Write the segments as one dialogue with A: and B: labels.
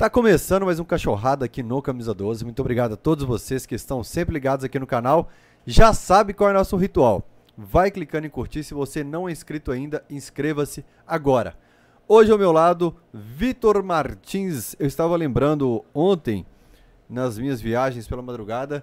A: Tá começando mais um Cachorrada aqui no Camisa 12. Muito obrigado a todos vocês que estão sempre ligados aqui no canal. Já sabe qual é o nosso ritual. Vai clicando em curtir. Se você não é inscrito ainda, inscreva-se agora. Hoje ao meu lado, Vitor Martins. Eu estava lembrando ontem, nas minhas viagens pela madrugada,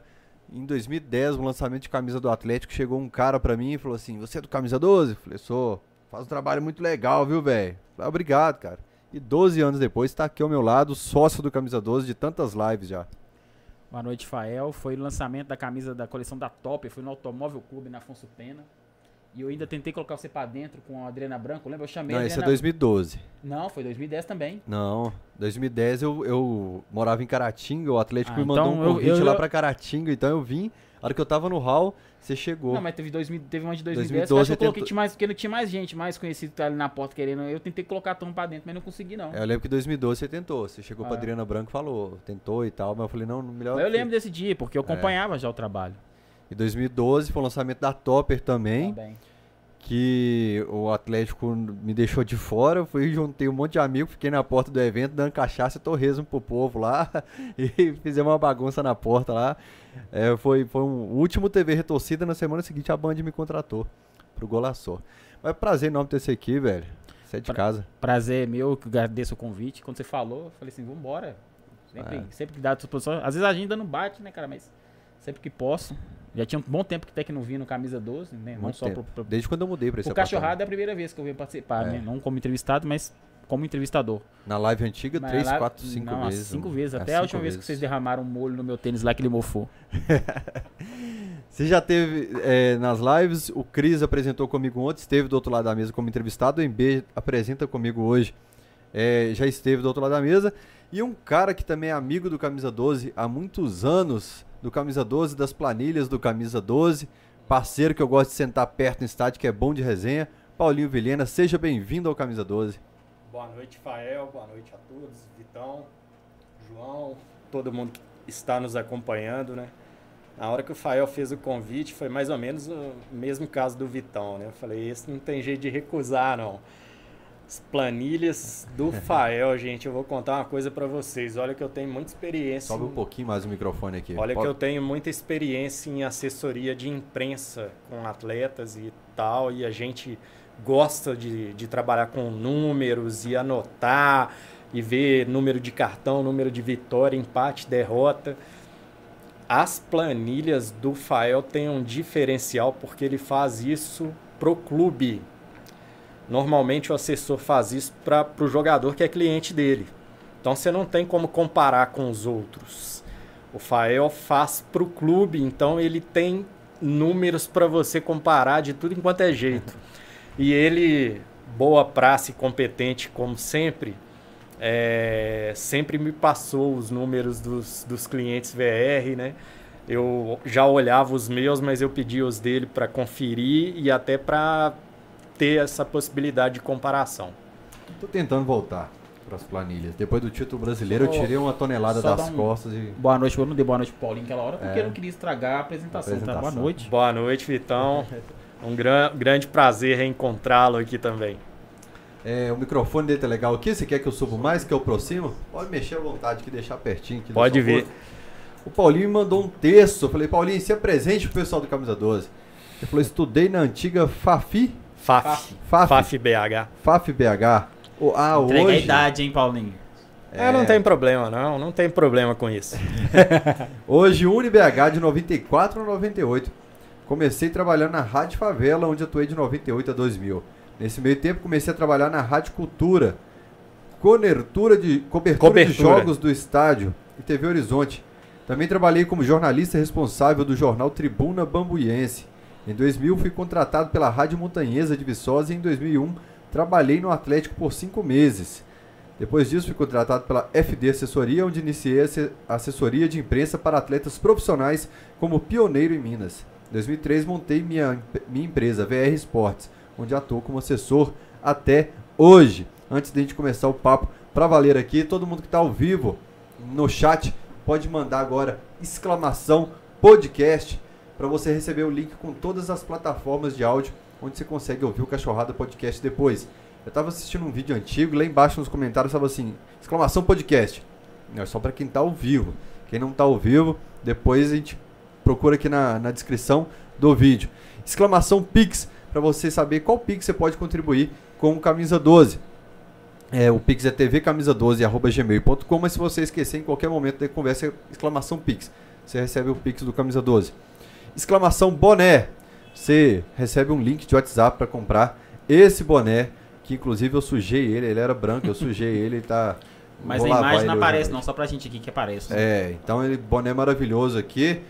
A: em 2010, no lançamento de camisa do Atlético, chegou um cara pra mim e falou assim: Você é do Camisa 12? Eu falei: Sou. Faz um trabalho muito legal, viu, velho? Obrigado, cara. E 12 anos depois está aqui ao meu lado, sócio do Camisa 12 de tantas lives já.
B: Boa noite, Fael. Foi o lançamento da camisa da coleção da Top. Foi no Automóvel Clube na Afonso Pena. E eu ainda tentei colocar você pra dentro com a Adriana Branco. Lembra? Eu chamei
A: Não,
B: a
A: esse é
B: Adriana...
A: 2012.
B: Não, foi 2010 também.
A: Não, 2010 eu, eu morava em Caratinga, o Atlético
B: Ah,
A: me mandou
B: então
A: um convite
B: eu-
A: lá
B: eu-
A: pra Caratinga, então eu vim. A hora que eu tava no hall, você chegou.
B: Não, mas teve, 2000, teve uma de 2010.
A: 2012
B: que eu coloquei
A: tentou-
B: tinha mais, porque não tinha mais gente, mais conhecido que tá ali na porta querendo. Eu tentei colocar a turma pra dentro, mas não consegui, não.
A: É, Eu lembro que em 2012 você tentou. Você chegou pra
B: Ah.
A: Adriana Branco e falou, tentou e tal, mas eu falei, não, melhor.
B: Eu lembro desse dia, porque eu acompanhava já o trabalho.
A: Em 2012 foi o lançamento da Topper também,
B: Também.
A: Que o Atlético me deixou de fora. Eu fui, juntei um monte de amigos, fiquei na porta do evento dando cachaça e torresmo pro povo lá. E fizemos uma bagunça na porta lá. É, foi, foi um o último TV retorcida. Na semana seguinte a Band me contratou pro Golaçor. Mas prazer em nome desse aqui, velho. Você é de
B: Pra-
A: casa.
B: Prazer meu, que agradeço o convite. Quando você falou, eu falei assim, vambora. Sempre,
A: É.
B: sempre que dá a disposição. Às vezes a agenda não bate, né, cara? Mas sempre que posso. Já tinha um bom tempo que até que não vinha no Camisa 12, né? não só pro, pro,
A: Desde quando eu mudei pra esse
B: o Cachorrada é a primeira vez que eu venho participar,
A: É.
B: né? Não como entrevistado, mas como entrevistador.
A: Na live antiga,
B: Mas
A: três,
B: lá-
A: quatro, cinco
B: não,
A: vezes.
B: cinco vezes.
A: É,
B: Até a última vez que
A: vezes.
B: vocês derramaram um molho no meu tênis lá que ele mofou.
A: Você já teve é, nas lives, o Cris apresentou comigo ontem, esteve do outro lado da mesa como entrevistado, o MB apresenta comigo hoje, é, já esteve do outro lado da mesa. E um cara que também é amigo do Camisa 12 há muitos anos, do Camisa 12, das planilhas do Camisa 12, parceiro que eu gosto de sentar perto no estádio, que é bom de resenha, Paulinho Vilhena, seja bem-vindo ao Camisa 12.
C: Boa noite, Fael. Boa noite a todos. Vitão, João, todo mundo que está nos acompanhando, né? Na hora que o Fael fez o convite, foi mais ou menos o mesmo caso do Vitão, né? Eu falei, esse não tem jeito de recusar, não. As planilhas do Fael, gente, eu vou contar uma coisa pra vocês. Olha que eu tenho muita experiência.
A: Sobe um pouquinho mais o microfone aqui.
C: Olha que
A: Pode-
C: eu tenho muita experiência em assessoria de imprensa com atletas e tal, e a gente gosta de, de trabalhar com números e anotar e ver número de cartão, número de vitória, empate, derrota. As planilhas do Fael têm um diferencial porque ele faz isso pro clube. Normalmente o assessor faz isso para o jogador que é cliente dele. Então você não tem como comparar com os outros. O Fael faz para o clube, então ele tem números para você comparar de tudo enquanto é jeito. E ele, boa praça e competente como sempre, é, sempre me passou os números dos, dos clientes VR, né? Eu já olhava os meus, mas eu pedia os dele para conferir e até para ter essa possibilidade de comparação.
A: Tô tentando voltar para as planilhas. Depois do título brasileiro, eu tirei uma tonelada
B: só
A: das
B: um-
A: costas e...
B: Boa noite, eu não dei boa noite pro Paulinho naquela hora, porque
A: É.
B: eu não queria estragar a apresentação, tá?
A: Apresentação.
B: Boa noite.
C: Boa noite, Vitão. Um gran, grande prazer reencontrá-lo aqui também.
A: É, o microfone dele tá legal aqui. Você quer que eu suba mais, que eu aproximo? Pode mexer à vontade, que deixar pertinho. Aqui do
C: Pode vir.
A: rosto. O Paulinho me mandou um texto. Eu falei, Paulinho, se apresente pro pessoal do Camisa 12. Ele falou, estudei na antiga Fafi,
C: FAF.
A: FAF,
C: FAF BH.
A: FAF BH. O- ah,
B: Entrega a
A: hoje...
B: idade, hein, Paulinho?
C: É, não tem problema, não. Não tem problema com isso.
A: Hoje, UniBH de 94 a 98. Comecei trabalhando na Rádio Favela, onde atuei de 98 a 2000. Nesse meio tempo, comecei a trabalhar na Rádio Cultura, cobertura de, cobertura, de
C: Cobertura.
A: jogos do estádio e TV Horizonte. Também trabalhei como jornalista responsável do jornal Tribuna Bambuiense. Em 2000, fui contratado pela Rádio Montanhesa de Viçosa e em 2001 trabalhei no Atlético por cinco meses. Depois disso, fui contratado pela FD Assessoria, onde iniciei a asse- assessoria de imprensa para atletas profissionais como pioneiro em Minas. Em 2003, montei minha, minha empresa, VR Esportes, onde atuo como assessor até hoje. Antes de a gente começar o papo para valer aqui, todo mundo que está ao vivo no chat pode mandar agora exclamação podcast para você receber o link com todas as plataformas de áudio onde você consegue ouvir o Cachorrada Podcast depois. Eu tava assistindo um vídeo antigo, lá embaixo nos comentários estava assim, exclamação podcast. É só para quem está ao vivo. Quem não está ao vivo, depois a gente procura aqui na, na descrição do vídeo. Exclamação Pix, para você saber qual Pix você pode contribuir com o Camisa 12. É, o Pix é tvcamisa12.gmail.com, mas se você esquecer em qualquer momento da conversa, exclamação Pix. Você recebe o Pix do Camisa 12. Exclamação Boné. Você recebe um link de WhatsApp para comprar esse boné, que inclusive eu sujei ele, ele era branco, eu sujei ele e tá.
B: Mas a imagem não aparece, não, só pra gente aqui que aparece.
A: É, então ele boné maravilhoso aqui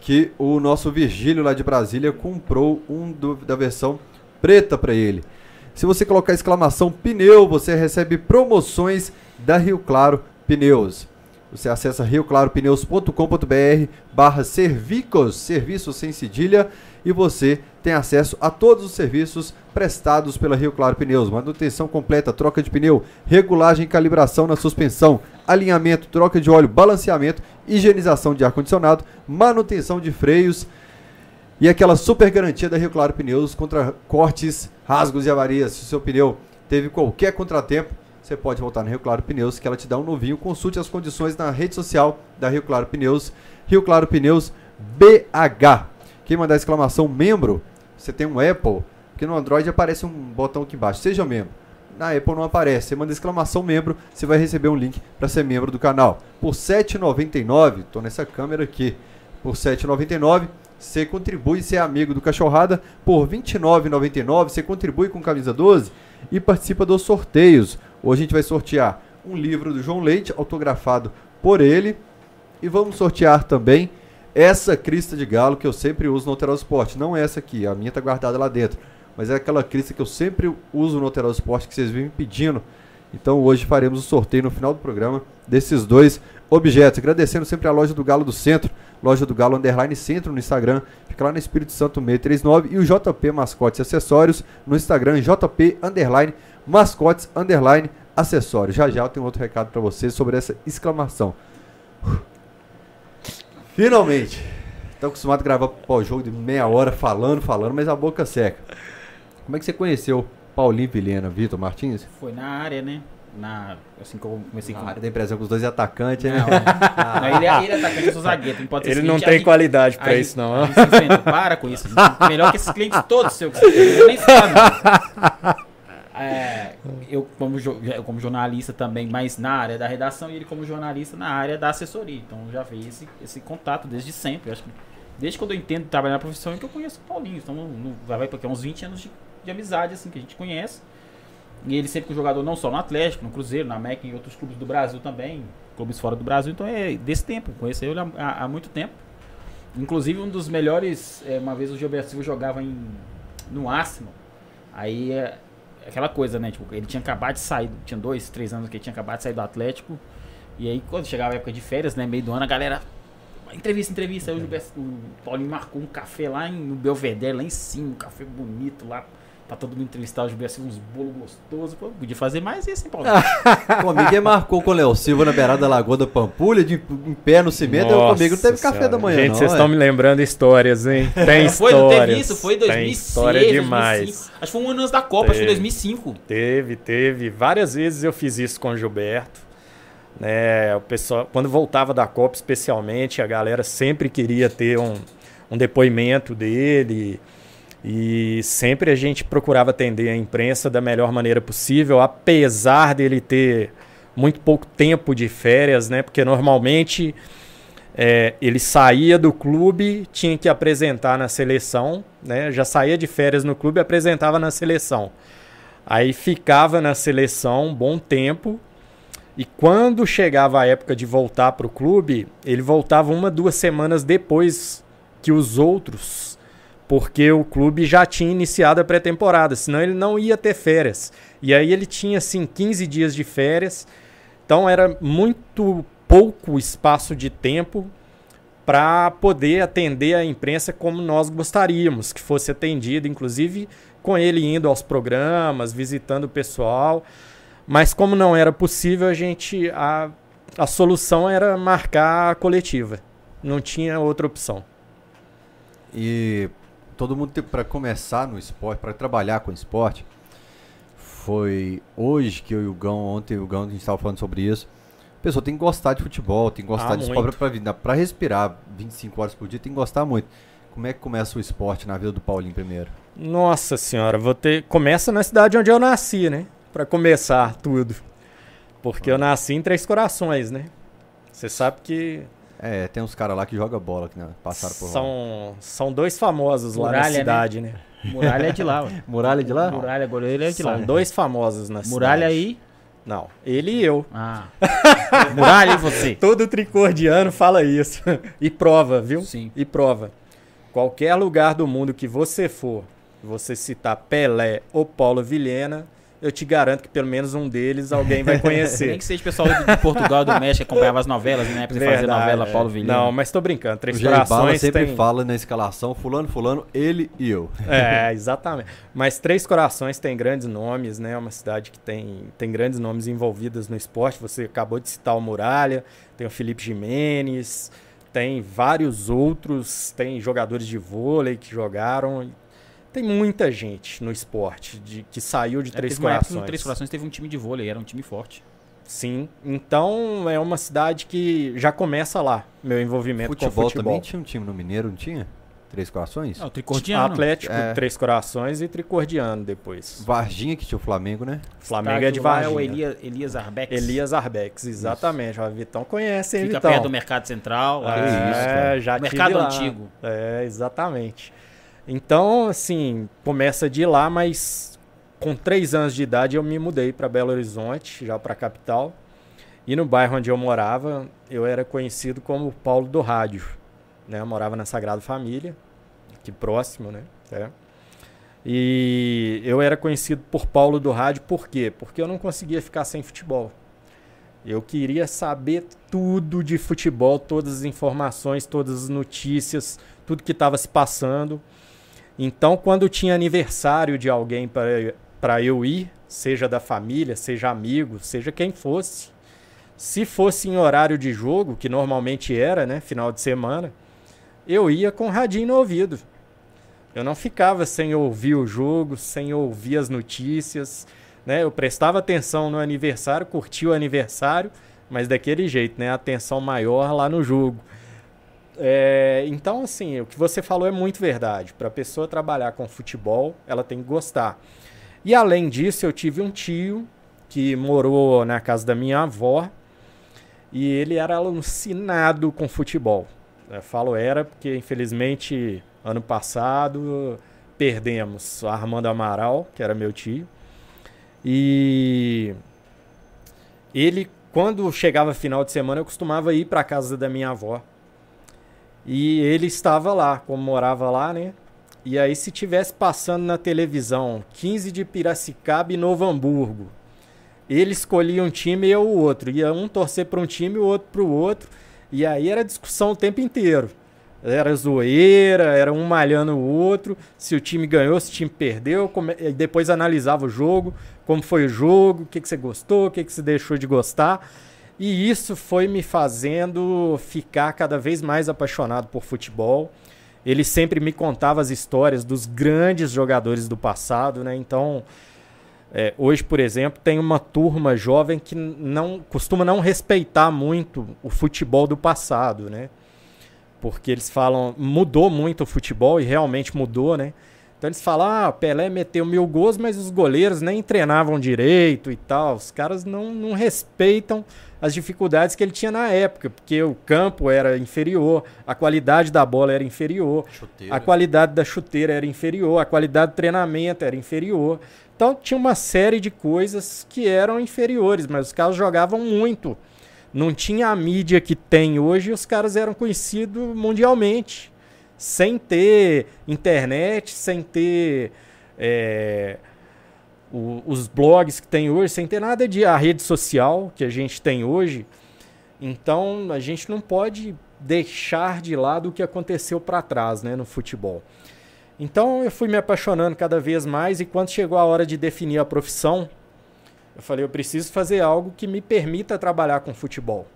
A: que o nosso Virgílio lá de Brasília comprou um do- da versão preta para ele. Se você colocar exclamação pneu, você recebe promoções da Rio Claro Pneus. Você acessa rioclaropneus.com.br barra servicos, serviços sem cedilha, e você tem acesso a todos os serviços prestados pela Rio Claro Pneus. Manutenção completa, troca de pneu, regulagem e calibração na suspensão, alinhamento, troca de óleo, balanceamento, higienização de ar-condicionado, manutenção de freios e aquela super garantia da Rio Claro Pneus contra cortes, rasgos e avarias. Se o seu pneu teve qualquer contratempo, você pode voltar na Rio Claro Pneus, que ela te dá um novinho. Consulte as condições na rede social da Rio Claro Pneus, Rio Claro Pneus BH. Quem mandar exclamação membro, você tem um Apple, porque no Android aparece um botão aqui embaixo, seja membro. Na Apple não aparece, você manda exclamação membro, você vai receber um link para ser membro do canal. Por R$ 7,99, tô nessa câmera aqui, por R$ 7,99 você contribui ser amigo do Cachorrada. Por R$ 29,99 você contribui com camisa 12 e participa dos sorteios. Hoje a gente vai sortear um livro do João Leite, autografado por ele. E vamos sortear também essa crista de galo que eu sempre uso no Alterosa Sport. Não é essa aqui, a minha tá guardada lá dentro. Mas é aquela crista que eu sempre uso no Alterosa Sport que vocês vivem pedindo. Então hoje faremos o sorteio no final do programa desses dois objetos. Agradecendo sempre a loja do Galo do Centro, loja do Galo Underline Centro no Instagram, fica lá no Espírito Santo 639 e o JP Mascotes e Acessórios no Instagram, JP Underline Mascotes Underline Acessórios. Já já eu tenho outro recado para vocês sobre essa exclamação. Finalmente! Tô acostumado a gravar pós-jogo de meia hora falando, falando, mas a boca seca. Como é que você conheceu Paulinho Vilhena, Vitor Martins?
B: Foi na área, né? Na, assim que eu comecei
A: Na
B: com...
A: área da impressão com os dois atacantes, né?
B: Não, não, ele, é, ele é atacante, eu sou zagueiro. Não pode ser
C: Ele
B: seguinte,
C: não tem
B: gente-
C: qualidade pra isso, não.
B: a
C: ó.
B: gente se enfrenta. Para com isso. Melhor que esses clientes todos seus. Eu nem falo, não. É, eu, como, jo- eu como jornalista também, mas na área da redação, e ele como jornalista na área da assessoria. Então já veio esse, esse contato desde sempre. Acho que desde quando eu entendo trabalhar na profissão é que eu conheço o Paulinho. Então não- vai porque é uns 20 anos de, de amizade assim que a gente conhece. E ele sempre com jogador não só no Atlético, no Cruzeiro, na MEC, em outros clubes do Brasil também, clubes fora do Brasil. Então é desse tempo, conheci ele há, há- há muito tempo. Inclusive um dos melhores, é, uma vez o Gilberto Silva jogava em, no Arsenal. Aí é aquela coisa, né? Tipo, ele tinha acabado de sair, tinha dois, três anos que ele tinha acabado de sair do Atlético. E aí quando chegava a época de férias, né? Meio do ano, a galera. Entrevista, entrevista. Aí o, Gilberto, o Paulinho marcou um café lá em, no Belvedere, lá em cima, um café bonito lá. Pra todo mundo entrevistar o Gilberto Silva, uns bolos gostosos. Pô, podia fazer mais isso, hein, Paulinho?
A: Comigo marcou com o Léo Silva na beirada da Lagoa da Pampulha, de, em pé no cimento, eu
C: Nossa
A: comigo não teve café
C: Senhora.
A: da manhã,
C: Gente,
A: não.
C: vocês
A: é.
C: estão me lembrando histórias, hein? Tem
B: Não foi,
C: histórias.
B: não teve isso? Foi em
C: Tem
B: 2006,
C: história
B: 2005.
C: demais.
B: Acho que foi um ano antes da Copa, acho que foi
C: Teve.
B: 2005.
C: Teve, teve. Várias vezes eu fiz isso com o Gilberto. Né, o pessoal, quando voltava da Copa, especialmente, a galera sempre queria ter um, um depoimento dele. E sempre a gente procurava atender a imprensa da melhor maneira possível, apesar dele ter muito pouco tempo de férias, né? Porque normalmente é, ele saía do clube, tinha que apresentar na seleção, né? Já saía de férias no clube apresentava na seleção. Aí ficava na seleção um bom tempo. E quando chegava a época de voltar para o clube, ele voltava uma, duas semanas depois que os outros, porque o clube já tinha iniciado a pré-temporada, senão ele não ia ter férias. E aí ele tinha assim 15 dias de férias. Então era muito pouco espaço de tempo para poder atender a imprensa como nós gostaríamos que fosse atendido, inclusive com ele indo aos programas, visitando o pessoal. Mas como não era possível, a gente a, a solução era marcar a coletiva. Não tinha outra opção.
A: E todo mundo para começar no esporte, para trabalhar com esporte, foi hoje que eu e o Gão, ontem o Gão, a gente estava falando sobre isso. O pessoa tem que gostar de futebol, tem que gostar
C: Ah,
A: de esporte pra vida. Pra respirar 25 horas por dia, tem que gostar muito. Como é que começa o esporte na vida do Paulinho primeiro?
C: Nossa senhora, vou ter. Começa na cidade onde eu nasci, né? Pra começar tudo. Porque eu nasci em Três Corações, né? Você sabe que
A: É, tem uns caras lá que jogam bola, que né, passaram por lá.
C: são, são dois famosos lá
B: Muralha,
C: na
B: né?
C: cidade, né?
B: Muralha é de lá, ué.
A: Muralha de lá?
B: Muralha, goleiro é de lá.
C: São dois famosos na
B: Muralha
C: cidade.
B: aí.
C: Não, ele e eu.
B: Ah. Muralha e você.
C: Todo tricordiano fala isso. e prova, viu?
B: Sim.
C: E prova. Qualquer lugar do mundo que você for, você citar Pelé ou Paulo Vilhena, eu te garanto que pelo menos um deles alguém vai
B: Nem
C: conhecer.
B: que seja o pessoal de Portugal, do México, que acompanhava as novelas, né? Pra você fazer novela,
C: é.
B: Paulo Vilhena.
C: Não, mas tô brincando.
A: O
C: Três
A: Bala
C: Corações
A: sempre
C: tem...
A: fala na escalação, fulano, fulano, ele e eu.
C: É, exatamente. Mas Três Corações tem grandes nomes, né? É uma cidade que tem, tem grandes nomes envolvidos no esporte. Você acabou de citar o Muralha, tem o Felipe Jimenez, tem vários outros, tem jogadores de vôlei que jogaram. Tem muita gente no esporte de, que saiu de
B: É,
C: Três
B: teve uma época que
C: Corações.
B: no Três Corações teve um time de vôlei, era um time forte.
C: Sim. Então é uma cidade que já começa lá, meu envolvimento
A: Futebol,
C: com futebol.
A: também tinha um time no Mineiro, não tinha? Três Corações?
B: Não, o Tricordiano.
C: Atlético,
A: É.
C: Três Corações e Tricordiano depois.
A: Varginha que tinha o Flamengo, né?
C: Flamengo é de
B: Estádio
C: Varginha.
B: É o Elias, Elias Arbex.
C: Elias Arbex, exatamente. O Vitão conhece, hein,
B: Fica
C: Vitão?
B: perto do Mercado Central.
A: Que isso,
C: é, já tive
B: Mercado
C: lá.
B: Antigo.
C: É, exatamente. Então, assim, começa de lá, mas com três anos de idade eu me mudei para Belo Horizonte, já para a capital. E no bairro onde eu morava, eu era conhecido como Paulo do Rádio. Né? Eu morava na Sagrada Família, aqui próximo, né? É. E eu era conhecido por Paulo do Rádio por quê? Porque eu não conseguia ficar sem futebol. Eu queria saber tudo de futebol, todas as informações, todas as notícias, tudo que estava se passando. Então, quando tinha aniversário de alguém para eu ir, seja da família, seja amigo, seja quem fosse, se fosse em horário de jogo, que normalmente era, né, final de semana, eu ia com o radinho no ouvido. Eu não ficava sem ouvir o jogo, sem ouvir as notícias, né? Eu prestava atenção no aniversário, curtia o aniversário, mas daquele jeito, né? Atenção maior lá no jogo. É, então, assim, o que você falou é muito verdade. Para a pessoa trabalhar com futebol, ela tem que gostar. E além disso, eu tive um tio que morou na casa da minha avó e ele era alucinado com futebol. Eu falo era porque, infelizmente, ano passado perdemos Armando Amaral, que era meu tio. E ele, quando chegava final de semana, eu costumava ir para casa da minha avó. E ele estava lá, como morava lá, né? E aí, se tivesse passando na televisão 15 de Piracicaba e Novo Hamburgo, ele escolhia um time e eu o outro. Ia um torcer para um time e o outro para o outro. E aí era discussão o tempo inteiro. Era zoeira, era um malhando o outro. Se o time ganhou, se o time perdeu. E depois analisava o jogo, como foi o jogo, o que, que você gostou, o que, que você deixou de gostar. E isso foi me fazendo ficar cada vez mais apaixonado por futebol. Ele sempre me contava as histórias dos grandes jogadores do passado, né? Então, é, hoje, por exemplo, tem uma turma jovem que não costuma não respeitar muito o futebol do passado, né? Porque eles falam, mudou muito o futebol e realmente mudou, né? Então eles falam, ah, Pelé meteu mil gols, mas os goleiros nem treinavam direito e tal. Os caras não, não respeitam as dificuldades que ele tinha na época, porque o campo era inferior, a qualidade da bola era inferior,
A: Chuteiro.
C: a qualidade da chuteira era inferior, a qualidade do treinamento era inferior. Então tinha uma série de coisas que eram inferiores, mas os caras jogavam muito. Não tinha a mídia que tem hoje e os caras eram conhecidos mundialmente. Sem ter internet, sem ter é, o, os blogs que tem hoje, sem ter nada de a rede social que a gente tem hoje. Então a gente não pode deixar de lado o que aconteceu para trás né, no futebol. Então eu fui me apaixonando cada vez mais e quando chegou a hora de definir a profissão, eu falei, eu preciso fazer algo que me permita trabalhar com futebol.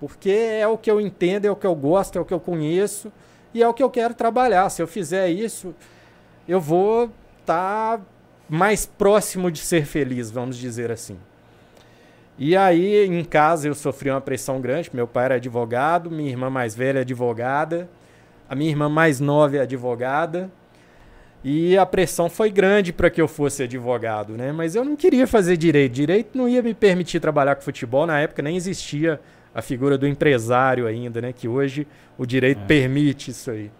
C: Porque é o que eu entendo, é o que eu gosto, é o que eu conheço e é o que eu quero trabalhar. Se eu fizer isso, eu vou estar tá mais próximo de ser feliz, vamos dizer assim. E aí, em casa, eu sofri uma pressão grande. Meu pai era advogado, minha irmã mais velha é advogada, a minha irmã mais nova é advogada. E a pressão foi grande para que eu fosse advogado, né? Mas eu não queria fazer direito. Direito não ia me permitir trabalhar com futebol. Na época nem existia a figura do empresário ainda, né? Que hoje o direito é. permite isso aí.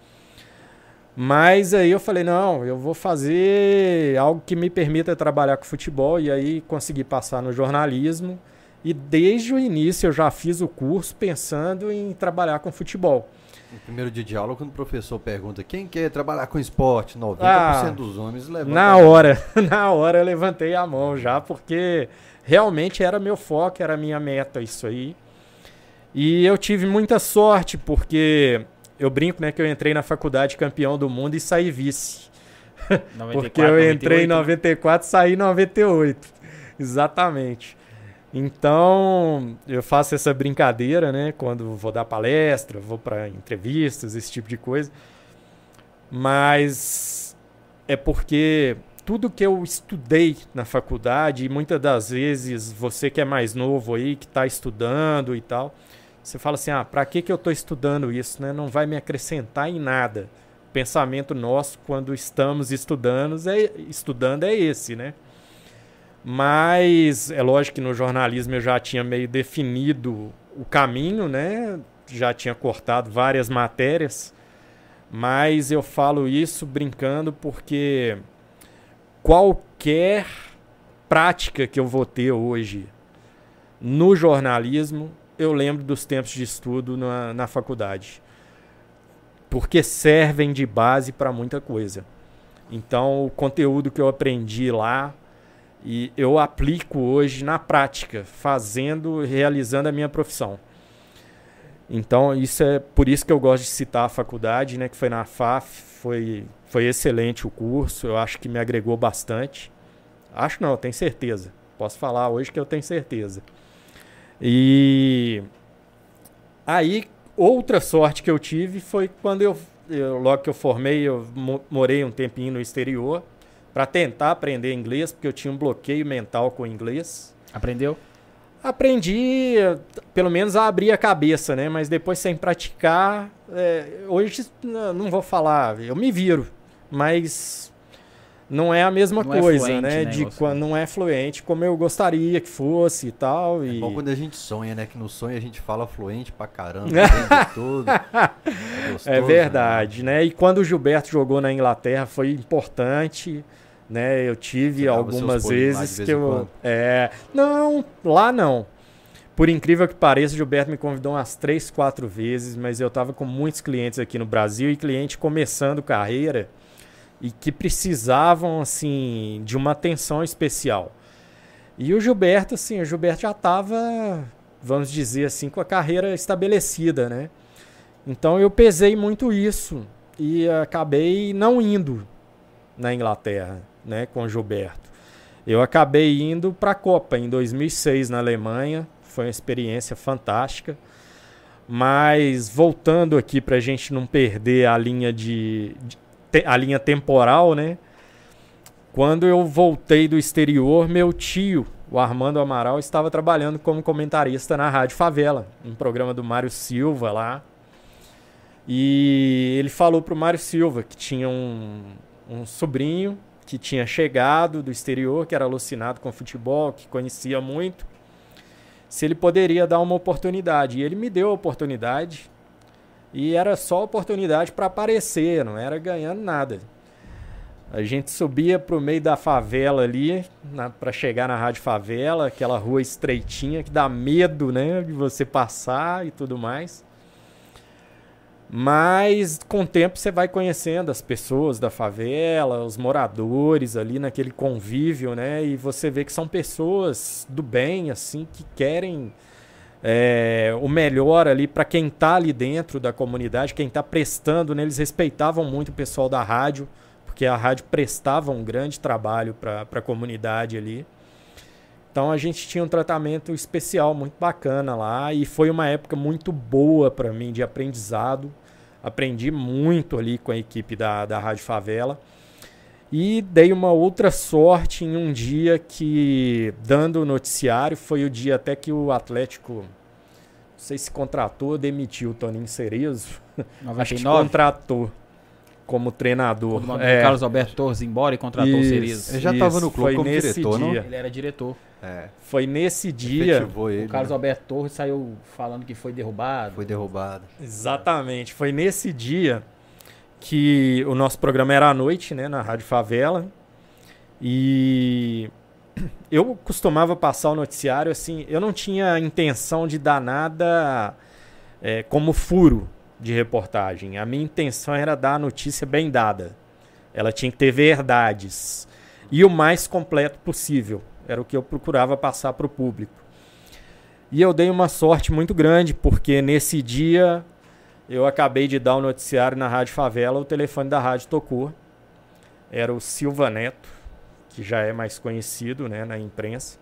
C: Mas aí eu falei, não, eu vou fazer algo que me permita trabalhar com futebol. E aí consegui passar no jornalismo. E desde o início eu já fiz o curso pensando em trabalhar com futebol.
A: No primeiro dia de aula, quando o professor pergunta quem quer trabalhar com esporte, 90% ah, dos homens levantam.
C: Na hora, na hora eu levantei a mão já, porque realmente era meu foco, era minha meta isso aí. E eu tive muita sorte, porque eu brinco, né, que eu entrei na faculdade campeão do mundo e saí vice. 94, porque eu entrei 98, em 94 e saí em 98. Exatamente. Então, eu faço essa brincadeira, né? Quando vou dar palestra, vou para entrevistas, esse tipo de coisa. Mas é porque tudo que eu estudei na faculdade, e muitas das vezes você que é mais novo aí, que está estudando e tal, você fala assim: ah, para que, que eu estou estudando isso? Né? Não vai me acrescentar em nada. O pensamento nosso, quando estamos estudando, é, estudando é esse, né? Mas é lógico que no jornalismo eu já tinha meio definido o caminho, né? Já tinha cortado várias matérias, mas eu falo isso brincando porque qualquer prática que eu vou ter hoje no jornalismo, eu lembro dos tempos de estudo na, na faculdade. Porque servem de base para muita coisa. Então, o conteúdo que eu aprendi lá, e eu aplico hoje na prática, fazendo, realizando a minha profissão. Então, isso é por isso que eu gosto de citar a faculdade, né, que foi na FAF, foi, foi excelente o curso, eu acho que me agregou bastante. Acho não, tenho certeza. Posso falar hoje que eu tenho certeza. E aí, outra sorte que eu tive foi quando eu, eu logo que eu formei, eu morei um tempinho no exterior para tentar aprender inglês, porque eu tinha um bloqueio mental com o inglês.
B: Aprendeu?
C: Aprendi, pelo menos a abrir a cabeça, né? Mas depois sem praticar, é, hoje não vou falar, eu me viro, mas não é a mesma não é coisa, é fluente, né? né? De quando não é fluente como eu gostaria que fosse e tal. É e...
A: bom quando a gente sonha, né? Que no sonho a gente fala fluente pra caramba, tudo.
C: É, gostoso, é verdade, né? né? E quando o Gilberto jogou na Inglaterra foi importante né? Eu tive Você algumas vezes vez que eu é, não, lá não. Por incrível que pareça, o Gilberto me convidou umas três, quatro vezes, mas eu estava com muitos clientes aqui no Brasil e cliente começando carreira e que precisavam assim de uma atenção especial. E o Gilberto, assim, o Gilberto já estava, vamos dizer assim, com a carreira estabelecida, né? Então eu pesei muito isso e acabei não indo na Inglaterra né, com o Gilberto. Eu acabei indo para a Copa em 2006 na Alemanha, foi uma experiência fantástica. Mas voltando aqui para a gente não perder a linha de, de, a linha temporal, né? Quando eu voltei do exterior, meu tio, o Armando Amaral, estava trabalhando como comentarista na Rádio Favela, um programa do Mário Silva lá. E ele falou pro Mário Silva que tinha um, um sobrinho que tinha chegado do exterior, que era alucinado com futebol, que conhecia muito, se ele poderia dar uma oportunidade. E ele me deu a oportunidade. E era só oportunidade para aparecer, não era ganhando nada. A gente subia para o meio da favela ali, para chegar na Rádio Favela, aquela rua estreitinha que dá medo, né, de você passar e tudo mais. Mas com o tempo você vai conhecendo as pessoas da favela, os moradores ali naquele convívio, né? E você vê que são pessoas do bem, assim, que querem é, o melhor ali para quem está ali dentro da comunidade, quem está prestando, né? Eles respeitavam muito o pessoal da rádio, porque a rádio prestava um grande trabalho para a comunidade ali. Então a gente tinha um tratamento especial muito bacana lá e foi uma época muito boa para mim de aprendizado. Aprendi muito ali com a equipe da, da Rádio Favela. E dei uma outra sorte em um dia que, dando o noticiário, foi o dia até que o Atlético, não sei se contratou ou demitiu o Toninho Cerezo. Acho que
B: 99,
C: contratou como treinador.
B: quando
C: É,
B: o Carlos Alberto Torres embora e contratou o
C: Isso.
B: Cerezo.
A: Ele já tava no clube
C: foi
A: como
C: nesse
A: diretor, não?
C: dia.
B: Ele era diretor.
A: É,
C: Foi nesse dia.
A: ele.
B: O Carlos
A: né?
B: Alberto Torres saiu falando que foi derrubado.
A: Foi derrubado.
C: Exatamente. Foi nesse dia que o nosso programa era à noite, né, na Rádio Favela. E eu costumava passar o noticiário assim, eu não tinha intenção de dar nada é, como furo de reportagem. A minha intenção era dar a notícia bem dada. Ela tinha que ter verdades. E o mais completo possível. Era o que eu procurava passar para o público. E eu dei uma sorte muito grande, porque nesse dia eu acabei de dar o noticiário na Rádio Favela, o telefone da rádio tocou. Era o Silva Neto, que já é mais conhecido né, na imprensa.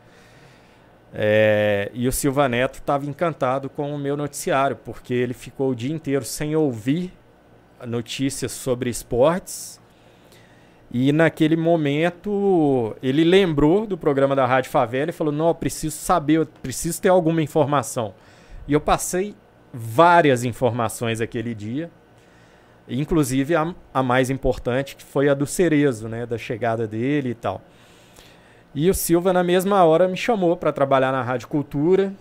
C: É, e o Silva Neto estava encantado com o meu noticiário, porque ele ficou o dia inteiro sem ouvir notícias sobre esportes. E naquele momento ele lembrou do programa da Rádio Favela e falou: Não, eu preciso saber, eu preciso ter alguma informação. E eu passei várias informações aquele dia, inclusive a, a mais importante, que foi a do Cerezo, né, da chegada dele e tal. E o Silva, na mesma hora, me chamou para trabalhar na Rádio Cultura.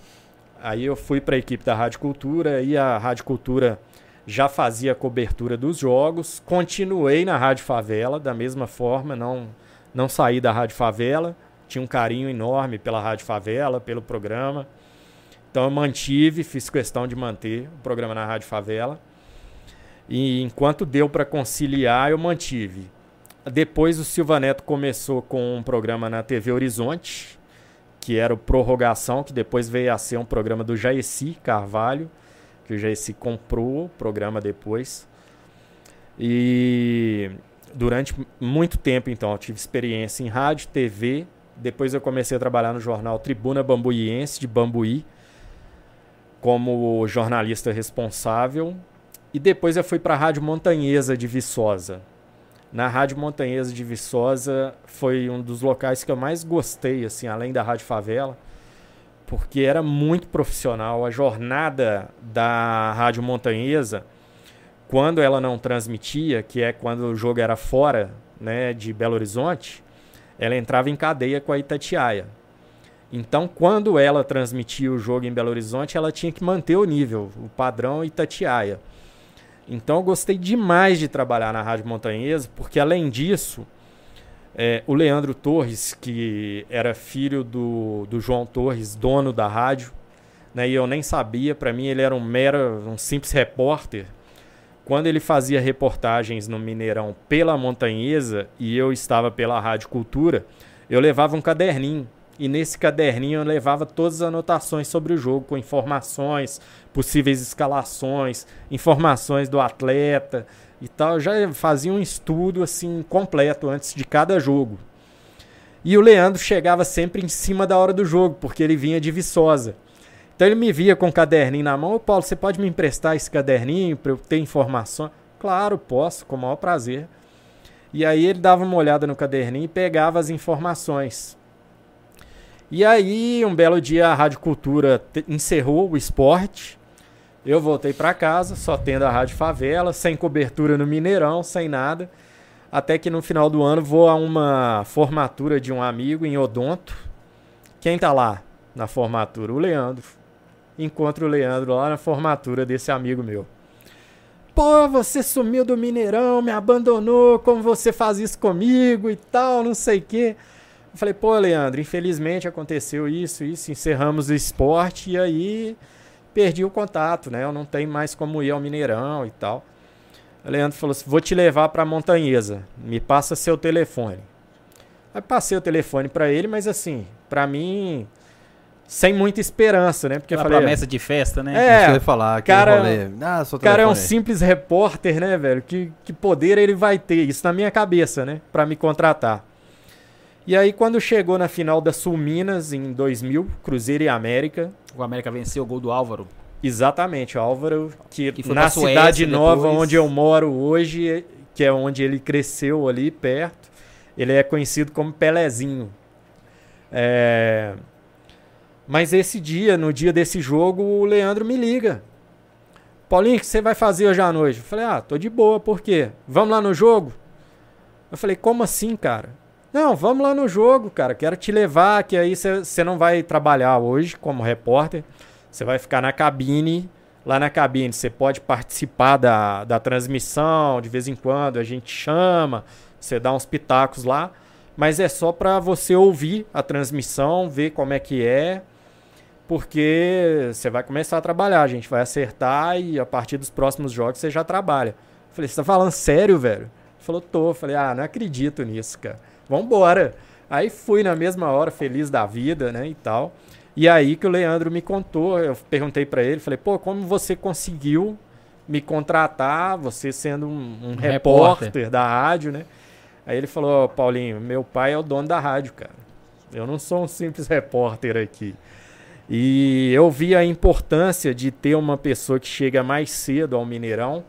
C: Aí eu fui para a equipe da Rádio Cultura e a Rádio Cultura já fazia a cobertura dos jogos. Continuei na Rádio Favela da mesma forma, não, não saí da Rádio Favela. Tinha um carinho enorme pela Rádio Favela, pelo programa. Então eu mantive, fiz questão de manter o programa na Rádio Favela. E enquanto deu para conciliar, eu mantive. Depois o Silva Neto começou com um programa na TV Horizonte, que era o Prorrogação, que depois veio a ser um programa do Jaeci Carvalho, que o Jaeci comprou o programa depois. E durante muito tempo, então, eu tive experiência em rádio, TV. Depois eu comecei a trabalhar no jornal Tribuna Bambuiense, de Bambuí, como jornalista responsável. E depois eu fui para a Rádio Montanhesa de Viçosa. Na Rádio Montanhesa de Viçosa foi um dos locais que eu mais gostei, assim, além da Rádio Favela, porque era muito profissional. A jornada da Rádio Montanhesa, quando ela não transmitia, que é quando o jogo era fora né, de Belo Horizonte, ela entrava em cadeia com a Itatiaia. Então, quando ela transmitia o jogo em Belo Horizonte, ela tinha que manter o nível, o padrão Itatiaia. Então eu gostei demais de trabalhar na Rádio Montanhesa, porque além disso, é, o Leandro Torres, que era filho do, do João Torres, dono da rádio, né, e eu nem sabia, para mim ele era um mero, um simples repórter. Quando ele fazia reportagens no Mineirão pela Montanhesa e eu estava pela Rádio Cultura, eu levava um caderninho. E nesse caderninho eu levava todas as anotações sobre o jogo, com informações, possíveis escalações, informações do atleta e tal. Eu já fazia um estudo assim completo antes de cada jogo. E o Leandro chegava sempre em cima da hora do jogo, porque ele vinha de Viçosa. Então ele me via com o caderninho na mão. Ô Paulo, você pode me emprestar esse caderninho para eu ter informação? Claro, posso, com o maior prazer. E aí ele dava uma olhada no caderninho e pegava as informações. E aí, um belo dia, a Rádio Cultura encerrou o esporte. Eu voltei para casa, só tendo a Rádio Favela, sem cobertura no Mineirão, sem nada. Até que no final do ano vou a uma formatura de um amigo em Odonto. Quem tá lá na formatura? O Leandro. Encontro o Leandro lá na formatura desse amigo meu. Pô, você sumiu do Mineirão, me abandonou, como você faz isso comigo e tal, não sei o quê. Eu falei, pô, Leandro, infelizmente aconteceu isso, isso, encerramos o esporte e aí perdi o contato, né? Eu não tenho mais como ir ao Mineirão e tal. O Leandro falou assim: vou te levar pra Montanhesa, me passa seu telefone. Aí passei o telefone para ele, mas assim, para mim, sem muita esperança, né? Porque
B: Aquela
C: eu falei.
B: promessa de festa, né?
C: É,
A: eu falar,
C: cara-.
A: Ah,
C: cara é um simples repórter, né, velho? Que, que poder ele vai ter? Isso na minha cabeça, né? Pra me contratar. E aí, quando chegou na final da Sul Minas, em 2000, Cruzeiro e América,
B: O América venceu o gol do Álvaro.
C: exatamente, o Álvaro, que,
B: Que
C: na
B: Suécia
C: cidade nova
B: depois.
C: onde eu moro hoje, que é onde ele cresceu ali perto, Ele é conhecido como Pelezinho. É... Mas esse dia, no dia desse jogo, o Leandro me liga. Paulinho, o que você vai fazer hoje à noite? Eu falei, ah, tô de boa, por quê? Vamos lá no jogo? Eu falei, como assim, cara? Não, vamos lá no jogo, cara. Quero te levar, que aí você não vai trabalhar hoje como repórter. Você vai ficar na cabine. Lá na cabine você pode participar da, da transmissão, de vez em quando a gente chama, você dá uns pitacos lá. Mas é só para você ouvir a transmissão, ver como é que é porque você vai começar a trabalhar, a gente vai acertar e a partir dos próximos jogos você já trabalha. Eu falei, você tá falando sério, velho? Ele falou, tô. Eu falei, ah, não acredito nisso, cara. Vambora. Aí fui na mesma hora, feliz da vida, né, e tal. E aí que o Leandro me contou, eu perguntei para ele, falei, pô, como você conseguiu me contratar, você sendo um, um repórter. repórter da rádio, né? Aí ele falou, Paulinho, meu pai é o dono da rádio, cara. Eu não sou um simples repórter aqui. E eu vi a importância de ter uma pessoa que chega mais cedo ao Mineirão,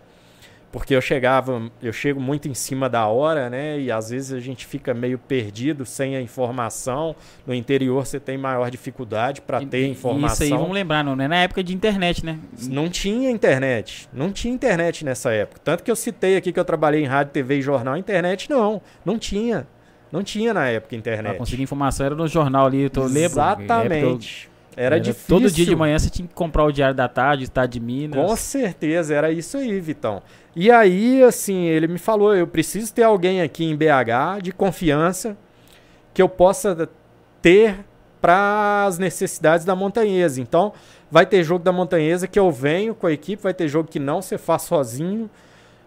C: porque eu chegava, eu chego muito em cima da hora, né? E às vezes a gente fica meio perdido sem a informação. No interior você tem maior dificuldade para ter informação.
B: Isso aí, vamos lembrar, não é na época de internet, né?
C: Não tinha internet. Não tinha internet nessa época. Tanto que eu citei aqui que eu trabalhei em rádio, TV e jornal, internet não, não tinha. Não tinha na época internet. Pra
B: conseguir informação era no jornal ali, eu lembro.
C: Exatamente.
B: Era, era difícil. Todo dia de manhã você tinha que comprar o Diário da Tarde, Estado de Minas.
C: Com certeza, era isso aí, Vitão. E aí, assim, ele me falou: eu preciso ter alguém aqui em BH de confiança que eu possa ter para as necessidades da montanhesa. Então, vai ter jogo da montanhesa que eu venho com a equipe, vai ter jogo que não você faz sozinho.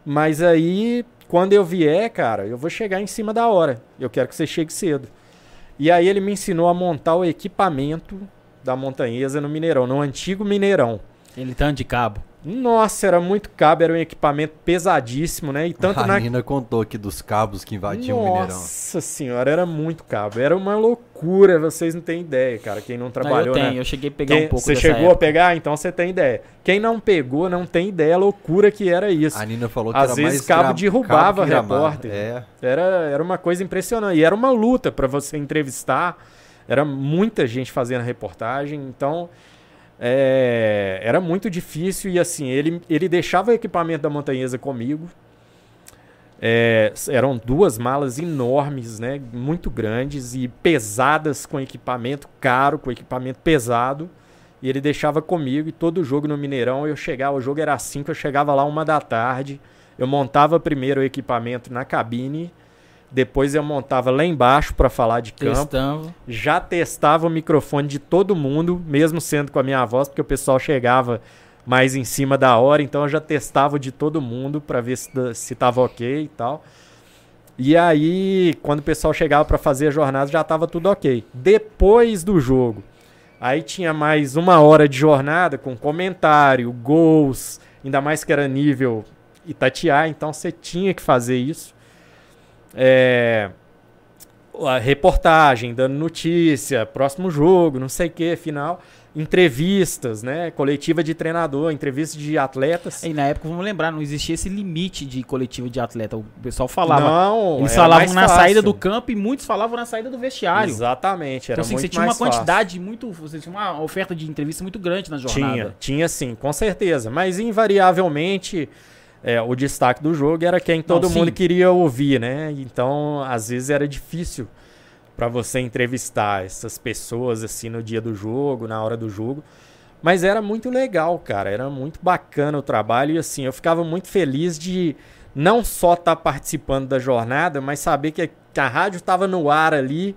C: Mas aí, quando eu vier, cara, eu vou chegar em cima da hora. Eu quero que você chegue cedo. E aí ele me ensinou a montar o equipamento da Montanhesa no Mineirão, no antigo Mineirão.
B: Ele tá de cabo.
C: Nossa, era muito cabo, era um equipamento pesadíssimo, né? E tanto
A: a
C: na...
A: Nina contou aqui dos cabos que invadiam
C: Nossa
A: o Mineirão.
C: Nossa senhora, era muito cabo. Era uma loucura, vocês não têm ideia, cara. Quem não trabalhou, não,
B: eu tenho,
C: né?
B: eu cheguei a pegar
C: Quem...
B: um pouco
C: Você chegou
B: época.
C: a pegar? Então você tem ideia. Quem não pegou, não tem ideia a loucura que era isso.
A: A Nina falou que
C: Às
A: era
C: vezes
A: mais
C: cabo
A: gra...
C: derrubava
A: cabo
C: repórter.
A: É.
C: Era, era uma coisa impressionante. E era uma luta para você entrevistar. Era muita gente fazendo reportagem. Então... É, era muito difícil e assim, ele, ele deixava o equipamento da montanhesa comigo. É, eram duas malas enormes, né, muito grandes e pesadas com equipamento caro, com equipamento pesado. E ele deixava comigo e todo jogo no Mineirão eu chegava, o jogo era 5, eu chegava lá uma da tarde, eu montava primeiro o equipamento na cabine depois eu montava lá embaixo para falar de campo.
B: Testava.
C: Já testava o microfone de todo mundo, mesmo sendo com a minha voz, porque o pessoal chegava mais em cima da hora, então eu já testava de todo mundo para ver se, se tava ok e tal. E aí, quando o pessoal chegava para fazer a jornada, já tava tudo ok. Depois do jogo, aí tinha mais uma hora de jornada com comentário, gols, ainda mais que era nível Itatiaia, então você tinha que fazer isso é, reportagem, dando notícia, próximo jogo, não sei o que, final. Entrevistas, né? Coletiva de treinador, entrevista de atletas.
B: E na época, vamos lembrar, não existia esse limite de coletiva de atleta. O pessoal falava.
C: Não,
B: eles falavam na fácil. saída do campo e muitos falavam na saída do vestiário.
C: Exatamente. Era
B: então, assim,
C: muito
B: você tinha uma
C: fácil.
B: quantidade muito. Você tinha uma oferta de entrevista muito grande na jornada.
C: Tinha, tinha sim, com certeza. Mas invariavelmente é, o destaque do jogo era quem todo Não, mundo sim. queria ouvir, né? Então, às vezes era difícil para você entrevistar essas pessoas assim no dia do jogo, na hora do jogo. Mas era muito legal, cara. Era muito bacana o trabalho e assim, eu ficava muito feliz de não só estar tá participando da jornada, mas saber que a, que a rádio estava no ar ali,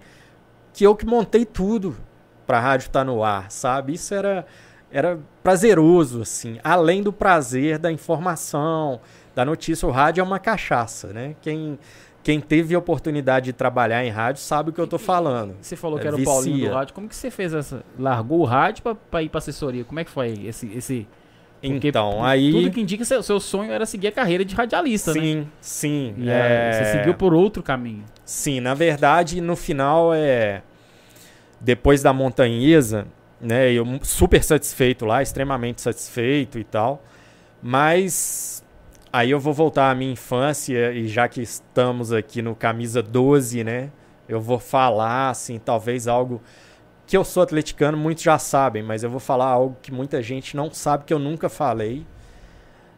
C: que eu que montei tudo para a rádio estar tá no ar, sabe? Isso era era prazeroso, assim, além do prazer da informação, da notícia. O rádio é uma cachaça, né? Quem, quem teve a oportunidade de trabalhar em rádio sabe o que eu tô falando.
B: Você falou que é, era vicia. o Paulinho do rádio. Como que você fez essa? Largou o rádio para ir para assessoria? Como é que foi esse esse
C: Porque então, aí
B: tudo que indica seu, seu sonho era seguir a carreira de radialista,
C: sim,
B: né?
C: Sim,
B: sim. É... Você seguiu por outro caminho.
C: Sim, na verdade, no final é depois da montanhesa, né? Eu super satisfeito lá, extremamente satisfeito e tal. Mas Aí eu vou voltar à minha infância e já que estamos aqui no camisa 12, né? Eu vou falar assim, talvez algo que eu sou atleticano, muitos já sabem, mas eu vou falar algo que muita gente não sabe que eu nunca falei.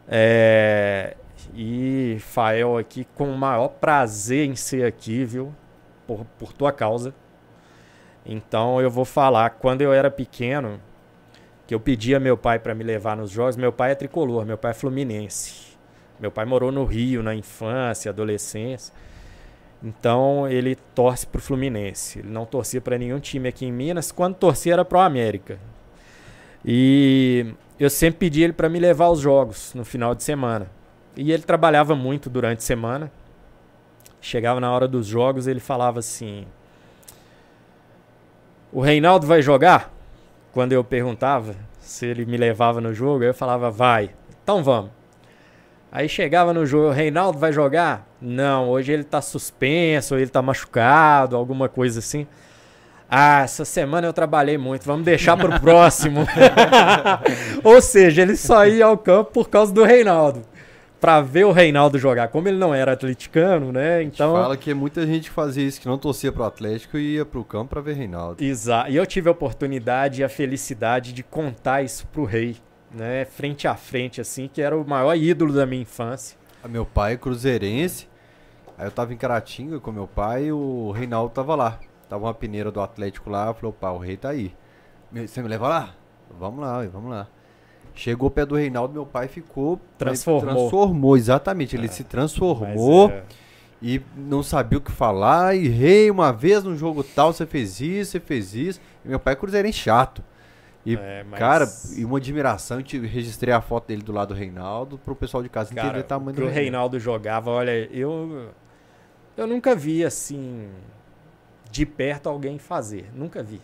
C: É... E Fael aqui com o maior prazer em ser aqui, viu? Por, por tua causa. Então eu vou falar quando eu era pequeno, que eu pedia meu pai para me levar nos jogos. Meu pai é tricolor, meu pai é fluminense. Meu pai morou no Rio na infância, adolescência. Então ele torce pro Fluminense. Ele não torcia para nenhum time aqui em Minas. Quando torcia era pro América. E eu sempre pedi ele para me levar aos jogos no final de semana. E ele trabalhava muito durante a semana. Chegava na hora dos jogos, ele falava assim: "O Reinaldo vai jogar?" Quando eu perguntava se ele me levava no jogo, eu falava: "Vai". Então vamos. Aí chegava no jogo, Reinaldo vai jogar? Não, hoje ele tá suspenso, ele tá machucado, alguma coisa assim. Ah, essa semana eu trabalhei muito, vamos deixar pro próximo. Ou seja, ele só ia ao campo por causa do Reinaldo. Pra ver o Reinaldo jogar. Como ele não era atleticano, né? Então.
A: Fala que muita gente fazia isso, que não torcia pro Atlético e ia pro campo pra ver Reinaldo.
C: Exato. E eu tive a oportunidade e a felicidade de contar isso pro rei né, frente a frente, assim, que era o maior ídolo da minha infância.
A: A meu pai é cruzeirense, aí eu tava em Caratinga com meu pai e o Reinaldo tava lá. Tava uma peneira do Atlético lá, falou, pá, o rei tá aí. Você me leva lá? Vamos lá, vamos lá. Chegou o pé do Reinaldo, meu pai ficou.
C: Transformou.
A: Transformou, exatamente. Ele é, se transformou é. e não sabia o que falar. E rei, uma vez no jogo tal, você fez isso, você fez isso. E meu pai é cruzeirense chato. E, é, mas... cara, e uma admiração, eu registrei a foto dele do lado do Reinaldo pro pessoal de casa
C: cara,
A: entender
C: o tamanho do Reinaldo jogava, olha, eu eu nunca vi assim de perto alguém fazer, nunca vi.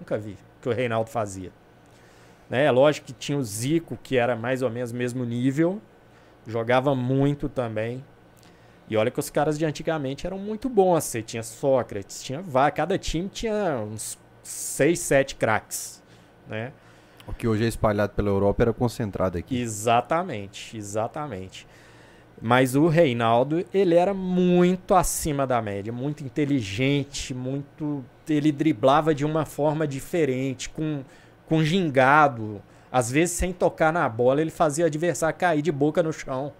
C: Nunca vi o que o Reinaldo fazia. Né? É lógico que tinha o Zico, que era mais ou menos o mesmo nível, jogava muito também. E olha que os caras de antigamente eram muito bons. Você tinha Sócrates, tinha cada time tinha uns 6, 7 craques né?
A: O que hoje é espalhado pela Europa era concentrado aqui.
C: Exatamente, exatamente. Mas o Reinaldo, ele era muito acima da média, muito inteligente, muito. Ele driblava de uma forma diferente, com, com gingado. Às vezes, sem tocar na bola, ele fazia o adversário cair de boca no chão.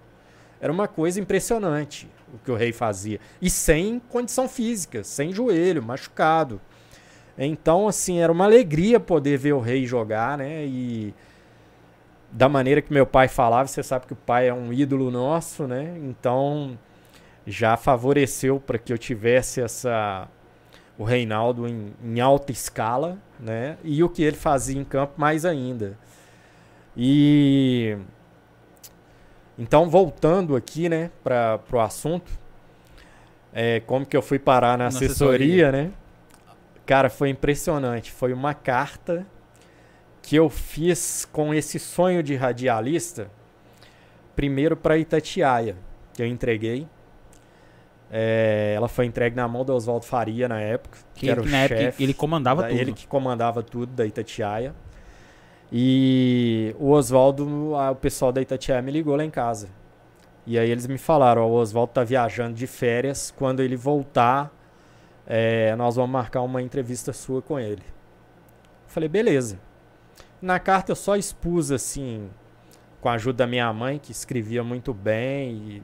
C: Era uma coisa impressionante o que o Rei fazia. E sem condição física, sem joelho, machucado. Então, assim, era uma alegria poder ver o rei jogar, né? E da maneira que meu pai falava, você sabe que o pai é um ídolo nosso, né? Então, já favoreceu para que eu tivesse essa o Reinaldo em, em, alta escala, né? E o que ele fazia em campo mais ainda. E então voltando aqui, né, para o assunto, é, como que eu fui parar na, na assessoria, assessoria, né? Cara, foi impressionante. Foi uma carta que eu fiz com esse sonho de radialista, primeiro para Itatiaia, que eu entreguei. É, ela foi entregue na mão do Oswaldo Faria na época, que, que era o chefe.
B: Ele comandava da, tudo.
C: Ele que comandava tudo da Itatiaia. E o Oswaldo, o pessoal da Itatiaia me ligou lá em casa. E aí eles me falaram, o Oswaldo tá viajando de férias, quando ele voltar, é, nós vamos marcar uma entrevista sua com ele. Falei, beleza. Na carta eu só expus assim, com a ajuda da minha mãe, que escrevia muito bem, e,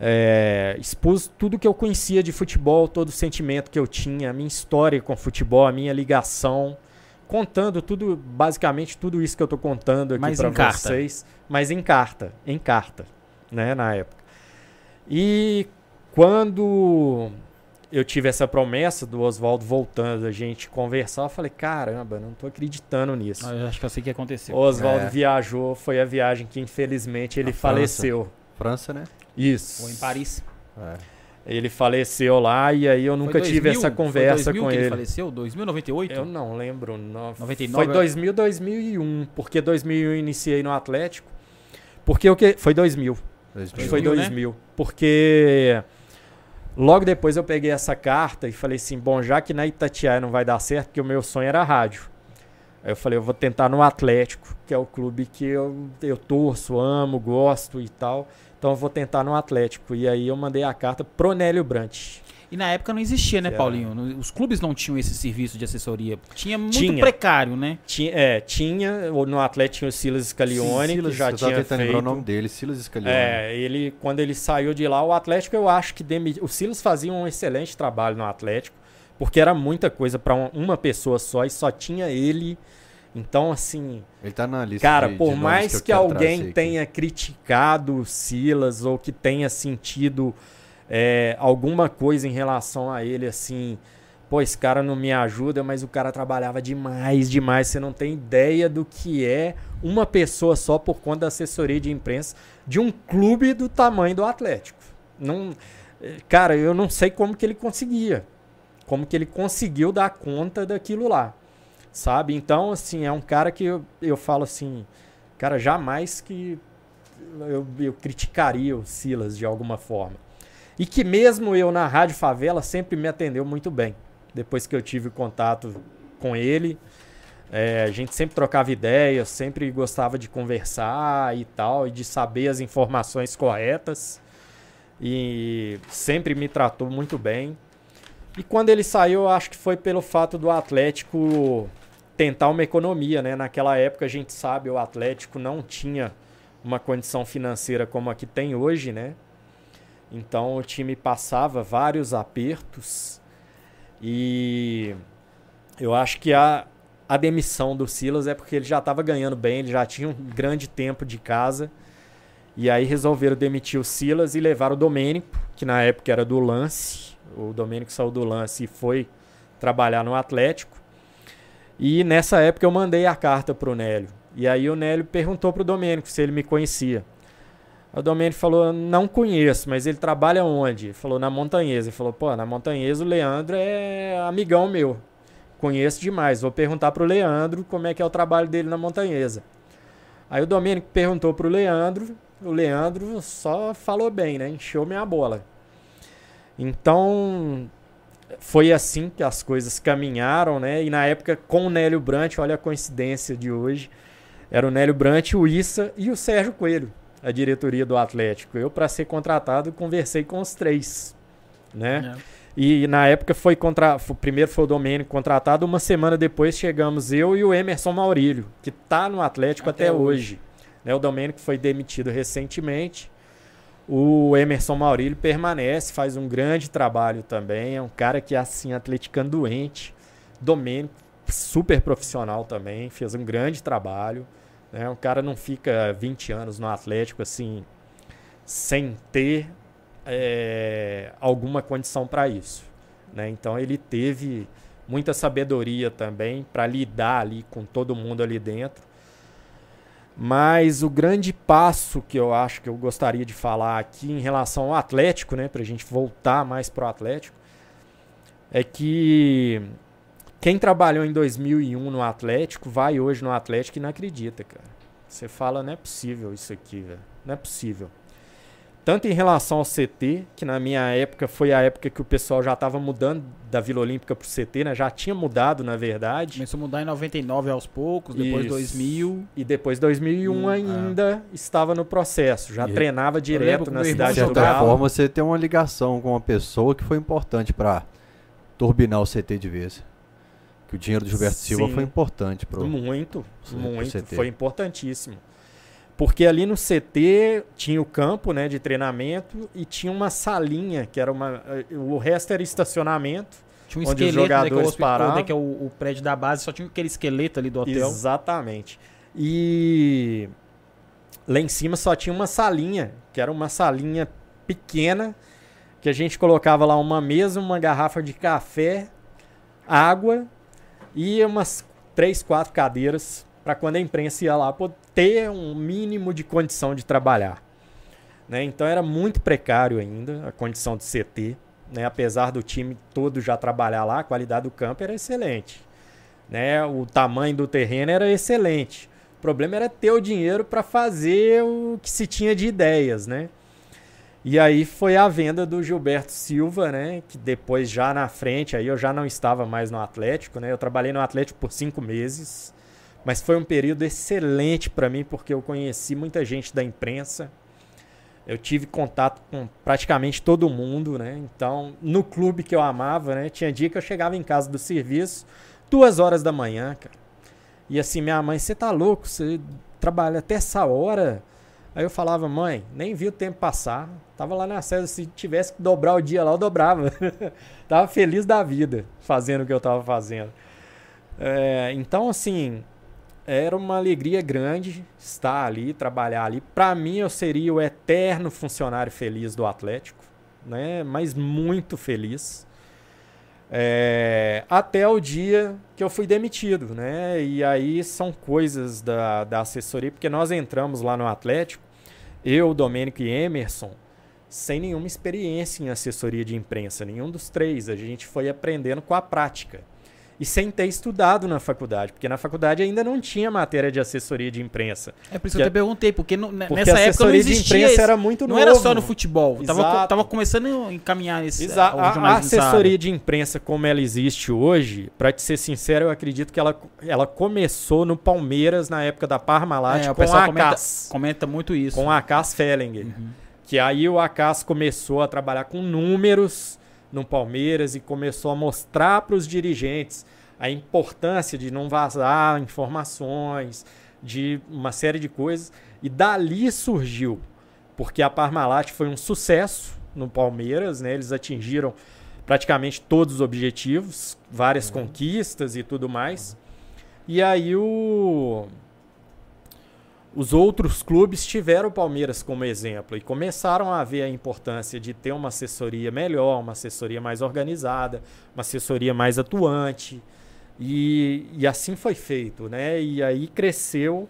C: é, expus tudo que eu conhecia de futebol, todo o sentimento que eu tinha, a minha história com futebol, a minha ligação, contando tudo, basicamente tudo isso que eu estou contando aqui para vocês, mas em carta, em carta, né, na época. E quando eu tive essa promessa do Oswaldo voltando, a gente conversar. Eu falei, caramba, não tô acreditando nisso.
B: Eu acho que eu sei o que aconteceu.
C: O Oswaldo é. viajou, foi a viagem que infelizmente ele a faleceu.
A: França, né?
C: Isso.
B: Ou em Paris.
C: É. Ele faleceu lá e aí eu nunca 2000, tive essa conversa com ele. ele
B: faleceu? 2098?
C: Eu não lembro. Não.
B: 99?
C: Foi 2000, 2001. Porque 2001 eu iniciei no Atlético. Porque o que? Foi 2000. 2000 foi 2000. Né? Porque Logo depois eu peguei essa carta e falei assim: bom, já que na Itatiaia não vai dar certo, porque o meu sonho era rádio. Aí eu falei, eu vou tentar no Atlético, que é o clube que eu, eu torço, amo, gosto e tal. Então eu vou tentar no Atlético. E aí eu mandei a carta pro Nélio Brant.
B: E na época não existia, né. Paulinho? Os clubes não tinham esse serviço de assessoria. Tinha muito
C: Tinha.
B: precário, né?
C: Tinha, é, tinha, o- no Atlético tinha o Silas Scalione,
A: Silas,
C: que já
A: eu
C: tinha
A: tentando
C: feito.
A: lembrar o nome dele, Silas Scalione.
C: É, ele, quando ele saiu de lá, o Atlético, eu acho que demitiu. O Silas fazia um excelente trabalho no Atlético, porque era muita coisa para uma pessoa só e só tinha ele. Então, assim,
A: Ele tá na lista
C: cara,
A: de- de
C: por
A: nomes
C: mais que,
A: quero
C: alguém tenha criticado o Silas ou que tenha sentido é, alguma coisa em relação a ele, assim, pô, esse cara não me ajuda, mas o cara trabalhava demais, demais. Você não tem ideia do que é uma pessoa só por conta da assessoria de imprensa de um clube do tamanho do Atlético. Não, eh, cara, eu não sei como que ele conseguia, como que ele conseguiu dar conta daquilo lá, sabe? Então, assim, é um cara que eu, eu falo assim, cara, jamais que eu, eu criticaria o Silas de alguma forma. E que mesmo eu na Rádio Favela sempre me atendeu muito bem. Depois que eu tive contato com ele, é, a gente sempre trocava ideias, sempre gostava de conversar e tal, e de saber as informações corretas. E sempre me tratou muito bem. E quando ele saiu, acho que foi pelo fato do Atlético tentar uma economia, né? Naquela época a gente sabe, o Atlético não tinha uma condição financeira como a que tem hoje, né? Então o time passava vários apertos e eu acho que a, a demissão do Silas é porque ele já estava ganhando bem, ele já tinha um grande tempo de casa. E aí resolveram demitir o Silas e levar o Domênico, que na época era do Lance. O Domênico saiu do Lance e foi trabalhar no Atlético. E nessa época eu mandei a carta pro Nélio. E aí o Nélio perguntou pro Domênico se ele me conhecia. O Domênico falou, não conheço, mas ele trabalha onde? Ele falou, na Montanhesa. Ele falou, pô, na Montanhesa o Leandro é amigão meu. Conheço demais. Vou perguntar pro Leandro como é que é o trabalho dele na Montanhesa. Aí o Domênico perguntou pro Leandro. O Leandro só falou bem, né? Encheu minha bola. Então, foi assim que as coisas caminharam, né? E na época com o Nélio Brant, olha a coincidência de hoje, era o Nélio Brant, o Issa e o Sérgio Coelho, a diretoria do Atlético. Eu, para ser contratado, conversei com os três, né?
B: É.
C: E na época foi contra, primeiro foi o Domênico contratado, uma semana depois chegamos eu e o Emerson Maurílio, que tá no Atlético até,
B: Até
C: hoje. Né, o Domênico foi demitido recentemente. O Emerson Maurílio permanece, faz um grande trabalho também. É um cara que assim, atleticano doente. Domênico, super profissional também, fez um grande trabalho. Né? Um cara não fica 20 anos no Atlético assim, sem ter é, alguma condição para isso. Né? Então ele teve muita sabedoria também para lidar ali com todo mundo ali dentro. Mas o grande passo que eu acho que eu gostaria de falar aqui em relação ao Atlético, né, para a gente voltar mais pro Atlético, é que quem trabalhou em 2001 no Atlético vai hoje no Atlético e não acredita, cara. Você fala, não é possível isso aqui, velho. Não é possível. Tanto em relação ao CT, que na minha época foi a época que o pessoal já estava mudando da Vila Olímpica pro CT, né? Já tinha mudado, na verdade.
B: Começou a mudar em 99 aos poucos, depois
C: Isso.
B: 2000.
C: E depois 2001
B: Hum,
C: ainda estava no processo. Já
A: E-
C: treinava direto na
A: De
C: cidade do
A: certa
C: Galo.
A: forma, você tem uma ligação com uma pessoa que foi importante para turbinar o CT de vez. Que o dinheiro do Gilberto Silva
C: Sim.
A: foi importante.
C: Muito,
A: Sim,
C: muito.
A: CT.
C: Foi importantíssimo. Porque ali no CT tinha o campo né, de treinamento e tinha uma salinha, que era uma. eh, O resto era estacionamento.
B: Tinha um
C: Onde os
B: esqueleto, né, que é o,
C: jogadores
B: hospital,
C: paravam.
B: né, que é o, o prédio da base, só tinha aquele esqueleto ali do hotel.
C: Exatamente. E lá em cima só tinha uma salinha, que era uma salinha pequena, que a gente colocava lá uma mesa, uma garrafa de café, água e umas três, quatro cadeiras para quando a imprensa ia lá poder ter um mínimo de condição de trabalhar. Né? Então era muito precário ainda a condição de CT. Né? Apesar do time todo já trabalhar lá, a qualidade do campo era excelente né? O tamanho do terreno era excelente. O problema era ter o dinheiro para fazer o que se tinha de ideias, né? E aí foi a venda do Gilberto Silva, né? Que depois já na frente, aí eu já não estava mais no Atlético, né? Eu trabalhei no Atlético por cinco meses. Mas foi um período excelente para mim, porque eu conheci muita gente da imprensa. Eu tive contato com praticamente todo mundo, né? Então, no clube que eu amava, né? Tinha dia que eu chegava em casa do serviço, duas horas da manhã, cara. E assim, minha mãe, você tá louco? Você trabalha até essa hora? Aí eu falava, mãe, nem vi o tempo passar. Tava lá na sede, se tivesse que dobrar o dia lá, eu dobrava. tava feliz da vida fazendo o que eu tava fazendo. É, então, assim, era uma alegria grande estar ali, trabalhar ali. Para mim, eu seria o eterno funcionário feliz do Atlético, né? Mas muito feliz. É, até o dia que eu fui demitido, né? E aí são coisas da, da assessoria, porque nós entramos lá no Atlético, eu, Domênico e Emerson, sem nenhuma experiência em assessoria de imprensa, nenhum dos três. A gente foi aprendendo com a prática e sem ter estudado na faculdade, porque na faculdade ainda não tinha matéria de assessoria de imprensa.
B: É por isso que eu te perguntei, porque, no, porque nessa época não existia.
C: de imprensa era muito
B: Não era só no futebol. Tava, tava começando a encaminhar esse.
C: Exato. A, a assessoria de imprensa, como ela existe hoje, para te ser sincero, eu acredito que ela, ela começou no Palmeiras na época da Parmalat é, com a
B: comenta, comenta muito isso.
C: Com a Acas Fellinger. Uhum. Que aí o Acas começou a trabalhar com números no Palmeiras e começou a mostrar para os dirigentes a importância de não vazar informações, de uma série de coisas. E dali surgiu, porque a Parmalat foi um sucesso no Palmeiras, né? Eles atingiram praticamente todos os objetivos, várias uhum. conquistas e tudo mais. E aí o os outros clubes tiveram o Palmeiras como exemplo e começaram a ver a importância de ter uma assessoria melhor, uma assessoria mais organizada, uma assessoria mais atuante. E, e assim foi feito, né? E aí cresceu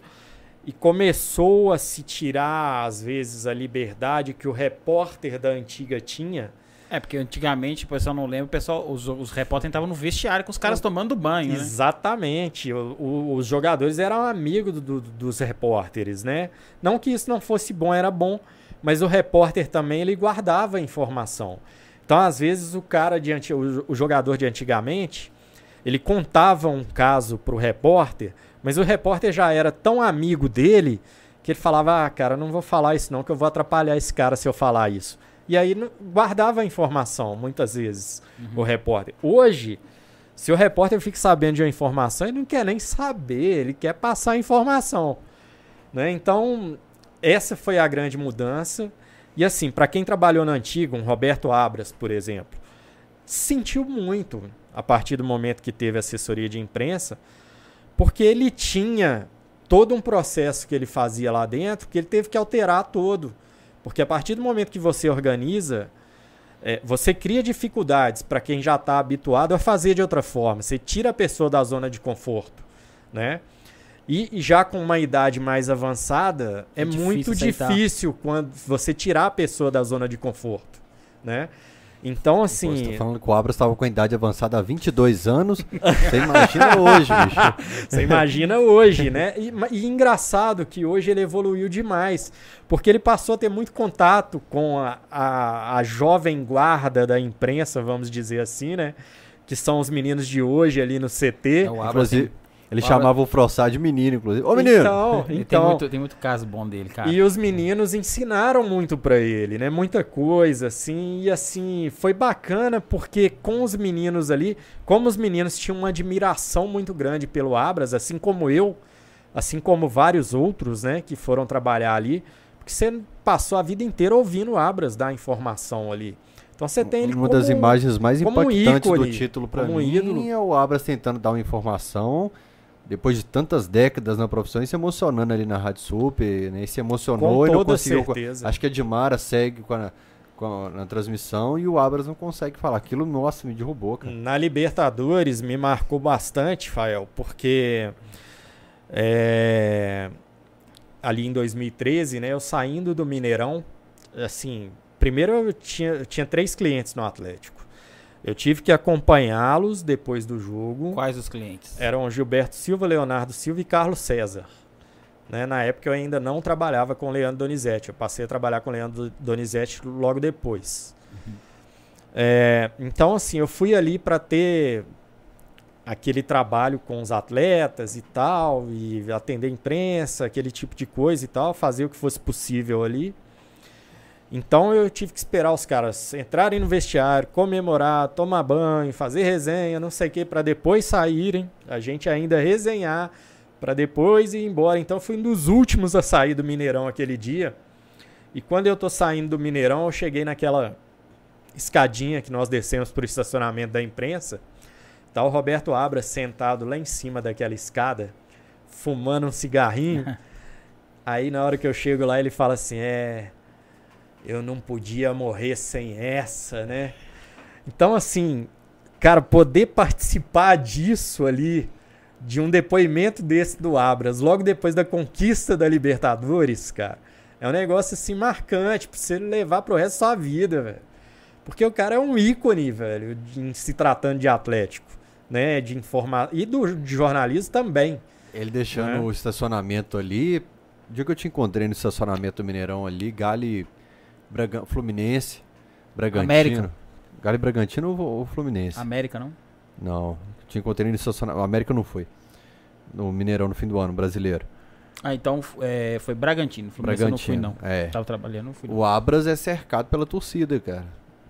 C: e começou a se tirar, às vezes, a liberdade que o repórter da antiga tinha
B: é, porque antigamente, o pessoal não lembra, o pessoal, os, os repórteres estavam no vestiário com os caras tomando banho,
C: né? Exatamente. O, o, os jogadores eram amigos do, do, dos repórteres, né? Não que isso não fosse bom, era bom, mas o repórter também ele guardava a informação. Então, às vezes, o cara de o, o jogador de antigamente, ele contava um caso pro repórter, mas o repórter já era tão amigo dele que ele falava: "Ah, cara, não vou falar isso não, que eu vou atrapalhar esse cara se eu falar isso". E aí guardava a informação, muitas vezes, uhum. o repórter. Hoje, se o repórter fica sabendo de uma informação, ele não quer nem saber, ele quer passar a informação. Né? Então, essa foi a grande mudança. E assim, para quem trabalhou na antiga, um Roberto Abras, por exemplo, sentiu muito a partir do momento que teve assessoria de imprensa, porque ele tinha todo um processo que ele fazia lá dentro que ele teve que alterar todo. Porque a partir do momento que você organiza, é, você cria dificuldades para quem já está habituado a fazer de outra forma. Você tira a pessoa da zona de conforto, né? E, e já com uma idade mais avançada, é, é difícil muito aceitar. difícil quando você tirar a pessoa da zona de conforto, né? Então, assim. Pô, você
A: tá falando que o Abras estava com a idade avançada há 22 anos. Você imagina hoje, bicho.
C: Você imagina hoje, né? E, e, engraçado que hoje ele evoluiu demais. Porque ele passou a ter muito contato com a, a, a jovem guarda da imprensa, vamos dizer assim, né? Que são os meninos de hoje ali no CT.
A: É, o Abras, ele chamava o Frossá de menino, inclusive. Ô, menino!
B: Então, então tem, muito, tem muito caso bom dele, cara.
C: E os meninos ensinaram muito para ele, né? Muita coisa, assim. E assim, foi bacana porque com os meninos ali, como os meninos tinham uma admiração muito grande pelo Abras, assim como eu, assim como vários outros, né? Que foram trabalhar ali. Porque você passou a vida inteira ouvindo Abras dar informação ali. Então você tem ele
A: Uma como, das imagens mais impactantes ícone, do título para mim ídolo. é o Abras tentando dar uma informação depois de tantas décadas na profissão, e se emocionando ali na Rádio Super, né? E se emocionou com e não conseguiu. Certeza. Acho que a Dimara segue com a, com a, na transmissão e o Abras não consegue falar. Aquilo, nossa, me derrubou, cara.
C: Na Libertadores me marcou bastante, Fael, porque é, ali em 2013, né, eu saindo do Mineirão, assim, primeiro eu tinha, eu tinha três clientes no Atlético. Eu tive que acompanhá-los depois do jogo.
B: Quais os clientes?
C: Eram Gilberto Silva, Leonardo Silva e Carlos César. Né? Na época eu ainda não trabalhava com Leandro Donizete. Eu passei a trabalhar com Leandro Donizete logo depois. Uhum. É, então, assim, eu fui ali para ter aquele trabalho com os atletas e tal, e atender a imprensa, aquele tipo de coisa e tal, fazer o que fosse possível ali. Então eu tive que esperar os caras entrarem no vestiário, comemorar, tomar banho, fazer resenha, não sei o que, para depois saírem, a gente ainda resenhar, para depois ir embora. Então fui um dos últimos a sair do Mineirão aquele dia. E quando eu tô saindo do Mineirão, eu cheguei naquela escadinha que nós descemos pro estacionamento da imprensa. Tá o Roberto Abra sentado lá em cima daquela escada, fumando um cigarrinho. Aí na hora que eu chego lá, ele fala assim: "É, eu não podia morrer sem essa, né?" Então assim, cara, poder participar disso ali, de um depoimento desse do Abras, logo depois da conquista da Libertadores, cara, é um negócio assim marcante pra você levar pro resto da sua vida, velho. Porque o cara é um ícone, velho, em se tratando de Atlético, né? De informar. E do de jornalismo também.
A: Ele deixando
C: É.
A: o estacionamento ali. O dia que eu te encontrei no estacionamento Mineirão ali, Gale Bragan, Fluminense, Bragantino.
B: América.
A: Gale Bragantino ou, ou Fluminense?
B: América, não?
A: Não, te encontrei no estacionamento. América não foi. No Mineirão no fim do ano, brasileiro.
B: Ah, então é, foi Bragantino. Fluminense eu não fui, não.
A: É.
B: Tava trabalhando, não fui. não.
A: O Abras é cercado pela torcida, cara.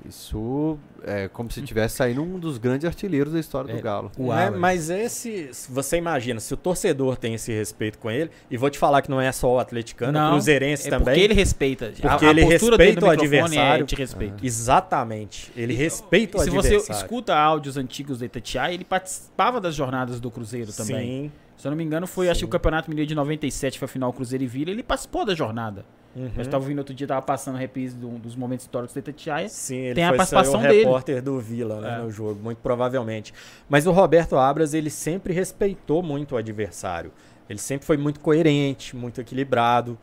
A: Isso é como se tivesse saindo um dos grandes artilheiros da história
B: É,
A: do Galo.
B: O
C: É, mas esse, se você imagina, se o torcedor tem esse respeito com ele, e vou te falar que não é só o atleticano,
B: Não,
C: o cruzeirense
B: é
C: também.
B: porque ele respeita.
C: Porque
B: a, a
C: ele respeita o
B: microfone
C: adversário.
B: É de respeito.
C: Exatamente. Ele respeita o
B: E se
C: adversário.
B: você escuta áudios antigos do Itatiaia, ele participava das jornadas do Cruzeiro também.
C: Sim.
B: Se eu não me engano, foi acho que o Campeonato Mineiro de 97, foi a final Cruzeiro e Vila, ele participou da jornada.
C: Uhum.
B: Eu estava ouvindo outro dia, tava passando a reprise do- dos momentos históricos do Itatiaia.
C: Sim, ele
B: Tem a participação dele.
C: repórter do Vila né,
B: É.
C: no jogo, muito provavelmente. Mas o Roberto Abras, ele sempre respeitou muito o adversário. Ele sempre foi muito coerente, muito equilibrado.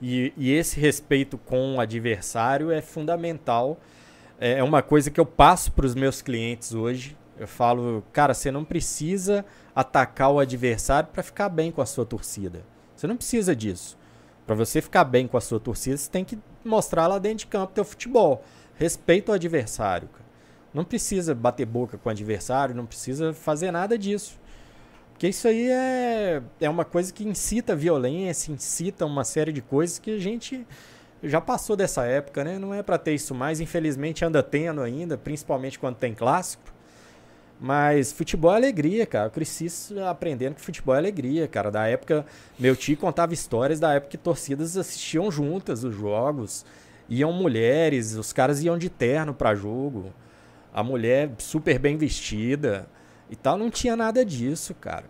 C: E, e esse respeito com o adversário é fundamental. É é uma coisa que eu passo para os meus clientes hoje. Eu falo, cara, você não precisa atacar o adversário para ficar bem com a sua torcida. Você não precisa disso. Para você ficar bem com a sua torcida, você tem que mostrar lá dentro de campo teu futebol. Respeita o adversário. Cara. Não precisa bater boca com o adversário, não precisa fazer nada disso. Porque isso aí é, é uma coisa que incita violência, incita uma série de coisas que a gente já passou dessa época, né? Não é para ter isso mais, infelizmente anda tendo ainda, principalmente quando tem clássico. Mas futebol é alegria, cara. Eu cresci aprendendo que futebol é alegria, cara. Da época, meu tio contava histórias da época que torcidas assistiam juntas os jogos. Iam mulheres, os caras iam de terno pra jogo. A mulher super bem vestida e tal. Não tinha nada disso, cara.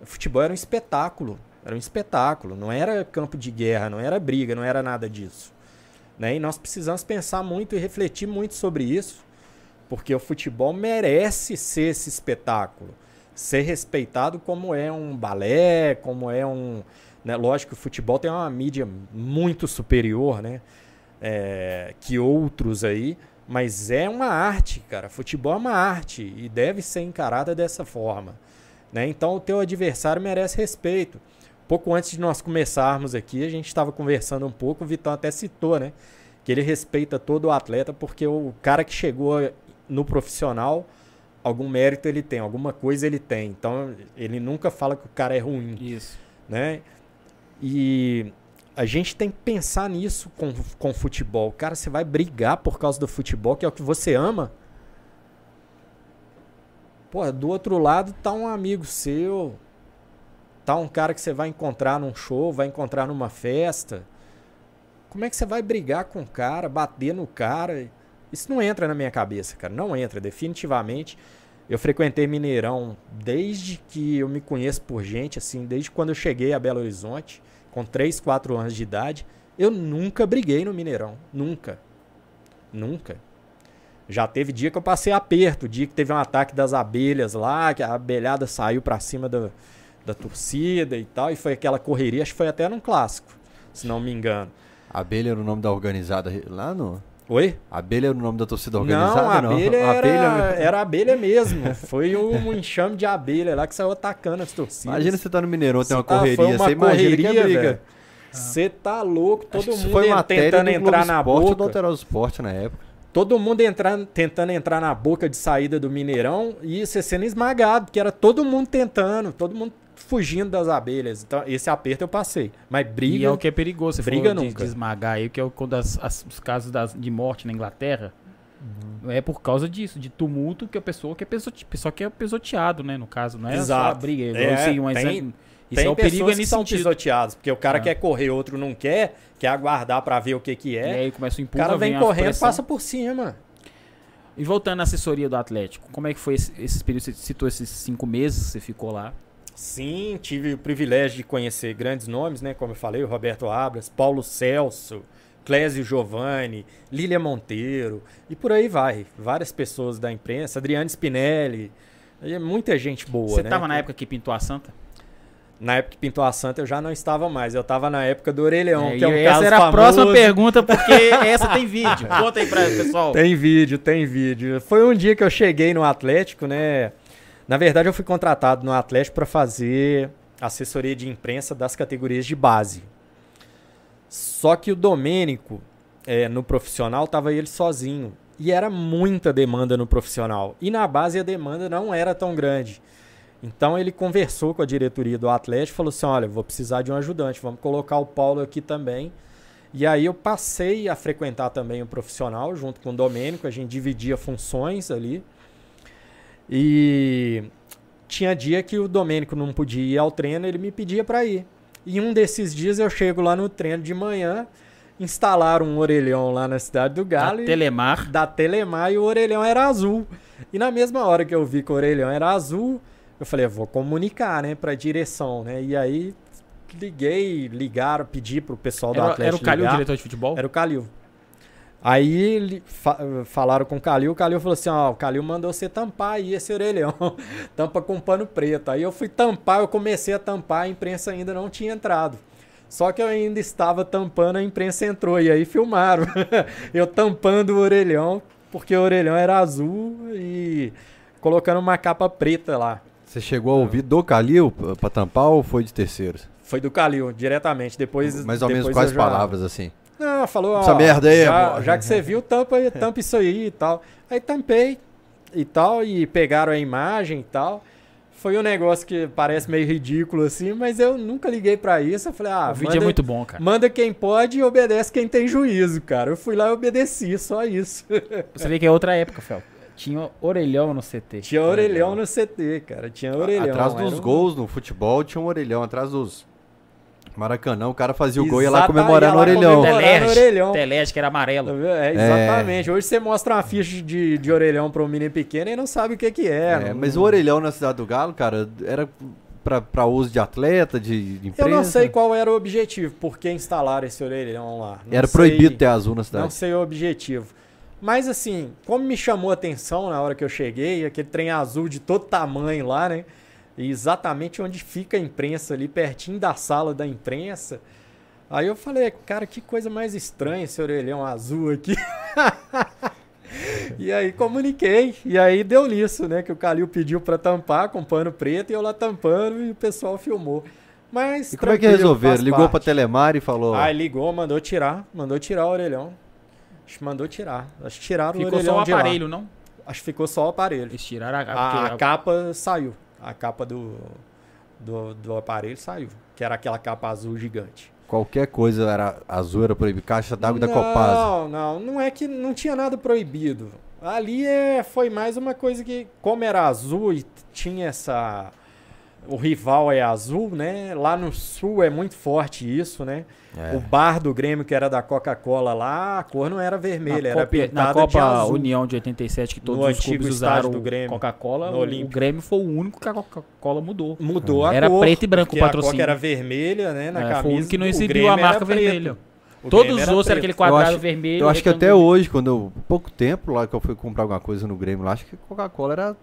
C: O futebol era um espetáculo. Era um espetáculo. Não era campo de guerra, não era briga, não era nada disso. Né? E nós precisamos pensar muito e refletir muito sobre isso. Porque o futebol merece ser esse espetáculo. Ser respeitado como é um balé, como é um. Né? Lógico que o futebol tem uma mídia muito superior, né? É, que outros aí. Mas é uma arte, cara. Futebol é uma arte e deve ser encarada dessa forma. Né? Então o teu adversário merece respeito. Pouco antes de nós começarmos aqui, a gente estava conversando um pouco, o Vitão até citou, né? Que ele respeita todo o atleta, porque o cara que chegou no profissional, algum mérito ele tem, alguma coisa ele tem. Então ele nunca fala que o cara é ruim,
B: Isso.
C: né? E a gente tem que pensar nisso com, com futebol. Cara, você vai brigar por causa do futebol, que é o que você ama. Pô, do outro lado tá um amigo seu, tá um cara que você vai encontrar num show, vai encontrar numa festa. Como é que você vai brigar com o cara, bater no cara? Isso não entra na minha cabeça, cara. Não entra, definitivamente. Eu frequentei Mineirão desde que eu me conheço por gente, assim, desde quando eu cheguei a Belo Horizonte, com 3, 4 anos de idade. Eu nunca briguei no Mineirão. Nunca. Nunca. Já teve dia que eu passei aperto, dia que teve um ataque das abelhas lá, que a abelhada saiu pra cima da, da torcida e tal, e foi aquela correria, acho que foi até num clássico, se não me engano.
A: Abelha era o nome da organizada lá no.
C: Oi?
A: Abelha era o nome da torcida
C: Não,
A: organizada?
C: a abelha, era,
A: Abelha-
C: era abelha mesmo. Foi um enxame de abelha lá que saiu atacando as torcidas.
A: Imagina você tá no Mineirão, tem uma
C: Ah, foi
A: correria,
C: uma
A: você imagina que é
C: correria,
A: briga.
C: Você tá louco, todo mundo
A: foi
C: tentando
A: do
C: entrar na
A: Esporte ou do
C: boca.
A: Alterosa Esporte na época.
C: todo mundo entrando, tentando entrar na boca de saída do Mineirão e você sendo esmagado, porque era todo mundo tentando, todo mundo fugindo das abelhas. Então, esse aperto eu passei. Mas briga.
B: E é o que é perigoso. Você
C: briga
B: falou de,
C: nunca.
B: de esmagar aí, que é o- quando as- as- os casos das- de morte na Inglaterra. É por causa disso, de tumulto que a pessoa que é pisote, pessoa que é pisoteado, né? No caso, não é só a
C: Exato.
B: briga.
C: É,
B: esse, um
C: tem-
B: exemplo- isso
C: Tem
B: é o perigo é
C: que são
B: sentido.
C: pisoteadas, porque o cara
B: É.
C: quer correr, outro não quer, quer aguardar pra ver o que que
B: E
C: é.
B: aí começa o
C: o
B: empurra,
C: cara vem
B: a
C: correndo, passa por cima.
B: E voltando à assessoria do Atlético, como é que foi esse, esse período? Você citou esses cinco meses, você ficou lá.
C: Sim, tive o privilégio de conhecer grandes nomes, né? Como eu falei, o Roberto Abras, Paulo Celso, Clésio Giovanni, Lília Monteiro, e por aí vai. Várias pessoas da imprensa, Adriane Spinelli, é muita gente boa,
B: você
C: né?
B: estava na época que pintou a Santa?
C: Na época que pintou a Santa eu já não estava mais, eu estava na época do Orelhão,
B: É,
C: que é um
B: e
C: caso
B: essa era
C: famoso.
B: a próxima pergunta, porque essa tem vídeo. Conta aí pra pessoal.
C: Tem vídeo, tem vídeo. Foi um dia que eu cheguei no Atlético, né? Na verdade, eu fui contratado no Atlético para fazer assessoria de imprensa das categorias de base. Só que o Domênico, é, no profissional, tava ele sozinho. E era muita demanda no profissional. E na base a demanda não era tão grande. Então ele conversou com a diretoria do Atlético e falou assim: olha, vou precisar de um ajudante, vamos colocar o Paulo aqui também. E aí eu passei a frequentar também o profissional junto com o Domênico, a gente dividia funções ali. E tinha dia que o Domênico não podia ir ao treino, ele me pedia para ir. E um desses dias eu chego lá no treino de manhã, instalaram um orelhão lá na cidade do
B: Da
C: Galo. e-
B: Telemar.
C: da Telemar e o orelhão era azul. E na mesma hora que eu vi que o orelhão era azul, eu falei, eu vou comunicar, né, pra direção, né? E aí liguei, ligaram, pedi pro pessoal do
B: Era,
C: Atlético
B: era o Calil,
C: ligar.
B: diretor de futebol?
C: Era o Calil. Aí li- fa- falaram com o Calil, o Calil falou assim, ó, o Calil mandou você tampar aí esse orelhão, tampa com pano preto. Aí eu fui tampar, eu comecei a tampar, a imprensa ainda não tinha entrado. Só que eu ainda estava tampando, a imprensa entrou e aí filmaram. eu tampando o orelhão, porque o orelhão era azul e colocando uma capa preta lá.
A: Você chegou a ouvir do Calil p- pra tampar ou foi de terceiros?
C: Foi do Calil, diretamente. Depois,
A: Mais ou menos quais palavras assim?
C: Falou, ó,
A: Essa merda aí,
C: já,
A: amor.
C: já que você viu, tampa, aí- tampa isso aí e tal. Aí tampei e tal, e pegaram a imagem e tal. Foi um negócio que parece meio ridículo assim, mas eu nunca liguei pra isso. Eu falei, ah,
B: o vídeo
C: manda,
B: é muito bom, cara.
C: manda quem pode e obedece quem tem juízo, cara. Eu fui lá e obedeci, só isso.
B: Você vê que é outra época, Fel. Tinha orelhão no CT.
C: Tinha orelhão no CT, cara. Tinha orelhão.
A: Atrás dos
C: um-
A: gols no futebol tinha um orelhão. Atrás dos Maracanã, o cara fazia o gol e ia lá comemorar
C: ia
A: no
C: lá
A: orelhão.
C: comemorar.
B: Telege,
C: no orelhão.
B: Telege, que era
C: Tá
B: amarelo.
C: vendo? É, exatamente. Hoje você mostra uma ficha de, de orelhão pra um menino pequeno e não sabe o que que é.
A: É,
C: não-
A: mas o orelhão na cidade do Galo, cara, era pra, pra uso de atleta, de, de
C: Eu não sei qual era o objetivo, por que instalaram esse orelhão lá. Não
A: Era
C: sei-
A: proibido ter azul na
C: Não
A: cidade.
C: sei o objetivo. Mas assim, como me chamou a atenção na hora que eu cheguei, aquele trem azul de todo tamanho lá, né? E exatamente onde fica a imprensa ali, pertinho da sala da imprensa. Aí eu falei, cara, que coisa mais estranha esse orelhão azul aqui. e aí comuniquei. E aí deu nisso, né? Que o Calil pediu pra tampar com pano preto e eu lá tampando e o pessoal filmou. Mas
A: E como é que
C: tranquilo,
A: resolveram? Ligou pra
C: parte.
A: Telemar e falou.
C: Ah, ligou, mandou tirar, mandou tirar o orelhão. Acho que mandou tirar. Acho que tiraram o
B: Ficou
C: orelhão
B: só o aparelho, não?
C: Acho que ficou só o aparelho.
B: Eles tiraram a,
C: A,
B: porque
C: a capa saiu. A capa do, do, do aparelho saiu. Que era aquela capa azul gigante.
A: Qualquer coisa era azul, era proibido. Caixa d'água da Copasa.
C: Não, não, não é que não tinha nada proibido. Ali é, foi mais uma coisa que, como era azul e tinha essa. O rival é azul, né? Lá no sul é muito forte isso, né?
A: É.
C: O bar do Grêmio, que era da Coca-Cola lá, a cor não era vermelha,
B: na
C: era
B: Copa, na
C: pintada de
B: Copa
C: azul.
B: União de 87, que todos
C: No
B: os clubes usaram
C: do Grêmio,
B: Coca-Cola,
C: no
B: o, o. Grêmio foi o único que a Coca-Cola mudou.
C: Mudou a
B: Era
C: cor,
B: preto e branco o
C: porque A
B: patrocínio.
C: Coca era vermelha, né, na
B: É,
C: camisa.
B: foi o único que não exibiu a
C: era
B: marca vermelha.
C: O
B: Todos os outros era aquele quadrado
A: acho-
B: vermelho.
A: Eu acho que até
B: retângulo.
A: hoje, quando eu. Pouco tempo lá que eu fui comprar alguma coisa no Grêmio lá, acho que Coca-Cola era.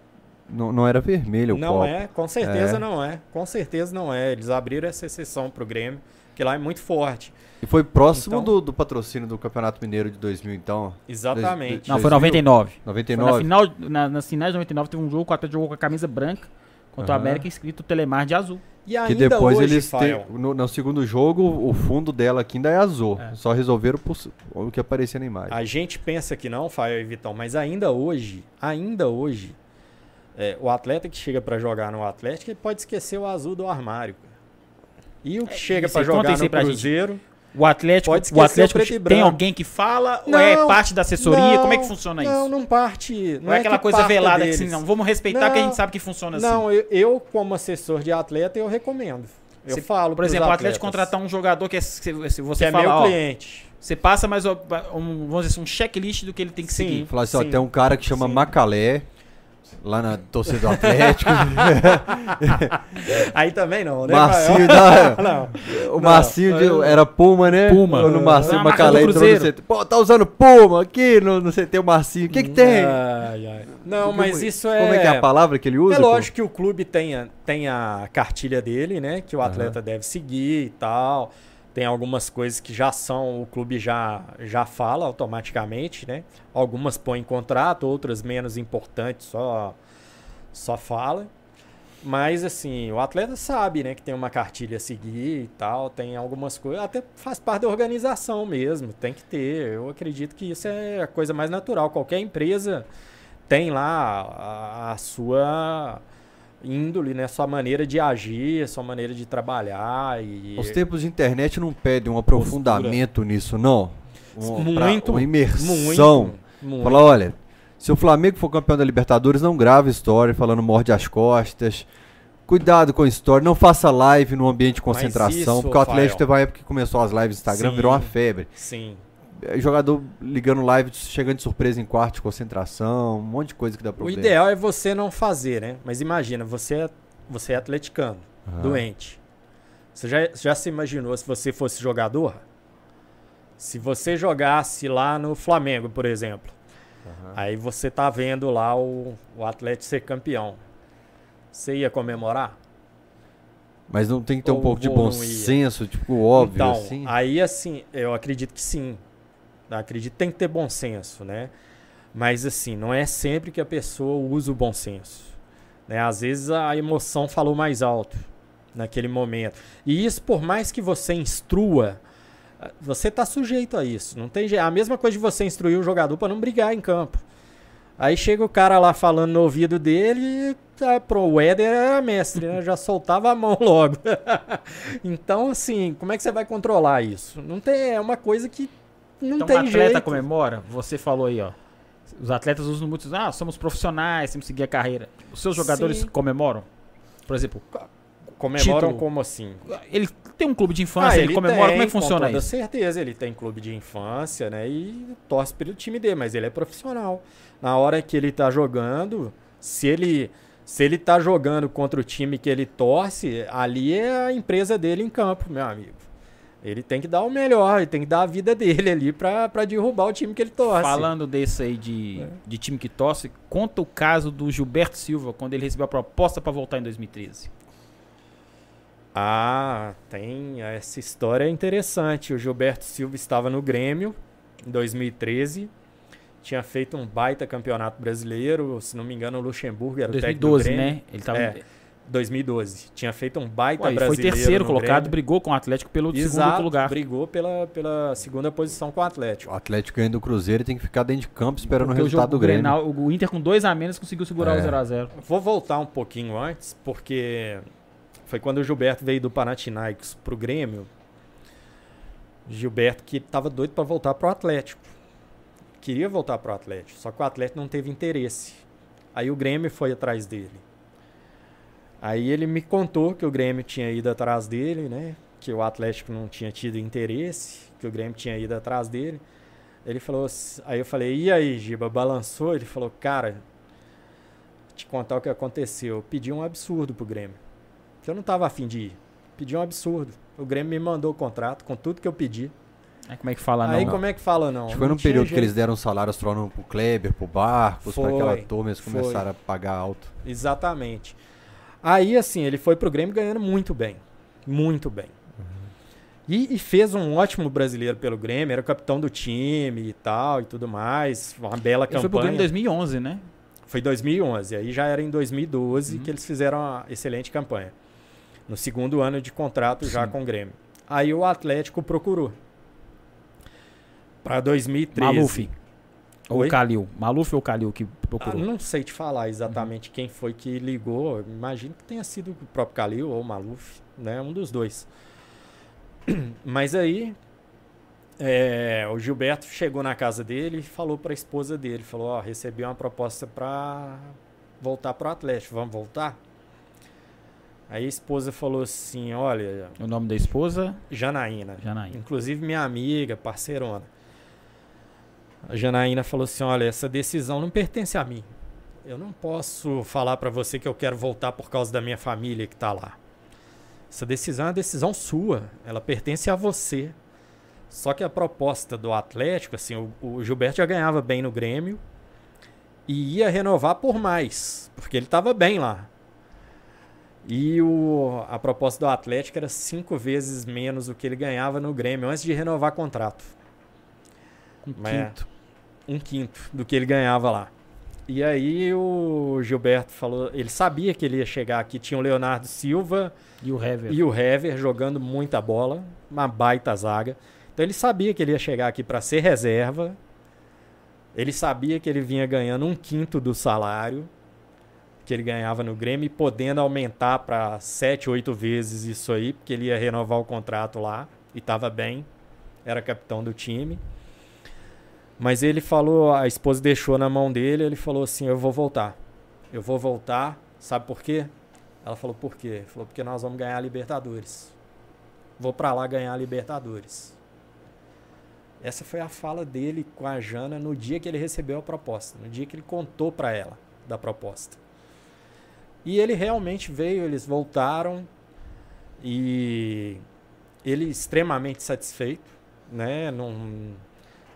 A: Não, não era vermelho o
C: Não
A: copo.
C: é, com certeza
A: É.
C: não é. Com certeza não é. Eles abriram essa exceção pro Grêmio, que lá é muito forte.
A: E foi próximo
C: Então-
A: do, do patrocínio do Campeonato Mineiro de 2000, então.
C: Exatamente.
B: Não, foi
A: 2000?
B: 99. Foi
A: 99.
B: na final, na, nas finais de 99 teve um jogo, o Atlético jogou com a camisa branca contra o
A: Aham.
B: América escrito Telemar de azul.
C: E
A: Que
C: ainda
A: depois
C: hoje,
A: eles têm, no, no segundo jogo, o fundo dela aqui ainda é azul.
B: É.
A: Só resolveram por- o que aparecia na imagem.
C: A gente pensa que não, Fael e Vitão, mas ainda hoje, ainda hoje, é, o atleta que chega pra jogar no Atlético, ele pode esquecer o azul do armário. cara. E o que chega pra
B: aí, conta
C: jogar no
B: gente.
C: Cruzeiro,
B: O Atlético,
C: Pode
B: o Atlético
C: preto e
B: tem
C: branco.
B: alguém que fala ou
C: Não,
B: é parte da assessoria? Como é que
C: não,
B: funciona
C: não,
B: isso?
C: não parte. Não,
B: Não é aquela
C: que
B: coisa velada
C: deles.
B: que assim, não, vamos respeitar que a gente
C: Não,
B: sabe que funciona assim.
C: Não, eu, eu, como assessor de atleta, eu recomendo. Eu
B: Se-
C: falo
B: Por exemplo, o Atlético contratar um jogador que é, se, se
C: que
B: você
C: é
B: fala,
C: meu
B: ó,
C: cliente.
B: você passa mais um, vamos dizer assim, um checklist do que ele tem que
C: Sim.
B: seguir.
A: Falar assim, ó, tem um cara que chama
C: Sim.
A: Macalé, lá na torcida do Atlético.
C: Aí também não, né?
A: Marcinho da-
C: não.
A: O
C: Não,
A: Marcinho de-
C: eu-
A: era Puma, né?
B: Puma.
A: Quando o Marcinho
B: Ah,
A: Macalé entrou no. CT. Pô, tá usando Puma aqui no, no CT o Marcinho. O que que tem?
C: Ai, ai. Não,
A: Como-
C: mas isso é.
A: Como é que é a palavra que ele usa?
C: É
A: pô?
C: lógico que o clube tem a, tem a cartilha dele, né? Que o atleta deve seguir e tal. Tem algumas coisas que já são, o clube já, já fala automaticamente, né? Algumas põem em contrato, outras menos importantes, só, só fala. Mas assim, o atleta sabe, né, que tem uma cartilha a seguir e tal, tem algumas coisas, até faz parte da organização mesmo, tem que ter. Eu acredito que isso é a coisa mais natural. Qualquer empresa tem lá a, a sua índole, né, sua maneira de agir, sua maneira de trabalhar e
A: Os tempos de internet não pedem um aprofundamento nisso, não. Um- pra-
C: muito,
A: uma imersão.
C: muito, muito.
A: Falar, olha, se o Flamengo for campeão da Libertadores, não grave story falando morde as costas. Cuidado com a história, não faça live no ambiente de concentração,
C: isso,
A: porque o Atlético teve uma época que começou as lives no Instagram,
C: Sim.
A: virou uma febre.
C: Sim.
A: É, Jogador ligando live, chegando de surpresa em quarto de concentração, um monte de coisa que dá
C: O
A: problema.
C: ideal é você não fazer, né? Mas imagina, você é, você é atleticano,
A: Aham.
C: doente. Você já, já se imaginou se você fosse jogador? Se você jogasse lá no Flamengo, por exemplo,
A: Aham.
C: aí você tá vendo lá o, o Atlético ser campeão. Você ia comemorar?
A: Mas não tem que ter um
C: Ou
A: pouco de bom senso, tipo, óbvio,
C: então,
A: assim.
C: aí assim, eu acredito que sim. Acredito tem que ter bom senso, né? Mas assim, não é sempre que a pessoa usa o bom senso. Né? Às vezes a emoção falou mais alto naquele momento. E isso, por mais que você instrua, você tá sujeito a isso. Não tem. A mesma coisa de você instruir o jogador para não brigar em campo. Aí chega o cara lá falando no ouvido dele ah, pro Éder era mestre, né? Já soltava a mão logo. então, assim, como é que você vai controlar isso? Não tem, é uma coisa que não
B: então
C: tem
B: o atleta
C: jeito.
B: comemora, você falou aí, ó. Os atletas usam muito, ah, somos profissionais, temos que seguir a carreira. Os seus jogadores
C: Sim.
B: comemoram? Por exemplo,
C: Comemoram
B: título.
C: como assim?
B: ele tem um clube de infância,
C: Ah,
B: ele, comemora, como é que
C: tem,
B: funciona
C: com toda
B: isso?
C: certeza, ele tem clube de infância, né? E torce pelo time dele, mas ele é profissional. Na hora que ele tá jogando, se ele se ele tá jogando contra o time que ele torce, ali é a empresa dele em campo, meu amigo. Ele tem que dar o melhor, ele tem que dar a vida dele ali pra, pra derrubar o time que ele torce.
B: Falando desse aí de,
C: É.
B: de time que torce, conta o caso do Gilberto Silva, quando ele recebeu a proposta pra voltar em 2013.
C: Ah, tem essa história é interessante. O Gilberto Silva estava no Grêmio em 2013. Tinha feito um baita campeonato brasileiro, se não me engano, o Luxemburgo era o técnico do
B: 2012,
C: Grêmio.
B: né? Ele tava.
C: É, 2012. Tinha feito um baita
B: Pô, ele foi
C: brasileiro.
B: terceiro
C: no
B: colocado,
C: Grêmio.
B: brigou com o Atlético pelo
C: Exato,
B: segundo lugar.
C: brigou pela, pela segunda posição com o
A: O
C: Atlético.
A: Atlético ganhando do Cruzeiro e tem que ficar dentro de campo esperando
B: Porque
A: o
B: o
A: resultado
B: jogo
A: do Grêmio.
B: Grenal, o Inter com dois a menos conseguiu segurar
A: É.
B: o 0x0.
C: Vou voltar um pouquinho antes, porque foi quando o Gilberto veio do Panathinaikos pro Grêmio. Gilberto que estava doido para voltar pro Atlético. Queria voltar pro Atlético, só que o Atlético não teve interesse. Aí o Grêmio foi atrás dele. Aí ele me contou que o Grêmio tinha ido atrás dele, né? Que o Atlético não tinha tido interesse, que o Grêmio tinha ido atrás dele. Ele falou, assim- aí eu falei, e aí, Giba, balançou? Ele falou, cara, te contar o que aconteceu. Eu pedi um absurdo pro Grêmio. Que eu não tava afim de ir. Pedi um absurdo. O Grêmio me mandou o contrato com tudo que eu pedi.
B: Aí como é que fala
C: Aí
B: não?
C: como é que fala não?
A: Acho que foi num período que
C: jeito.
A: eles deram um salário astronômico pro Kleber, pro Barcos, pra
C: Foi,
A: aquela turma, eles
C: foi.
A: começaram a pagar alto.
C: Exatamente. Aí, assim, ele foi pro Grêmio ganhando muito bem. Muito bem. E, e fez um ótimo brasileiro pelo Grêmio, era o capitão do time e tal e tudo mais. Uma bela
B: Ele foi pro
C: campanha.
B: Grêmio em 2011, né?
C: Foi 2011. Aí já era em 2012
B: Uhum.
C: que eles fizeram uma excelente campanha. No segundo ano de contrato já
B: Sim.
C: com o Grêmio. Aí o Atlético procurou. Para 2013.
B: Maluf. Ou
C: Oi?
B: o Calil. Maluf ou Calil que
C: Ah,
B: procurou?
C: não sei te falar exatamente quem foi que ligou. Imagino que tenha sido o próprio Calil ou o Maluf, né? Um dos dois. Mas aí é, o Gilberto chegou na casa dele e falou para a esposa dele, falou: "Ó, recebi uma proposta para voltar pro Atlético. Vamos voltar?" Aí a esposa falou assim: "Olha,
B: O nome da esposa?
C: Janaína,
B: Janaína.
C: inclusive minha amiga, parceirona. A Janaína falou assim: Olha, essa decisão não pertence a mim. Eu não posso falar pra você que eu quero voltar por causa da minha família que tá lá. Essa decisão é uma decisão sua. Ela pertence a você. Só que a proposta do Atlético, assim, o, o Gilberto já ganhava bem no Grêmio e ia renovar por mais, porque ele estava bem lá. E o, a proposta do Atlético era cinco vezes menos do que ele ganhava no Grêmio antes de renovar contrato.
B: Um
C: Mas-
B: quinto.
C: Um quinto do que ele ganhava lá. E aí o Gilberto falou, ele sabia que ele ia chegar aqui, tinha o Leonardo Silva
B: E o Hever.
C: e o Hever jogando muita bola, uma baita zaga. Então ele sabia que ele ia chegar aqui para ser reserva. Ele sabia que ele vinha ganhando um quinto do salário que ele ganhava no Grêmio podendo aumentar para sete, oito vezes isso aí, porque ele ia renovar o contrato lá e estava bem, era capitão do time. Mas ele falou, a esposa deixou na mão dele, ele falou assim: "Eu vou voltar. Eu vou voltar". Sabe por quê? Ela falou: "Por quê?". Ele falou: "Porque nós vamos ganhar a Libertadores. Vou pra lá ganhar a Libertadores". Essa foi a fala dele com a Jana no dia que ele recebeu a proposta, no dia que ele contou pra ela da proposta. E ele realmente veio, eles voltaram e ele extremamente satisfeito, né? Não,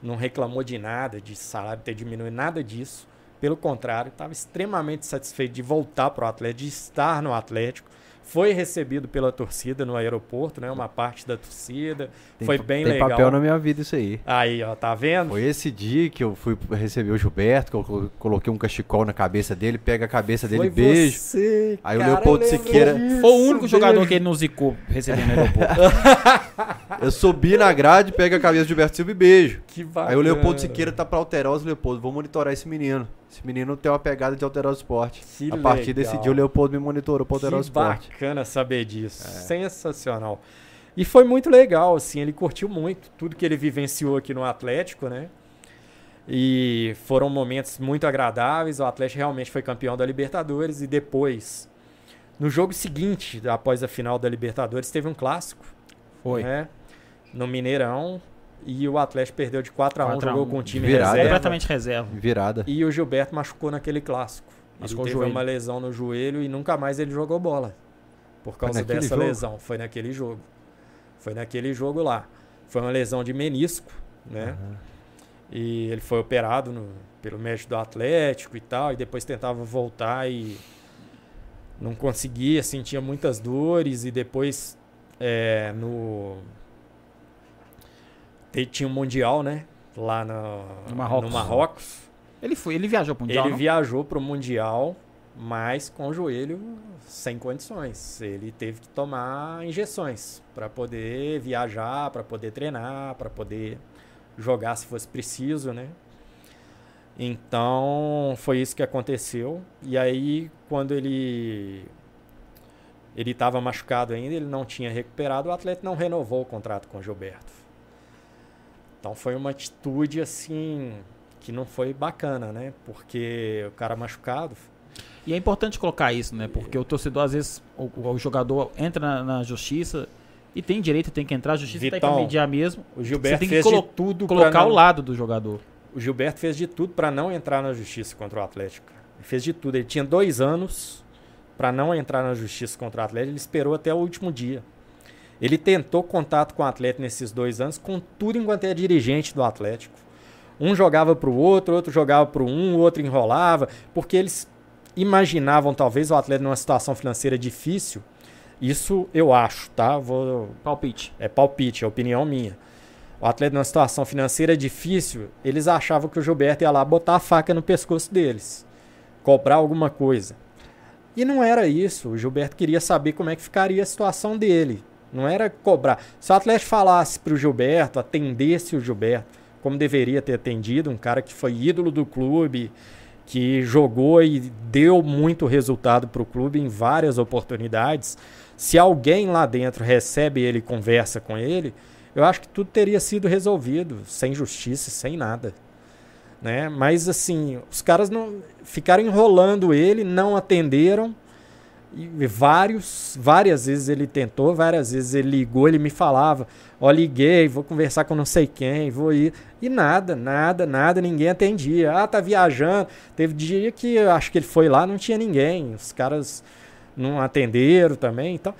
C: não reclamou de nada, de salário ter diminuído, nada disso. Pelo contrário, estava extremamente satisfeito de voltar para o Atlético, de estar no Atlético. Foi recebido pela torcida no aeroporto, né? Uma parte da torcida.
A: Tem
C: Foi bem
A: tem
C: legal.
A: papel na minha vida isso aí.
C: Aí, ó, tá vendo?
A: Foi esse dia que eu fui receber o Gilberto, que eu colo- coloquei um cachecol na cabeça dele, pega a cabeça dele,
C: Foi
A: beijo.
C: você,
A: Aí o
C: cara,
A: Leopoldo
C: eu lembro
A: Siqueira-
C: disso,
B: Foi o único jogador
C: beijo.
B: que ele não zicou recebendo no aeroporto.
A: Eu subi na grade, pega a cabeça do Gilberto Silva e beijo.
C: Que bacana.
A: Aí o Leopoldo Siqueira tá pra Alterosa, Leopoldo, vou monitorar esse menino. Esse menino tem uma pegada de Alterosa Esporte.
C: Que
A: a partir desse
C: legal.
A: dia o Leopoldo me monitorou pra Alterosa
C: Que
A: Esporte.
C: bacana saber disso.
A: É.
C: Sensacional. E foi muito legal, assim, ele curtiu muito tudo que ele vivenciou aqui no Atlético, né? E foram momentos muito agradáveis. O Atlético realmente foi campeão da Libertadores e depois, no jogo seguinte, após a final da Libertadores, teve um clássico,
B: Foi.
C: né? No Mineirão. E o Atlético perdeu de 4 a 1
B: 4 a 1.
C: jogou com o time
A: Virada.
C: reserva.
B: Completamente reserva.
A: Virada.
C: E o Gilberto machucou naquele clássico.
B: Machucou
C: ele teve uma lesão no joelho e nunca mais ele jogou bola. Por causa dessa
A: jogo?
C: lesão. Foi naquele jogo. Foi naquele jogo lá. Foi uma lesão de menisco, né?
A: Aham.
C: E ele foi operado no- pelo médico do Atlético e tal. E depois tentava voltar e não conseguia, sentia muitas dores. E depois é, no. Tinha um Mundial, né? Lá no,
B: No Marrocos.
C: no Marrocos.
B: Ele foi, ele viajou pro Mundial,
C: Ele
B: não?
C: viajou para o Mundial, mas com o joelho sem condições. Ele teve que tomar injeções para poder viajar, para poder treinar, para poder jogar se fosse preciso, né? Então foi isso que aconteceu. E aí quando ele ele estava machucado ainda, ele não tinha recuperado, o atleta não renovou o contrato com o Gilberto. Então foi uma atitude assim que não foi bacana, né? Porque o cara machucado.
B: E é importante colocar isso, né? Porque o torcedor, às vezes, o, o jogador entra na, na justiça e tem direito, tem que entrar, a justiça tem que
C: Vitão,
B: mediar mesmo.
C: O Gilberto
B: tem que
C: fez de tudo
B: Colocar
C: não-
B: lado do jogador.
C: O Gilberto fez de tudo para não entrar na justiça contra o Atlético. Ele fez de tudo. Ele tinha dois anos para não entrar na justiça contra o Atlético. Ele esperou até o último dia. Ele tentou contato com o Atlético nesses dois anos, com tudo enquanto é dirigente do Atlético. Um jogava para o outro, outro jogava para um, o outro enrolava, porque eles imaginavam talvez o Atlético numa situação financeira difícil. Isso eu acho, tá? Vou
B: Palpite.
C: é palpite, é opinião minha. O atleta numa situação financeira difícil, eles achavam que o Gilberto ia lá botar a faca no pescoço deles, cobrar alguma coisa. E não era isso. O Gilberto queria saber como é que ficaria a situação dele. Não era cobrar. Se o Atlético falasse para o Gilberto, atendesse o Gilberto, como deveria ter atendido, um cara que foi ídolo do clube, que jogou e deu muito resultado para o clube em várias oportunidades. Se alguém lá dentro recebe ele e conversa com ele, eu acho que tudo teria sido resolvido, sem justiça, sem nada. Né? Mas assim, os caras não ficaram enrolando ele, não atenderam. E vários, várias vezes ele tentou, várias vezes ele ligou, ele me falava, ó, liguei, vou conversar com não sei quem, vou ir. E nada, nada, nada, ninguém atendia. Ah, tá viajando. Teve dia que eu acho que ele foi lá, não tinha ninguém. Os caras não atenderam também, então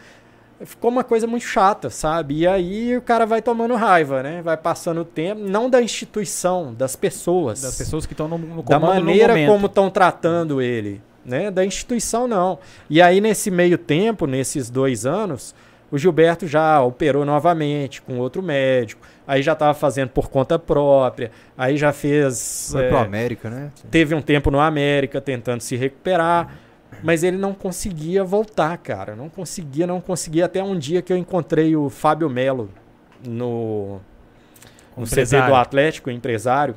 C: ficou uma coisa muito chata, sabe? E aí o cara vai tomando raiva, né? Vai passando o tempo, não da instituição, das pessoas.
B: Das pessoas que estão no, no
C: Da maneira como estão tratando ele, né? Da instituição, não. E aí, nesse meio tempo, nesses dois anos, o Gilberto já operou novamente com outro médico, aí já estava fazendo por conta própria, aí já fez.
A: Foi é, pro América, né?
C: Teve um tempo no América tentando se recuperar. Mas ele não conseguia voltar, cara. Não conseguia, não conseguia. Até um dia que eu encontrei o Fábio Melo no, no CD do Atlético, empresário.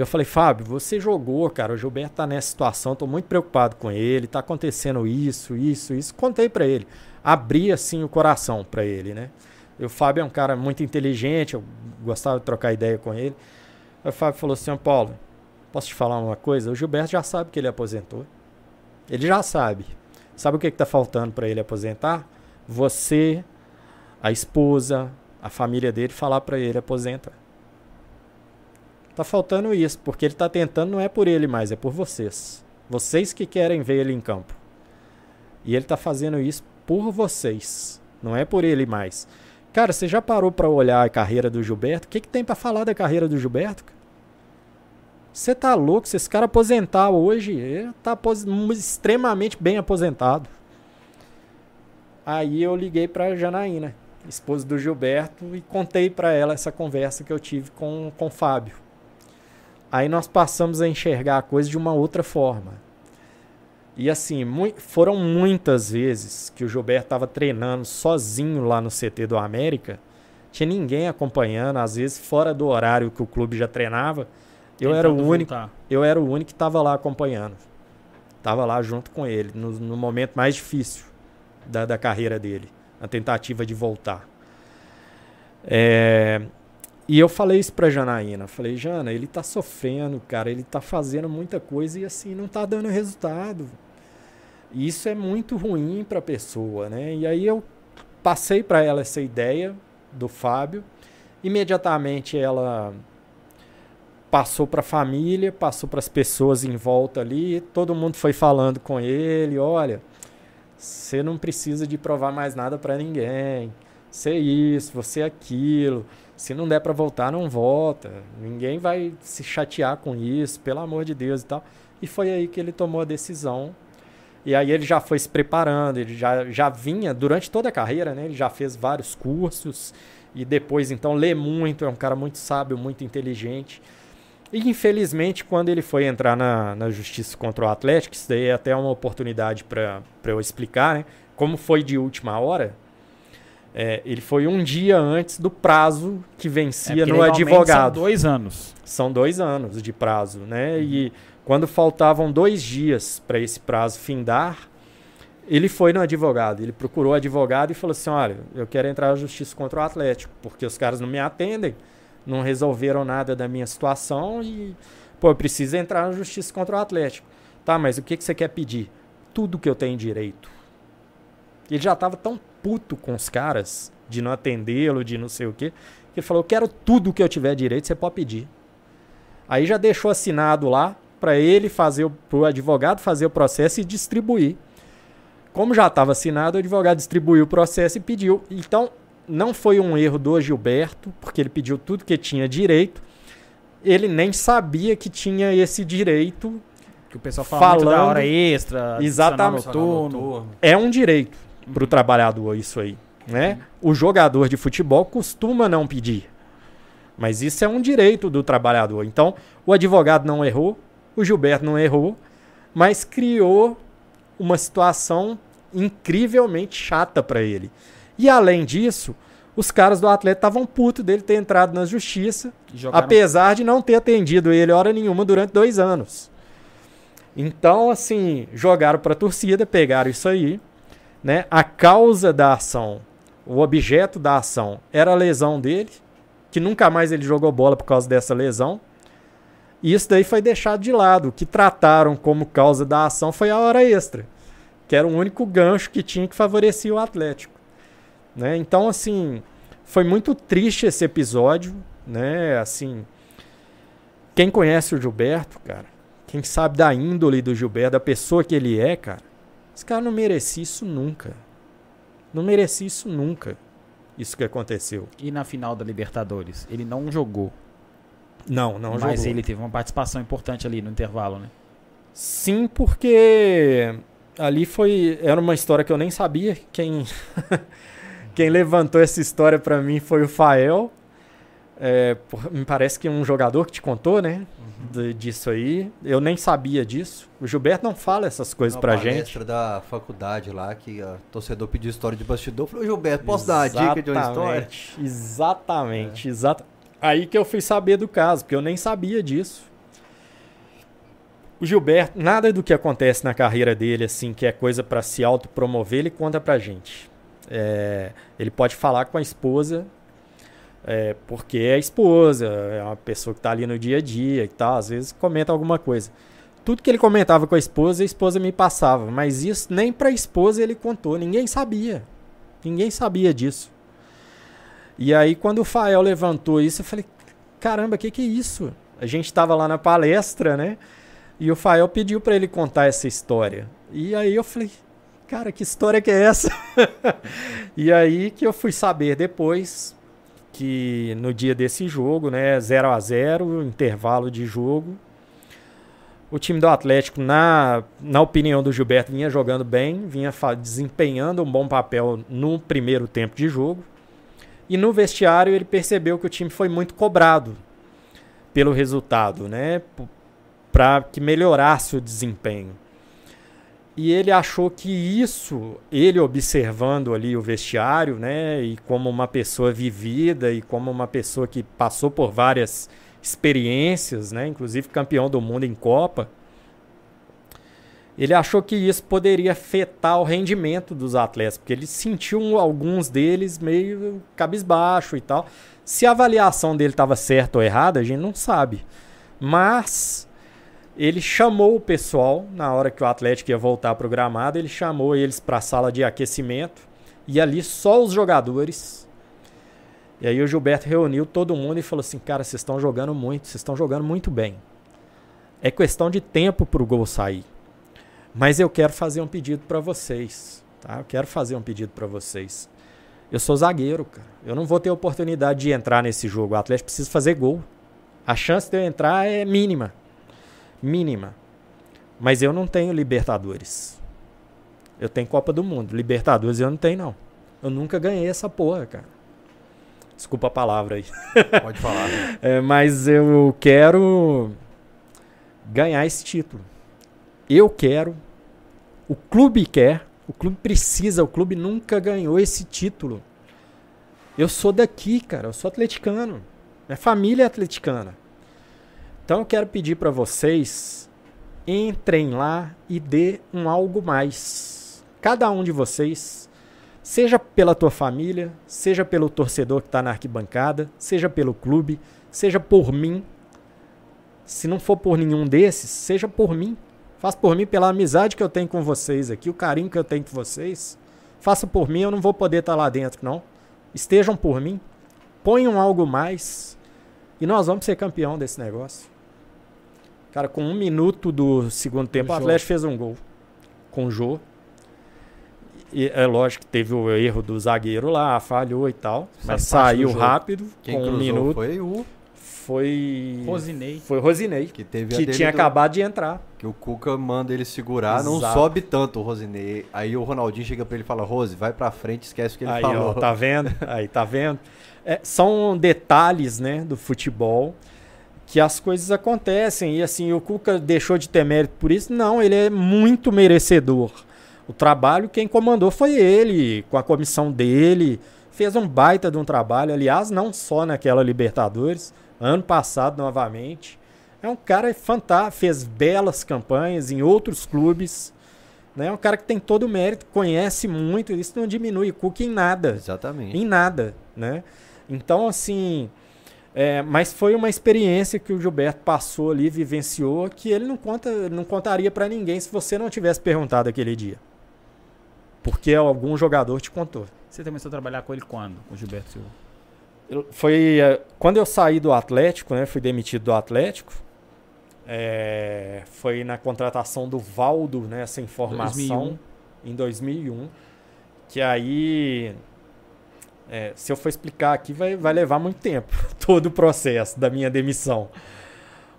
C: Eu falei, Fábio, você jogou, cara. O Gilberto tá nessa situação, tô muito preocupado com ele. Tá acontecendo isso, isso, isso. Contei para ele. Abri assim o coração para ele, né? E o Fábio é um cara muito inteligente, eu gostava de trocar ideia com ele. Aí o Fábio falou assim: Paulo, posso te falar uma coisa? O Gilberto já sabe que ele aposentou. Ele já sabe. Sabe o que está faltando para ele aposentar? Você, a esposa, a família dele falar para ele aposenta. Tá faltando isso, porque ele está tentando não é por ele mais, é por vocês. Vocês que querem ver ele em campo. E ele está fazendo isso por vocês, não é por ele mais. Cara, você já parou para olhar a carreira do Gilberto? O que, que tem para falar da carreira do Gilberto? Você tá louco? Se esse cara aposentar hoje, ele tá extremamente bem aposentado. Aí eu liguei pra Janaína, esposa do Gilberto, e contei para ela essa conversa que eu tive com, com o Fábio. Aí nós passamos a enxergar a coisa de uma outra forma. E assim, mu foram muitas vezes que o Gilberto estava treinando sozinho lá no CT do América. Tinha ninguém acompanhando, às vezes fora do horário que o clube já treinava. Eu era o único, eu era o único que estava lá acompanhando. Tava lá junto com ele no, no momento mais difícil da, da carreira dele, a tentativa de voltar. É, e eu falei isso pra Janaína. Falei, Jana, ele tá sofrendo, cara. Ele tá fazendo muita coisa e assim não tá dando resultado. E isso é muito ruim pra pessoa, né? E aí eu passei para ela essa ideia do Fábio. Imediatamente ela passou para a família, passou para as pessoas em volta ali, todo mundo foi falando com ele, olha, você não precisa de provar mais nada para ninguém. Você é isso, você é aquilo. Se não der para voltar, não volta. Ninguém vai se chatear com isso, pelo amor de Deus e tal. E foi aí que ele tomou a decisão. E aí ele já foi se preparando, ele já, já vinha durante toda a carreira, né? Ele já fez vários cursos e depois então lê muito, é um cara muito sábio, muito inteligente. E infelizmente, quando ele foi entrar na, na justiça contra o Atlético, isso daí é até uma oportunidade para eu explicar, né? Como foi de última hora, é, ele foi um dia antes do prazo que vencia é no advogado.
B: São dois anos.
C: São dois anos de prazo, né? Uhum. E quando faltavam dois dias para esse prazo findar, ele foi no advogado. Ele procurou o advogado e falou assim: Olha, eu quero entrar na justiça contra o Atlético, porque os caras não me atendem não resolveram nada da minha situação e, pô, eu preciso entrar na justiça contra o Atlético. Tá, mas o que, que você quer pedir? Tudo que eu tenho direito. Ele já estava tão puto com os caras de não atendê-lo, de não sei o quê, que ele falou: eu quero tudo que eu tiver direito, você pode pedir. Aí já deixou assinado lá para ele fazer, para o advogado fazer o processo e distribuir. Como já estava assinado, o advogado distribuiu o processo e pediu. Então, não foi um erro do Gilberto, porque ele pediu tudo que tinha direito. Ele nem sabia que tinha esse direito.
B: Que o pessoal fala falando, da hora extra,
C: exatamente. Noturno. É um direito para o trabalhador isso aí. Né? O jogador de futebol costuma não pedir. Mas isso é um direito do trabalhador. Então, o advogado não errou, o Gilberto não errou, mas criou uma situação incrivelmente chata para ele. E além disso, os caras do atleta estavam putos dele ter entrado na justiça,
B: Jogaram-
C: apesar de não ter atendido ele hora nenhuma durante dois anos. Então, assim, jogaram para a torcida, pegaram isso aí, né? A causa da ação, o objeto da ação era a lesão dele, que nunca mais ele jogou bola por causa dessa lesão. E isso daí foi deixado de lado. O que trataram como causa da ação foi a hora extra, que era o único gancho que tinha que favorecer o Atlético. Né? Então, assim, foi muito triste esse episódio, né? Assim, quem conhece o Gilberto, cara, quem sabe da índole do Gilberto, da pessoa que ele é, cara, esse cara não merecia isso nunca. Não merecia isso nunca. Isso que aconteceu.
B: E na final da Libertadores? Ele não jogou.
C: Não, não
B: mas
C: jogou.
B: ele teve uma participação importante ali no intervalo, né?
C: Sim, porque ali foi era uma história que eu nem sabia. Quem quem levantou essa história pra mim foi o Fael. É, me parece que um jogador que te contou, né? de- disso aí. Eu nem sabia disso. O Gilberto não fala essas coisas
A: Uma
C: pra gente.
A: da faculdade lá, que o torcedor pediu história de bastidor. Falei, ô Gilberto, posso dar uma dica de uma história?
C: Exatamente, Exatamente, exata- Aí que eu fui saber do caso, porque eu nem sabia disso. O Gilberto, nada do que acontece na carreira dele, assim, que é coisa pra se autopromover, ele conta pra gente. É, ele pode falar com a esposa, é, porque é a esposa, é uma pessoa que tá ali no dia a dia e tal, às vezes comenta alguma coisa. Tudo que ele comentava com a esposa, a esposa me passava, mas isso nem pra esposa ele contou, ninguém sabia. Ninguém sabia disso. E aí, quando o Fael levantou isso, eu falei: caramba, o que, que é isso? A gente estava lá na palestra, né? E o Fael pediu para ele contar essa história. E aí eu falei: cara, que história que é essa? e aí que eu fui saber depois que no dia desse jogo, né, 0 a 0 intervalo de jogo, o time do Atlético, na, na opinião do Gilberto, vinha jogando bem, vinha desempenhando um bom papel no primeiro tempo de jogo. E no vestiário ele percebeu que o time foi muito cobrado pelo resultado, né? Para que melhorasse o desempenho. E ele achou que isso, ele observando ali o vestiário, né, e como uma pessoa vivida e como uma pessoa que passou por várias experiências, né, inclusive campeão do mundo em Copa, ele achou que isso poderia afetar o rendimento dos atletas, porque ele sentiu alguns deles meio cabisbaixo e tal. Se a avaliação dele estava certa ou errada, a gente não sabe. Mas ele chamou o pessoal na hora que o Atlético ia voltar para o gramado, ele chamou eles para a sala de aquecimento e ali só os jogadores. E aí o Gilberto reuniu todo mundo e falou assim: "Cara, vocês estão jogando muito, vocês estão jogando muito bem. É questão de tempo para o gol sair. Mas eu quero fazer um pedido para vocês, tá? Eu quero fazer um pedido para vocês. Eu sou zagueiro, cara. Eu não vou ter oportunidade de entrar nesse jogo. O Atlético precisa fazer gol. A chance de eu entrar é mínima. Mínima. Mas eu não tenho Libertadores. Eu tenho Copa do Mundo. Libertadores eu não tenho, não. Eu nunca ganhei essa porra, cara. Desculpa a palavra aí.
A: Pode falar.
C: É, mas eu quero ganhar esse título. Eu quero. O clube quer. O clube precisa. O clube nunca ganhou esse título. Eu sou daqui, cara. Eu sou atleticano. Minha família é atleticana. Então eu quero pedir para vocês entrem lá e dê um algo mais. Cada um de vocês, seja pela tua família, seja pelo torcedor que está na arquibancada, seja pelo clube, seja por mim. Se não for por nenhum desses, seja por mim. Faça por mim pela amizade que eu tenho com vocês aqui, o carinho que eu tenho com vocês. Faça por mim, eu não vou poder estar lá dentro, não. Estejam por mim. Ponham algo mais. E nós vamos ser campeão desse negócio. Cara, com um minuto do segundo tempo, o. Atlético fez um gol. Com o Jô. E é lógico que teve o erro do zagueiro lá, falhou e tal. Mas saiu rápido,
A: Quem
C: com um
A: cruzou
C: minuto.
A: foi o
C: Foi.
B: Rosinei.
C: Foi Rosinei.
A: que teve
C: Que tinha
A: do-
C: acabado de entrar.
A: Que o Cuca manda ele segurar, não
C: Exato.
A: sobe tanto o Rosinei. Aí o Ronaldinho chega pra ele e fala: Rose, vai pra frente, esquece o que ele
C: Aí,
A: falou.
C: ó, tá vendo? Aí, tá vendo? É, são detalhes, né, do futebol que as coisas acontecem. E assim, o Cuca deixou de ter mérito por isso? Não, ele é muito merecedor. O trabalho, quem comandou foi ele, com a comissão dele. Fez um baita de um trabalho, aliás, não só naquela Libertadores, ano passado novamente. É um cara fantástico, fez belas campanhas em outros clubes. Né? É um cara que tem todo o mérito, conhece muito, isso não diminui o Cook em nada.
A: Exatamente.
C: Em nada, né? Então, assim, é, mas foi uma experiência que o Gilberto passou ali, vivenciou, que ele não, conta, não contaria para ninguém se você não tivesse perguntado aquele dia. Porque algum jogador te contou.
B: Você começou a trabalhar com ele quando, com o Gilberto Silva?
C: Eu- Foi é, quando eu saí do Atlético, né? Fui demitido do Atlético. é, foi na contratação do Valdo, né? Essa informação
B: 2001.
C: em 2001. Que aí, é, se eu for explicar aqui, vai, vai levar muito tempo todo o processo da minha demissão.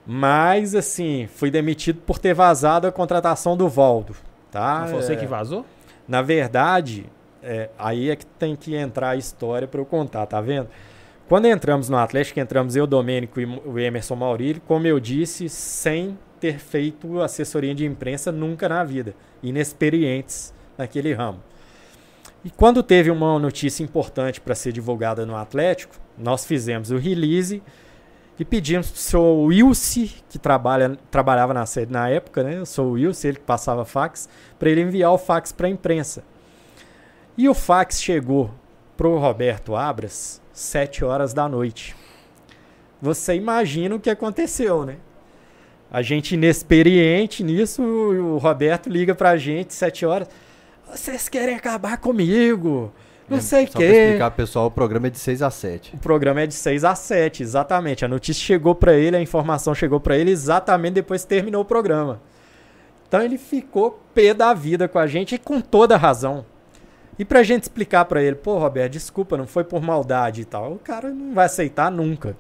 C: Mas, assim, fui demitido por ter vazado a contratação do Valdo. Tá?
B: Não foi você
C: É,
B: que vazou?
C: na verdade, é, aí é que tem que entrar a história para eu contar, tá vendo? Quando entramos no Atlético, entramos eu, Domênico e o Emerson Maurílio, como eu disse, sem ter feito assessoria de imprensa nunca na vida, inexperientes naquele ramo. E quando teve uma notícia importante para ser divulgada no Atlético, nós fizemos o release e pedimos para o senhor Wilce, que trabalha, trabalhava na sede na época, né? Eu sou o Wilce, ele que passava fax, para ele enviar o fax para a imprensa. E o fax chegou pro Roberto Abras sete horas da noite. Você imagina o que aconteceu, né? A gente inexperiente nisso, o Roberto liga pra gente sete horas. Vocês querem acabar comigo? Não sei o quê.
A: explicar, pessoal, o programa é de 6 a 7.
C: O programa é de 6 a 7, exatamente. A notícia chegou pra ele, a informação chegou pra ele exatamente depois que terminou o programa. Então ele ficou pé da vida com a gente e com toda razão. E pra gente explicar pra ele, pô, Roberto, desculpa, não foi por maldade e tal. O cara não vai aceitar nunca.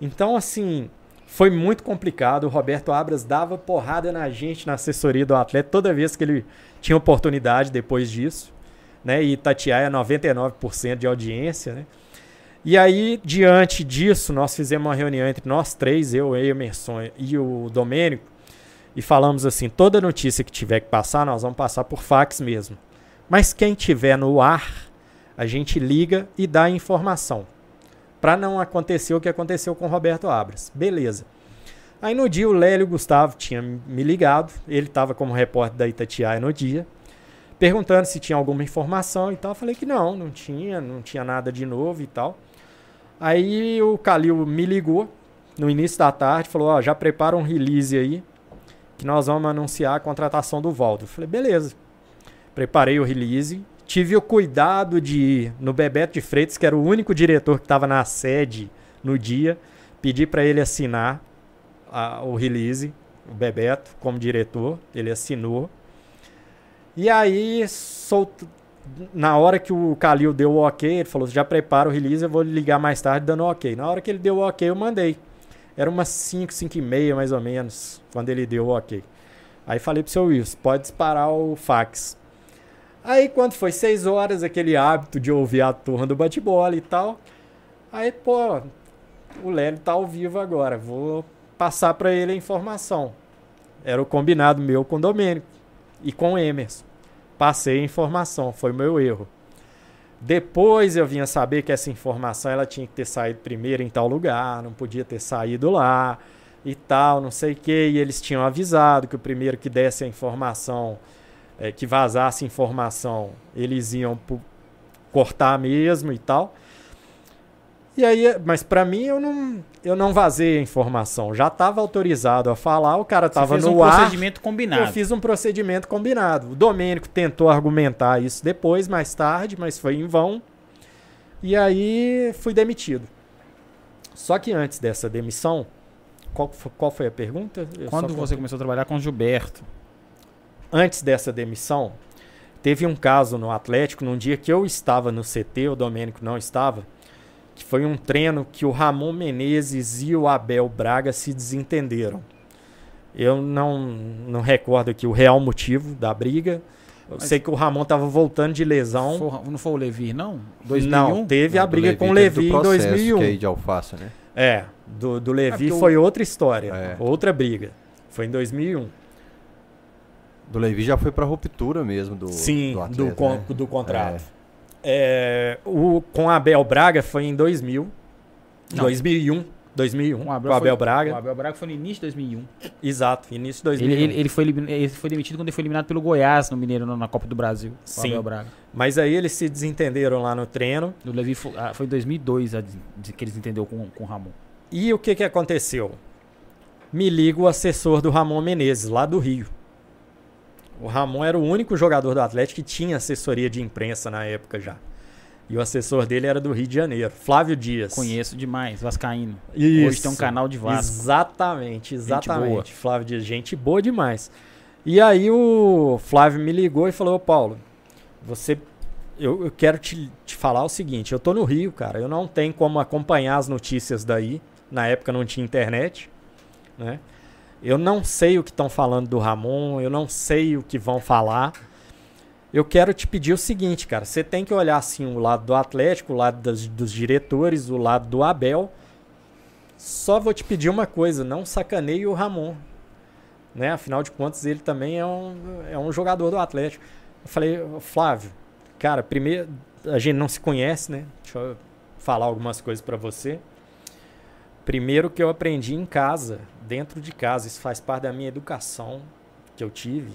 C: Então, assim, foi muito complicado. O Roberto Abras dava porrada na gente na assessoria do atleta toda vez que ele tinha oportunidade depois disso. Né? E Itatiaia 99% de audiência, né? E aí, diante disso, nós fizemos uma reunião entre nós três, eu, Emerson e o Domênico, e falamos assim: toda notícia que tiver que passar, nós vamos passar por fax mesmo. Mas quem tiver no ar, a gente liga e dá informação. Para não acontecer o que aconteceu com Roberto Abras. Beleza. Aí no dia o Lélio Gustavo tinha me ligado, ele estava como repórter da Itatiaia no dia, perguntando se tinha alguma informação e tal. Eu falei que não, não tinha, não tinha nada de novo e tal. Aí o Calil me ligou no início da tarde, falou: Ó, já prepara um release aí, que nós vamos anunciar a contratação do Valdo. Eu falei: beleza. Preparei o release, tive o cuidado de ir no Bebeto de Freitas, que era o único diretor que estava na sede no dia, pedi para ele assinar a- o release, o Bebeto, como diretor, ele assinou. E aí, na hora que o Calil deu o ok, ele falou: já prepara o release, eu vou ligar mais tarde dando ok. Na hora que ele deu o ok, eu mandei. Era umas 5, 5 e meia mais ou menos, quando ele deu o ok. Aí falei pro seu Wilson, pode disparar o fax. Aí quando foi 6 horas, aquele hábito de ouvir a turma do bate-bola e tal. Aí, pô, o Lélio tá ao vivo agora, vou passar pra ele a informação. Era o combinado meu com o Domênico e com o Emerson. Passei a informação, foi meu erro. Depois eu vinha saber que essa informação ela tinha que ter saído primeiro em tal lugar, não podia ter saído lá e tal, não sei o que. E eles tinham avisado que o primeiro que desse a informação, eh, que vazasse informação, eles iam cortar mesmo e tal. E aí, mas pra mim eu não, eu não vazei a informação. Já estava autorizado a falar, o cara
B: Você
C: tava
B: fez
C: no
B: um
C: ar.
B: procedimento combinado.
C: Eu fiz um procedimento combinado. O Domênico tentou argumentar isso depois, mais tarde, mas foi em vão. E aí fui demitido. Só que antes dessa demissão, qual, qual foi a pergunta? Eu
B: Quando você começou a trabalhar com o Gilberto?
C: Antes dessa demissão, teve um caso no Atlético, num dia que eu estava no CT, o Domênico não estava, que foi um treino que o Ramon Menezes e o Abel Braga se desentenderam. Eu não, não recordo aqui o real motivo da briga. Eu
B: Mas-
C: sei que o Ramon estava voltando de lesão.
B: Foi- não foi o Levi, não? 2001?
C: Não, teve a
A: Não, do
C: briga com o Levi em
A: processo,
C: 2001.
A: Que é de alface, né?
C: É, do, do Levi
B: o-
C: foi outra história,
A: É.
C: outra briga. Foi em 2001.
A: Do Levi já foi pra ruptura mesmo do
C: Sim,
A: do,
C: do,
A: atleta,
C: con-
A: né?
C: do contrato. É, o, com a Abel Braga foi em 2000.
B: Não.
C: 2001. 2001.
B: O
C: com a Abel
B: foi-
C: Braga.
B: O Abel Braga foi no início de 2001.
C: Exato, início de
B: Ele,
C: 2001.
B: ele, ele foi, elimin- ele foi demitido quando ele foi eliminado pelo Goiás no Mineiro na Copa do Brasil. o
C: Sim.
B: Abel Braga.
C: Mas aí eles se desentenderam lá no treino.
B: O Levi foi, ah, foi em 2002 a que eles entenderam com, com o Ramon.
C: E o que, que aconteceu? Me liga o assessor do Ramon Menezes, lá do Rio. O Ramon era o único jogador do Atlético que tinha assessoria de imprensa na época já. E o assessor dele era do Rio de Janeiro, Flávio Dias.
B: Conheço demais, Vascaíno.
C: Isso.
B: Hoje tem um canal de Vasco.
C: Exatamente, exatamente. Flávio Dias, gente boa demais. E aí o Flávio me ligou e falou, "Ô, Paulo, você. Eu, eu quero te, te falar o seguinte, eu tô no Rio, cara. Eu não tenho como acompanhar as notícias daí. Na época não tinha internet, né? Eu não sei o que estão falando do Ramon, eu não sei o que vão falar. Eu quero te pedir o seguinte, cara. Você tem que olhar assim o lado do Atlético, o lado das- dos diretores, o lado do Abel. Só vou te pedir uma coisa, não sacaneie o Ramon. Né? Afinal de contas, ele também é um, é um jogador do Atlético. Eu falei, "Ô, Flávio, cara, primeiro, a gente não se conhece, né? Deixa eu falar algumas coisas pra você. Primeiro que eu aprendi em casa, dentro de casa, isso faz parte da minha educação que eu tive,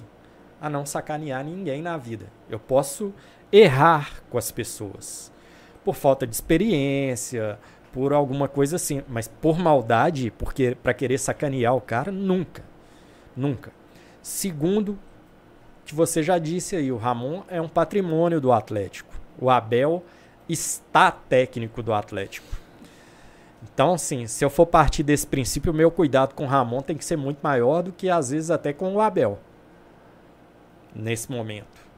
C: a não sacanear ninguém na vida. Eu posso errar com as pessoas por falta de experiência, por alguma coisa assim, mas por maldade, porque para querer sacanear o cara, nunca. Nunca. Segundo, que você já disse aí, o Ramon é um patrimônio do Atlético. O Abel está técnico do Atlético. Então, assim, se eu for partir desse princípio, o meu cuidado com o Ramon tem que ser muito maior do que às vezes até com o Abel. Nesse momento.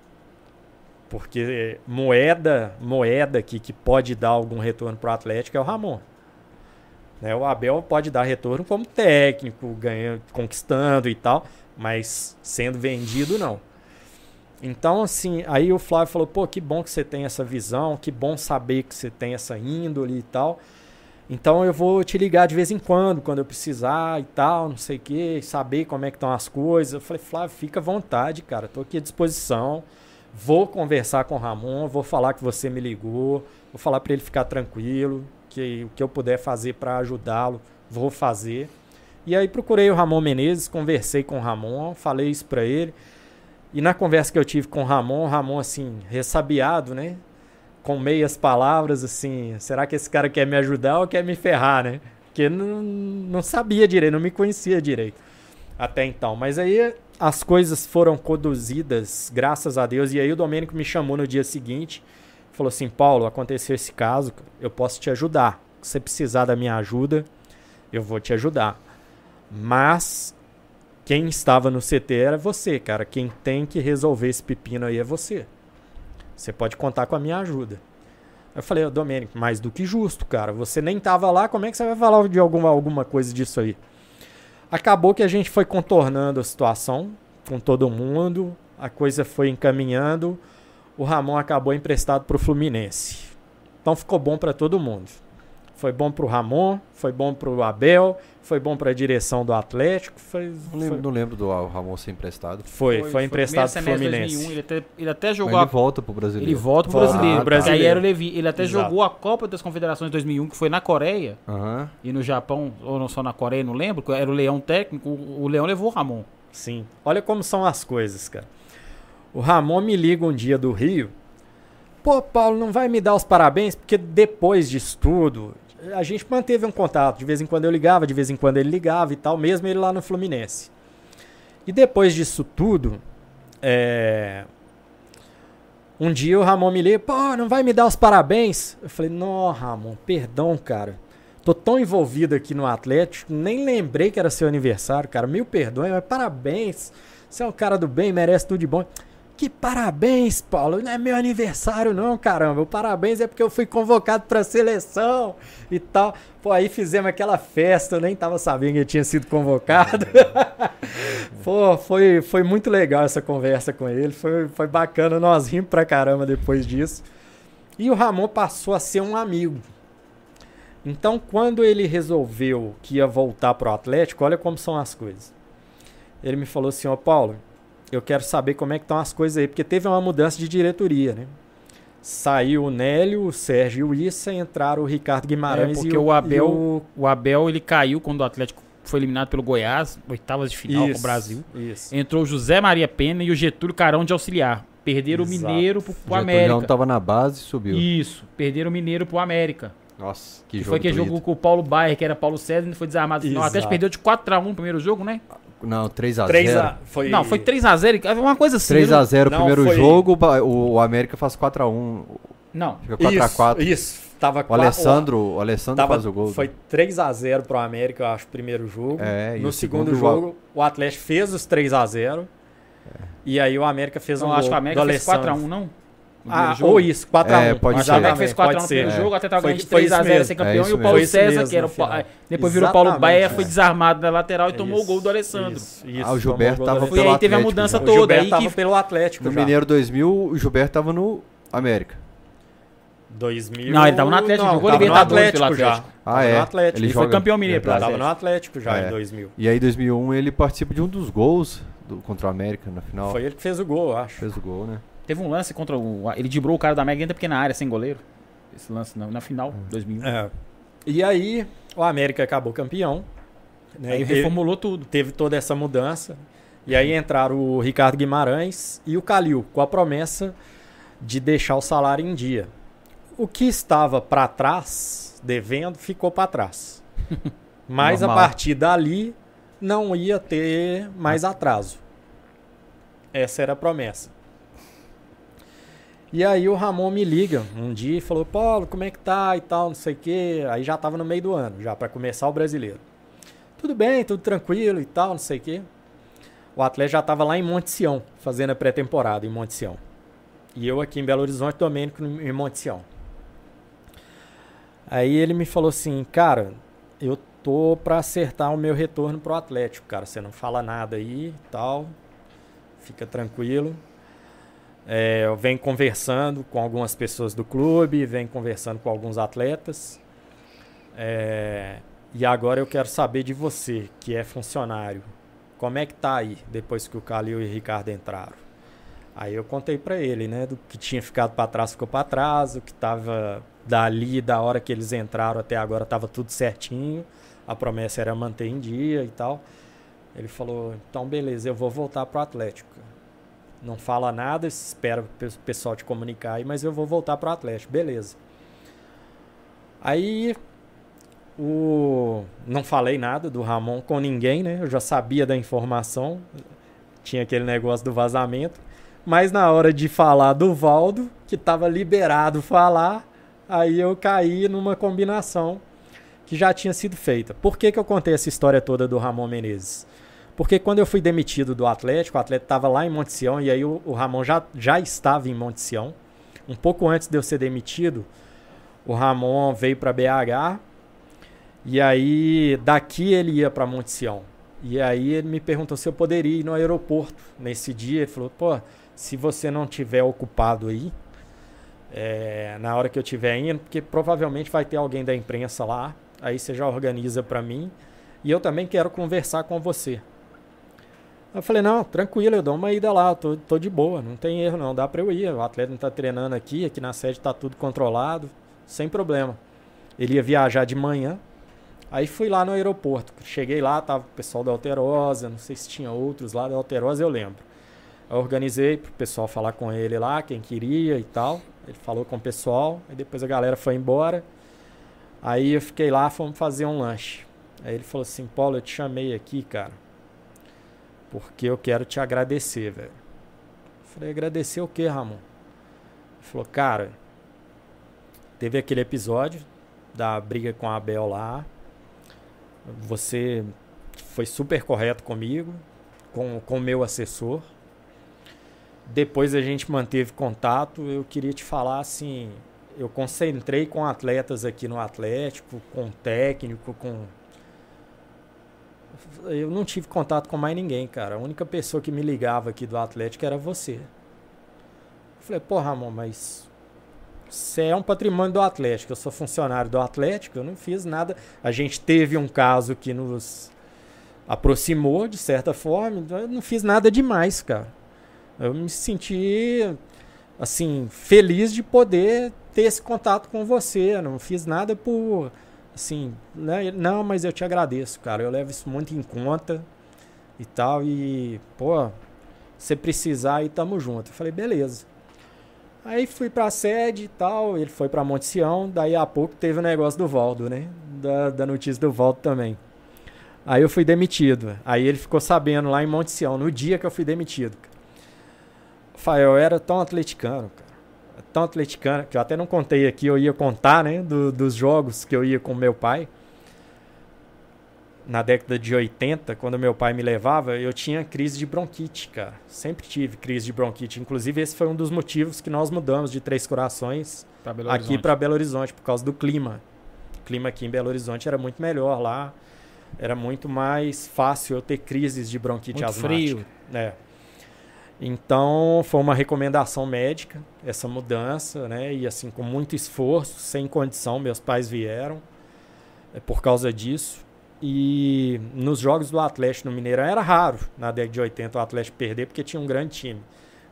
C: Porque moeda, moeda aqui que pode dar algum retorno para o Atlético é o Ramon. Né, o Abel pode dar retorno como técnico, ganhando, conquistando e tal, mas sendo vendido não. Então, assim, aí o Flávio falou: pô, que bom que você tem essa visão, que bom saber que você tem essa índole e tal. Então eu vou te ligar de vez em quando, quando eu precisar e tal, não sei o que, saber como é que estão as coisas. Eu falei, Flávio, fica à vontade, cara, tô aqui à disposição. Vou conversar com o Ramon, vou falar que você me ligou, vou falar para ele ficar tranquilo, que o que eu puder fazer para ajudá-lo, vou fazer. E aí procurei o Ramon Menezes, conversei com o Ramon, falei isso para ele. E na conversa que eu tive com o Ramon, o Ramon assim, ressabiado, né? Com meias palavras, assim, será que esse cara quer me ajudar ou quer me ferrar, né? Porque não, não sabia direito, não me conhecia direito até então. Mas aí as coisas foram conduzidas, graças a Deus. E aí o Domênico me chamou no dia seguinte, falou assim: Paulo, aconteceu esse caso, eu posso te ajudar. Se você precisar da minha ajuda, eu vou te ajudar. Mas quem estava no CT era você, cara. Quem tem que resolver esse pepino aí é você. Você pode contar com a minha ajuda. Eu falei, Domênico, mais do que justo, cara. Você nem tava lá, como é que você vai falar de alguma, alguma coisa disso aí? Acabou que a gente foi contornando a situação com todo mundo, a coisa foi encaminhando. O Ramon acabou emprestado pro Fluminense. Então ficou bom para todo mundo. Foi bom pro Ramon, foi bom pro Abel, foi bom para a direção do Atlético, foi,
A: Não lembro,
C: foi,
A: não lembro do Ramon ser emprestado.
C: foi, foi emprestado pro
B: primeiro semestre de
C: Fluminense.
B: 2001, ele, até, ele até
A: Mas
B: jogou
A: ele
B: a
A: volta pro brasileiro.
B: Ele volta pro
C: Volta
B: brasileiro.
C: pro brasileiro.
B: Aí era o Levi. Ele até
C: Exato.
B: jogou a Copa das Confederações de 2001, que foi na Coreia
A: Aham.
B: e no Japão, ou não só na Coreia, não lembro. Era o Leão técnico. O o Leão levou o Ramon.
C: Sim. Olha como são as coisas, cara. O Ramon me liga um dia do Rio. Pô, Paulo, não vai me dar os parabéns? Porque depois disso tudo, a gente manteve um contato. De vez em quando eu ligava, de vez em quando ele ligava e tal, mesmo ele lá no Fluminense. E depois disso tudo, é... um dia o Ramon me liga, pô, não vai me dar os parabéns? Eu falei, não, Ramon, perdão, cara. Tô tão envolvido aqui no Atlético, nem lembrei que era seu aniversário, cara. Mil perdões, mas parabéns. Você é um cara do bem, merece tudo de bom. Que parabéns, Paulo. Não é meu aniversário, não, caramba. O parabéns é porque eu fui convocado pra seleção e tal. Pô, aí fizemos aquela festa, eu nem tava sabendo que eu tinha sido convocado. Pô, foi, foi muito legal essa conversa com ele. Foi, foi bacana, nós rimos pra caramba depois disso. E o Ramon passou a ser um amigo. Então, quando ele resolveu que ia voltar pro Atlético, olha como são as coisas. Ele me falou assim: Ó, Paulo, eu quero saber como é que estão as coisas aí, porque teve uma mudança de diretoria, né? Saiu o Nélio, o Sérgio e o Issa, entraram o Ricardo Guimarães
B: É, porque
C: e
B: o Abel-
C: e o-
B: O Abel, ele caiu quando o Atlético foi eliminado pelo Goiás, oitavas de final com o
C: Isso,
B: Brasil.
C: Isso.
B: Entrou o José Maria Pena e o Getúlio Carão de auxiliar. Perderam
C: Exato.
B: o Mineiro pro, pro
A: Getúlio
B: América.
A: tava na base e subiu.
B: Isso, perderam o Mineiro pro América.
A: Nossa, que
B: Que
A: jogo
B: foi que jogou com o Paulo Baier, que era Paulo César, e foi desarmado. Não, o
C: Exato.
B: perdeu de 4x1 no primeiro jogo, né?
A: Não, 3x0.
C: 3 a, foi,
B: Não, foi 3x0, uma coisa assim.
A: 3x0 o primeiro
C: foi-
A: jogo, o América faz 4x1.
B: Não,
A: Fica
C: Isso,
A: 4x4.
C: isso. Tava
A: O Alessandro, o Alessandro
C: Tava,
A: faz o gol.
C: Foi 3 a 0 pro América, eu acho, o primeiro jogo.
A: É,
C: no segundo,
A: segundo
C: jogo, o Atlético fez os 3 a 0 E aí o América fez um
B: não
C: gol
B: acho que o América fez
C: Alessandro.
B: 4x1, não?
C: Ah, ou isso, 4 a 1
A: É, pode ser.
B: fez 4x1
C: pode
B: no primeiro
A: é.
B: jogo, até tava ganhando de
C: foi
B: 3x0
C: isso mesmo.
B: ser
A: É
B: campeão.
A: isso
B: e o. Paulo César,
C: mesmo
B: que era o é, Depois virou o Paulo Baia,
C: é.
B: foi desarmado na lateral e tomou o gol do Alessandro.
C: Isso, isso,
A: Ah, o Gilberto tava
B: Foi
C: Alessandro.
B: aí teve a
A: Atlético
B: mudança
A: já.
C: O
B: toda.
C: Gilberto
B: Aí
C: tava
B: que
C: pelo Atlético
A: No
C: já.
A: Mineiro 2000, o Gilberto tava no América.
C: 2000.
B: Não, ele tava no Atlético,
C: não,
B: jogou
C: tava no
B: Libertadores
C: Atlético
B: pelo
C: já.
B: Atlético.
A: Ah,
C: Tava
A: é?
C: no Atlético.
A: Ele
B: Ele foi campeão mineiro pelo
A: Verdade.
C: Tava no Atlético já
A: É.
C: em 2000.
A: E aí, em 2001, ele participa de um dos gols do, contra o América na final.
C: Foi ele que fez o gol, eu acho.
A: Fez o gol, né?
B: Teve um lance contra o. Ele dibrou o cara da Mega dentro da pequena área, sem goleiro. Esse lance na, na final, 2001.
C: É. E aí, o América acabou campeão. Né,
B: Aí
C: e teve,
B: reformulou tudo.
C: teve toda essa mudança. E aí entraram o Ricardo Guimarães e o Calil, com a promessa de deixar o salário em dia. O que estava para trás, devendo, ficou para trás. Mas
A: Normal.
C: a partir dali, não ia ter mais atraso. Essa era a promessa. E aí o Ramon me liga um dia e falou, Paulo, como é que tá e tal, não sei o quê. Aí já tava no meio do ano, já para começar o brasileiro. Tudo bem, tudo tranquilo e tal, não sei o quê. O Atlético já tava lá em Monte Sião, fazendo a pré-temporada em Monte Sião. E eu aqui em Belo Horizonte, Domênico em Monte Sião. Aí ele me falou assim, cara, eu tô pra acertar o meu retorno pro Atlético, cara. Você não fala nada aí e tal. Fica tranquilo. É, eu venho conversando com algumas pessoas do clube, venho conversando com alguns atletas. É, e agora eu quero saber de você, que é funcionário. Como é que tá aí, depois que o Calil e o Ricardo entraram? Aí eu contei pra ele, né, do que tinha ficado pra trás ficou pra trás, o que tava dali da hora que eles entraram até agora tava tudo certinho. A promessa era manter em dia e tal. Ele falou: "Então beleza, eu vou voltar pro Atlético. Não fala nada, espera o pe- pessoal te comunicar aí, mas eu vou voltar pro Atlético. Beleza. Aí o não falei nada do Ramon com ninguém, né? Eu já sabia da informação. Tinha aquele negócio do vazamento. Mas na hora de falar do Valdo, que estava liberado falar, aí eu caí numa combinação que já tinha sido feita. Por que, que eu contei essa história toda do Ramon Menezes? Porque quando eu fui demitido do Atlético, o Atlético estava lá em Monte Sião, e aí o, o Ramon já, já estava em Monte Sião. Um pouco antes de eu ser demitido, o Ramon veio para BH, e aí daqui ele ia para Monte Sião. E aí ele me perguntou se eu poderia ir no aeroporto nesse dia. Ele falou, pô, se você não tiver ocupado aí, é, na hora que eu estiver indo, porque provavelmente vai ter alguém da imprensa lá, aí você já organiza para mim, e eu também quero conversar com você. Eu falei, não, tranquilo, eu dou uma ida lá, tô, tô de boa, não tem erro não, dá pra eu ir. O atleta não tá treinando aqui, aqui na sede tá tudo controlado, sem problema. Ele ia viajar de manhã, aí fui lá no aeroporto. Cheguei lá, tava o pessoal da Alterosa, não sei se tinha outros lá da Alterosa, eu lembro. Eu organizei pro pessoal falar com ele lá, quem queria e tal. Ele falou com o pessoal, aí depois a galera foi embora. Aí eu fiquei lá, fomos fazer um lanche. Aí ele falou assim, Paulo, eu te chamei aqui, cara, porque eu quero te agradecer, velho. Falei, agradecer o quê, Ramon? Ele falou, cara, teve aquele episódio da briga com a Abel lá. Você foi super correto comigo, com o meu assessor. Depois a gente manteve contato. Eu queria te falar assim, eu concentrei com atletas aqui no Atlético, com técnico, com eu não tive contato com mais ninguém, cara. A única pessoa que me ligava aqui do Atlético era você. Eu falei, pô, Ramon, mas você é um patrimônio do Atlético. Eu sou funcionário do Atlético, eu não fiz nada. A gente teve um caso que nos aproximou, de certa forma. então Eu não fiz nada demais, cara. Eu me senti, assim, feliz de poder ter esse contato com você. Eu não fiz nada por, assim, né? não, mas eu te agradeço, cara. Eu levo isso muito em conta e tal. E, pô, se precisar aí, tamo junto. Eu falei, beleza. Aí fui pra sede e tal, ele foi pra Monte Sião, daí a pouco teve o negócio do Valdo, né? Da, da notícia do Valdo também. Aí eu fui demitido. Aí ele ficou sabendo lá em Monte Sião, no dia que eu fui demitido. Rafael, eu era tão atleticano, cara. Tão atleticano, que eu até não contei aqui, eu ia contar, né? Do, dos jogos que eu ia com meu pai. Na década de 80, quando meu pai me levava, eu tinha crise de bronquite, cara. Sempre tive crise de bronquite. Inclusive, esse foi um dos motivos que nós mudamos de Três Corações
B: Pra
C: aqui para Belo Horizonte, por causa do clima. O clima aqui em Belo Horizonte era muito melhor lá. Era muito mais fácil eu ter crises de bronquite
B: Muito
C: asmática.
B: frio.
C: É. Então, foi uma recomendação médica essa mudança, né? E assim, com muito esforço, sem condição, meus pais vieram é, por causa disso. E nos jogos do Atlético no Mineirão era raro, na década de 80, o Atlético perder, porque tinha um grande time.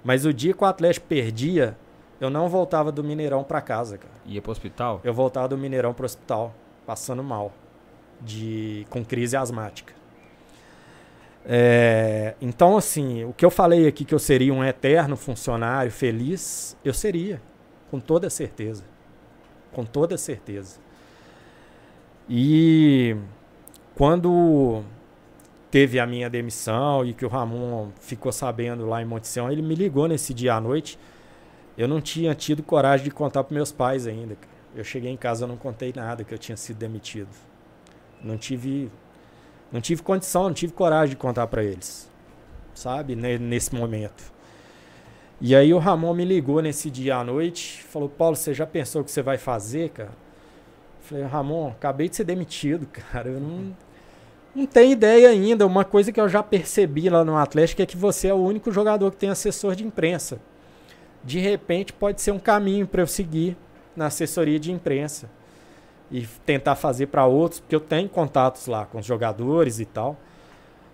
C: Mas o dia que o Atlético perdia, eu não voltava do Mineirão para casa, cara.
B: Ia pro hospital?
C: Eu voltava do Mineirão pro hospital, passando mal, de com crise asmática. É, então, assim, o que eu falei aqui que eu seria um eterno funcionário feliz, eu seria, com toda certeza. Com toda certeza. E quando teve a minha demissão e que o Ramon ficou sabendo lá em Monte Sião, ele me ligou nesse dia à noite. Eu não tinha tido coragem de contar para meus pais ainda. Eu cheguei em casa, eu não contei nada que eu tinha sido demitido. Não tive, não tive condição, não tive coragem de contar para eles, sabe? Ne- Nesse momento. E aí o Ramon me ligou nesse dia à noite, falou: Paulo, você já pensou o que você vai fazer, cara? Falei, Ramon, acabei de ser demitido, cara. Eu não, não tenho ideia ainda. Uma coisa que eu já percebi lá no Atlético é que você é o único jogador que tem assessor de imprensa. De repente pode ser um caminho para eu seguir na assessoria de imprensa e tentar fazer para outros, porque eu tenho contatos lá com os jogadores e tal.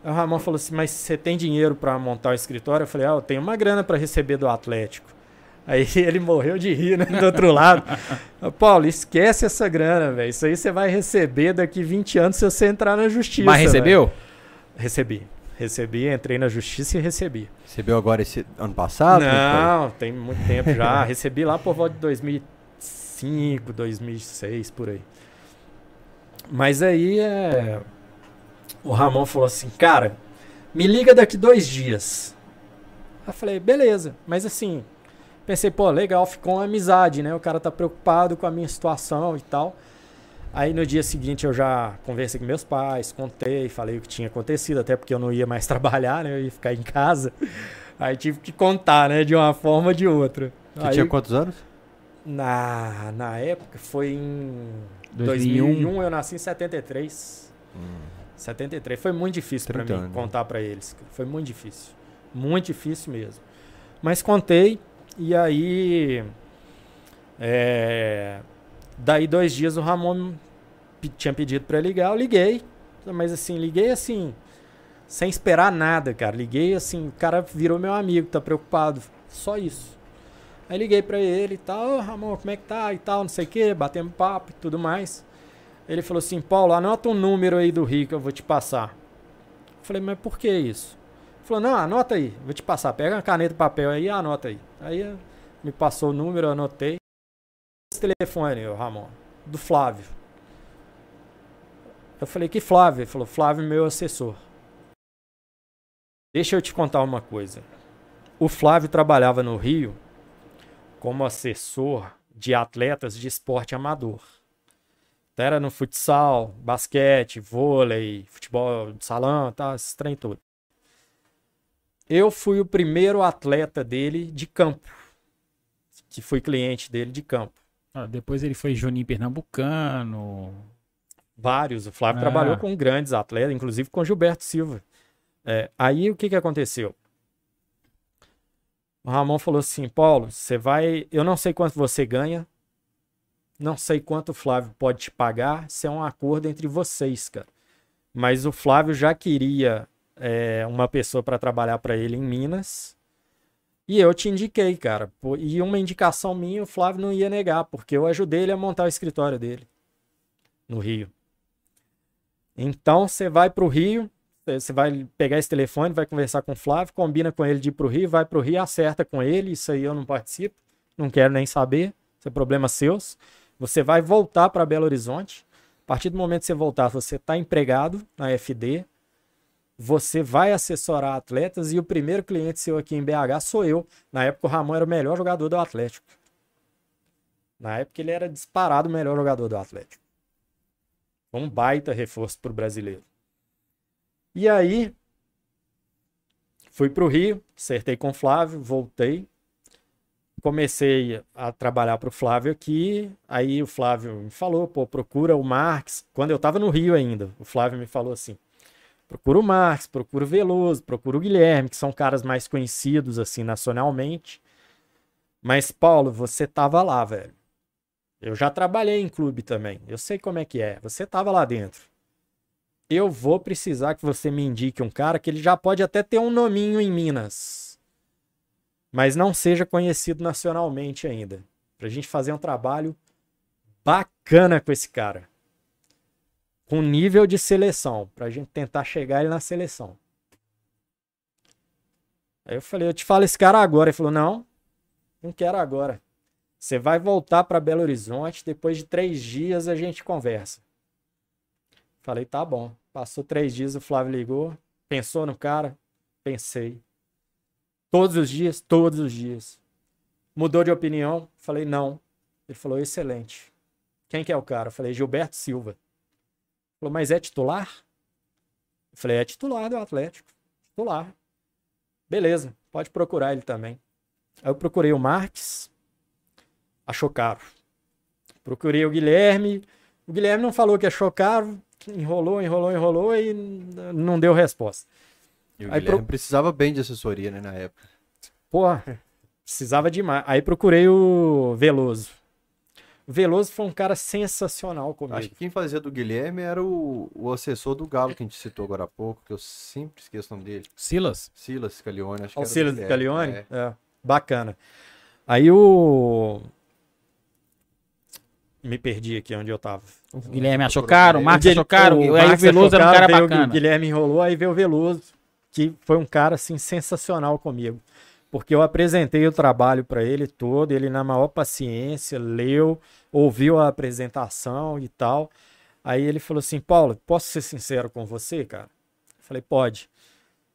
C: Aí o Ramon falou assim: Mas você tem dinheiro para montar o escritório? Eu falei: Ah, eu tenho uma grana para receber do Atlético. Aí ele morreu de rir né, do outro lado. Paulo, esquece essa grana, velho. Isso aí você vai receber daqui 20 anos se você entrar na justiça.
B: Mas recebeu?
C: velho." Recebi. Recebi, entrei na justiça e recebi.
A: Recebeu agora esse ano passado?
C: Não, tem muito tempo já. Recebi lá por volta de 2005, 2006, por aí. Mas aí é... o Ramon falou assim, cara, me liga daqui dois dias. Eu falei, beleza. Mas assim, pensei, pô, legal, ficou uma amizade, né? O cara tá preocupado com a minha situação e tal. Aí no dia seguinte eu já conversei com meus pais, contei, falei o que tinha acontecido, até porque eu não ia mais trabalhar, né? Eu ia ficar em casa. Aí tive que contar, né? De uma forma ou de outra.
A: Você
C: Aí,
A: tinha quantos anos?
C: Na, na época foi em
B: 2001.
C: 2001, eu nasci em 73. 73. Foi muito difícil para
A: 30
C: mim
A: anos, né?
C: contar para eles. Foi muito difícil. Muito difícil mesmo. Mas contei e aí é, daí dois dias o Ramon tinha pedido para ligar, eu liguei, mas assim, liguei assim sem esperar nada, cara. Liguei assim, o cara virou meu amigo, tá preocupado. Só isso. Aí liguei pra ele e tal, "Ô, Ramon, como é que tá e tal, não sei o que, batemos papo e tudo mais. Ele falou assim, Paulo, anota um número aí do Rio que eu vou te passar. Eu falei, mas por que isso? Ele falou, não, anota aí, vou te passar, pega uma caneta e papel aí e anota aí. Aí eh, me passou o número, eu anotei. Esse telefone, Ramon, do Flávio. Eu falei, que Flávio? Ele falou, Flávio, meu assessor. Deixa eu te contar uma coisa. O Flávio trabalhava no Rio como assessor de atletas de esporte amador. Então, era no futsal, basquete, vôlei, futebol de salão, tá, esse trem todo. Eu fui o primeiro atleta dele de campo, que fui cliente dele de campo.
B: Ah, depois ele foi Juninho Pernambucano.
C: Vários. O Flávio
B: Ah.
C: trabalhou com grandes atletas, inclusive com Gilberto Silva. É, aí o que, que aconteceu? O Ramon falou assim: Paulo, você vai. Eu não sei quanto você ganha. Não sei quanto o Flávio pode te pagar. Isso é um acordo entre vocês, cara. Mas o Flávio já queria é, uma pessoa para trabalhar para ele em Minas. E eu te indiquei, cara. E uma indicação minha, o Flávio não ia negar, porque eu ajudei ele a montar o escritório dele no Rio. Então você vai para o Rio, você vai pegar esse telefone, vai conversar com o Flávio, combina com ele de ir para o Rio, vai para o Rio, acerta com ele. Isso aí eu não participo, não quero nem saber, isso é problema seus. Você vai voltar para Belo Horizonte. A partir do momento que você voltar, você está empregado na FD, você vai assessorar atletas e o primeiro cliente seu aqui em BH sou eu. Na época o Ramon era o melhor jogador do Atlético. Na época ele era disparado o melhor jogador do Atlético. Um baita reforço para o brasileiro. E aí fui para o Rio, acertei com o Flávio, voltei. Comecei a trabalhar para o Flávio aqui. Aí o Flávio me falou, pô, procura o Marx. Quando eu estava no Rio ainda, o Flávio me falou assim: Procura o Marx, procura o Veloso, procura o Guilherme, que são caras mais conhecidos assim nacionalmente. Mas, Paulo, você tava lá, velho. Eu já trabalhei em clube também. Eu sei como é que é. Você tava lá dentro. Eu vou precisar que você me indique um cara que ele já pode até ter um nominho em Minas, mas não seja conhecido nacionalmente ainda. Pra gente fazer um trabalho bacana com esse cara com nível de seleção, para a gente tentar chegar ele na seleção. Aí eu falei, eu te falo esse cara agora. Ele falou, não, não quero agora. Você vai voltar para Belo Horizonte, depois de três dias a gente conversa. Falei, tá bom. Passou três dias, o Flávio ligou, pensou no cara, pensei. Todos os dias, todos os dias. Mudou de opinião? Falei, não. Ele falou, excelente. Quem que é o cara? falei, Gilberto Silva. Falou, mas é titular? Falei, é titular do Atlético. Titular. Beleza, pode procurar ele também. Aí eu procurei o Marques, achou caro. Procurei o Guilherme, o Guilherme não falou que achou caro, enrolou, enrolou, enrolou e não deu resposta.
A: E o Aí pro... precisava bem de assessoria, né, na época.
C: Porra, precisava demais. Aí procurei o Veloso. Veloso foi um cara sensacional comigo.
A: Acho que quem fazia do Guilherme era o, o assessor do Galo que a gente citou agora há pouco, que eu sempre esqueço o nome dele.
B: Silas?
A: Silas Scalione, acho
C: que o Silas Scalione? É. é. Bacana. Aí o. Me perdi aqui onde eu tava.
B: O Guilherme achou caro, o Marcos achou caro, o aí o Veloso era um cara bacana.
C: O Guilherme enrolou, aí veio o Veloso, que foi um cara assim sensacional comigo porque eu apresentei o trabalho para ele todo, ele na maior paciência leu, ouviu a apresentação e tal. Aí ele falou assim: Paulo, posso ser sincero com você, cara? Eu falei: pode.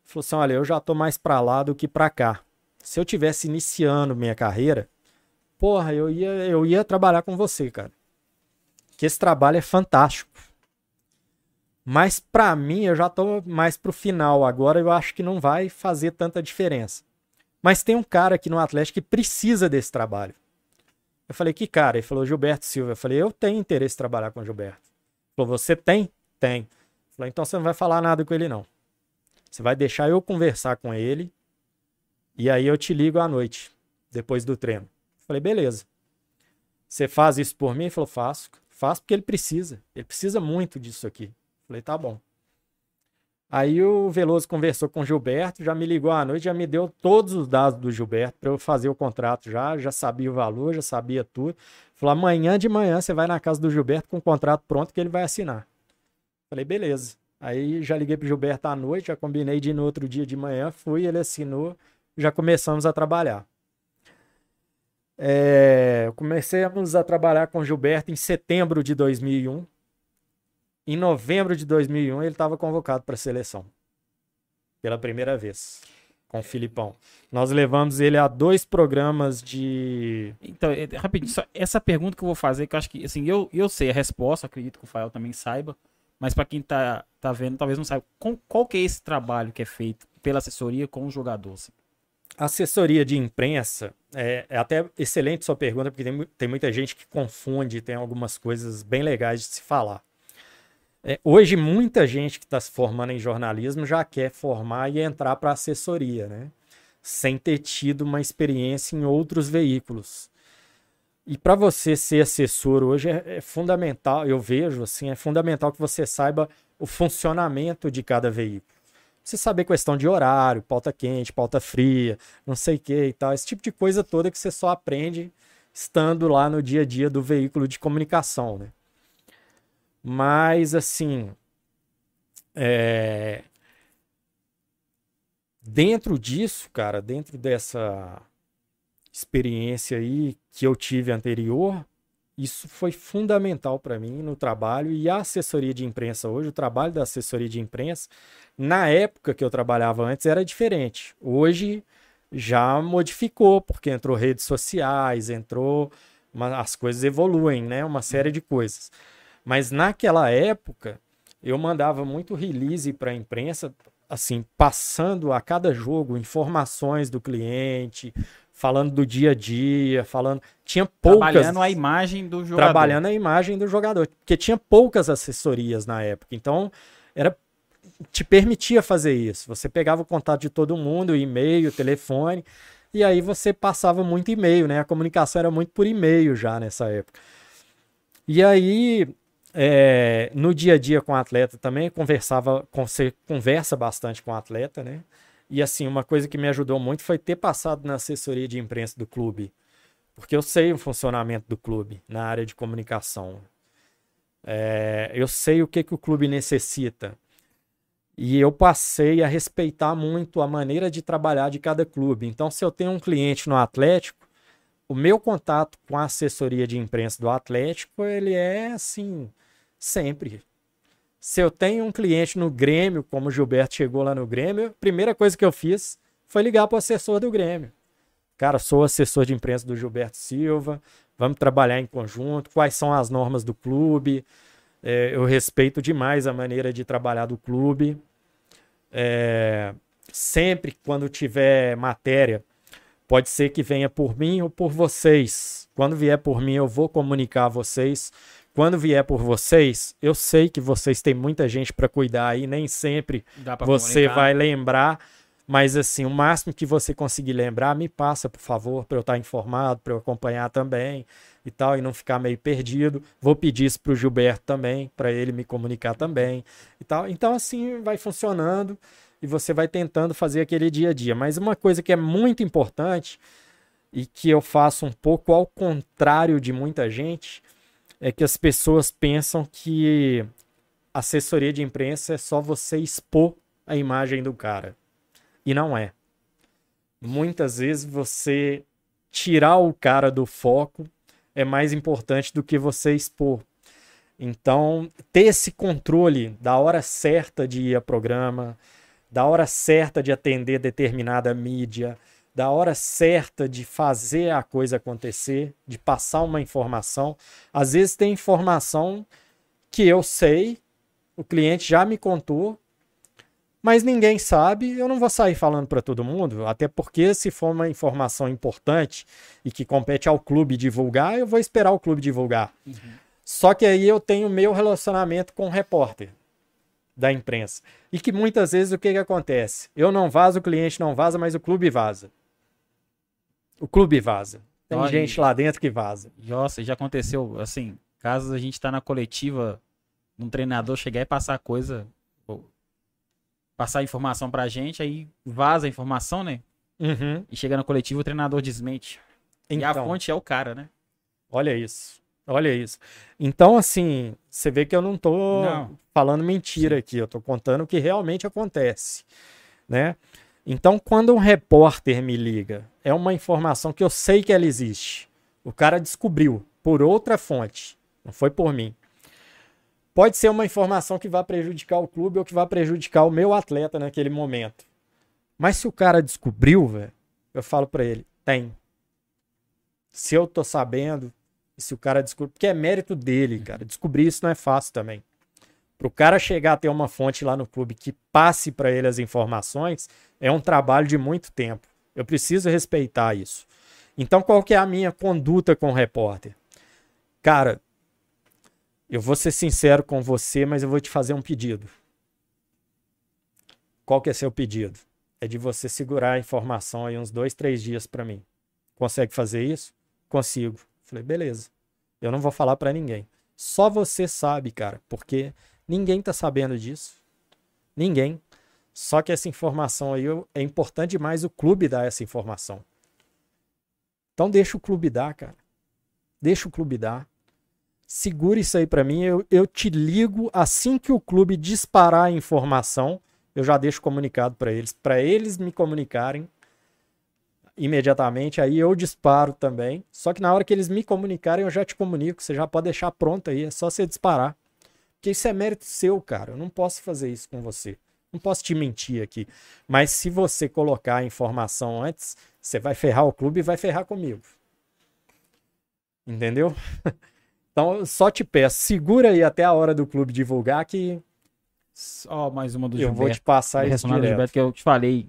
C: Ele falou assim: olha, eu já tô mais para lá do que para cá. Se eu tivesse iniciando minha carreira, porra, eu ia, eu ia trabalhar com você, cara. Que esse trabalho é fantástico. Mas para mim, eu já tô mais pro final agora, eu acho que não vai fazer tanta diferença. Mas tem um cara aqui no Atlético que precisa desse trabalho. Eu falei, que cara? Ele falou, Gilberto Silva. Eu falei, eu tenho interesse em trabalhar com o Gilberto. Ele falou, você tem? Tem. Eu falei, então você não vai falar nada com ele, não. Você vai deixar eu conversar com ele e aí eu te ligo à noite, depois do treino. Eu falei, beleza. Você faz isso por mim? Ele falou, faço. Faço porque ele precisa. Ele precisa muito disso aqui. Falei, tá bom. Aí o Veloso conversou com o Gilberto, já me ligou à noite, já me deu todos os dados do Gilberto para eu fazer o contrato já, já sabia o valor, já sabia tudo. Falou: amanhã de manhã você vai na casa do Gilberto com o contrato pronto que ele vai assinar. Falei: beleza. Aí já liguei pro Gilberto à noite, já combinei de ir no outro dia de manhã, fui, ele assinou, já começamos a trabalhar. É, comecemos a trabalhar com Gilberto em setembro de 2001. Em novembro de 2001, ele estava convocado para a seleção. Pela primeira vez. Com o Filipão. Nós levamos ele a dois programas de.
B: Então, é, rapidinho, só essa pergunta que eu vou fazer, que eu acho que, assim, eu, eu sei a resposta, acredito que o Fael também saiba, mas para quem tá, tá vendo, talvez não saiba. Com, qual que é esse trabalho que é feito pela assessoria com o jogador? Assim?
C: Assessoria de imprensa, é, é, até excelente sua pergunta, porque tem, tem muita gente que confunde, tem algumas coisas bem legais de se falar. É, hoje, muita gente que está se formando em jornalismo já quer formar e entrar para assessoria, né? Sem ter tido uma experiência em outros veículos. E para você ser assessor hoje é, é, fundamental, eu vejo assim, é fundamental que você saiba o funcionamento de cada veículo. Você saber questão de horário, pauta quente, pauta fria, não sei o que e tal. Esse tipo de coisa toda que você só aprende estando lá no dia a dia do veículo de comunicação, né? Mas, assim, é... dentro disso, cara, dentro dessa experiência aí que eu tive anterior, isso foi fundamental para mim no trabalho e a assessoria de imprensa hoje, o trabalho da assessoria de imprensa, na época que eu trabalhava antes era diferente. Hoje já modificou, porque entrou redes sociais, entrou. As coisas evoluem, né? Uma série de coisas. Mas naquela época, eu mandava muito release para a imprensa, assim, passando a cada jogo informações do cliente, falando do dia a dia, falando. Tinha poucas.
B: Trabalhando a imagem do jogador.
C: Trabalhando a imagem do jogador. Porque tinha poucas assessorias na época. Então, era te permitia fazer isso. Você pegava o contato de todo mundo, e-mail, telefone, e aí você passava muito e-mail, né? A comunicação era muito por e-mail já nessa época. E aí, é, no dia a dia com o atleta também, conversava, você conversa bastante com o atleta, né? E assim, uma coisa que me ajudou muito foi ter passado na assessoria de imprensa do clube. Porque eu sei o funcionamento do clube na área de comunicação. É, eu sei o que, que o clube necessita. E eu passei a respeitar muito a maneira de trabalhar de cada clube. Então, se eu tenho um cliente no Atlético, o meu contato com a assessoria de imprensa do Atlético, ele é assim, sempre. Se eu tenho um cliente no Grêmio, como o Gilberto chegou lá no Grêmio, a primeira coisa que eu fiz foi ligar para o assessor do Grêmio. Cara, sou assessor de imprensa do Gilberto Silva, vamos trabalhar em conjunto, quais são as normas do clube. É, eu respeito demais a maneira de trabalhar do clube. É, sempre quando tiver matéria, pode ser que venha por mim ou por vocês. Quando vier por mim, eu vou comunicar a vocês quando vier por vocês, eu sei que vocês têm muita gente para cuidar aí, nem sempre você comunicar. vai lembrar, mas assim, o máximo que você conseguir lembrar, me passa, por favor, para eu estar informado, para eu acompanhar também e tal, e não ficar meio perdido. Vou pedir isso para o Gilberto também, para ele me comunicar também e tal. Então, assim, vai funcionando e você vai tentando fazer aquele dia a dia. Mas uma coisa que é muito importante e que eu faço um pouco ao contrário de muita gente é que as pessoas pensam que assessoria de imprensa é só você expor a imagem do cara. E não é. Muitas vezes você tirar o cara do foco é mais importante do que você expor. Então, ter esse controle da hora certa de ir a programa, da hora certa de atender determinada mídia, da hora certa de fazer a coisa acontecer, de passar uma informação. Às vezes tem informação que eu sei, o cliente já me contou, mas ninguém sabe, eu não vou sair falando para todo mundo, até porque se for uma informação importante e que compete ao clube divulgar, eu vou esperar o clube divulgar. Uhum. Só que aí eu tenho meu relacionamento com o repórter da imprensa. E que muitas vezes o que, que acontece? Eu não vazo, o cliente não vaza, mas o clube vaza. O clube vaza. Tem Olha, gente lá dentro que vaza.
B: Nossa, já aconteceu, assim, caso a gente tá na coletiva, um treinador chegar e passar coisa, passar informação pra gente, aí vaza a informação, né? Uhum. E chega na coletiva, o treinador desmente. Então, e a então. fonte é o cara, né?
C: Olha isso. Olha isso. Então, assim, você vê que eu não tô não. falando mentira Sim. aqui, eu tô contando o que realmente acontece, né? Então, quando um repórter me liga, é uma informação que eu sei que ela existe. O cara descobriu por outra fonte, não foi por mim. Pode ser uma informação que vai prejudicar o clube ou que vai prejudicar o meu atleta naquele momento. Mas se o cara descobriu, velho, eu falo para ele, tem. Se eu tô sabendo, se o cara descobriu, porque é mérito dele, cara. Descobrir isso não é fácil também. Para o cara chegar a ter uma fonte lá no clube que passe para ele as informações, é um trabalho de muito tempo. Eu preciso respeitar isso. Então, qual que é a minha conduta com o repórter? Cara, eu vou ser sincero com você, mas eu vou te fazer um pedido. Qual que é seu pedido? É de você segurar a informação aí uns dois, três dias para mim. Consegue fazer isso? Consigo. Falei, beleza. Eu não vou falar para ninguém. Só você sabe, cara, porque Ninguém tá sabendo disso. Ninguém. Só que essa informação aí é importante demais o clube dar essa informação. Então deixa o clube dar, cara. Deixa o clube dar. Segura isso aí pra mim. Eu, eu te ligo assim que o clube disparar a informação. Eu já deixo comunicado pra eles. Pra eles me comunicarem imediatamente. Aí eu disparo também. Só que na hora que eles me comunicarem, eu já te comunico. Você já pode deixar pronto aí. É só você disparar. Porque isso é mérito seu, cara. Eu não posso fazer isso com você. Não posso te mentir aqui. Mas se você colocar a informação antes, você vai ferrar o clube e vai ferrar comigo. Entendeu? Então, só te peço, segura aí até a hora do clube divulgar que
B: Só mais uma do
C: eu
B: Gilberto.
C: vou te passar isso direto.
B: Gilberto, que eu te falei,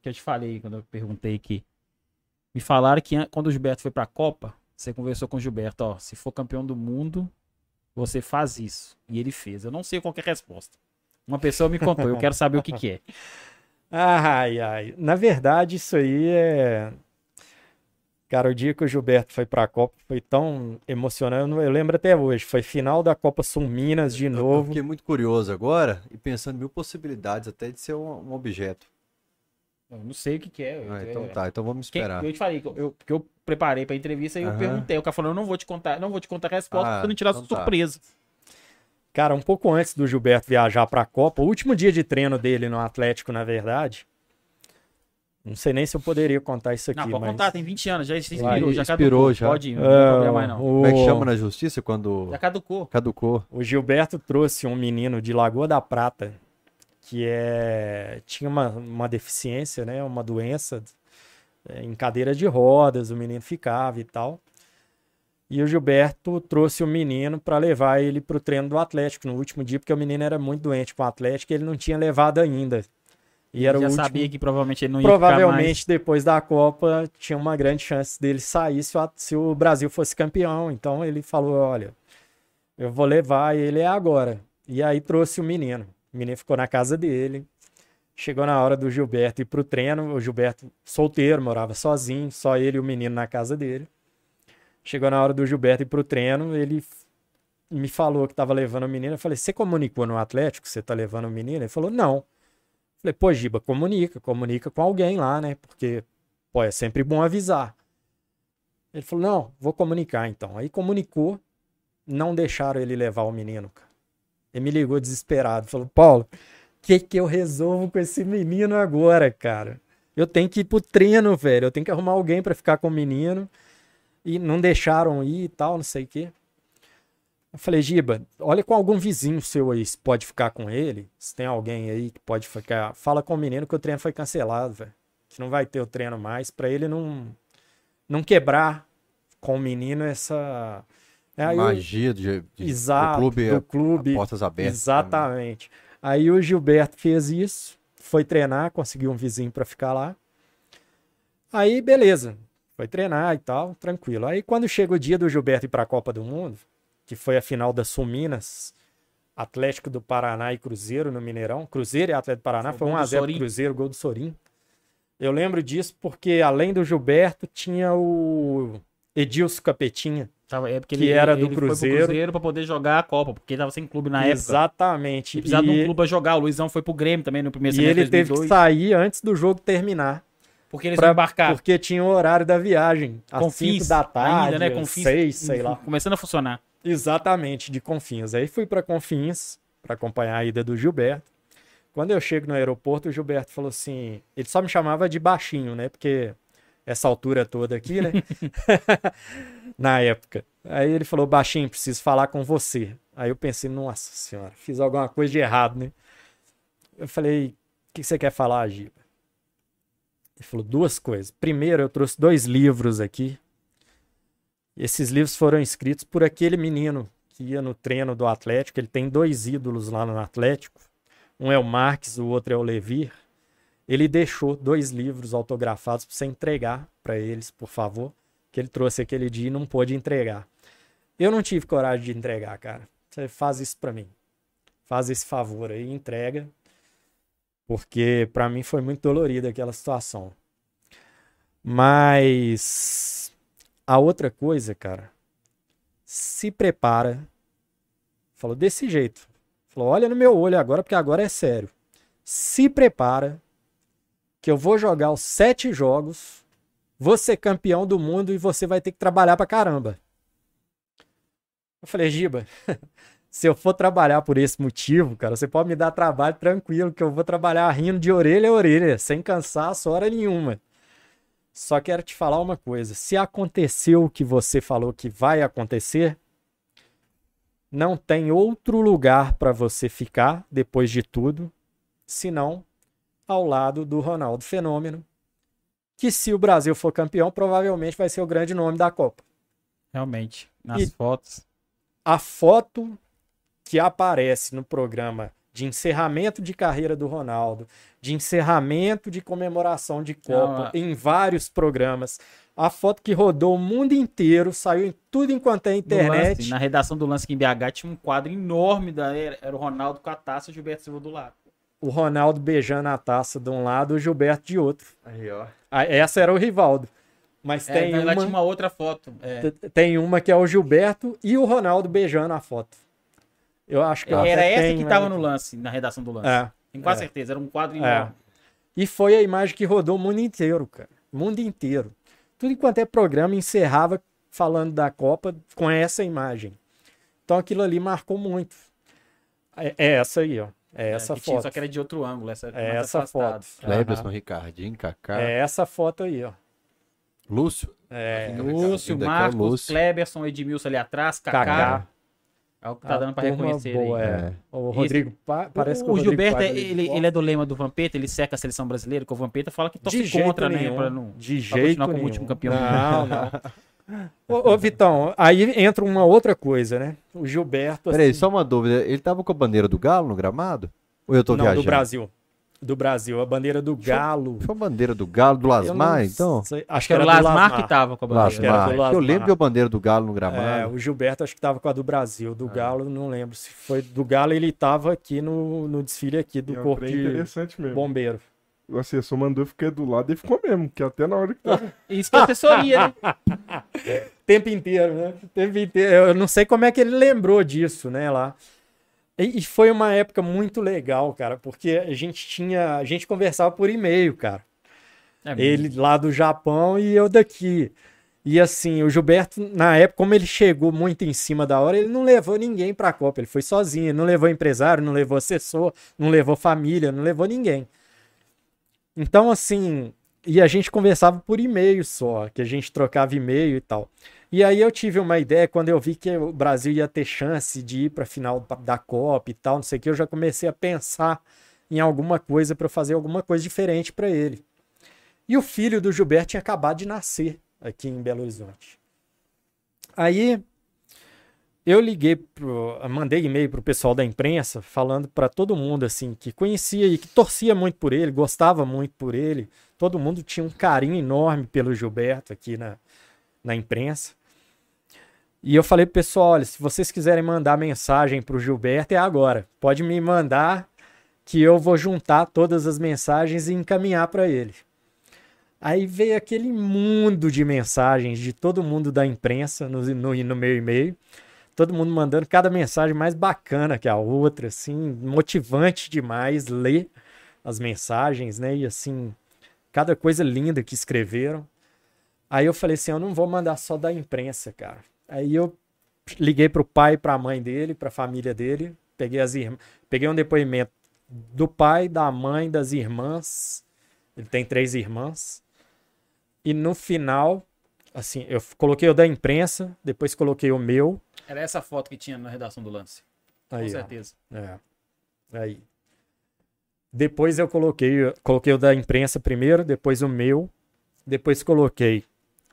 B: que eu te falei quando eu perguntei que me falaram que an- quando o Gilberto foi pra Copa, você conversou com o Gilberto, ó, se for campeão do mundo, você faz isso. E ele fez. Eu não sei qual que é a resposta. Uma pessoa me contou, eu quero saber o que que é.
C: Ai, ai. Na verdade, isso aí é. Cara, o dia que o Gilberto foi pra Copa foi tão emocionante. Eu lembro até hoje. Foi final da Copa Sul Minas de
A: Eu- Eu
C: novo.
A: fiquei muito curioso agora e pensando mil possibilidades até de ser um, um objeto.
B: Eu não sei o que que é. eu-
A: Ah,
B: eu-
A: então tá, então vamos
B: Quem-
A: esperar.
B: eu te falei, que eu, eu- que eu preparei pra entrevista e eu
A: Aham.
B: perguntei. O cara falou, eu não vou te contar, não vou te contar a resposta
A: Ah,
B: pra não tirar
A: então tá.
B: surpresa.
C: Cara, um pouco antes do Gilberto viajar pra Copa, o último dia de treino dele no Atlético, na verdade. Não sei nem se eu poderia contar isso aqui,
B: Não, pode
C: mas.
B: contar, tem 20 anos, já expirou,
A: Vai,
B: já
A: expirou
B: caducou.
A: já.
B: Pode ir, não
C: É,
B: tem problema mais não.
C: o-
A: Como é que chama na justiça quando
B: Já caducou.
A: caducou?
C: O Gilberto trouxe um menino de Lagoa da Prata que é tinha uma, uma deficiência, né, uma doença é, em cadeira de rodas, o menino ficava e tal. E o Gilberto trouxe o menino para levar ele para o treino do Atlético no último dia, porque o menino era muito doente com o Atlético e ele não tinha levado ainda. E era
B: já
C: o último,
B: sabia que provavelmente ele não ia
C: provavelmente depois da Copa tinha uma grande chance dele sair se o, se o Brasil fosse campeão. Então ele falou: olha, eu vou levar ele é agora. E aí trouxe o menino. O menino ficou na casa dele. Chegou na hora do Gilberto ir pro treino. O Gilberto, solteiro, morava sozinho, só ele e o menino na casa dele. Chegou na hora do Gilberto ir pro treino, ele me falou que tava levando o menino. Eu falei: Você comunicou no Atlético que você tá levando o menino? Ele falou: Não. Falei, pô, Giba, comunica, comunica com alguém lá, né? Porque, pô, é sempre bom avisar. Ele falou, não, vou comunicar então. Aí comunicou, não deixaram ele levar o menino, cara. Ele me ligou desesperado, falou, Paulo, o que que eu resolvo com esse menino agora, cara? Eu tenho que ir pro treino, velho, eu tenho que arrumar alguém pra ficar com o menino. E não deixaram ir e tal, não sei o quê. Eu falei, Giba, olha com algum vizinho seu aí, se pode ficar com ele. Se tem alguém aí que pode ficar. Fala com o menino que o treino foi cancelado, velho. Que não vai ter o treino mais. Pra ele não, não quebrar com o menino essa. É,
A: Magia de, de
C: Exato,
A: do clube,
C: do
A: é
C: clube.
A: portas abertas.
C: Exatamente. Aí o Gilberto fez isso, foi treinar, conseguiu um vizinho pra ficar lá. Aí, beleza. Foi treinar e tal, tranquilo. Aí, quando chega o dia do Gilberto ir pra Copa do Mundo, que foi a final da Sul Minas, Atlético do Paraná e Cruzeiro no Mineirão. Cruzeiro e Atlético do Paraná
B: Foi
C: foi
B: o gol do
C: 1x0
B: Sorin.
C: Cruzeiro, gol do Sorim. Eu lembro disso porque, além do Gilberto, tinha o Edilson Capetinha.
B: Tava- é porque
C: Que era do
B: foi pro
C: Cruzeiro.
B: Cruzeiro pra poder jogar a Copa, porque ele tava sem clube na época.
C: Exatamente.
B: Ele precisava de
C: E-
B: um clube pra jogar. O Luizão foi pro Grêmio também no primeiro
C: E
B: semestre
C: ele
B: de
C: teve que
B: 2002,
C: sair antes do jogo terminar.
B: Porque eles
C: pra-
B: embarcar.
C: Porque tinha o horário da viagem. Às
B: Confins
C: 5 da tarde,
B: ainda, né? Confins,
C: 6, sei lá.
B: Começando a funcionar.
C: Exatamente, de Confins. Aí fui para Confins para acompanhar a ida do Gilberto. Quando eu chego no aeroporto, o Gilberto falou assim: ele só me chamava de baixinho, né? Porque essa altura toda aqui, né? Na época. Aí ele falou: baixinho, preciso falar com você. Aí eu pensei: nossa senhora, fiz alguma coisa de errado, né? Eu falei: o que você quer falar, Giba? Ele falou duas coisas. Primeiro, eu trouxe dois livros aqui. Esses livros foram escritos por aquele menino que ia no treino do Atlético. Ele tem dois ídolos lá no Atlético. Um é o Marques, o outro é o Levir. Ele deixou dois livros autografados para você entregar para eles, por favor. Que ele trouxe aquele dia e não pôde entregar. Eu não tive coragem de entregar, cara. Você faz isso para mim. Faz esse favor aí, entrega. Porque para mim foi muito dolorida aquela situação. Mas a outra coisa, cara, se prepara. Falou desse jeito. Falou: olha no meu olho agora, porque agora é sério. se prepara que eu vou jogar os sete jogos, vou ser campeão do mundo e você vai ter que trabalhar pra caramba. Eu falei, Giba, se eu for trabalhar por esse motivo, cara, você pode me dar trabalho tranquilo, que eu vou trabalhar rindo de orelha a orelha, sem cansaço hora nenhuma. Só quero te falar uma coisa: se aconteceu o que você falou que vai acontecer, não tem outro lugar para você ficar depois de tudo, senão ao lado do Ronaldo Fenômeno, que se o Brasil for campeão, provavelmente vai ser o grande nome da Copa.
B: Realmente, nas
C: E-
B: fotos.
C: A foto que aparece no programa de encerramento de carreira do Ronaldo, de encerramento de comemoração de Copa,
B: Não, a-
C: em vários programas, a foto que rodou o mundo inteiro, saiu em tudo enquanto é internet.
B: lance, na redação do lance aqui em BH tinha um quadro enorme, da, era, era o Ronaldo com a taça e o Gilberto Silva do lado.
C: O Ronaldo beijando a taça de um lado, o Gilberto de outro.
A: Aí, ó.
C: Ah, Essa era o Rivaldo. Mas
B: É,
C: tem,
B: lá
C: uma,
B: tinha uma outra foto. É.
C: tem uma que é o Gilberto e o Ronaldo beijando a foto. Eu acho que
B: Era essa
C: tenho,
B: que tava
C: né?
B: no lance, na redação do lance.
C: É.
B: Tenho quase
C: é.
B: certeza, era um quadro
C: É.
B: enorme.
C: E foi a imagem que rodou o mundo inteiro, cara. O mundo inteiro. Tudo enquanto é programa encerrava falando da Copa com essa imagem. Então aquilo ali marcou muito. É, é essa aí, ó. É
B: É,
C: essa
B: que tinha,
C: foto.
B: só que era de outro ângulo. Essa,
C: É
B: mais
C: essa
B: afastado.
C: foto.
A: Cleberson,
C: Aham.
A: Ricardinho, Kaká,
C: É essa foto aí, ó.
A: Lúcio.
C: É,
B: Lúcio,
A: Ainda que é o
B: Marcos,
A: Lúcio.
B: Kleberson, Edmilson ali atrás, Kaká.
C: Kaká.
B: É o que tá
C: A
B: dando pra
C: turma
B: reconhecer
C: boa,
B: aí.
C: é.
A: É.
C: O Rodrigo, pa- parece
B: o,
C: que
B: o
C: Rodrigo
B: Gilberto, é- ele, ele é do lema do Vampeta, ele seca a seleção brasileira, que o Vampeta fala que torce
C: de jeito
B: contra,
C: nenhum.
B: né? Pra não,
C: de
B: pra
C: jeito
B: continuar como
C: nenhum.
B: último campeão.
C: Não, não. Ô, ô, Vitão, aí entra uma outra coisa, né? O Gilberto.
A: Peraí,
C: assim,
A: só uma dúvida. Ele tava com a bandeira do Galo no gramado? Ou eu tô
C: não,
A: viajando?
C: do Brasil. Do Brasil, a bandeira do Galo.
A: Foi a bandeira do Galo, do Lasmar, então?
C: sei, Acho,
B: Acho
C: que era
B: o
C: do
B: Lasmar que tava com a bandeira.
C: que era do
A: Lasmar. Eu
C: Lasmar.
A: lembro a bandeira do Galo no
C: É,
A: gramado.
C: o Gilberto acho que tava com a do Brasil. Do Galo, não lembro se foi do Galo. Ele tava aqui no, no desfile aqui do
D: É um
C: Corpo de
D: interessante mesmo.
C: Bombeiro.
D: O assessor mandou, eu fiquei do lado e ficou mesmo, que até na hora que tava.
B: Isso que é assessoria, né?
C: tempo inteiro, né? O tempo inteiro. Eu não sei como é que ele lembrou disso, né, lá. E, e foi uma época muito legal, cara, porque a gente tinha, a gente conversava por e-mail, cara.
B: É,
C: Ele lá do Japão e eu daqui. E assim, o Gilberto, na época, como ele chegou muito em cima da hora, ele não levou ninguém pra Copa, ele foi sozinho, ele não levou empresário, não levou assessor, não levou família, não levou ninguém. Então, assim, e a gente conversava por e-mail só, que a gente trocava e-mail e tal. E aí eu tive uma ideia, quando eu vi que o Brasil ia ter chance de ir pra final da Copa e tal, não sei o que, eu já comecei a pensar em alguma coisa eu fazer alguma coisa diferente pra ele. E o filho do Gilberto tinha acabado de nascer aqui em Belo Horizonte. Aí eu liguei, pro, mandei e-mail pro pessoal da imprensa falando para todo mundo assim que conhecia e que torcia muito por ele, gostava muito por ele. Todo mundo tinha um carinho enorme pelo Gilberto aqui na, na imprensa. E eu falei pro pessoal, olha, se vocês quiserem mandar mensagem pro Gilberto é agora. Pode me mandar que eu vou juntar todas as mensagens e encaminhar para ele. Aí veio aquele mundo de mensagens de todo mundo da imprensa no, no, no meu e-mail. Todo mundo mandando cada mensagem mais bacana que a outra, assim, motivante demais ler as mensagens, né? E assim, cada coisa linda que escreveram. Aí eu falei assim, eu não vou mandar só da imprensa, cara. Aí eu liguei pro pai pra mãe dele, pra família dele, peguei as irmãs, peguei um depoimento do pai, da mãe, das irmãs. Ele tem três irmãs. E no final, assim, eu coloquei o da imprensa, depois coloquei o meu.
B: Era essa foto que tinha na redação do lance. Com
C: Aí, ó.
B: certeza.
C: É. Aí. Depois eu coloquei, coloquei o da imprensa primeiro, depois o meu, depois coloquei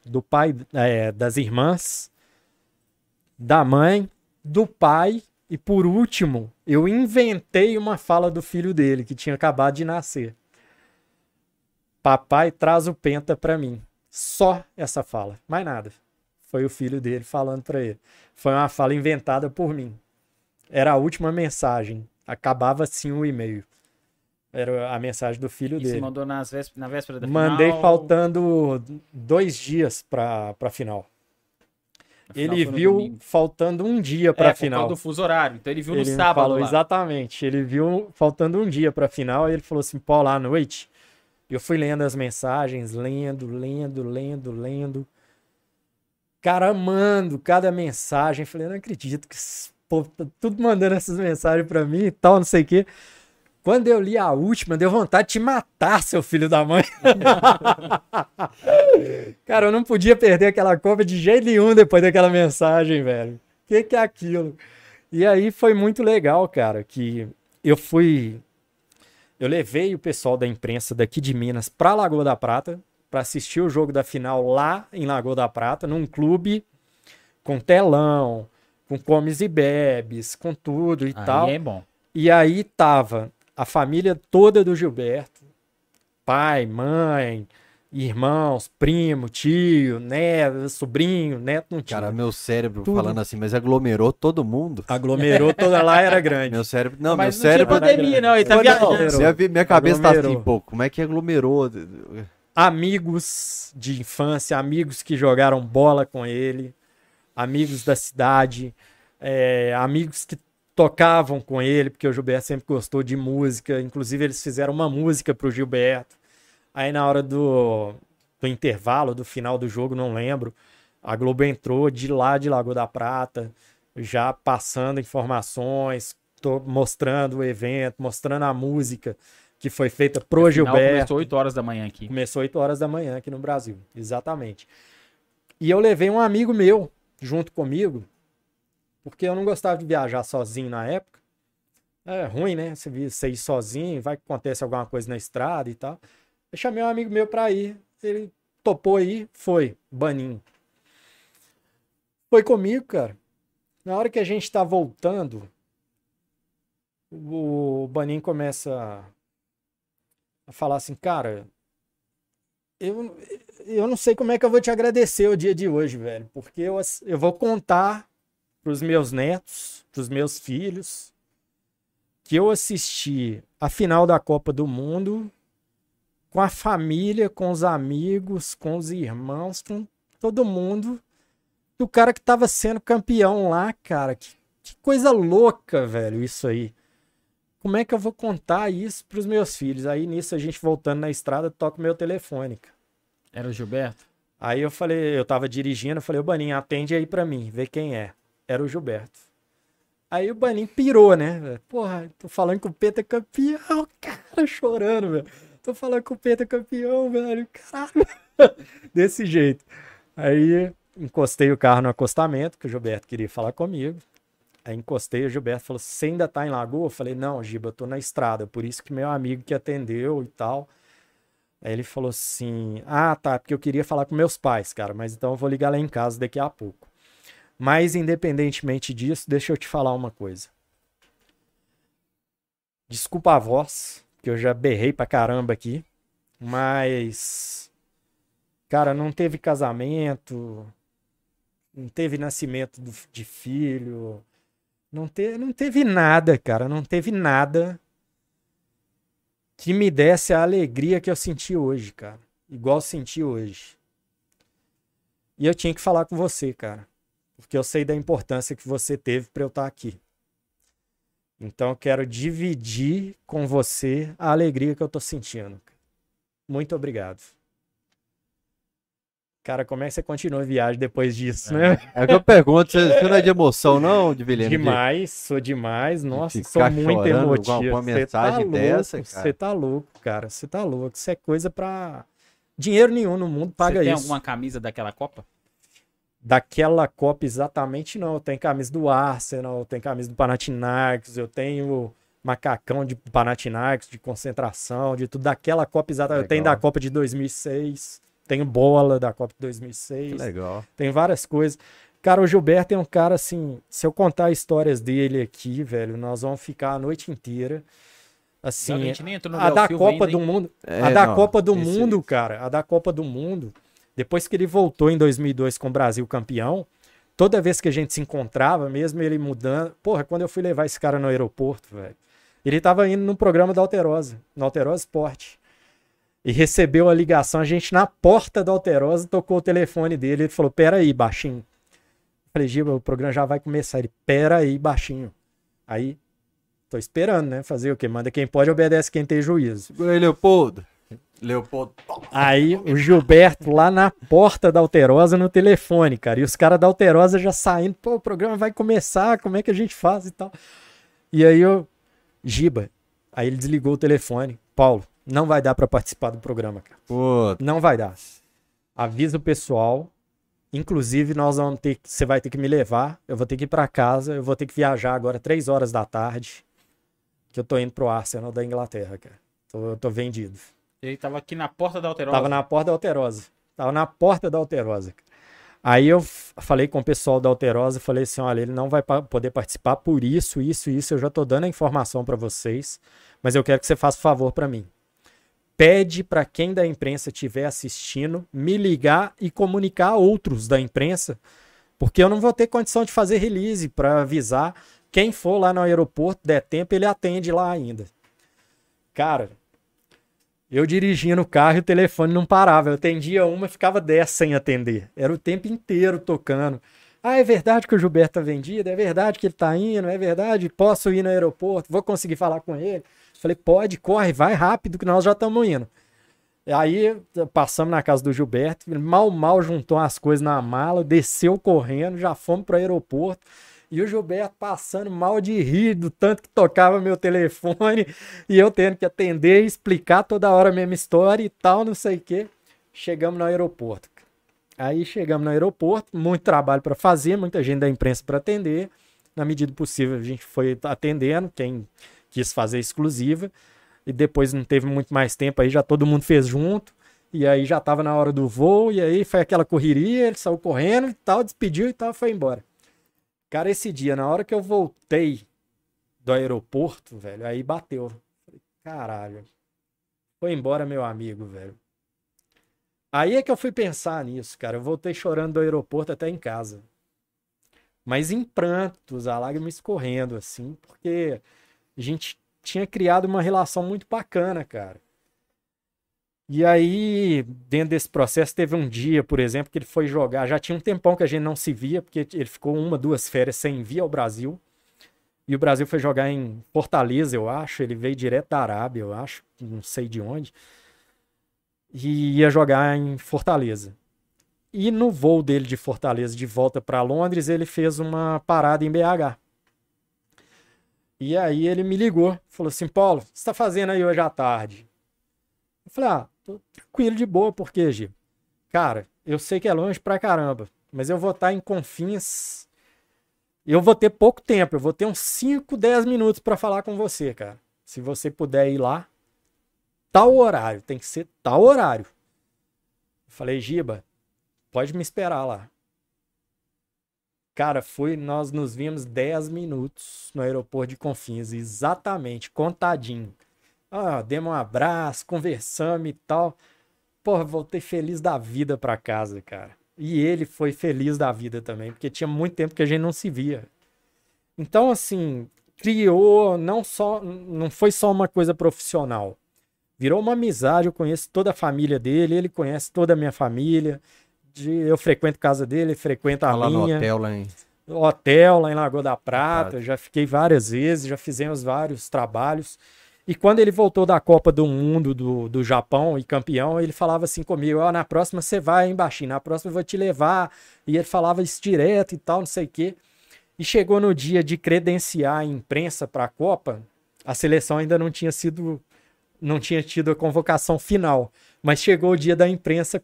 C: do pai, é, das irmãs, da mãe, do pai e por último eu inventei uma fala do filho dele que tinha acabado de nascer. Papai traz o penta pra mim. Só essa fala, mais nada. Foi o filho dele falando pra ele. Foi uma fala inventada por mim. Era a última mensagem. Acabava assim o e-mail. Era a mensagem do filho
B: E
C: dele.
B: mandou nas vésp- na véspera da
C: Mandei
B: final.
C: faltando dois dias pra, pra final.
B: final
C: ele
B: no
C: viu
B: domingo.
C: faltando um dia pra
B: é, por
C: final.
B: causa do fuso horário. Então ele viu no
C: ele
B: sábado
C: falou
B: lá.
C: exatamente. Ele viu faltando um dia pra final e ele falou assim: Paulo, à noite. Eu fui lendo as mensagens, lendo, lendo, lendo, lendo. Cara, amando cada mensagem. Falei, não acredito que esse povo tá tudo mandando essas mensagens pra mim e tal, não sei o quê. Quando eu li a última, deu vontade de te matar, seu filho da mãe. Cara, eu não podia perder aquela Copa de jeito nenhum depois daquela mensagem, velho. Que que é aquilo? E aí foi muito legal, cara, que eu fui. Eu levei o pessoal da imprensa daqui de Minas pra Lagoa da Prata para assistir o jogo da final lá em Lagoa da Prata, num clube com telão, com comes e bebes, com tudo e
B: Aí
C: tal.
B: é bom.
C: E aí tava a família toda do Gilberto, pai, mãe, irmãos, primo, tio, neto, sobrinho, neto não tinha.
A: Cara, meu cérebro
C: Tudo.
A: falando assim, mas aglomerou todo mundo.
C: Aglomerou toda lá, era grande.
A: Meu cérebro. Não,
B: Mas
A: meu
B: não
A: cérebro.
B: tinha pandemia, não. Ele tá
C: Não,
B: viajando.
A: Minha, vi- minha cabeça tá assim,
C: Aglomerou.
A: pô, como é que aglomerou?
C: amigos de infância, amigos que jogaram bola com ele, amigos da cidade, é, amigos que tocavam com ele, porque o Gilberto sempre gostou de música. Inclusive, eles fizeram uma música pro Gilberto. Aí, na hora do, do intervalo, do final do jogo, não lembro, a Globo entrou de lá de Lagoa da Prata, já passando informações, mostrando o evento, mostrando a música que foi feita pro
B: final
C: Gilberto.
B: Começou 8 horas da manhã aqui.
C: Começou 8 horas da manhã aqui no Brasil, exatamente. E eu levei um amigo meu junto comigo, porque eu não gostava de viajar sozinho na época. É ruim, né? Você ir sozinho, vai que acontece alguma coisa na estrada e tal. Eu chamei um amigo meu pra ir, ele topou aí, foi, Baninho. Foi comigo, cara. Na hora que a gente tá voltando, o Baninho começa a falar assim, cara, eu, eu não sei como é que eu vou te agradecer o dia de hoje, velho, porque eu, eu vou contar pros meus netos, pros meus filhos, que eu assisti a final da Copa do Mundo com a família, com os amigos, com os irmãos, com todo mundo, do cara que tava sendo campeão lá, cara. Que, que coisa louca, velho, isso aí. Como é que eu vou contar isso pros meus filhos? Aí nisso a gente voltando na estrada, toca o meu telefone, cara.
B: Era o Gilberto?
C: Aí eu falei, eu tava dirigindo, eu falei, ô Baninho, atende aí pra mim, vê quem é. Era o Gilberto. Aí o Baninho pirou, né? Porra, tô falando que o Pedro é campeão, cara, chorando, velho. Tô falando que o Pedro campeão, velho, caralho. Desse jeito. Aí encostei o carro no acostamento, que o Gilberto queria falar comigo. Aí encostei, o Gilberto falou: Você ainda tá em Lagoa? Eu falei: Não, Giba, eu tô na estrada. Por isso que meu amigo que atendeu e tal. Aí ele falou assim: Ah, tá, porque eu queria falar com meus pais, cara, mas então eu vou ligar lá em casa daqui a pouco. Mas independentemente disso, deixa eu te falar uma coisa. Desculpa a voz, que eu já berrei pra caramba aqui, mas. Cara, não teve casamento, não teve nascimento de filho, não, te, não teve nada, cara, não teve nada que me desse a alegria que eu senti hoje, cara. Igual senti hoje. E eu tinha que falar com você, cara. Porque eu sei da importância que você teve para eu estar aqui. Então eu quero dividir com você a alegria que eu tô sentindo. Muito obrigado. Cara, como é que você continua a viagem depois disso, né?
A: É que eu pergunto, você, não é de emoção, não, de Vilhena? De-
C: Demais, sou demais. Nossa, sou muito emotivo.
A: uma
C: Cê
A: mensagem
C: tá
A: dessa,
C: louco,
A: cara.
C: Você tá louco, cara. Você tá louco. Isso é coisa pra. Dinheiro nenhum no mundo paga
B: Você tem
C: isso.
B: alguma camisa daquela Copa?
C: Daquela Copa exatamente não. Eu tenho camisa do Arsenal, eu tenho camisa do Panathinaikos, eu tenho macacão de Panathinaikos, de concentração, de tudo. Daquela Copa exatamente. Eu tenho
A: Legal.
C: da Copa de 2006, tenho bola da Copa de 2006.
A: Que legal.
C: Tem várias coisas. Cara, o Gilberto é um cara assim. Se eu contar histórias dele aqui, velho, nós vamos ficar a noite inteira.
B: a
C: Assim,
B: gente nem entrou no
C: a
B: Léo
C: da Copa
B: ainda,
C: do? Mundo.
A: É,
C: a da
A: não,
C: Copa do
A: esse-
C: Mundo, cara. A da Copa do Mundo. Depois que ele voltou em 2002 com o Brasil campeão, toda vez que a gente se encontrava, mesmo ele mudando. Porra, quando eu fui levar esse cara no aeroporto, velho. Ele tava indo no programa da Alterosa, no Alterosa Sport. E recebeu a ligação, a gente na porta da Alterosa tocou o telefone dele. Ele falou: Peraí, baixinho. Falei, Giba, o programa já vai começar. Ele, pera aí, baixinho. Aí, tô esperando, né? Fazer o quê? Manda quem pode, obedece quem tem juízo.
A: Aí, Leopoldo. Leopoldo.
C: Aí o Gilberto lá na porta da Alterosa no telefone, cara. E os caras da Alterosa já saindo, pô, o programa vai começar, como é que a gente faz e tal. E aí eu, Giba, aí ele desligou o telefone. Paulo, não vai dar pra participar do programa, cara.
A: Pô,
C: Não vai dar. Avisa o pessoal. Inclusive, nós vamos ter que. Você vai ter que me levar. Eu vou ter que ir pra casa. Eu vou ter que viajar agora, três horas da tarde. Que eu tô indo pro Arsenal da Inglaterra, cara. Tô, eu tô vendido.
B: Ele tava aqui na porta da Alterosa.
C: Tava na porta da Alterosa. Tava na porta da Alterosa. Aí eu falei com o pessoal da Alterosa, falei assim, olha, ele não vai pa- poder participar por isso, isso, isso, eu já tô dando a informação pra vocês, mas eu quero que você faça um favor pra mim. Pede pra quem da imprensa estiver assistindo me ligar e comunicar a outros da imprensa, porque eu não vou ter condição de fazer release pra avisar quem for lá no aeroporto, der tempo, ele atende lá ainda. Cara, eu dirigia no carro e o telefone não parava. Eu atendia uma e ficava 10 sem atender. Era o tempo inteiro tocando. Ah, é verdade que o Gilberto tá vendido? É verdade que ele tá indo? É verdade? Posso ir no aeroporto? Vou conseguir falar com ele? Falei, pode, corre, vai rápido que nós já estamos indo. Aí passamos na casa do Gilberto, mal, mal juntou as coisas na mala, desceu correndo, já fomos pro aeroporto. E o Gilberto passando mal de rir do tanto que tocava meu telefone e eu tendo que atender e explicar toda hora a mesma história e tal, não sei o quê. Chegamos no aeroporto. Aí chegamos no aeroporto, muito trabalho para fazer, muita gente da imprensa para atender. Na medida possível, a gente foi atendendo quem quis fazer exclusiva. E depois não teve muito mais tempo aí, já todo mundo fez junto. E aí já tava na hora do voo, e aí foi aquela correria, ele saiu correndo e tal, despediu e tal, foi embora. Cara, esse dia, na hora que eu voltei do aeroporto, velho, aí bateu. Falei, caralho. Foi embora, meu amigo, velho. Aí é que eu fui pensar nisso, cara. Eu voltei chorando do aeroporto até em casa. Mas em prantos, a lágrima escorrendo, assim, porque a gente tinha criado uma relação muito bacana, cara. E aí, dentro desse processo, teve um dia, por exemplo, que ele foi jogar. Já tinha um tempão que a gente não se via, porque ele ficou uma, duas férias sem vir ao Brasil. E o Brasil foi jogar em Fortaleza, eu acho. Ele veio direto da Arábia, eu acho. Não sei de onde. E ia jogar em Fortaleza. E no voo dele de Fortaleza de volta para Londres, ele fez uma parada em BH. E aí ele me ligou, falou assim: Paulo, o que você está fazendo aí hoje à tarde? Eu falei: Ah, tô tranquilo de boa, por quê, Gi? Cara, eu sei que é longe pra caramba, mas eu vou estar em Confins. Eu vou ter pouco tempo, eu vou ter uns 5, 10 minutos para falar com você, cara. Se você puder ir lá, tal horário, tem que ser tal horário. Eu falei, Giba, pode me esperar lá. Cara, foi, nós nos vimos 10 minutos no aeroporto de Confins, exatamente, contadinho. Ah, demos um abraço, conversamos e tal. Porra, voltei feliz da vida pra casa, cara. E ele foi feliz da vida também, porque tinha muito tempo que a gente não se via. Então, assim, criou não só, não foi só uma coisa profissional. Virou uma amizade, eu conheço toda a família dele, ele conhece toda a minha família. De, eu frequento a casa dele, ele frequenta a
A: Tá lá no
C: minha
A: hotel, lá em...
C: hotel lá em Lagoa da Prata,
A: Prata.
C: já fiquei várias vezes, já fizemos vários trabalhos. E quando ele voltou da Copa do Mundo do, do Japão e campeão, ele falava assim comigo: Ó, na próxima você vai, hein, baixinho, na próxima eu vou te levar. E ele falava isso direto e tal, não sei o quê. E chegou no dia de credenciar a imprensa para a Copa, a seleção ainda não tinha sido, não tinha tido a convocação final. Mas chegou o dia da imprensa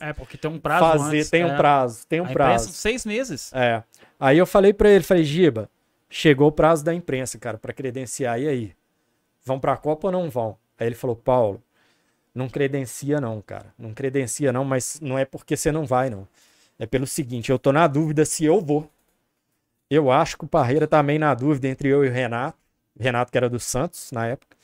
B: É, porque tem um prazo
C: fazer,
B: antes.
C: tem
B: é.
C: um prazo, tem um
B: A
C: prazo.
B: imprensa, seis meses.
C: É. Aí eu falei pra ele, falei, Giba, chegou o prazo da imprensa, cara, pra credenciar. E aí? Vão pra Copa ou não vão? Aí ele falou, Paulo, não credencia não, cara. Não credencia não, mas não é porque você não vai, não. É pelo seguinte, eu tô na dúvida se eu vou. Eu acho que o Parreira tá na dúvida entre eu e o Renato. Renato que era do Santos na época.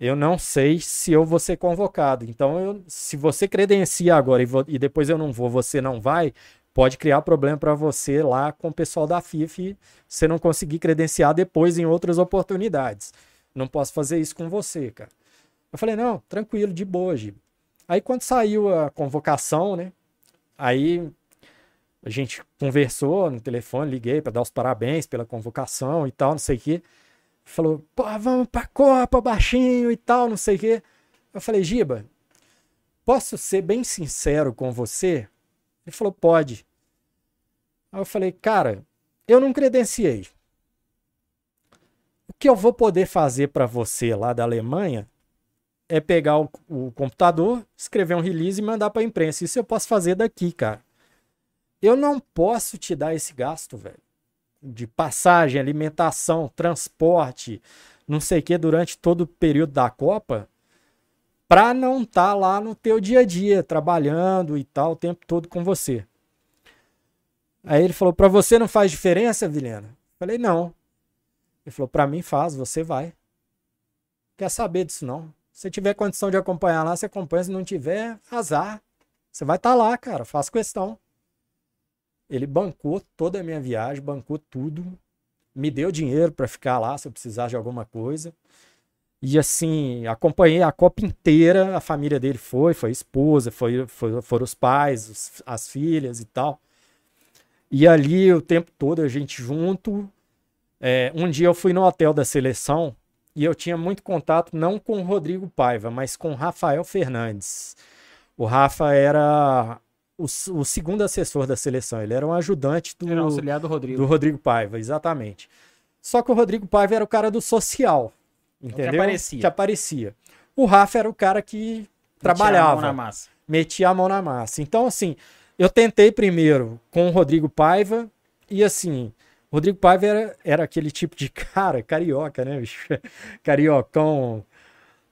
C: Eu não sei se eu vou ser convocado. Então, eu- se você credencia agora e, vo- e depois eu não vou, você não vai, pode criar problema para você lá com o pessoal da FIFA e você não conseguir credenciar depois em outras oportunidades. Não posso fazer isso com você, cara. Eu falei, não, tranquilo, de boa, Giba. Aí quando saiu a convocação, né? Aí A gente conversou no telefone, liguei para dar os parabéns pela convocação e tal, não sei o quê. Falou, pô, vamos pra Copa, baixinho e tal, não sei o quê. Eu falei, Giba, posso ser bem sincero com você? Ele falou, pode. Aí eu falei, cara, eu não credenciei. O que eu vou poder fazer para você lá da Alemanha é pegar o, o, computador, escrever um release e mandar para a imprensa. Isso eu posso fazer daqui, cara. Eu não posso te dar esse gasto, velho de passagem, alimentação, transporte, não sei o que, durante todo o período da Copa, para não estar tá lá no teu dia a dia, trabalhando e tal, o tempo todo com você. Aí ele falou: para você não faz diferença, Vilhena? Falei: não. Ele falou: para mim faz, você vai. Quer saber disso não? Se tiver condição de acompanhar lá, você acompanha. Se não tiver, azar. Você vai estar tá lá, cara. Faz questão. Ele bancou toda a minha viagem, bancou tudo, me deu dinheiro para ficar lá se eu precisasse de alguma coisa. E assim, acompanhei a Copa inteira, a família dele foi, foi a esposa, foi, foi, foram os pais, os, as filhas e tal. E ali o tempo todo a gente junto. É, um dia eu fui no hotel da seleção e eu tinha muito contato não com o Rodrigo Paiva, mas com o Rafael Fernandes. O Rafa era o, o, segundo assessor da seleção. Ele era um ajudante do,
B: era um auxiliar do Rodrigo.
C: do Rodrigo Paiva, exatamente. Só que o Rodrigo Paiva era o cara do social, entendeu? Que
B: aparecia.
C: Que aparecia. O Rafa era o cara que Metia trabalhava. A mão
B: na massa.
C: Metia a mão na massa. Então, assim, eu tentei primeiro com o Rodrigo Paiva e, assim, Rodrigo Paiva era, era aquele tipo de cara, carioca, né, bicho? Cariocão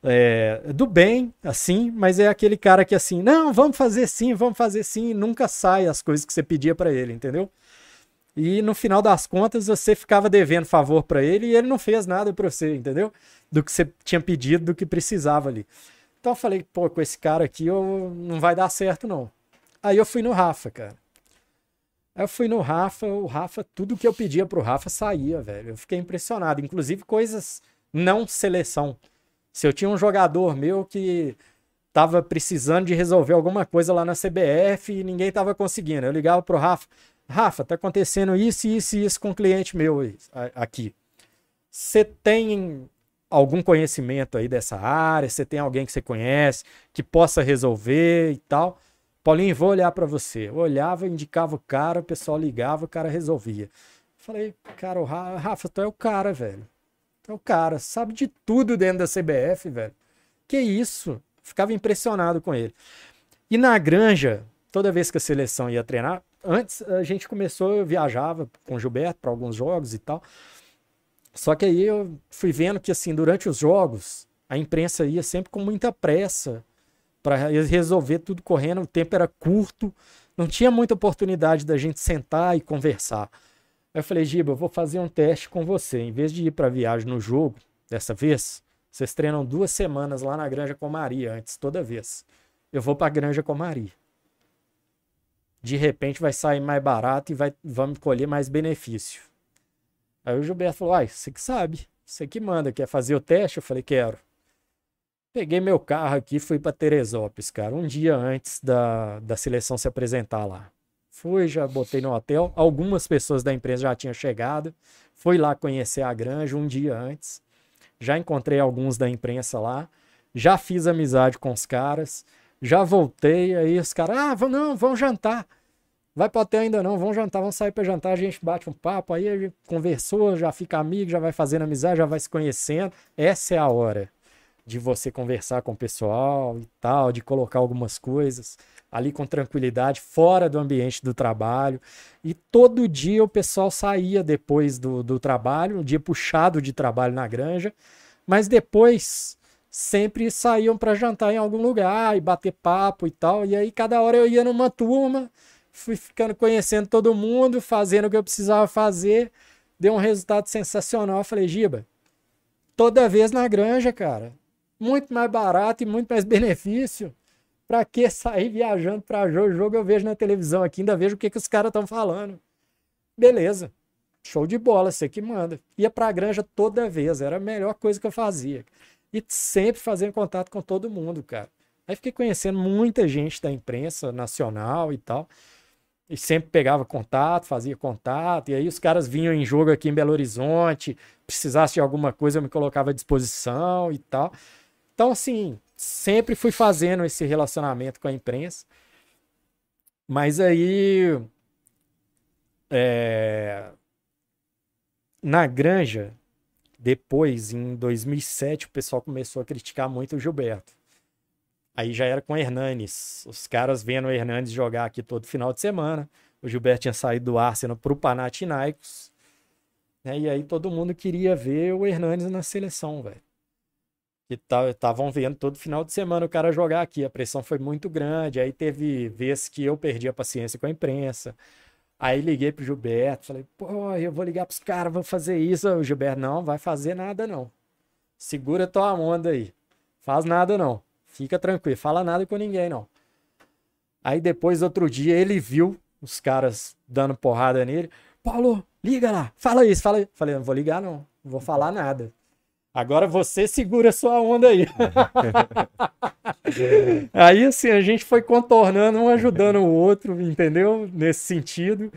C: é, do bem, assim, mas é aquele cara que assim, não, vamos fazer sim, vamos fazer sim, nunca sai as coisas que você pedia para ele, entendeu? E no final das contas você ficava devendo favor para ele e ele não fez nada para você, entendeu? Do que você tinha pedido, do que precisava ali. Então eu falei, pô, com esse cara aqui eu, não vai dar certo não. Aí eu fui no Rafa, cara. Aí eu fui no Rafa, o Rafa, tudo que eu pedia pro Rafa saía, velho. Eu fiquei impressionado, inclusive coisas não seleção. Se eu tinha um jogador meu que tava precisando de resolver alguma coisa lá na CBF e ninguém tava conseguindo, eu ligava pro Rafa, Rafa, tá acontecendo isso, isso e isso com um cliente meu aqui. Você tem algum conhecimento aí dessa área? Você tem alguém que você conhece que possa resolver e tal? Paulinho, vou olhar para você. Eu olhava, indicava o cara, o pessoal ligava, o cara resolvia. Falei, cara, o Rafa, tu é o cara, velho. Então, cara, sabe de tudo dentro da CBF, velho. Que isso? Ficava impressionado com ele. E na granja, toda vez que a seleção ia treinar, antes a gente começou, eu viajava com o Gilberto para alguns jogos e tal. Só que aí eu fui vendo que, assim, durante os jogos, a imprensa ia sempre com muita pressa para resolver tudo correndo, o tempo era curto, não tinha muita oportunidade da gente sentar e conversar. Aí eu falei, Giba, eu vou fazer um teste com você. Em vez de ir para viagem no jogo, dessa vez, vocês treinam duas semanas lá na Granja com Maria antes, toda vez. Eu vou para a Granja com Maria. De repente vai sair mais barato e vai, vamos colher mais benefício. Aí o Gilberto falou, ai, você que sabe, você que manda, quer fazer o teste? Eu falei, quero. Peguei meu carro aqui fui para Teresópolis, cara, um dia antes da, da seleção se apresentar lá. Fui, já botei no hotel. Algumas pessoas da empresa já tinham chegado. Fui lá conhecer a granja um dia antes. Já encontrei alguns da imprensa lá. Já fiz amizade com os caras. Já voltei. Aí os caras, ah, vão, não, vão jantar. Vai pro hotel ainda não, vamos jantar, vamos sair para jantar. A gente bate um papo. Aí a gente conversou, já fica amigo, já vai fazendo amizade, já vai se conhecendo. Essa é a hora de você conversar com o pessoal e tal, de colocar algumas coisas ali com tranquilidade, fora do ambiente do trabalho. E todo dia o pessoal saía depois do, do trabalho, um dia puxado de trabalho na granja, mas depois sempre saíam para jantar em algum lugar e bater papo e tal. E aí cada hora eu ia numa turma, fui ficando conhecendo todo mundo, fazendo o que eu precisava fazer. Deu um resultado sensacional. Eu falei, Giba, toda vez na granja, cara. Muito mais barato e muito mais benefício. Pra que sair viajando pra jogo? Jogo eu vejo na televisão aqui, ainda vejo o que, que os caras estão falando. Beleza. Show de bola, você que manda. Ia pra granja toda vez, era a melhor coisa que eu fazia. E sempre fazendo contato com todo mundo, cara. Aí fiquei conhecendo muita gente da imprensa nacional e tal. e sempre pegava contato, fazia contato, e aí os caras vinham em jogo aqui em Belo Horizonte, precisasse de alguma coisa, eu me colocava à disposição e tal. Então, assim, sempre fui fazendo esse relacionamento com a imprensa. Mas aí. É, na Granja, depois, em 2007, o pessoal começou a criticar muito o Gilberto. Aí já era com o Hernanes. Os caras vendo o Hernanes jogar aqui todo final de semana. O Gilberto tinha saído do Arsenal para o Panathinaikos. Né? E aí todo mundo queria ver o Hernanes na seleção, velho. Que estavam vendo todo final de semana o cara jogar aqui. A pressão foi muito grande. Aí teve vezes que eu perdi a paciência com a imprensa. Aí liguei pro Gilberto, falei, pô, eu vou ligar pros caras, vou fazer isso. O Gilberto, não, vai fazer nada não. Segura tua onda aí. Faz nada não. Fica tranquilo, fala nada com ninguém, não. Aí depois, outro dia, ele viu os caras dando porrada nele. Paulo, liga lá, fala isso, fala isso. Falei, não vou ligar, não. Não vou falar nada. Agora você segura sua onda aí. aí, assim, a gente foi contornando, um ajudando o outro, entendeu? Nesse sentido.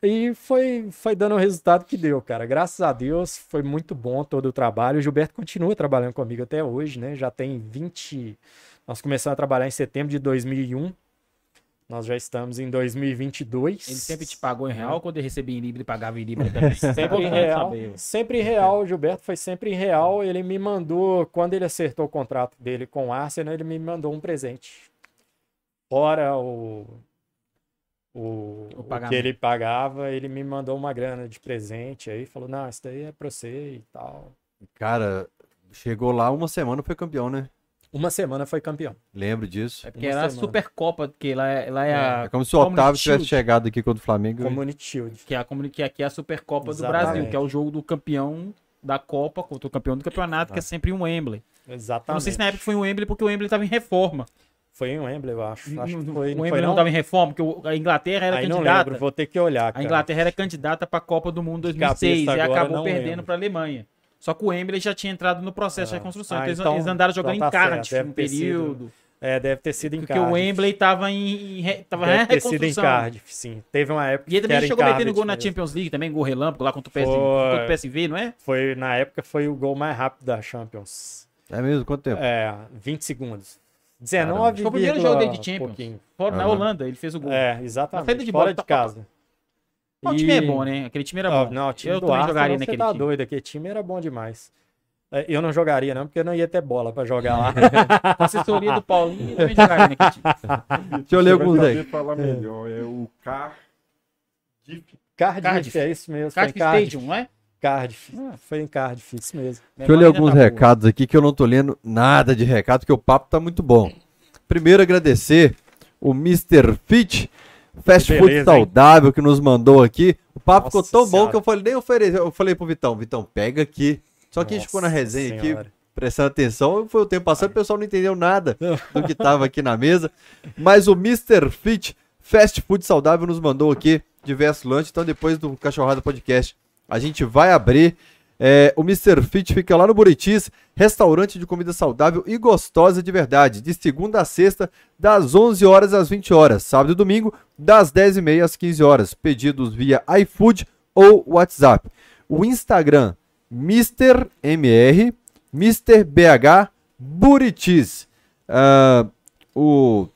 C: E foi, foi dando o resultado que deu, cara. Graças a Deus, foi muito bom todo o trabalho. O Gilberto continua trabalhando comigo até hoje, né? Já tem 20. Nós começamos a trabalhar em setembro de 2001. Nós já estamos em 2022.
B: Ele sempre te pagou em real ou quando ele recebia em Libra, ele pagava em Libra também?
C: sempre em real. Sempre em real. O Gilberto foi sempre em real. Ele me mandou, quando ele acertou o contrato dele com o Arsenal, ele me mandou um presente. Fora o o, o, o, que ele pagava, ele me mandou uma grana de presente aí, falou, não, isso daí é pra você e tal.
A: Cara, chegou lá uma semana foi campeão, né?
C: Uma semana foi campeão.
A: Lembro disso.
B: É porque uma era semana. a Supercopa, que lá, é, lá é, é a.
A: É como se o Otávio tivesse chegado aqui contra o Flamengo.
C: Community Shield.
B: Que, é a, que aqui é a Supercopa Exatamente. do Brasil, que é o jogo do campeão da Copa contra o campeão do campeonato, ah. que é sempre um Wembley.
C: Exatamente.
B: Eu não sei se na época foi um Wembley, porque o Wembley estava em reforma.
C: Foi em Wembley, eu acho. acho
B: que foi, o Wembley não estava em reforma, porque a Inglaterra era Aí candidata. Não lembro,
C: vou ter que olhar.
B: Cara. A Inglaterra era candidata para a Copa do Mundo 2006 e acabou perdendo para a Alemanha. Só que o Wembley já tinha entrado no processo ah. de reconstrução. Ah, então, eles andaram jogando então tá em Cardiff um período. Sido,
C: é, deve ter sido em
B: Porque Cardiff. Porque o Wembley estava em, em tava
C: deve ter sido em Cardiff, sim. Teve uma época
B: E ele também chegou metendo gol na Champions League, também gol relâmpago lá contra o, PSV, contra o PSV, não é?
C: Foi, na época foi o gol mais rápido da Champions.
A: É mesmo? Quanto tempo?
C: É, 20 segundos. 19
B: Foi o primeiro jogo dele de Champions. Fora, Na Holanda, ele fez o gol.
C: É, exatamente. de Fora de casa.
B: O time é bom, né? Aquele time era bom.
C: Não, o time eu do também jogaria naquele tá time. doido, aquele time era bom demais. É, eu não jogaria, não, porque eu não ia ter bola pra jogar lá.
B: a assessoria do Paulinho também jogaria naquele time.
A: Deixa eu ler alguns aí.
D: falar melhor, é o Cardiff.
C: Cardiff, Cardiff. é isso mesmo.
B: Cardiff, Cardiff. Stadium, não é?
C: Cardiff. Ah, foi em Cardiff, isso mesmo.
A: Deixa eu ler alguns tá recados aqui que eu não tô lendo nada de recado, porque o papo tá muito bom. Primeiro, agradecer o Mr. Fit, Fast Beleza, Food Saudável, hein? que nos mandou aqui. O papo Nossa ficou tão senhora. bom que eu falei, nem ofereci. Eu falei pro Vitão, Vitão, pega aqui. Só que Nossa a gente ficou na resenha senhora. aqui, prestando atenção. Foi o tempo passando, o pessoal não entendeu nada do que tava aqui na mesa. Mas o Mr. Fit, Fast Food Saudável, nos mandou aqui diversos lanches. Então, depois do Cachorrada Podcast, a gente vai abrir. É, o Mr. Fit fica lá no Buritis, restaurante de comida saudável e gostosa de verdade, de segunda a sexta, das 11 horas às 20 horas, sábado e domingo, das 10 e meia às 15 horas, pedidos via iFood ou WhatsApp. O Instagram, Mr. MR, Mr. BH Buritis. Uh, o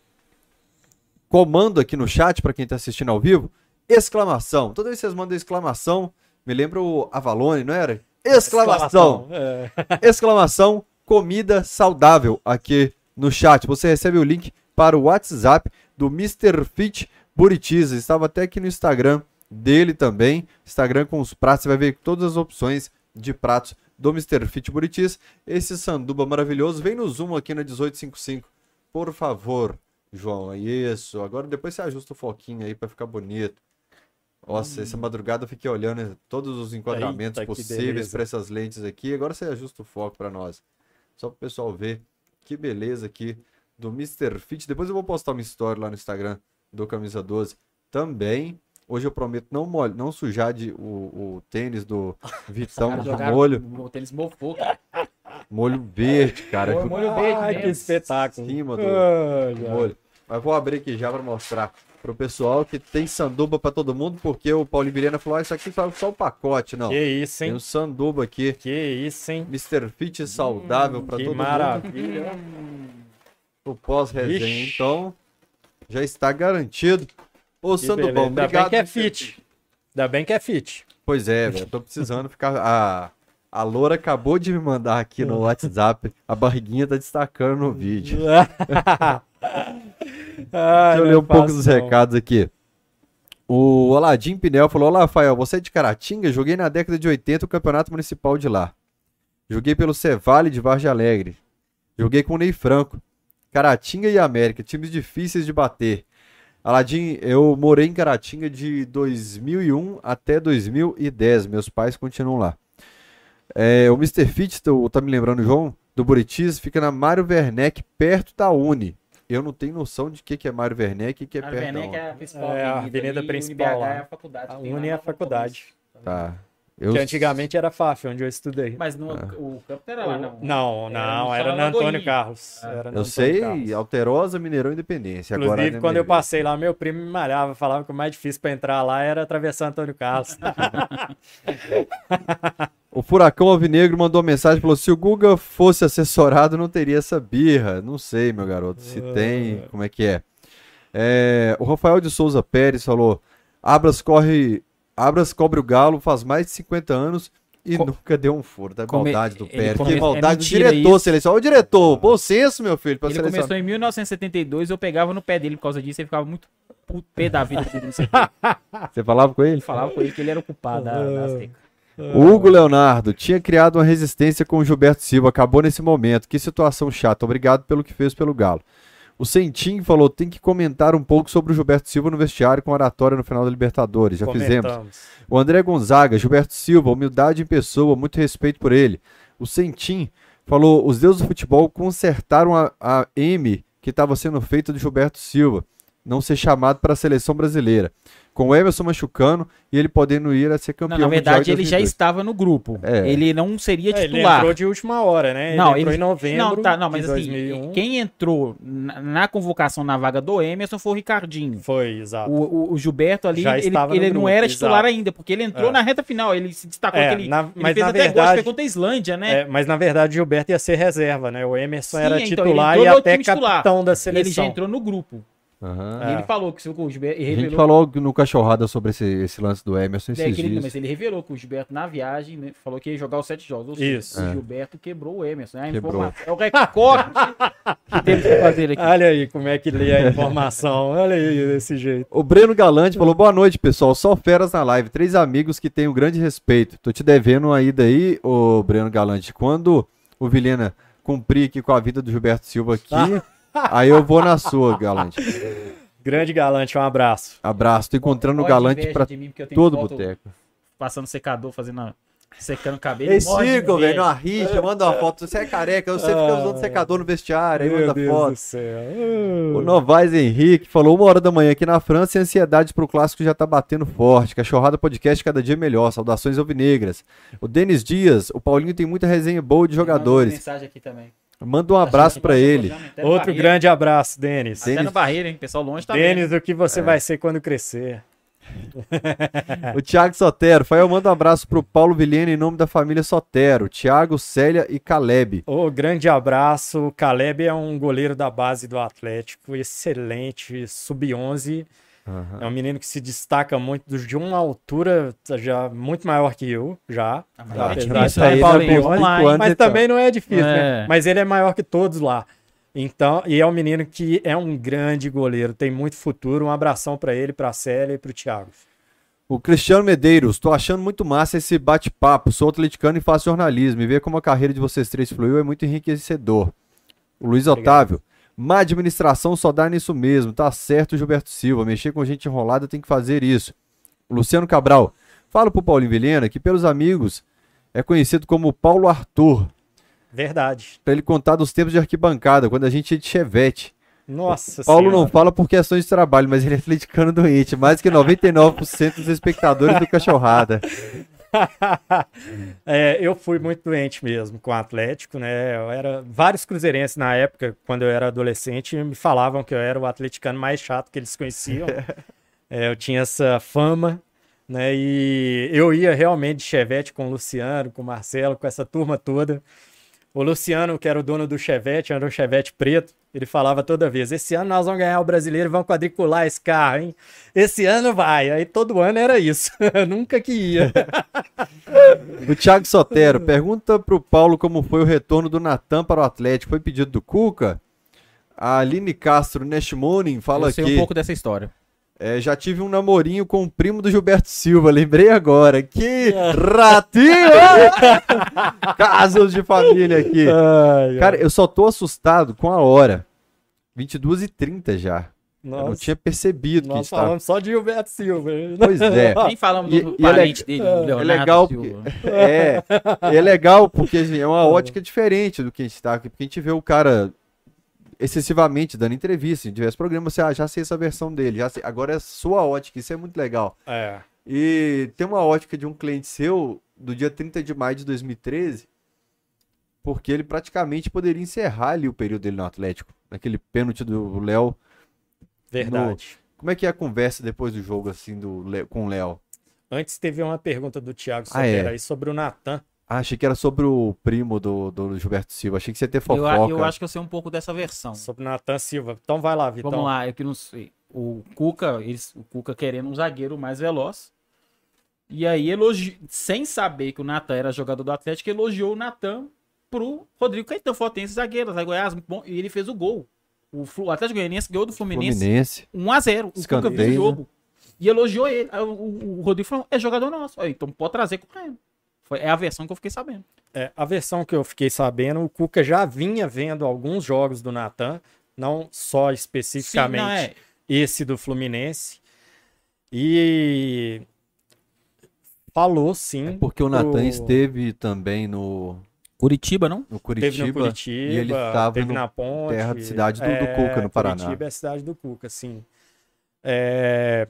A: comando aqui no chat, para quem está assistindo ao vivo, exclamação. Toda vez que vocês mandam exclamação, me lembra o Avalone, não era? Exclamação! Exclamação, é. exclamação comida saudável aqui no chat. Você recebe o link para o WhatsApp do Mr. Fit Buritis. Estava até aqui no Instagram dele também. Instagram com os pratos, você vai ver todas as opções de pratos do Mr. Fit Buritis. Esse sanduba maravilhoso. Vem no zoom aqui na 1855. Por favor, João. Isso. Agora depois você ajusta o foquinho aí para ficar bonito. Nossa, essa hum. madrugada eu fiquei olhando todos os enquadramentos Eita, possíveis para essas lentes aqui. Agora você ajusta o foco para nós. Só para o pessoal ver que beleza aqui do Mr. Fit. Depois eu vou postar uma story lá no Instagram do Camisa 12 também. Hoje eu prometo não molho, não sujar de, o, o tênis do Vitão de molho.
B: O tênis mofou, cara.
A: Molho verde, cara.
C: Molho, molho verde, Ai, que espetáculo.
A: Cima do, ah, molho. Mas vou abrir aqui já para mostrar pro pessoal que tem sanduba pra todo mundo, porque o Paulinho Vilhena falou, ah, isso aqui faz só o pacote, não.
C: Que isso,
A: Tem
C: hein?
A: um sanduba aqui,
C: Que isso, hein?
A: Mr. Fit saudável pra
C: que
A: todo
C: maravilha.
A: mundo, o pós-resenha, então já está garantido. Ô,
C: Que
A: Sandubão,
C: beleza. Ainda bem
A: obrigado.
C: que é fit. Ainda bem que é fit.
A: Pois é, velho, tô precisando ficar... A, a Loura acabou de me mandar aqui no WhatsApp, a barriguinha tá destacando no vídeo. Deixa eu ler um pouco dos recados aqui. O Aladim Pinel falou: Olá, Rafael, você é de Caratinga? Joguei na década de 80 o campeonato municipal de lá. Joguei pelo Cevale de Vargem Alegre. Joguei com o Ney Franco. Caratinga e América, times difíceis de bater. Aladim, eu morei em Caratinga de 2001 até 2010. Meus pais continuam lá. É, o Mr. Fit, tô- tá me lembrando, João, do Buritis, fica na Mário Werneck, perto da Uni. Eu não tenho noção de que, que é Mário Werneck e que é
B: A
A: perto
B: Werneck é a principal
C: É, a
B: avenida,
C: avenida
B: ali,
C: principal lá.
B: é a faculdade.
C: A Uni é
B: na
C: a faculdade.
A: Tá. Eu,
C: Que antigamente era FAF, onde eu estudei.
B: Mas no,
A: Ah.
B: o campo não era lá, não.
C: Não,
B: Era
C: não, era
B: São
C: no Antônio. Carlos.
B: Ah.
C: Era no
A: eu
C: Antônio
A: sei,
C: Carlos.
A: Alterosa, Mineirão Independência. Agora
C: Inclusive,
A: né,
C: quando eu passei lá, meu primo me malhava, falava que o mais difícil pra entrar lá era atravessar Antônio Carlos.
A: O Furacão Alvinegro mandou uma mensagem falou: se o Guga fosse assessorado, não teria essa birra. Não sei, meu garoto, se tem, como é que é. É, o Rafael de Souza Pérez falou: Abras corre. Abras cobre o galo faz mais de 50 anos e
B: Co-
A: nunca deu um furo. Da
B: Come-
A: maldade do Pérez.
B: come-
A: Que maldade
B: é
A: do diretor,
B: isso.
A: seleção. Ô, diretor, bom senso, meu filho, pra
B: Ele
A: seleção.
B: começou em 1972, eu pegava no pé dele por causa disso, ele ficava muito pé da vida.
A: Você falava com ele?
B: Ele falava com ele que ele era o culpado da, da Azteca.
A: O Hugo Leonardo tinha criado uma resistência com o Gilberto Silva, acabou nesse momento. Que situação chata. Obrigado pelo que fez pelo Galo. O Sentim falou: tem que comentar um pouco sobre o Gilberto Silva no vestiário com oratória no final da Libertadores. Já fizemos.
C: Comentamos.
A: O André Gonzaga, Gilberto Silva, humildade em pessoa, muito respeito por ele. O Sentim falou: os deuses do futebol consertaram a, a M que estava sendo feita do Gilberto Silva, não ser chamado para a seleção brasileira. Com o Emerson machucando e ele podendo ir a ser campeão
B: Não, na verdade, ele já
A: 2002.
B: estava no grupo.
A: É.
B: Ele não seria
C: É, ele
B: titular.
C: entrou de última hora, né?
B: Não,
C: ele entrou
B: ele-
C: em novembro
B: Não, tá, não, mas
C: de
B: assim,
C: 2001.
B: quem entrou na, na convocação na vaga do Emerson foi o Ricardinho.
C: Foi, exato.
B: O, o- o Gilberto ali,
C: Já
B: ele,
C: estava no
B: ele não
C: grupo,
B: era titular
C: exato.
B: ainda, porque ele entrou
C: É.
B: na reta final, ele se destacou
C: É,
B: ele,
C: na-
B: ele
C: mas
B: fez
C: na
B: até
C: verdade-
B: foi contra a Islândia, né?
C: É, mas na verdade o Gilberto ia ser reserva, né? O Emerson
B: Sim,
C: era
B: então, ele
C: titular e até
B: titular.
C: capitão da
B: ele já
C: seleção.
B: entrou no grupo.
A: Aham.
B: E
C: É.
B: ele falou que se o Gilberto e
A: A gente falou no Cachorrada sobre esse, esse lance do Emerson
B: É,
A: esses
B: que ele-
A: dias.
B: mas ele revelou que o Gilberto, na viagem, né, falou que ia jogar os sete jogos. Ou seja,
C: Isso.
B: o
A: É.
B: Gilberto quebrou o Emerson. né? A
A: Quebrou.
B: É o recorte que temos que fazer aqui.
C: Olha aí como é que lê a informação. Olha aí desse jeito.
A: O Breno Galante falou: boa noite, pessoal. Só feras na live. Três amigos que tenho grande respeito. Tô te devendo uma ida aí, ô Breno Galante. Quando o Vilhena cumprir aqui com a vida do Gilberto Silva aqui, aí eu vou na sua, Galante.
C: Grande galante, um abraço.
A: Abraço. Tô encontrando o Galante pra
B: mim,
A: todo boteco.
B: Passando secador, fazendo a- secando o cabelo.
A: Eles ficam, velho, numa rixa, manda uma foto. Você é careca, você fica usando secador no vestiário, aí
C: Meu
A: manda
C: Deus
A: foto.
C: do céu.
A: O Novaes Henrique falou uma hora da manhã aqui na França e a ansiedade pro clássico já tá batendo forte. Cachorrada podcast cada dia melhor. Saudações alvinegras. O Denis Dias, o Paulinho tem muita resenha boa de jogadores.
B: mensagem aqui também.
A: Manda um abraço pra ele.
C: Outro
B: Barreiro.
C: grande abraço, Denis.
B: Até
A: Denis-
B: no barreiro, hein? Pessoal longe tá
C: Denis, o que
A: É.
C: você vai ser quando crescer?
A: O Thiago Sotero. Fael, manda um abraço pro Paulo Vilhena em nome da família Sotero. Thiago, Célia e Caleb.
C: Ô, grande abraço. O Caleb é um goleiro da base do Atlético, excelente, sub-11. É um menino que se destaca muito de uma altura já muito maior que eu, já.
B: Ah, mas é difícil,
C: estar
B: né,
C: em
B: Paulinho?
C: sub-11,
B: Vamos lá, hein?
A: anos,
C: Mas
A: então.
C: também não é difícil,
B: É.
C: né? Mas ele é maior que todos lá. Então, e é um menino que é um grande goleiro, tem muito futuro. Um abração pra ele, pra Célia e pro Thiago.
A: O Cristiano Medeiros, tô achando muito massa esse bate-papo. Sou atleticano e faço jornalismo. E ver como a carreira de vocês três fluiu é muito enriquecedor. O Luiz Otávio, má administração só dá nisso mesmo. Tá certo, Gilberto Silva. Mexer com gente enrolada tem que fazer isso. O Luciano Cabral, fala pro Paulinho Vilhena que pelos amigos é conhecido como Paulo Arthur.
C: Verdade.
A: Pra ele contar dos tempos de arquibancada, quando a gente ia de chevette.
C: Nossa
A: Paulo
C: Senhora.
A: não fala por questões de trabalho, mas ele é atleticano doente. Mais que 99% dos espectadores do Cachorrada.
C: É, eu fui muito doente mesmo com o Atlético, né? Eu era vários cruzeirenses na época, quando eu era adolescente, me falavam que eu era o atleticano mais chato que eles conheciam. É, eu tinha essa fama, né? E eu ia realmente de Chevette com o Luciano, com o Marcelo, com essa turma toda. O Luciano, que era o dono do Chevette, era um Chevette preto, ele falava toda vez: Esse ano nós vamos ganhar o brasileiro e vamos quadricular esse carro, hein? Esse ano vai. Aí todo ano era isso. Nunca que ia.
A: O Thiago Sotero pergunta pro Paulo como foi o retorno do Natan para o Atlético. Foi pedido do Cuca? A Aline Castro Neshmonin fala
B: eu sei
A: aqui.
B: um pouco dessa história.
A: É, já tive um namorinho com o primo do Gilberto Silva, lembrei agora. Que ratinho! Casos de família aqui.
C: Ai,
A: Cara, eu só tô assustado com a hora. 22h30 já. Eu não tinha percebido que
C: nós
A: estava.
C: falamos só de Gilberto Silva.
A: Pois é.
B: Nem falamos
A: E-
B: do
A: e é
B: parente dele,
A: É
B: Leonardo
A: legal
B: Silva.
A: porque, é, é legal porque assim, é uma ótica diferente do que a gente tá aqui. Porque a gente vê o cara excessivamente dando entrevista em diversos programas. Você, ah, já sei essa versão dele. Já sei. Agora é sua ótica. Isso é muito legal.
C: É.
A: E tem uma ótica de um cliente seu do dia 30 de maio de 2013, porque ele praticamente poderia encerrar ali o período dele no Atlético. Naquele pênalti do Léo.
C: Verdade.
A: Como é que é a conversa depois do jogo, assim, do com o Léo?
C: Antes teve uma pergunta do Thiago
A: Ah, é.
C: Aí sobre o Natan.
A: Ah, achei que era sobre o primo do, do Gilberto Silva. Achei que você ia ter
B: Eu,
A: fofoca.
B: eu acho que eu sei um pouco dessa versão.
C: Sobre o Natan Silva. Então vai lá, Vitão.
B: Vamos lá, eu que não sei. O Cuca, eles, o Cuca querendo um zagueiro mais veloz. E aí, elogi... sem saber que o Natan era jogador do Atlético, elogiou o Natan pro Rodrigo Caetano, Fortense, zagueiro, zagueiro Goiás, muito bom. E ele fez o gol. O, Flu- o Atlético Goianiense ganhou do Fluminense,
A: Fluminense.
B: 1x0. O Cuca viu o
A: né?
B: jogo. E elogiou ele. O, o- o Rodrigo falou: é jogador nosso. Aí, então pode trazer correndo. Foi, é a versão que eu fiquei sabendo.
C: É, a versão que eu fiquei sabendo, o Cuca já vinha vendo alguns jogos do Natan, não só especificamente
B: Sim, não, é.
C: esse do Fluminense. E falou sim.
A: Porque o Natan
C: pro-
A: esteve também no,
B: Curitiba, não?
A: no Curitiba.
C: no Curitiba,
A: e ele tava
C: teve
A: no
C: na Ponte.
A: terra de cidade do- do Cuca, no Paraná.
C: Curitiba é a cidade do Cuca, sim. É,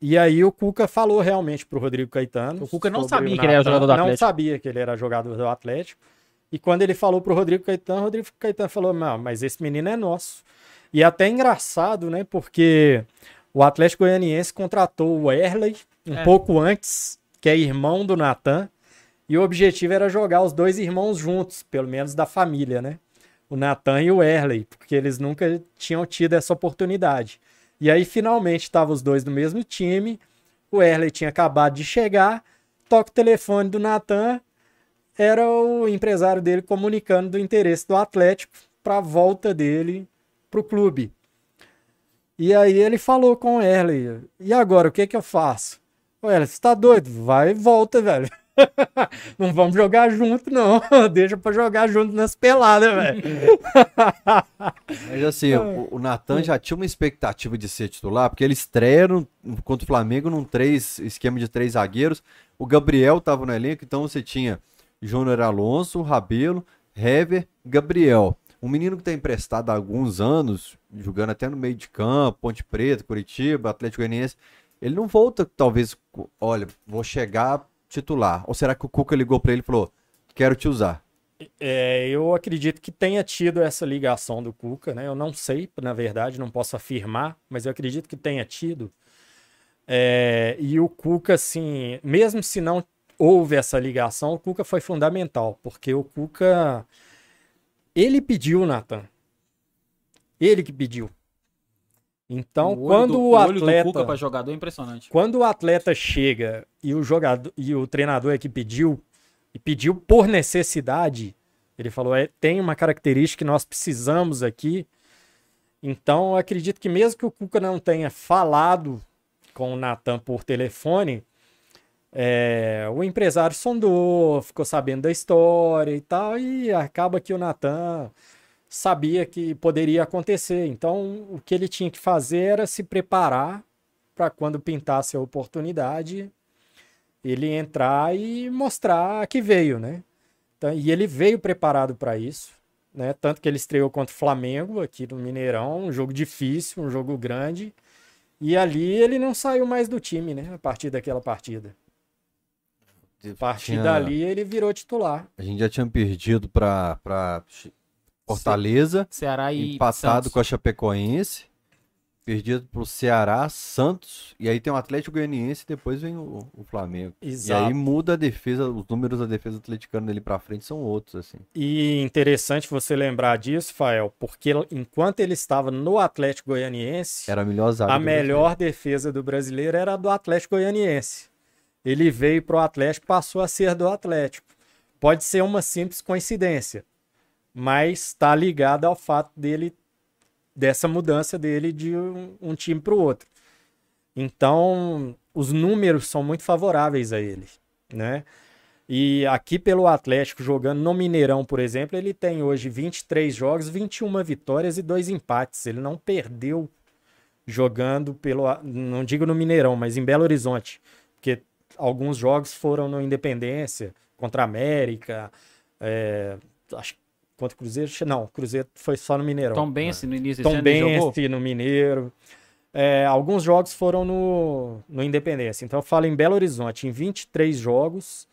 C: e aí o Cuca falou realmente pro Rodrigo Caetano.
B: O Cuca não sabia que ele era jogador do
C: Não
B: Atlético.
C: sabia que ele era jogador do Atlético. E quando ele falou pro Rodrigo Caetano, o Rodrigo Caetano falou: Não, mas esse menino é nosso. E é até engraçado, né? Porque o Atlético Goianiense contratou o Erley um
B: É.
C: pouco antes, que é irmão do Natan. E o objetivo era jogar os dois irmãos juntos, pelo menos da família, né? O Natan e o Erley, porque eles nunca tinham tido essa oportunidade. E aí, finalmente, estavam os dois no mesmo time. O Erley tinha acabado de chegar. Toca o telefone do Natan. Era o empresário dele comunicando do interesse do Atlético para a volta dele para o clube. E aí ele falou com o Erley: E agora, o que, que eu faço? O Erley, você tá doido? Vai e volta, velho. não vamos jogar junto, não. Deixa pra jogar junto nas peladas, velho.
A: Mas assim, o, o Natan já tinha uma expectativa de ser titular, porque ele estreia no- contra o Flamengo num três, esquema de três zagueiros. O Gabriel tava no elenco, então você tinha Júnior Alonso, Rabelo, Hever, Gabriel. Um menino que está emprestado há alguns anos, jogando até no meio de campo, Ponte Preta, Curitiba, Atlético Goianiense. Ele não volta, talvez, olha, vou chegar titular. Ou será que o Cuca ligou para ele e falou: quero te usar?
C: É, eu acredito que tenha tido essa ligação do Cuca, né? Eu não sei, na verdade, não posso afirmar, mas eu acredito que tenha tido. É, e o Cuca, assim, mesmo se não houve essa ligação, o Cuca foi fundamental, porque o Cuca, ele pediu, Nathan. Ele que pediu. Então,
B: O
C: quando
B: do-
C: o atleta
B: Cuca pra jogador é impressionante.
C: quando o atleta chega e o jogador e o treinador é que pediu e pediu por necessidade, ele falou, é, tem uma característica que nós precisamos aqui. Então, eu acredito que mesmo que o Cuca não tenha falado com o Natan por telefone, é, o empresário sondou, ficou sabendo da história e tal, e acaba que o Natan sabia que poderia acontecer. Então, o que ele tinha que fazer era se preparar para quando pintasse a oportunidade, ele entrar e mostrar que veio, né? Então, e ele veio preparado para isso, né? Tanto que ele estreou contra o Flamengo aqui no Mineirão, um jogo difícil, um jogo grande. E ali ele não saiu mais do time, né? A partir daquela partida. A partir
A: tinha-
C: dali ele virou titular.
A: A gente já tinha perdido pra, Fortaleza,
B: Ceará e
A: empatado
B: Santos.
A: com a Chapecoense, perdido pro Ceará, Santos, e aí tem o Atlético Goianiense e depois vem o, o Flamengo. E
C: Exato.
A: aí muda a defesa, os números da defesa atleticana dele pra frente são outros, assim.
C: E interessante você lembrar disso, Fael, porque enquanto ele estava no Atlético Goianiense,
A: Era a melhor zaga.
C: a melhor defesa do brasileiro era a do Atlético Goianiense. Ele veio para o Atlético, passou a ser do Atlético. Pode ser uma simples coincidência, mas está ligado ao fato dele dessa mudança dele de um, um time para o outro. Então, os números são muito favoráveis a ele, né? E aqui pelo Atlético, jogando no Mineirão, por exemplo, ele tem hoje 23 jogos, 21 vitórias e 2 empates. Ele não perdeu jogando pelo. Não digo no Mineirão, mas em Belo Horizonte. Porque alguns jogos foram no Independência, contra a América, é, acho que contra o Cruzeiro. Não, o Cruzeiro foi só no Mineirão.
B: Tom Bense no início desse
C: Tom. Bense no Mineiro. É, alguns jogos foram no, no Independência. Então eu falo em Belo Horizonte, em 23 jogos,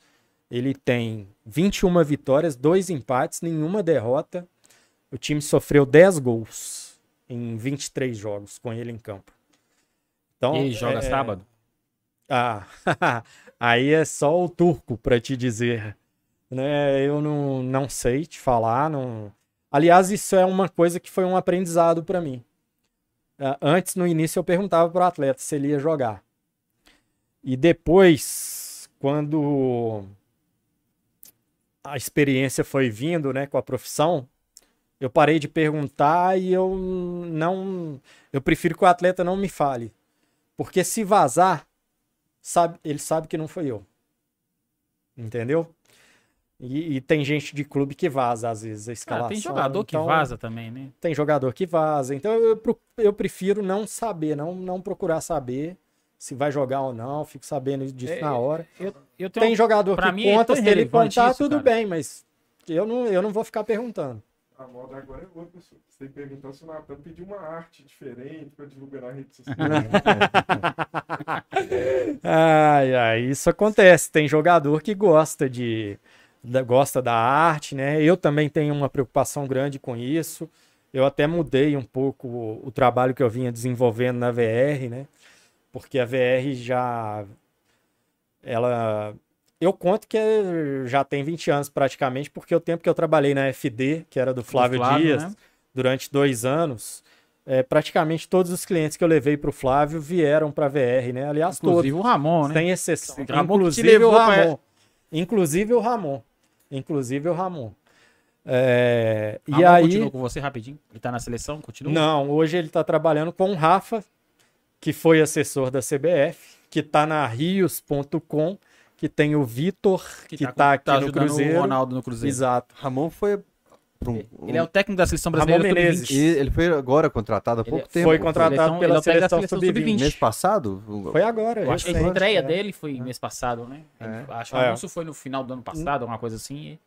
C: ele tem 21 vitórias, 2 empates, nenhuma derrota. O time sofreu 10 gols em 23 jogos com ele em campo. Então,
B: E ele joga
C: é-
B: sábado?
C: ah, aí é só o turco para te dizer. Né? Eu não, não sei te falar. Não... Aliás, isso é uma coisa que foi um aprendizado para mim. Ah, Antes, no início, eu perguntava para o atleta se ele ia jogar. E depois, quando a experiência foi vindo né, com a profissão, eu parei de perguntar e eu não. Eu prefiro que o atleta não me fale. Porque se vazar, sabe, ele sabe que não foi eu. Entendeu? E, e tem gente de clube que vaza, às vezes, a escalação.
B: Ah, tem jogador que
C: então-
B: vaza também, né?
C: Tem jogador que vaza. Então eu, eu prefiro não saber, não, não procurar saber se vai jogar ou não. Fico sabendo disso
B: É,
C: na hora.
B: Eu, eu tenho
C: Tem jogador que
B: mim é
C: conta,
B: tão
C: se ele contar,
B: isso,
C: tudo
B: cara.
C: bem, mas eu não, eu não vou ficar perguntando.
D: A moda agora é outra, pessoa. Você tem que perguntar se o Natan pediu uma arte diferente pra divulgar na rede social.
C: Ai, ai, isso acontece. Tem jogador que gosta de da- gosta da arte, né? Eu também tenho uma preocupação grande com isso. Eu até mudei um pouco o, o trabalho que eu vinha desenvolvendo na VR, né? Porque a VR já ela eu conto que já tem 20 anos praticamente, porque o tempo que eu trabalhei na FD, que era do Flávio, Dias,
B: né?
C: durante dois anos, é, praticamente todos os clientes que eu levei para o Flávio vieram para a VR, né? Aliás, todos.
B: Inclusive o Ramon, né?
C: Sem exceção.
B: Ramon
C: Inclusive o Ramon. Inclusive o Ramon. Inclusive o Ramon. É, e
B: Ramon
C: aí.
B: continua com você rapidinho? Ele tá na seleção? Continua?
C: Não, hoje ele está trabalhando com o Rafa, que foi assessor da CBF, que está na rios.com, que tem o Vitor, que
B: com-
C: está aqui no
B: ajudando
C: Cruzeiro.
B: o Ronaldo no Cruzeiro.
C: Exato.
A: Ramon foi. Pra um-
B: Ele é o técnico da seleção
C: Ramon
B: brasileira
C: Menezes.
B: sub-20.
A: E ele foi agora contratado há
B: Ele
A: pouco
B: é-
A: tempo.
C: Foi contratado
B: Seleção-
C: pela
B: ele é o
C: seleção
B: seleção
C: sub-20.
B: sub-20.
A: Mês passado?
C: Foi agora.
B: Eu acho que a estreia
C: né?
B: dele foi mês passado, né?
A: É.
B: Acho que o
C: É.
B: anúncio foi no final do ano passado, alguma coisa assim.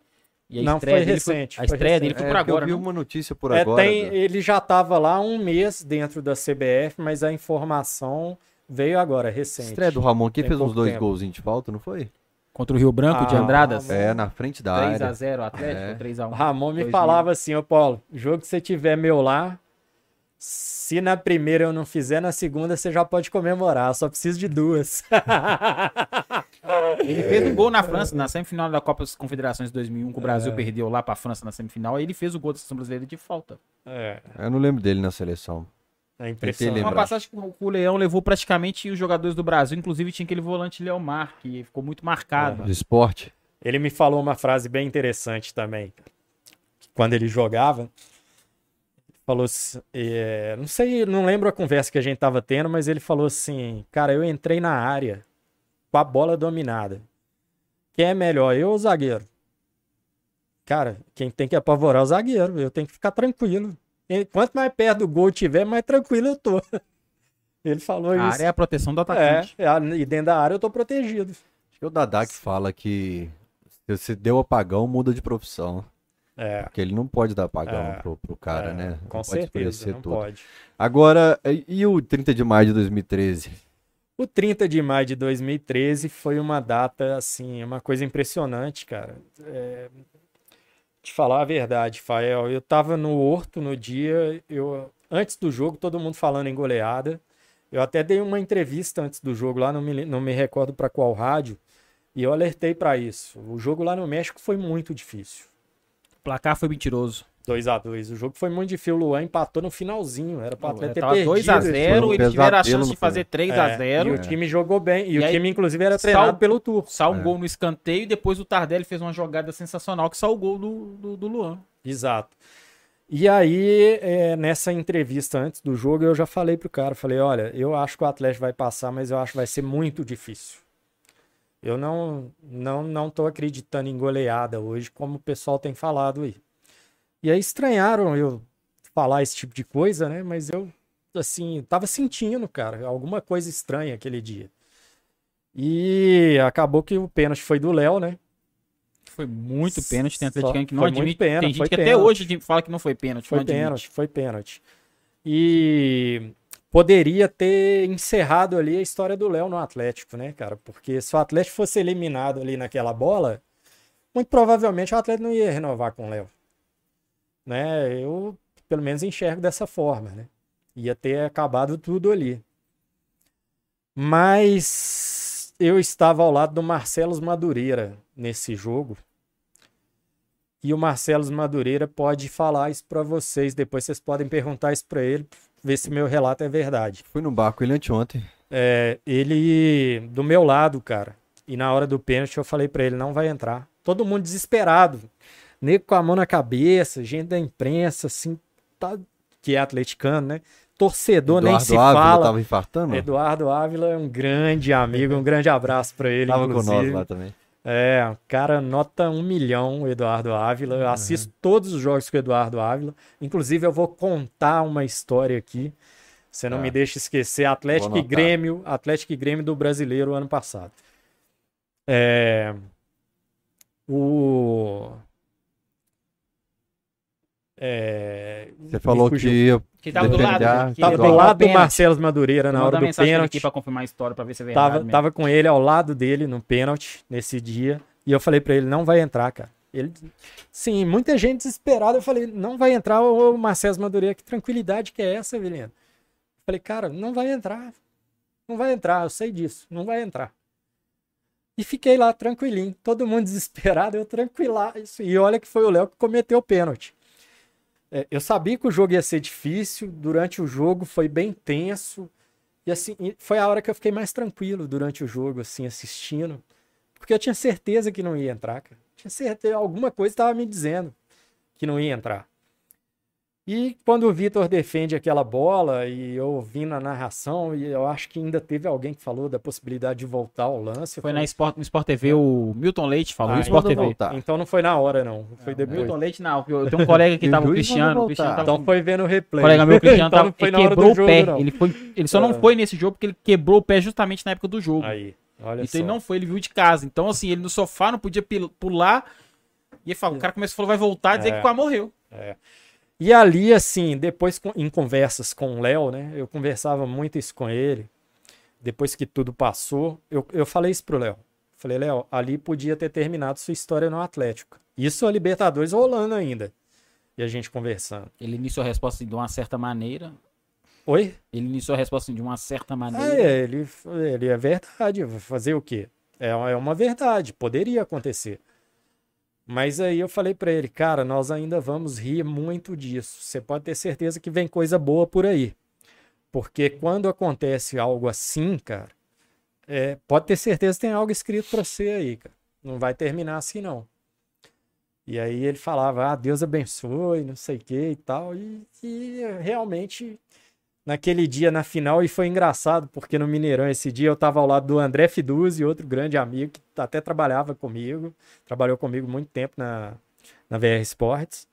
B: E a
C: Não,
B: estreia
C: foi
B: dele
C: recente,
B: Foi, a
C: foi
B: estreia dele
C: recente.
B: foi
A: É,
B: por agora,
A: eu vi
B: não?
A: uma notícia por
C: É,
A: agora.
C: tem- ele já estava lá um mês dentro da CBF, mas a informação veio agora, recente.
A: Estreia do Ramon aqui
C: Tem
A: fez uns dois
C: tempo.
A: golzinhos de falta, não foi?
B: Contra o Rio Branco de
C: Ah,
B: Andradas.
A: É, na frente da área.
B: 3x0 Atlético,
A: É.
B: 3x1.
C: O Ramon me falava assim, ô Paulo, jogo que você tiver meu lá, se na primeira eu não fizer, na segunda você já pode comemorar, só preciso de duas.
B: Ele fez um gol na França, na semifinal da Copa das Confederações de 2001, que o Brasil perdeu lá pra França na semifinal. Aí ele fez o gol da seleção brasileira de falta.
C: é,
A: Eu não lembro dele na seleção.
C: É impressionante.
B: Uma passagem que o- o Leão levou praticamente os jogadores do Brasil, inclusive tinha aquele volante Leomar, que ficou muito marcado.
A: Do esporte.
C: Ele me falou uma frase bem interessante também. Quando ele jogava, falou assim, é, não sei, não lembro a conversa que a gente tava tendo, mas ele falou assim, cara, eu entrei na área com a bola dominada. Quem é melhor, eu ou o zagueiro? Cara, quem tem que apavorar é o zagueiro, eu tenho que ficar tranquilo. Quanto mais perto do gol tiver, mais tranquilo eu tô. Ele falou
B: A
C: isso.
B: área é a proteção do
C: É,
B: atacante.
C: e dentro da área eu tô protegido.
A: Acho que é o Dadá que fala que se você deu apagão, muda de profissão.
C: É,
A: Porque ele não pode dar apagão
C: É,
A: pro, pro cara,
C: é,
A: né? Não
C: com
A: pode
C: certeza, não
A: tudo.
C: pode.
A: Agora, e e o 30 de maio de 2013?
C: O 30 de maio de 2013 foi uma data, assim, uma coisa impressionante, cara. É... Te falar a verdade, Fael, eu tava no Horto no dia, eu antes do jogo, todo mundo falando em goleada. Eu até dei uma entrevista antes do jogo lá, não me, não me recordo para qual rádio, e eu alertei para isso. O jogo lá no México foi muito difícil.
B: O placar foi mentiroso.
C: 2 a 2 O jogo foi muito difícil. O Luan empatou no finalzinho. Era para atleta ter perdido.
B: 2 a
C: esse
B: 0
C: jogo.
B: eles tiveram a chance de fazer 3 a
C: É,
B: 0
C: E o time jogou bem. E,
B: E
C: o
B: aí,
C: time, inclusive, era
B: sal-
C: treinado pelo Tur.
B: Saiu um
A: É.
B: gol no escanteio e depois o Tardelli fez uma jogada sensacional que saiu o gol do, do, do Luan.
C: Exato. E aí, é, nessa entrevista antes do jogo, eu já falei pro cara, falei, olha, eu acho que o Atlético vai passar, mas eu acho que vai ser muito difícil. Eu não não não tô acreditando em goleada hoje, como o pessoal tem falado aí. E aí estranharam eu falar esse tipo de coisa, né? Mas eu assim, tava sentindo, cara, alguma coisa estranha aquele dia. E acabou que o pênalti foi do Léo, né?
B: Foi muito pênalti, tem atleticano que não
C: foi muito
B: admite.
C: pênalti,
B: tem gente
C: foi
B: que até
C: pênalti.
B: hoje fala que não foi pênalti.
C: Foi pênalti, foi pênalti. E poderia ter encerrado ali a história do Léo no Atlético, né, cara? Porque se o Atlético fosse eliminado ali naquela bola, muito provavelmente o Atlético não ia renovar com o Léo. Né? Eu, pelo menos, enxergo dessa forma, né? Ia ter acabado tudo ali. Mas eu estava ao lado do Marcelos Madureira nesse jogo. E o Marcelos Madureira pode falar isso para vocês. Depois vocês podem perguntar isso para ele, ver se meu relato é verdade.
A: Fui no bar com ele anteontem.
C: É, ele do meu lado, cara. E na hora do pênalti eu falei para ele, não vai entrar. Todo mundo desesperado. Nego com a mão na cabeça, gente da imprensa, assim, tá, que é atleticano, né? Torcedor nem se
A: Ávila
C: fala.
A: tava infartando?
C: Eduardo Ávila é um grande amigo, um grande abraço para ele,
A: Tava com
C: inclusive.
A: nós lá também.
C: É, o cara nota um milhão, o Eduardo Ávila. Eu assisto todos os jogos com o Eduardo Ávila. Inclusive, eu vou contar uma história aqui. Você não
A: Tá.
C: me deixa esquecer. Atlético e. Grêmio, Atlético e Grêmio do Brasileiro ano passado. É, o é,
A: Você falou que ia
B: Que tava do lado. que
C: Tava do lado do. Marcelo Madureira na hora do pênalti.
B: pra confirmar a história, pra ver se é verdade.
C: Tava, tava com ele ao lado dele no pênalti nesse dia. E eu falei pra ele, não vai entrar, cara. Ele, sim, muita gente desesperada. Eu falei, não vai entrar o Marcelo Madureira. Que tranquilidade que é essa? Eu falei, cara, não vai entrar. Não vai entrar, eu sei disso. Não vai entrar. E fiquei lá tranquilinho, todo mundo desesperado, eu tranquilaço. E olha que foi o Léo que cometeu o pênalti. É, eu sabia que o jogo ia ser difícil, durante o jogo foi bem tenso. E assim, foi a hora que eu fiquei mais tranquilo durante o jogo, assim, assistindo. Porque eu tinha certeza que não ia entrar, cara. Tinha certeza, alguma coisa estava me dizendo que não ia entrar. E quando o Vitor defende aquela bola, e eu ouvi na narração, e eu acho que ainda teve alguém que falou da possibilidade de voltar ao lance.
B: Foi
C: falei,
B: na Sport, no Sport TV, o Milton Leite falou,
C: Ah,
B: Sport
A: então
B: TV.
A: voltar.
C: Então não foi na hora, não. Foi
B: O
C: depois.
B: Milton Leite não, porque eu tenho um colega que
A: o
B: tava, o Cristiano, o Cristiano tava
C: Então foi vendo o
B: O
C: replay.
B: colega meu, Cristiano,
C: então
B: tava,
C: não foi
B: ele
C: na hora
B: quebrou
C: do
B: o
C: jogo,
B: pé.
C: não.
B: Ele, foi, ele só não
C: É.
B: foi nesse jogo porque ele quebrou o pé justamente na época do jogo.
C: Aí, olha
B: então
C: só.
B: ele não foi, ele viu de casa. Então, assim, ele no sofá não podia pular. E ele falou, o cara começou a falar, vai voltar, dizer
C: É.
B: que quase morreu.
C: E ali, assim, depois em conversas com o Léo, né? Eu conversava muito isso com ele. Depois que tudo passou, eu, eu falei isso pro Léo. Falei, Léo, ali podia ter terminado sua história no Atlético. Isso a Libertadores rolando ainda. E a gente conversando.
B: Ele iniciou a resposta de uma certa maneira.
C: Oi?
B: Ele iniciou a resposta de uma certa
C: Ah,
B: maneira.
C: é, ele, ele é verdade. Vai Fazer o quê? É, é uma verdade. Poderia acontecer. Mas aí eu falei pra ele, cara, nós ainda vamos rir muito disso. Você pode ter certeza que vem coisa boa por aí. Porque quando acontece algo assim, cara, é, pode ter certeza que tem algo escrito pra você aí, cara. Não vai terminar assim, não. E aí ele falava, ah, Deus abençoe, não sei o que e tal. E, e realmente naquele dia na final e foi engraçado porque no Mineirão esse dia eu tava ao lado do André Fiduzzi, outro grande amigo que até trabalhava comigo, trabalhou comigo muito tempo na, na VR Sports.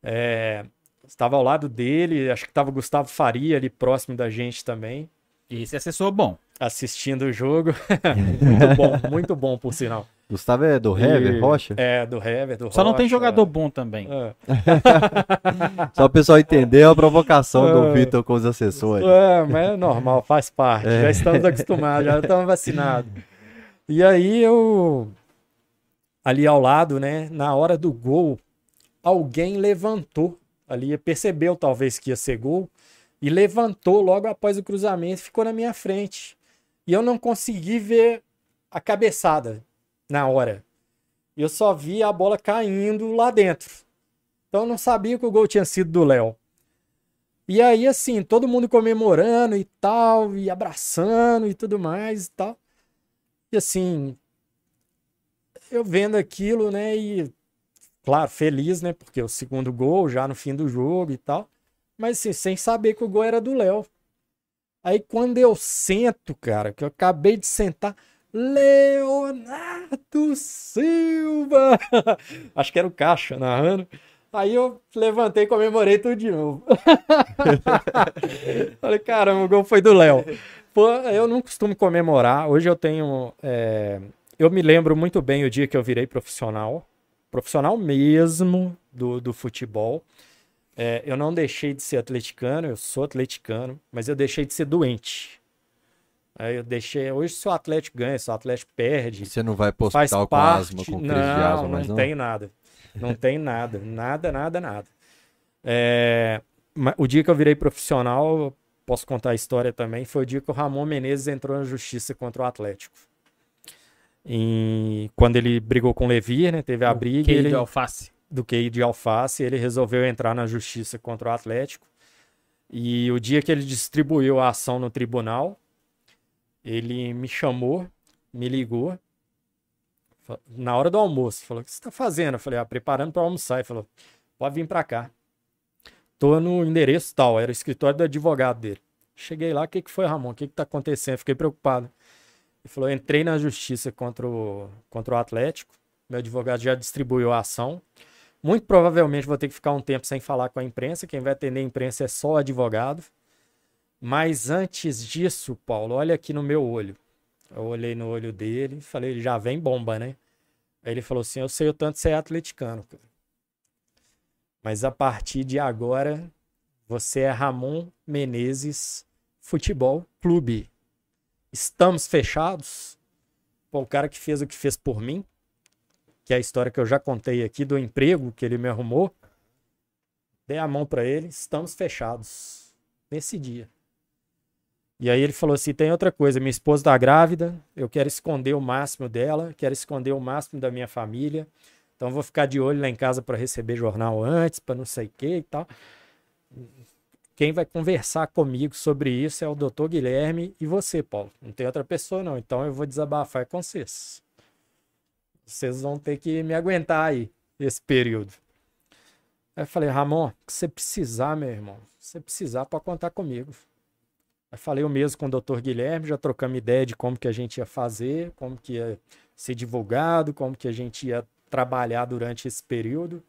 C: É, estava ao lado dele, acho que tava o Gustavo Faria ali próximo da gente também,
B: Esse assessor bom.
C: assistindo o jogo. muito bom, muito bom por sinal.
A: Gustavo é do Hever,
C: E-
A: Rocha?
C: É, do Hever, do
B: Só não tem
C: Rocha,
B: jogador bom também.
C: É.
A: Só o pessoal entender a provocação do
C: É.
A: Vitor com os assessores.
C: É, mas é normal, faz parte.
A: É.
C: Já estamos acostumados, já estamos vacinados. E aí eu, ali ao lado, né, na hora do gol, alguém levantou ali, percebeu talvez que ia ser gol, e levantou logo após o cruzamento, ficou na minha frente. E eu não consegui ver a cabeçada na hora. Eu só vi a bola caindo lá dentro. Então eu não sabia que o gol tinha sido do Léo. E aí, assim, todo mundo comemorando e tal, e abraçando e tudo mais e tal. E assim, eu vendo aquilo, né, e claro, feliz, né, porque o segundo gol já no fim do jogo e tal, mas assim, sem saber que o gol era do Léo. Aí quando eu sento, cara, que eu acabei de sentar, Leonardo Silva! Acho que era o Caixa narrando. Aí eu levantei e comemorei tudo de novo. Falei, caramba, o gol foi do Léo. Eu não costumo comemorar. Hoje eu tenho. é, Eu me lembro muito bem o dia que eu virei profissional. Profissional mesmo do, do futebol. É, eu não deixei de ser atleticano, eu sou atleticano, mas eu deixei de ser doente. Aí eu deixei. Hoje, se o Atlético ganha, se o Atlético perde,
A: Você não vai pro
C: faz
A: hospital com
C: parte.
A: asma, com crise
C: não,
A: de asma,
C: não,
A: mas não.
C: tem nada. Não tem nada. Nada, nada, nada. É, o dia que eu virei profissional, posso contar a história também, foi o dia que o Ramon Menezes entrou na justiça contra o Atlético. E quando ele brigou com o Levi, né? Teve a briga. e
B: Queijo
C: Ele,
B: de alface.
C: do QI de Alface, ele resolveu entrar na justiça contra o Atlético. E o dia que ele distribuiu a ação no tribunal, ele me chamou, me ligou, na hora do almoço, falou: O que você está fazendo? Eu falei: ah, preparando para almoçar. Ele falou: pode vir para cá. Tô no endereço tal, era o escritório do advogado dele. Cheguei lá, o que, que foi, Ramon? O que está acontecendo? Fiquei preocupado. Ele falou: entrei na justiça contra o, contra o Atlético. Meu advogado já distribuiu a ação. Muito provavelmente vou ter que ficar um tempo sem falar com a imprensa. Quem vai atender a imprensa é só o advogado. Mas antes disso, Paulo, olha aqui no meu olho. Eu olhei no olho dele e falei, já vem bomba, né? Aí ele falou assim: Eu sei o tanto que você é atleticano, cara. Mas a partir de agora, você é Ramon Menezes Futebol Clube. Estamos fechados. Pô, o cara que fez o que fez por mim, que é a história que eu já contei aqui do emprego que ele me arrumou. Dei a mão pra ele, estamos fechados nesse dia. E aí ele falou assim: tem outra coisa, minha esposa tá grávida, eu quero esconder o máximo dela, quero esconder o máximo da minha família. Então vou ficar de olho lá em casa para receber jornal antes, para não sei o que e tal. Quem vai conversar comigo sobre isso é o doutor Guilherme e você, Paulo. Não tem outra pessoa, não. Então eu vou desabafar com vocês. Vocês vão ter que me aguentar aí, esse período. Aí eu falei, Ramon, o que você precisar, meu irmão, se você precisar, pode contar comigo. Falei o mesmo com o doutor Guilherme, já trocamos ideia de como que a gente ia fazer, como que ia ser divulgado, como que a gente ia trabalhar durante esse período.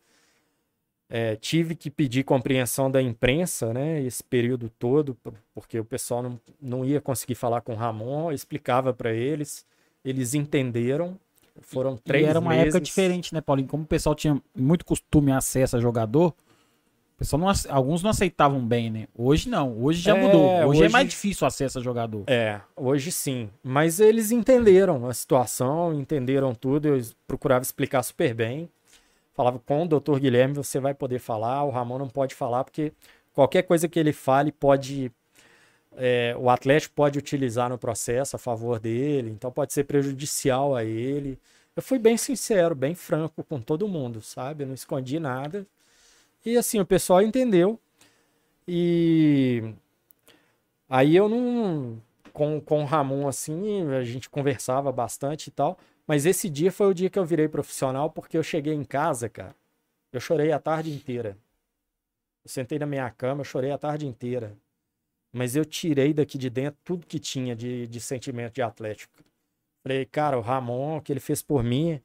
C: É, tive que pedir compreensão da imprensa, né, esse período todo, por- porque o pessoal não, não ia conseguir falar com o Ramon, explicava para eles, eles entenderam, foram
B: E
C: três
B: era uma
C: meses.
B: época diferente, né, Paulinho? Como o pessoal tinha muito costume acesso a jogador, pessoal não, alguns não aceitavam bem, né? Hoje não, hoje já
C: É,
B: mudou. Hoje, é
C: hoje-
B: mais difícil acesso a jogador.
C: É, hoje sim. Mas eles entenderam a situação, entenderam tudo. Eu procurava explicar super bem. Falava com o doutor Guilherme, você vai poder falar, o Ramon não pode falar, porque qualquer coisa que ele fale pode. é, o Atlético pode utilizar no processo a favor dele, então pode ser prejudicial a ele. Eu fui bem sincero, bem franco com todo mundo, sabe? Eu não escondi nada. E assim, o pessoal entendeu. E Aí eu não. Com, com o Ramon, assim, a gente conversava bastante e tal. Mas esse dia foi o dia que eu virei profissional, porque eu cheguei em casa, cara. Eu chorei a tarde inteira. Eu sentei na minha cama, eu chorei a tarde inteira. Mas eu tirei daqui de dentro tudo que tinha de, de sentimento de Atlético. Falei, cara, o Ramon, o que ele fez por mim,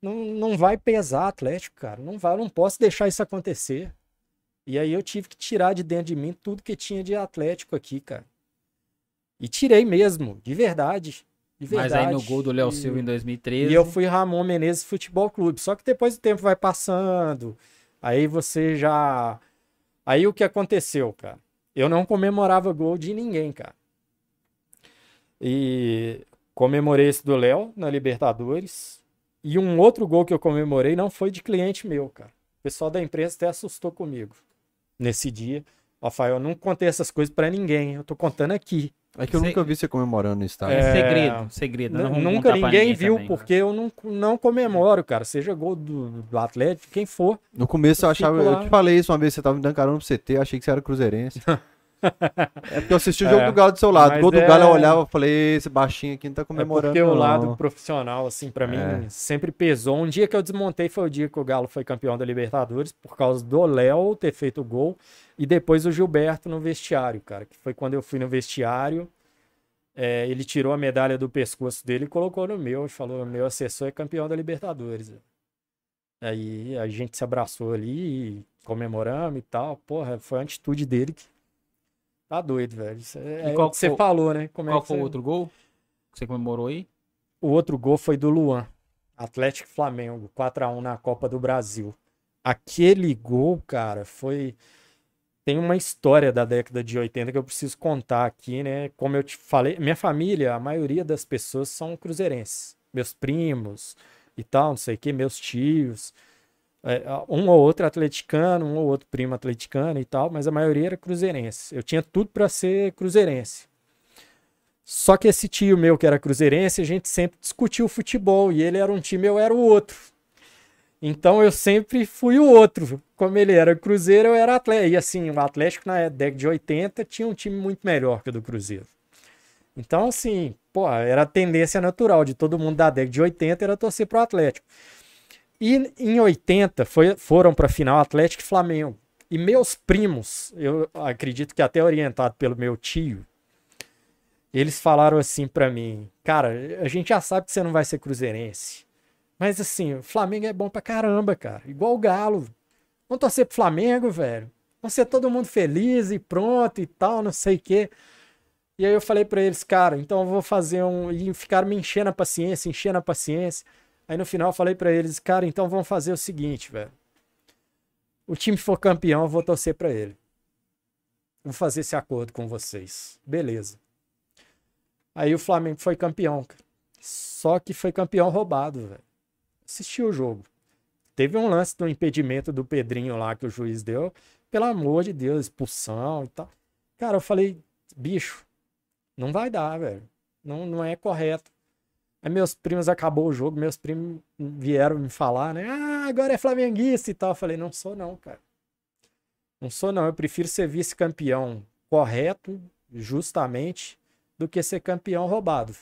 C: não, não vai pesar Atlético, cara. Não vai, eu não posso deixar isso acontecer. E aí eu tive que tirar de dentro de mim tudo que tinha de Atlético aqui, cara. E tirei mesmo, de verdade. De
B: Mas aí no
C: verdade.
B: gol do Léo
C: E-
B: Silva em 2013.
C: E eu fui Ramon Menezes Futebol Clube. Só que depois o tempo vai passando. Aí você já. Aí o que aconteceu, cara? Eu não comemorava gol de ninguém, cara. E comemorei esse do Léo na Libertadores. E um outro gol que eu comemorei não foi de cliente meu, cara. O pessoal da empresa até assustou comigo nesse dia. Rafael, eu não contei essas coisas pra ninguém. Eu tô contando aqui.
A: É que eu
B: Sei-
A: nunca vi você comemorando no estádio.
B: É
C: É,
B: segredo, segredo. não
C: Nunca
B: pra
C: ninguém viu,
B: também.
C: porque eu não, não comemoro, cara. Seja gol do, do Atlético, quem for.
A: No começo eu
C: Eu
A: achava,
C: fico
A: eu
C: lá.
A: te falei isso uma vez, você tava me dando carona pro CT, achei que você era cruzeirense. é porque eu assisti o jogo
C: É,
A: do Galo do seu lado.
C: mas
A: O gol do
C: é-
A: Galo eu olhava e falei, esse baixinho aqui não tá
C: É
A: comemorando.
C: porque o lado profissional, assim, pra mim,
A: É.
C: sempre pesou. Um dia que eu desmontei foi o dia que o Galo foi campeão da Libertadores, por causa do Léo ter feito o gol. E depois o Gilberto no vestiário, cara. Que foi quando eu fui no vestiário. é, ele tirou a medalha do pescoço dele e colocou no meu. E falou: meu assessor é campeão da Libertadores. Aí a gente se abraçou ali, comemoramos e tal. Porra, foi a atitude dele que. Tá doido, velho. É,
B: E
C: é
B: qual
C: você
B: foi-
C: falou, né? Como é
B: Qual
C: que
B: foi o outro gol que você comemorou aí?
C: o outro gol foi do Luan. Atlético Flamengo, 4 a 1 na Copa do Brasil. Aquele gol, cara, foi tem uma história da década de 80 que eu preciso contar aqui, né? Como eu te falei, minha família, a maioria das pessoas são cruzeirenses. Meus primos e tal, não sei o que, meus tios. É, um ou outro atleticano, um ou outro primo atleticano e tal, mas a maioria era cruzeirense. Eu tinha tudo para ser cruzeirense. Só que esse tio meu que era cruzeirense, a gente sempre discutiu futebol e ele era um time, eu era o outro. Então eu sempre fui o outro. Como ele era Cruzeiro, eu era Atlético. E assim, o Atlético na década de 80 tinha um time muito melhor que o do Cruzeiro. Então, assim, pô, era a tendência natural de todo mundo da década de 80 era torcer pro Atlético. E em 80 foi, foram para final Atlético e Flamengo. E meus primos, eu acredito que até orientado pelo meu tio, eles falaram assim pra mim: Cara, a gente já sabe que você não vai ser cruzeirense. Mas assim, o Flamengo é bom pra caramba, cara. Igual o Galo. Vamos torcer pro Flamengo, velho. Vamos ser todo mundo feliz e pronto e tal, não sei o quê. E aí eu falei pra eles, cara, então eu vou fazer um. E ficaram me enchendo a paciência, enchendo a paciência. Aí no final eu falei pra eles, cara, então vamos fazer o seguinte, velho. O time for campeão, eu vou torcer pra ele. Vou fazer esse acordo com vocês. Beleza. Aí o Flamengo foi campeão, cara. Só que foi campeão roubado, velho. Assisti o jogo. Teve um lance do impedimento do Pedrinho lá que o juiz deu. Pelo amor de Deus, expulsão e tal. Cara, eu falei, bicho, não vai dar, velho. Não, não é correto. Aí meus primos acabou o jogo, meus primos vieram me falar, né? Ah, agora é flamenguista e tal. Eu falei, não sou não, cara. Não sou não. Eu prefiro ser vice-campeão correto, justamente, do que ser campeão roubado.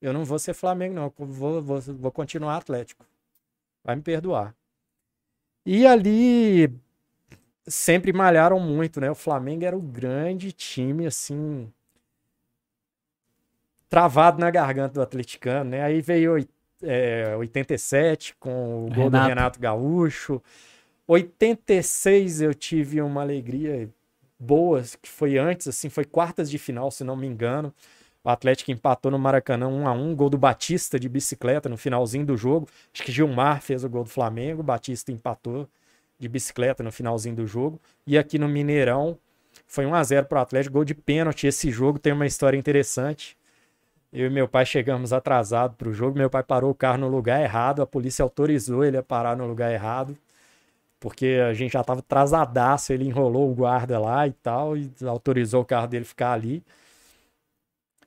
C: Eu não vou ser Flamengo, não. Eu Vou, vou, vou continuar Atlético. Vai me perdoar. E ali sempre malharam muito, né? O Flamengo era o grande time, assim, travado na garganta do atleticano, né? Aí veio é, 87 com o gol do
B: Renato.
C: Renato Gaúcho. 86 eu tive uma alegria boa, que foi antes, assim, foi quartas de final, se não me engano. O Atlético empatou no Maracanã 1 a 1 gol do Batista de bicicleta no finalzinho do jogo. Acho que Gilmar fez o gol do Flamengo, Batista empatou de bicicleta no finalzinho do jogo. E aqui no Mineirão foi 1 a 0 para o Atlético, gol de pênalti. Esse jogo tem uma história interessante. Eu e meu pai chegamos atrasados para o jogo. Meu pai parou o carro no lugar errado. A polícia autorizou ele a parar no lugar errado. Porque a gente já estava atrasadaço. Ele enrolou o guarda lá e tal. E autorizou o carro dele ficar ali.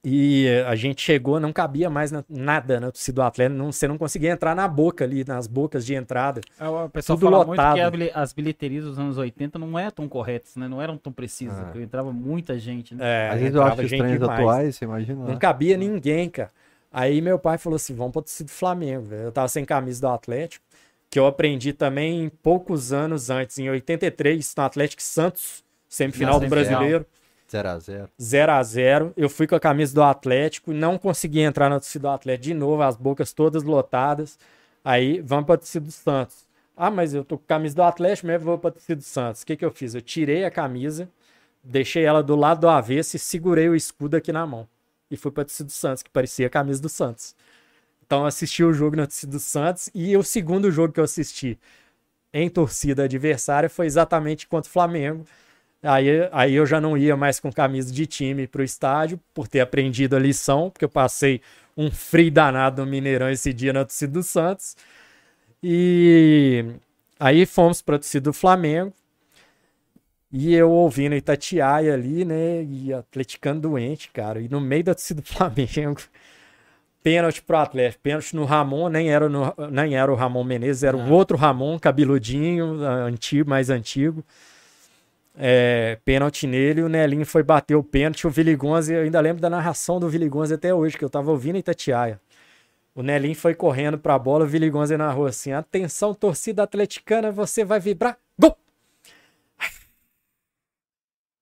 C: E a gente chegou, não cabia mais na- nada na torcida do Atlético. Não, você não conseguia entrar na boca ali, nas bocas de entrada.
B: É, O pessoal
C: Tudo
B: fala
C: lotado.
B: muito que as bilheterias dos anos 80 não eram tão corretas, né? Não eram tão precisas.
A: Ah.
B: Entrava muita gente, né?
C: É,
A: Às vezes eu acho
C: gente
A: estranhos
C: demais.
A: atuais, você imagina.
C: Não
A: lá.
C: cabia ninguém, cara. Aí meu pai falou assim: vamos pra torcida do Flamengo. velho. Eu tava sem camisa do Atlético, que eu aprendi também poucos anos antes, em 83, no Atlético Santos, semifinal
B: Na
C: do. Brasileiro,
A: 0x0.
C: 0 a 0 Eu fui com a camisa do Atlético, não consegui entrar na torcida do Atlético de novo, as bocas todas lotadas. Aí vamos pra torcida do Santos. Ah, mas eu tô com a camisa do Atlético mesmo, vou pra torcida do Santos. O que que eu fiz? Eu tirei a camisa, deixei ela do lado do avesso e segurei o escudo aqui na mão. e fui pra torcida do Santos, que parecia a camisa do Santos. Então assisti o jogo na torcida do Santos e o segundo jogo que eu assisti em torcida adversária foi exatamente contra o Flamengo. Aí, aí eu já não ia mais com camisa de time pro estádio, por ter aprendido a lição, porque eu passei um frio danado no Mineirão esse dia na torcida do Santos. E aí fomos pra torcida do Flamengo. E eu ouvindo Itatiaia ali, né? E atleticando doente, cara. E no meio da torcida do Flamengo, pênalti pro Atlético, pênalti no Ramon, nem era, no, nem era o Ramon Menezes, era o
B: Não.
C: outro Ramon, cabeludinho, antigo, mais antigo. É, pênalti nele, o Nelinho foi bater o pênalti, o Viligonze, eu ainda lembro da narração do Viligonze até hoje, que eu tava ouvindo Itatiaia. O Nelinho foi correndo pra bola, o Viligonze narrou assim: atenção, torcida atleticana, você vai vibrar. Gol!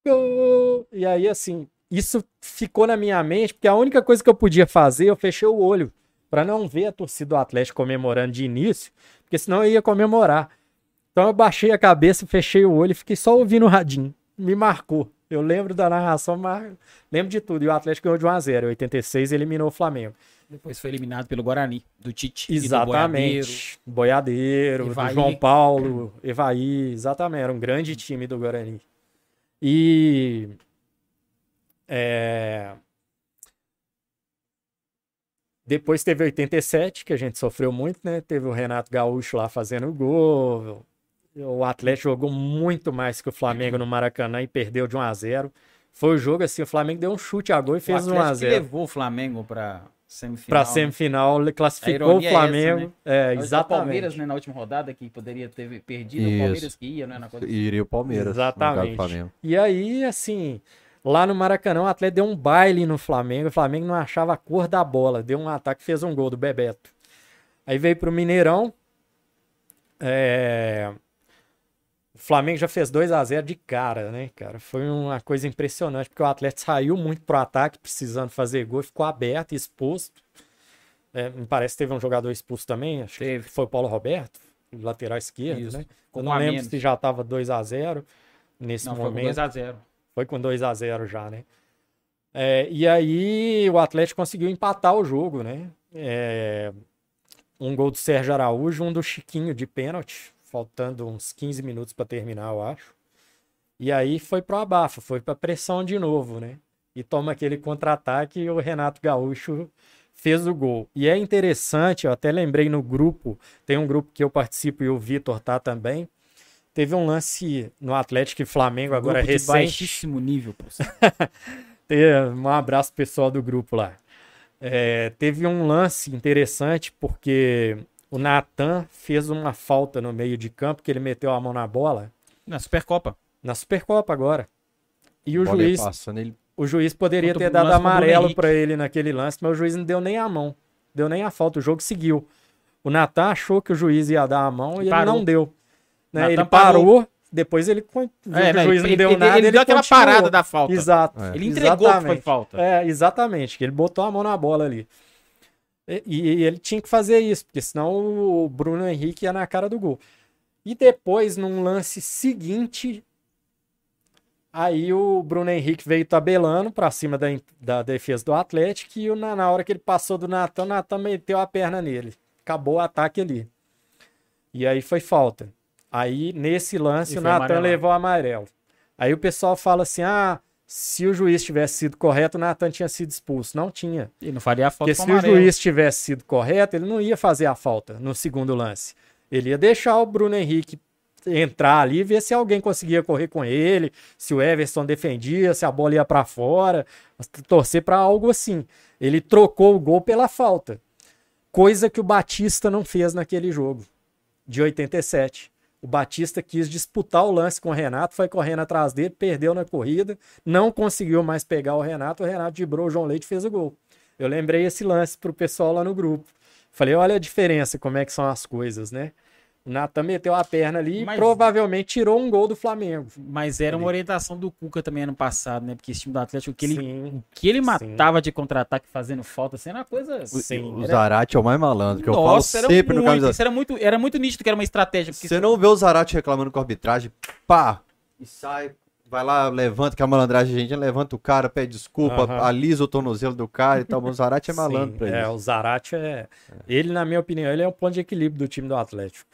C: Gol! E aí, assim, isso ficou na minha mente, porque a única coisa que eu podia fazer, eu fechei o olho pra não ver a torcida do Atlético comemorando de início, porque senão eu ia comemorar. Então eu baixei a cabeça, fechei o olho e fiquei só ouvindo o radinho. Me marcou. Eu lembro da narração, mar... lembro de tudo. E o Atlético ganhou de 1x0. Em 86 eliminou o Flamengo.
B: Depois foi eliminado pelo Guarani, do Tite. e do Boiadeiro.
C: Exatamente. Boiadeiro, do. João Paulo, Evaí, exatamente. Era um grande time do Guarani. E. é, Depois teve 87, que a gente sofreu muito, né? Teve o Renato Gaúcho lá fazendo gol. O Atlético jogou muito mais que o Flamengo no Maracanã e perdeu de 1 a 0 Foi o jogo assim, o Flamengo deu um chute a gol e
B: O
C: fez 1
B: Atlético
C: a
B: que
C: 0
B: levou o Flamengo pra semifinal.
C: Para
B: né?
C: semifinal, ele
B: A
C: classificou o
B: ironia é essa,
C: Flamengo.
B: né?
C: É,
B: O
C: exatamente.
B: Palmeiras, né, na última rodada, que poderia ter perdido,
A: Isso.
B: o Palmeiras que ia, né? Na coisa...
A: E iria o Palmeiras.
C: Exatamente.
A: Flamengo.
C: E aí, assim, lá no Maracanã, o Atlético deu um baile no Flamengo. O Flamengo não achava a cor da bola. Deu um ataque, fez um gol do Bebeto. Aí veio pro Mineirão. É, O Flamengo já fez 2 a 0 de cara, né, cara? Foi uma coisa impressionante, porque o Atlético saiu muito pro ataque, precisando fazer gol, ficou aberto, exposto. É, me parece que teve um jogador expulso também, acho
B: Teve.
C: que foi o Paulo Roberto, lateral esquerdo,
B: Isso.
C: né?
B: Com
C: Eu não
B: a
C: lembro
B: menos.
C: se já tava 2 a 0 nesse
B: Não, foi com
C: momento.
B: 2x0.
C: Foi com 2 a 0 já, né? É, e aí o Atlético conseguiu empatar o jogo, né? É, um gol do Sérgio Araújo, um do Chiquinho de pênalti, faltando uns 15 minutos para terminar, eu acho. E aí foi pro abafa, foi pra pressão de novo, né? E toma aquele contra-ataque e o Renato Gaúcho fez o gol. E é interessante, eu até lembrei no grupo, tem um grupo que eu participo e o Vitor tá também. Teve um lance no Atlético e Flamengo agora
B: Grupo de
C: recente.
B: baixíssimo nível.
C: Ter- Um abraço pessoal do grupo lá. É, teve um lance interessante porque o Natan fez uma falta no meio de campo que ele meteu a mão na bola
B: Na Supercopa.
C: na Supercopa agora. E o
A: Bola
C: juiz,
A: passando, ele
C: o juiz poderia ter
B: o
C: dado
B: o
C: amarelo para ele naquele lance, mas o juiz não deu nem a mão. Deu nem a falta, o jogo seguiu. O Natan achou que o juiz ia dar a mão e,
B: E
C: ele não deu. Né? Ele
B: parou.
C: parou, depois ele viu que
B: É,
C: o
B: né,
C: juiz
B: ele,
C: não deu
B: ele-
C: nada,
B: ele
C: ele
B: deu aquela
C: continuou.
B: parada da falta.
C: Exato.
A: É.
B: Ele entregou que foi
C: Exatamente.
B: falta.
C: É, exatamente, que ele botou a mão na bola ali. E, e ele tinha que fazer isso, porque senão o Bruno Henrique ia na cara do gol. E depois, num lance seguinte, aí o Bruno Henrique veio tabelando pra cima da, da defesa do Atlético e o- na, na hora que ele passou do Natan, o Natan meteu a perna nele. Acabou o ataque ali. E aí foi falta. Aí, nesse lance,
B: E
C: o Natan levou amarelo. Aí o pessoal fala assim: ah, se o juiz tivesse sido correto, o Natan tinha sido expulso. Não tinha.
B: E não faria a falta
C: Porque se o juiz tivesse sido correto, ele não ia fazer a falta no segundo lance. Ele ia deixar o Bruno Henrique entrar ali e ver se alguém conseguia correr com ele, se o Everson defendia, se a bola ia pra fora, torcer pra algo assim. Ele trocou o gol pela falta. Coisa que o Batista não fez naquele jogo de 87. O Batista quis disputar o lance com o Renato, foi correndo atrás dele, perdeu na corrida, não conseguiu mais pegar o Renato, o Renato dibrou o João Leite fez o gol. Eu lembrei esse lance pro pessoal lá no grupo. Falei, olha a diferença, como é que são as coisas, né? O Natan meteu a perna ali
B: Mas-
C: e provavelmente tirou um gol do Flamengo.
B: Mas era uma orientação do Cuca também ano passado, né? Porque esse time do Atlético, o que ele,
C: Sim.
B: o que ele matava de contra-ataque fazendo falta, sendo uma coisa.
C: Sim.
A: O Zarate é o mais malandro, que eu
B: Nossa,
A: falo
B: era
A: sempre no
B: muito,
A: camisa.
B: isso era muito, era muito nítido que era uma estratégia.
A: Você não vê o Zarate reclamando com a arbitragem, pá, e sai Vai lá, levanta, que a malandragem, gente levanta o cara, pede desculpa,
C: Aham.
A: alisa o tornozelo do cara e tal. O Zarate é malandro
C: Sim,
A: pra
C: é,
A: isso.
C: o Zarate é. Ele, na minha opinião, ele é um ponto de equilíbrio do time do Atlético.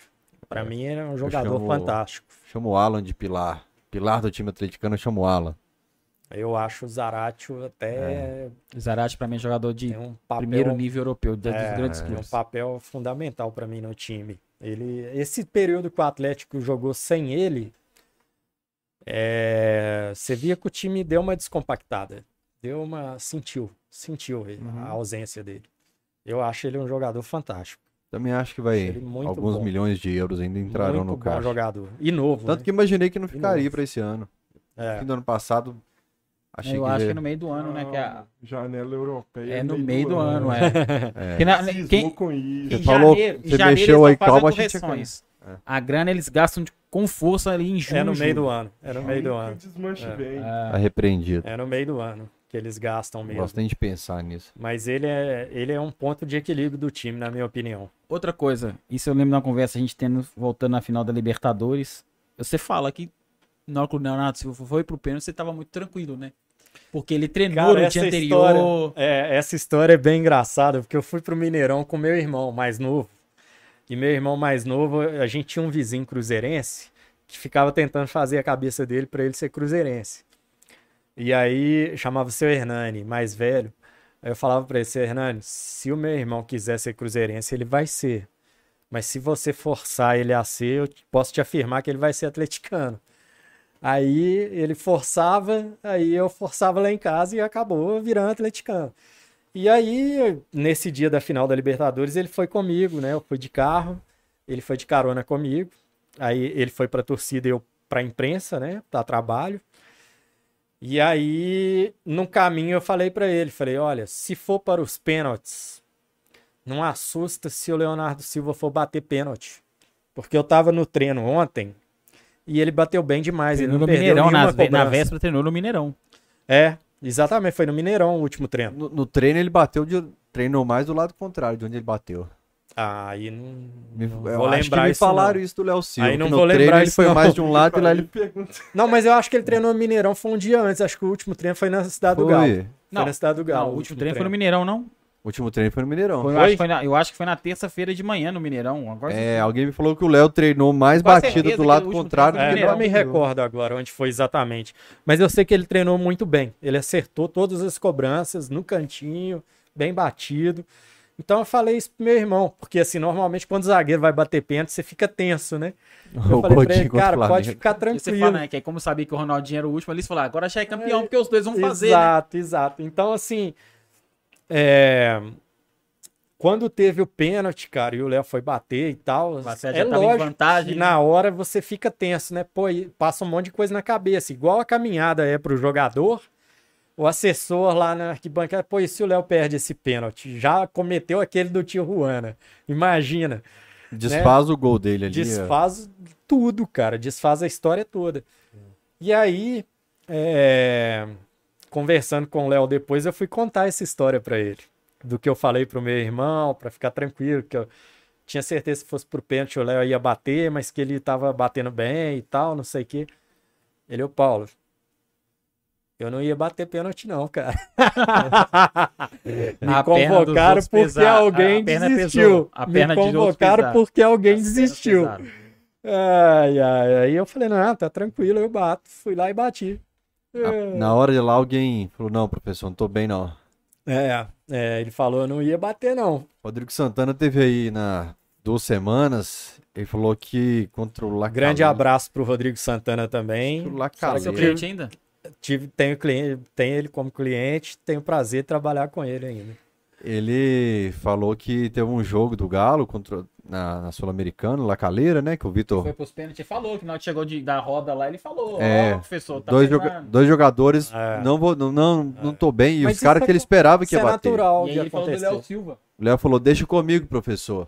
C: Pra
A: É.
C: mim, ele é um jogador
A: chamo-
C: fantástico.
A: Chama o Alan de pilar. Pilar do time atleticano, eu chamo o Alan.
C: Eu acho o Zarate até
B: O Zarate, pra mim, é jogador de
C: um papel,
B: primeiro nível europeu, dos
C: É,
B: grandes
C: tem um
B: clubes.
C: papel fundamental pra mim no time. Ele, esse período que o Atlético jogou sem ele, é, você via que o time deu uma descompactada. Deu uma. Sentiu. Sentiu ele,
B: Uhum.
C: a ausência dele. Eu acho ele um jogador fantástico.
A: Também acho que vai. Alguns
C: bom.
A: milhões de euros ainda entrarão
C: Muito
A: no caixa.
C: jogador. E novo.
A: Tanto
C: né?
A: que imaginei que não ficaria pra esse ano.
C: É.
A: Fim do ano passado, achei
B: Eu
A: que.
B: acho que é no meio do ano, né? Que é,
D: Janela europeia.
B: é no meio do ano, é.
A: é.
B: Porque na- quem-
D: com isso.
B: Em
A: falou-
B: janeiro,
A: você
B: janeiro
A: mexeu aí, calma, a gente. É.
B: A grana eles gastam de- com força ali em junho.
C: É no meio
B: julho.
C: do ano. É no meio do
D: Que
C: ano.
D: desmanche
C: É.
D: vem.
A: Tá repreendido.
C: É no meio do ano que eles gastam mesmo.
A: Gosto nem de pensar nisso.
C: Mas ele é, ele é um ponto de equilíbrio do time, na minha opinião.
B: Outra coisa, isso eu lembro de uma conversa a gente tendo, voltando na final da Libertadores. Você fala que na hora que o Leonardo Silva foi pro pênalti, você tava muito tranquilo, né? Porque ele treinou
C: Cara,
B: no dia anterior.
C: história, é, essa história é bem engraçada, porque eu fui pro Mineirão com meu irmão mais novo. E meu irmão mais novo, a gente tinha um vizinho cruzeirense que ficava tentando fazer a cabeça dele para ele ser cruzeirense. E aí chamava o seu Hernani, mais velho. Aí eu falava para ele, seu Hernani, se o meu irmão quiser ser cruzeirense, ele vai ser. Mas se você forçar ele a ser, eu posso te afirmar que ele vai ser atleticano. Aí ele forçava, aí eu forçava lá em casa e acabou virando atleticano. E aí, nesse dia da final da Libertadores, ele foi comigo, né? Eu fui de carro, ele foi de carona comigo. Aí ele foi pra torcida e eu pra imprensa, né? Pra trabalho. E aí, no caminho, eu falei pra ele, falei, olha, se for para os pênaltis, não assusta se o Leonardo Silva for bater pênalti. Porque eu tava no treino ontem e ele bateu bem demais. Ele
B: Treinou
C: não
B: no
C: perdeu
B: Mineirão, na, ve- na
C: cobrança.
B: véspera treinou no Mineirão.
C: É, exatamente, foi no Mineirão o último treino.
A: No, no treino ele bateu de. Treinou mais do lado contrário de onde ele bateu.
C: Ah, aí não,
A: Me,
C: não
A: eu
C: vou
A: acho que
C: lembrar
A: me
C: isso
A: falaram
C: não.
A: isso do Léo Silva.
C: Aí não
A: que
C: vou
A: treino
C: lembrar
A: ele foi
C: não.
A: mais de um lado e lá ele
D: pergunta.
C: Não, mas eu acho que ele treinou no Mineirão foi um dia antes. Acho que o último treino foi na Cidade do Galo.
A: foi.
C: Foi
B: Não,
C: na Cidade do Galo.
B: Não, o último treino foi no Mineirão, não?
A: O último treino foi no Mineirão.
B: Foi, eu,
C: Foi?
B: acho que foi na, eu acho que foi na terça-feira de manhã no Mineirão. Agora
A: É, alguém me falou que o Léo treinou mais
B: certeza
A: do
B: que
A: lado
B: último
A: contrário
B: treino
C: É,
B: Mineirão.
C: não me recordo agora onde foi exatamente. Mas eu sei que ele treinou muito bem. Ele acertou todas as cobranças no cantinho, bem batido. Então eu falei isso pro meu irmão, porque assim, normalmente quando o zagueiro vai bater pênalti, você fica tenso, né? Eu
A: O
C: falei pra ele, cara, pode ficar
B: E você
C: tranquilo.
B: fala, né? Que aí, como sabia que o Ronaldinho era o último, eles falaram, agora já é campeão, porque os dois vão fazer, né?
C: Exato, exato. Então, assim, é, quando teve o pênalti, cara, e o Léo foi bater e tal,
B: Você
C: é
B: já tava em
C: lógico
B: vantagem,
C: que
B: né?
C: na hora você fica tenso, né? Pô, passa um monte de coisa na cabeça. Igual a caminhada é pro jogador, o assessor lá na arquibancada, pô, e se o Léo perde esse pênalti? Já cometeu aquele do tio Juana. Imagina.
A: Desfaz o gol dele ali.
C: Desfaz tudo, cara. Desfaz a história toda. E aí, é, conversando com o Léo depois, eu fui contar essa história pra ele. Do que eu falei pro meu irmão, pra ficar tranquilo, que eu tinha certeza que se fosse pro pênalti o Léo ia bater, mas que ele tava batendo bem e tal, não sei o quê. Ele, ô Paulo, eu não ia bater pênalti não, cara. Me
B: A
C: convocaram porque alguém
B: a
C: desistiu.
B: A
C: Me convocaram porque alguém desistiu. Ai, ai, aí eu falei, não, tá tranquilo, eu bato. Fui lá e bati.
A: Na, na hora de lá alguém falou, não, professor, não tô bem não.
C: É, é, ele falou, eu não ia bater, não.
A: Rodrigo Santana teve aí na duas semanas, ele falou que contra o Lacalê.
C: Grande abraço pro Rodrigo Santana também.
A: O
B: Será
A: Lacalê.
B: seu cliente ainda?
C: Tive, tenho, cliente, tenho ele como cliente, tenho prazer de trabalhar com ele ainda.
A: Ele falou que teve um jogo do Galo contra, na, na Sul-Americana, Lacaleira, né? Que o Vitor.
B: Foi pros pênaltis e falou que na hora que chegou de, da roda lá, ele falou, ó,
A: É,
B: professor, tá
A: dois, joga- dois jogadores
C: É.
A: não vou não, não, não tô bem. E
C: Mas
A: os caras que
C: é-
A: ele esperava que
C: Isso
A: ia
C: é
A: bater.
C: natural
B: E aí ele falou do. Léo Silva.
A: O Léo falou: deixa comigo, professor.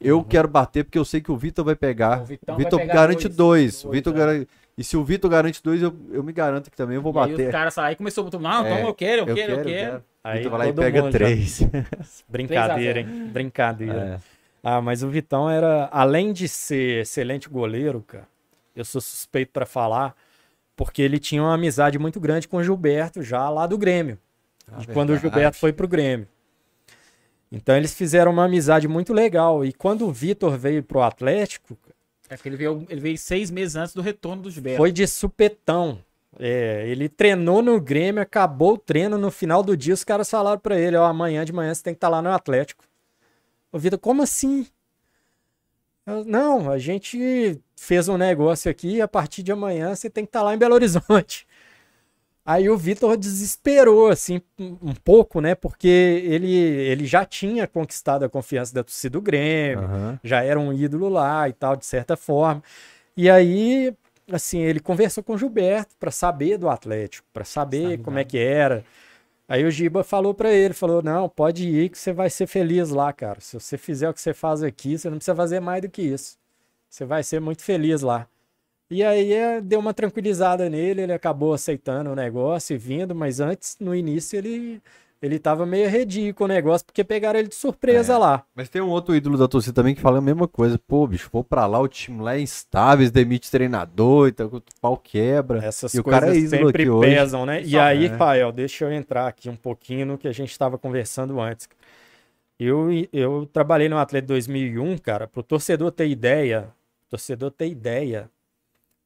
A: Eu
C: Uhum.
A: quero bater porque eu sei que o Vitor vai pegar.
B: O
A: O Vitor garante
B: dois.
A: dois. O
B: Dois,
A: Vitor
B: é.
A: garante- E se o Vitor garante dois, eu, eu me garanto que também eu vou
B: E aí os
A: bater.
B: caras saíram, começou a botar, não,
A: É,
B: então eu quero, eu, quero, eu quero.
C: Aí
A: Vitor vai lá e pega três.
C: Brincadeira,
B: 3 a 0.
C: hein? Brincadeira.
A: É.
C: Ah, mas o Vitão era, além de ser excelente goleiro, cara, eu sou suspeito pra falar, porque ele tinha uma amizade muito grande com o Gilberto, já lá do Grêmio,
A: Ah,
C: de quando o. Gilberto foi pro Grêmio. Então eles fizeram uma amizade muito legal. E quando o Vitor veio pro Atlético,
B: É que ele veio, ele veio seis meses antes do retorno do Gilberto.
C: foi de supetão. É, ele treinou no Grêmio, acabou o treino, no final do dia os caras falaram pra ele, ó, amanhã de manhã você tem que estar lá no Atlético. Ô Vitor, como assim? Eu, Não, a gente fez um negócio aqui a partir de amanhã você tem que estar lá em Belo Horizonte. Aí o Vitor desesperou, assim, um pouco, né? Porque ele, ele já tinha conquistado a confiança da torcida do Grêmio,
A: Aham.
C: já era um ídolo lá e tal, de certa forma. E aí, assim, ele conversou com o Gilberto para saber do Atlético, para saber
B: Sabe
C: como é que era. Aí o Giba falou para ele, falou: "Não, pode ir que você vai ser feliz lá, cara. Se você fizer o que você faz aqui, você não precisa fazer mais do que isso. Você vai ser muito feliz lá." E aí é, deu uma tranquilizada nele, ele acabou aceitando o negócio e vindo, mas antes, no início, ele ele tava meio arredio com o negócio, porque pegaram ele de surpresa
A: É.
C: lá.
A: Mas tem um outro ídolo da torcida também que fala a mesma coisa. Pô, bicho, vou pra lá, o time lá é instável, demite treinador, então o pau quebra.
C: Essas
A: E o
C: coisas
A: cara é ídolo
C: sempre
A: aqui hoje.
C: pesam, né? E
A: Só-
C: aí,
A: é.
C: Fael, deixa eu entrar aqui um pouquinho no que a gente estava conversando antes. Eu, eu trabalhei no Atlético 2001, cara, pro torcedor ter ideia, torcedor ter ideia,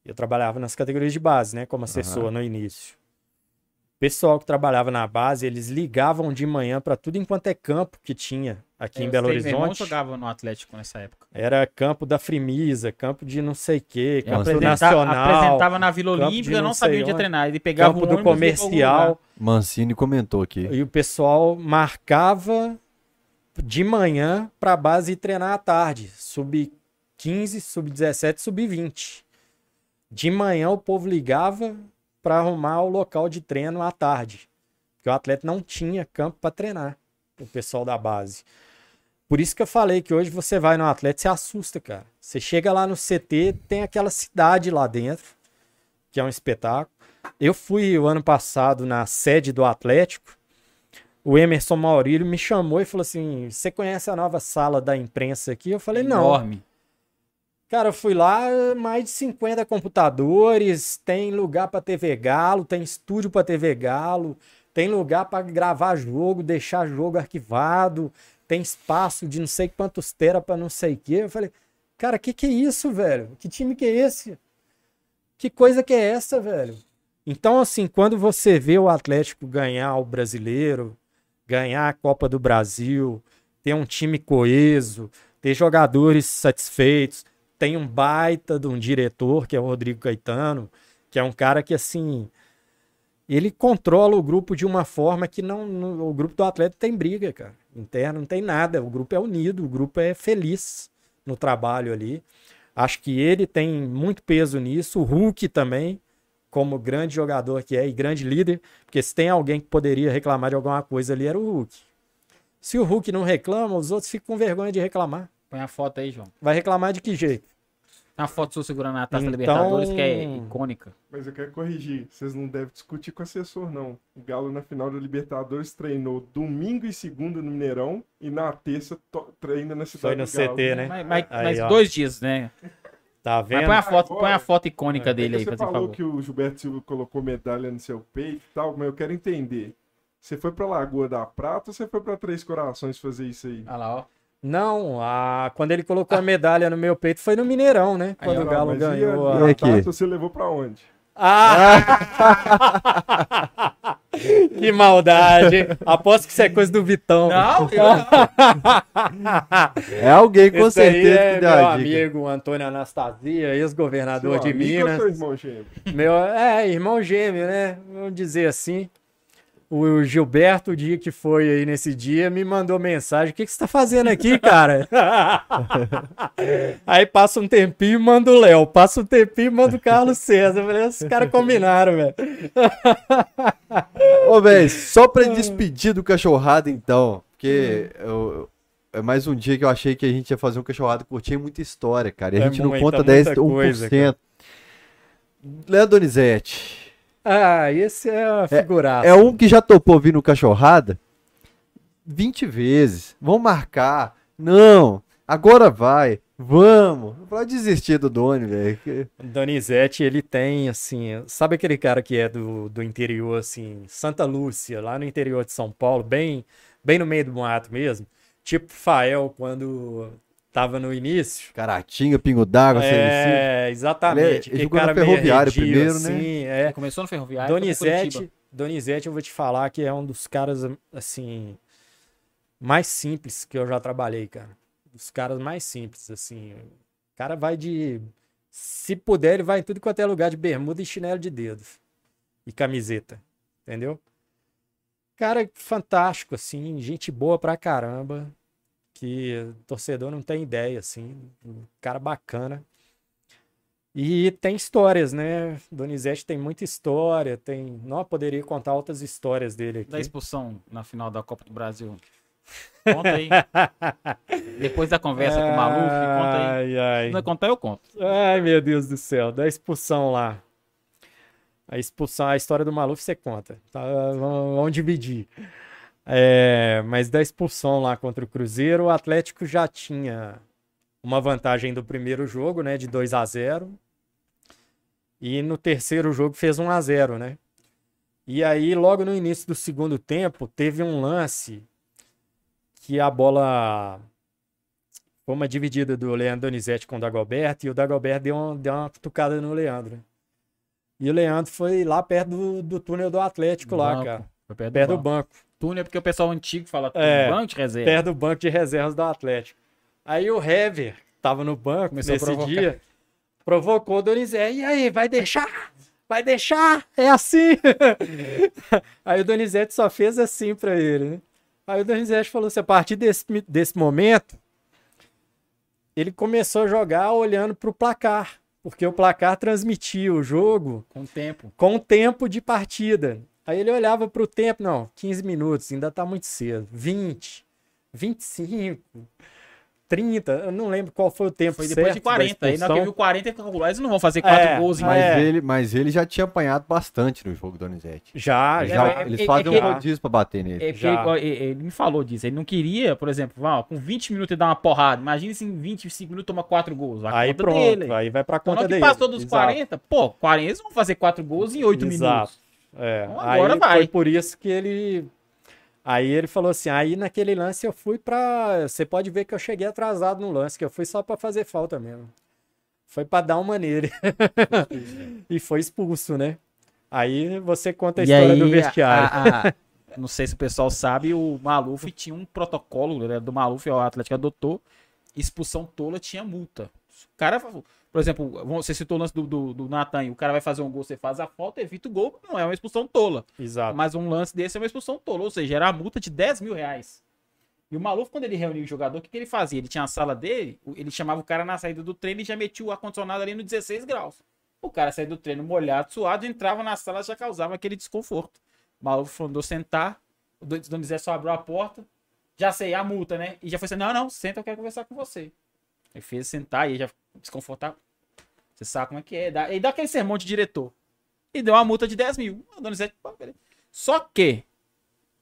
C: eu trabalhava nas categorias de base, né, como assessor no início. O pessoal que trabalhava na base, eles ligavam de manhã para tudo enquanto é campo que tinha aqui
B: É,
C: em Belo
B: sei, Meu irmão
C: Horizonte.
B: jogava no Atlético nessa época.
C: Era campo da Frimisa, campo de não sei o quê,
B: Ele
C: campo
B: apresenta-
C: nacional,
B: apresenava na Vila Olímpica, não
C: não
B: sabia onde treinar. Ele pegava
C: campo
B: o
C: do
B: e
C: comercial.
A: Mancini comentou aqui.
C: E o pessoal marcava de manhã para a base ir treinar à tarde. Sub 15, sub 17, sub 20. De manhã o povo ligava para arrumar o local de treino à tarde. Porque o atleta não tinha campo para treinar, o pessoal da base. Por isso que eu falei que hoje você vai no atleta se assusta, cara. Você chega lá no CT, tem aquela cidade lá dentro, que é um espetáculo. Eu fui o ano passado na sede do Atlético. O Emerson Maurílio me chamou e falou assim: Você conhece a nova sala da imprensa aqui? Eu falei: Não.
B: Enorme.
C: Cara, eu fui lá, mais de 50 computadores, tem lugar pra TV Galo, tem estúdio pra TV Galo, tem lugar pra gravar jogo, deixar jogo arquivado, tem espaço de não sei quantos tera pra não sei o quê. Eu falei, cara, que que é isso, velho? Que time que é esse? Que coisa que é essa, velho? Então, assim, quando você vê o Atlético ganhar o brasileiro, ganhar a Copa do Brasil, ter um time coeso, ter jogadores satisfeitos, tem um baita de um diretor, que é o Rodrigo Caetano, que é um cara que, assim, ele controla o grupo de uma forma que não, o grupo do Atlético tem briga, cara, interno, não tem nada, o grupo é unido, o grupo é feliz no trabalho ali. Acho que ele tem muito peso nisso, o Hulk também, como grande jogador que é e grande líder, porque se tem alguém que poderia reclamar de alguma coisa ali era o Hulk. Se o Hulk não reclama, os outros ficam com vergonha de reclamar.
B: Põe a foto aí, João.
C: Vai reclamar de que jeito?
B: Tem uma foto sua segurando a taça da
C: Então-
B: Libertadores que é icônica.
D: Mas eu quero corrigir, vocês não devem discutir com o assessor, não. O Galo na final da Libertadores treinou domingo e segunda no Mineirão e na terça to- treina na cidade
C: Foi no. CT, né?
B: Mas, mas-
C: Aí,
B: mas dois dias, né?
C: Tá
B: Mas
C: vendo?
B: põe a foto,
D: Agora-
B: põe a foto icônica
D: É
B: dele aí,
D: você falou
B: favor.
D: que o Gilberto Silva colocou medalha no seu peito e tal, mas eu quero entender. Você foi pra Lagoa da Prata ou você foi pra Três Corações fazer isso aí?
B: Olha lá, ó.
C: Não, a... quando ele colocou a medalha no meu peito foi no Mineirão, né?
B: Aí,
C: Quando o Galo
D: e
C: ganhou.
D: e a
A: E aqui?
D: taça você levou pra onde?
C: Ah! que maldade! Aposto que isso é coisa do Vitão.
B: Não, eu
A: É alguém com
C: Esse aí
A: certeza
C: é
A: que deu
C: meu amigo Antônio Anastasia, ex-governador de
D: amigo ou
C: Minas.
D: seu irmão gêmeo?
C: Meu, é, irmão gêmeo, né? Vamos dizer assim. O Gilberto, o dia que foi aí nesse dia, me mandou mensagem: O que, que você tá fazendo aqui, cara? aí passa um tempinho, manda o Léo. Passa um tempinho, manda o Carlos César. Eu falei, esses caras combinaram, velho.
A: Ô, velho, só pra despedir do cachorrado, então. Porque eu- é mais um dia que eu achei que a gente ia fazer um cachorrado curtinho e muita história, cara. E a
C: É
A: gente não
C: muita,
A: conta 10,
C: muita coisa,
A: 1%. Leandro Donizete.
C: Ah, esse é uma figuraça.
A: É um que já topou vir no cachorrada 20 vezes. Vão marcar. Não, agora vai. Vamos! Não pode desistir do Doni, velho.
C: Donizete, ele tem, assim, sabe aquele cara que é do, do interior, assim, Santa Lúcia, lá no interior de São Paulo, bem, bem no meio do mato mesmo? Tipo Fael, quando tava no início.
A: Caratinga, pingo d'água, CNC.
C: É, exatamente.
A: Ele- ele
C: aquele
A: jogou na
C: cara meio
A: Ferroviário
C: arredio,
A: primeiro, né?
C: assim, é.
B: Começou no Curitiba.
C: Donizete, Donizete, eu vou te falar que é um dos caras, assim, mais simples que eu já trabalhei, cara. Dos caras mais simples, assim. O cara vai de. Se puder, ele vai em tudo quanto é lugar de bermuda e chinelo de dedo. E camiseta. Entendeu? Cara fantástico, assim. Gente boa pra caramba. Que torcedor não tem ideia, assim. Um cara bacana. E tem histórias, né? Donizete tem muita história, tem. Não poderia contar outras histórias dele aqui.
B: Da expulsão na final da Copa do Brasil. Conta aí. Depois da conversa com o Maluf, conta aí.
C: Ai, ai.
B: Se não contar, eu conto.
C: Ai, meu Deus do céu. Da expulsão lá. A expulsão, a história do Maluf você conta. Tá? Vamos dividir. É, mas da expulsão lá contra o Cruzeiro, o Atlético já tinha uma vantagem do primeiro jogo, né? De 2 a 0 E no terceiro jogo fez 1 a 0 né? E aí, logo no início do segundo tempo, teve um lance que a bola foi uma dividida do Leandro Donizete com o Dagoberto e o Dagoberto deu, uma- deu uma cutucada no Leandro. E o Leandro foi lá perto do, do túnel do Atlético lá,
B: Banco.
C: cara.
B: Foi perto,
C: Perto
B: do
C: do
B: banco.
C: banco.
B: Túnel é porque o pessoal antigo fala
C: É,
B: banco de reserva.
C: Perto do banco de reservas do Atlético. Aí o Hever tava no banco
B: Começou a
C: nesse dia, provocou o Donizete. E aí, vai deixar? Vai deixar? É assim? aí o Donizete só fez assim pra ele, né? Aí o Donizete falou assim, a partir desse, desse momento, ele começou a jogar olhando pro placar. Porque o placar transmitia o jogo
B: Com o tempo.
C: com o tempo de partida. Aí ele olhava para o tempo, não, 15 minutos, ainda tá muito cedo. 20, 25, 30, eu não lembro qual foi o tempo
B: Foi depois de
C: certo da
B: 40. Aí na hora que viu 40, ele calculou. Eles não vão fazer 4
C: É,
B: gols em
A: Mas,
C: É.
A: ele, mas ele já tinha apanhado bastante no jogo do Donizete.
C: Já,
A: Ele
C: já.
A: já-
B: é-
A: eles
B: é-
A: fazem
B: é
A: um rodízio pra bater nele.
B: É ele, ele me falou disso. Ele não queria, por exemplo, ó, com 20 minutos ele dar uma porrada. Imagina se em 25 minutos toma 4 gols.
C: Aí
B: conta
C: pronto,
B: dele.
C: aí vai pra
B: Então,
C: conta
B: que
C: dele.
B: passou dos
C: Exato.
B: 40, pô, 40 eles vão fazer 4 gols em 8
C: Exato.
B: minutos.
C: É,
B: Então
C: aí
B: agora vai.
C: foi por isso que ele. Aí ele falou assim: aí naquele lance eu fui pra. Você pode ver que eu cheguei atrasado no lance, que eu fui só pra fazer falta mesmo. Foi pra dar uma nele. e foi expulso, né? Aí você conta a
B: E
C: história
B: aí,
C: do vestiário.
B: a- a- não sei se o pessoal sabe, o Maluf tinha um protocolo né, do Maluf, o Atlético adotou, expulsão tola tinha multa. O cara, por exemplo, você citou o lance do, do, do Natan, o cara vai fazer um gol, você faz a falta, evita o gol, não é uma expulsão tola.
C: Exato.
B: Mas um lance desse é uma expulsão tola, ou seja, era a multa de 10 mil reais. E o Maluf, quando ele reunia o jogador, o que, que ele fazia? Ele tinha a sala dele, ele chamava o cara na saída do treino e já metia o ar-condicionado ali no 16 graus. O cara saía do treino molhado, suado, entrava na sala já causava aquele desconforto. O Maluf mandou sentar, o Don- Donizete só abriu a porta, já sei, a multa, né? E já foi assim, não, não, senta, eu quero conversar com você. Ele fez sentar e já desconfortável. Você sabe como é que é. Dá, e dá aquele sermão de diretor. E deu uma multa de 10 mil. O Donizete. Só que,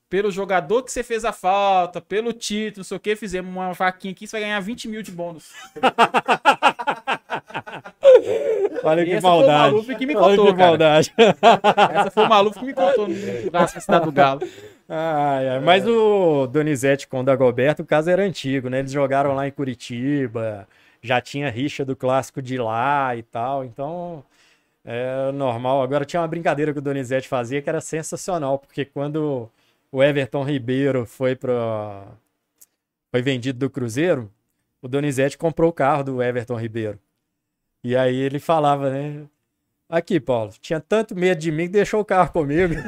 B: pelo jogador que você fez a falta, pelo título, não sei o que, fizemos uma vaquinha aqui, você vai ganhar 20 mil de bônus.
C: Olha que
B: Esse foi o
C: maldade.
B: Maluf que me
C: Olha
B: contou,
C: que
B: cara.
C: maldade.
B: Essa foi o maluco que me contou no churrasco da cidade do Galo.
C: Ai, ai, Mas o Donizete com o Dagoberto, o caso era antigo, né? Eles jogaram lá em Curitiba, já tinha rixa do clássico de lá e tal, então é normal. Agora tinha uma brincadeira que o Donizete fazia que era sensacional, porque quando o Everton Ribeiro foi para foi vendido do Cruzeiro, o Donizete comprou o carro do Everton Ribeiro. E aí ele falava, né? Aqui, Paulo, tinha tanto medo de mim que deixou o carro comigo.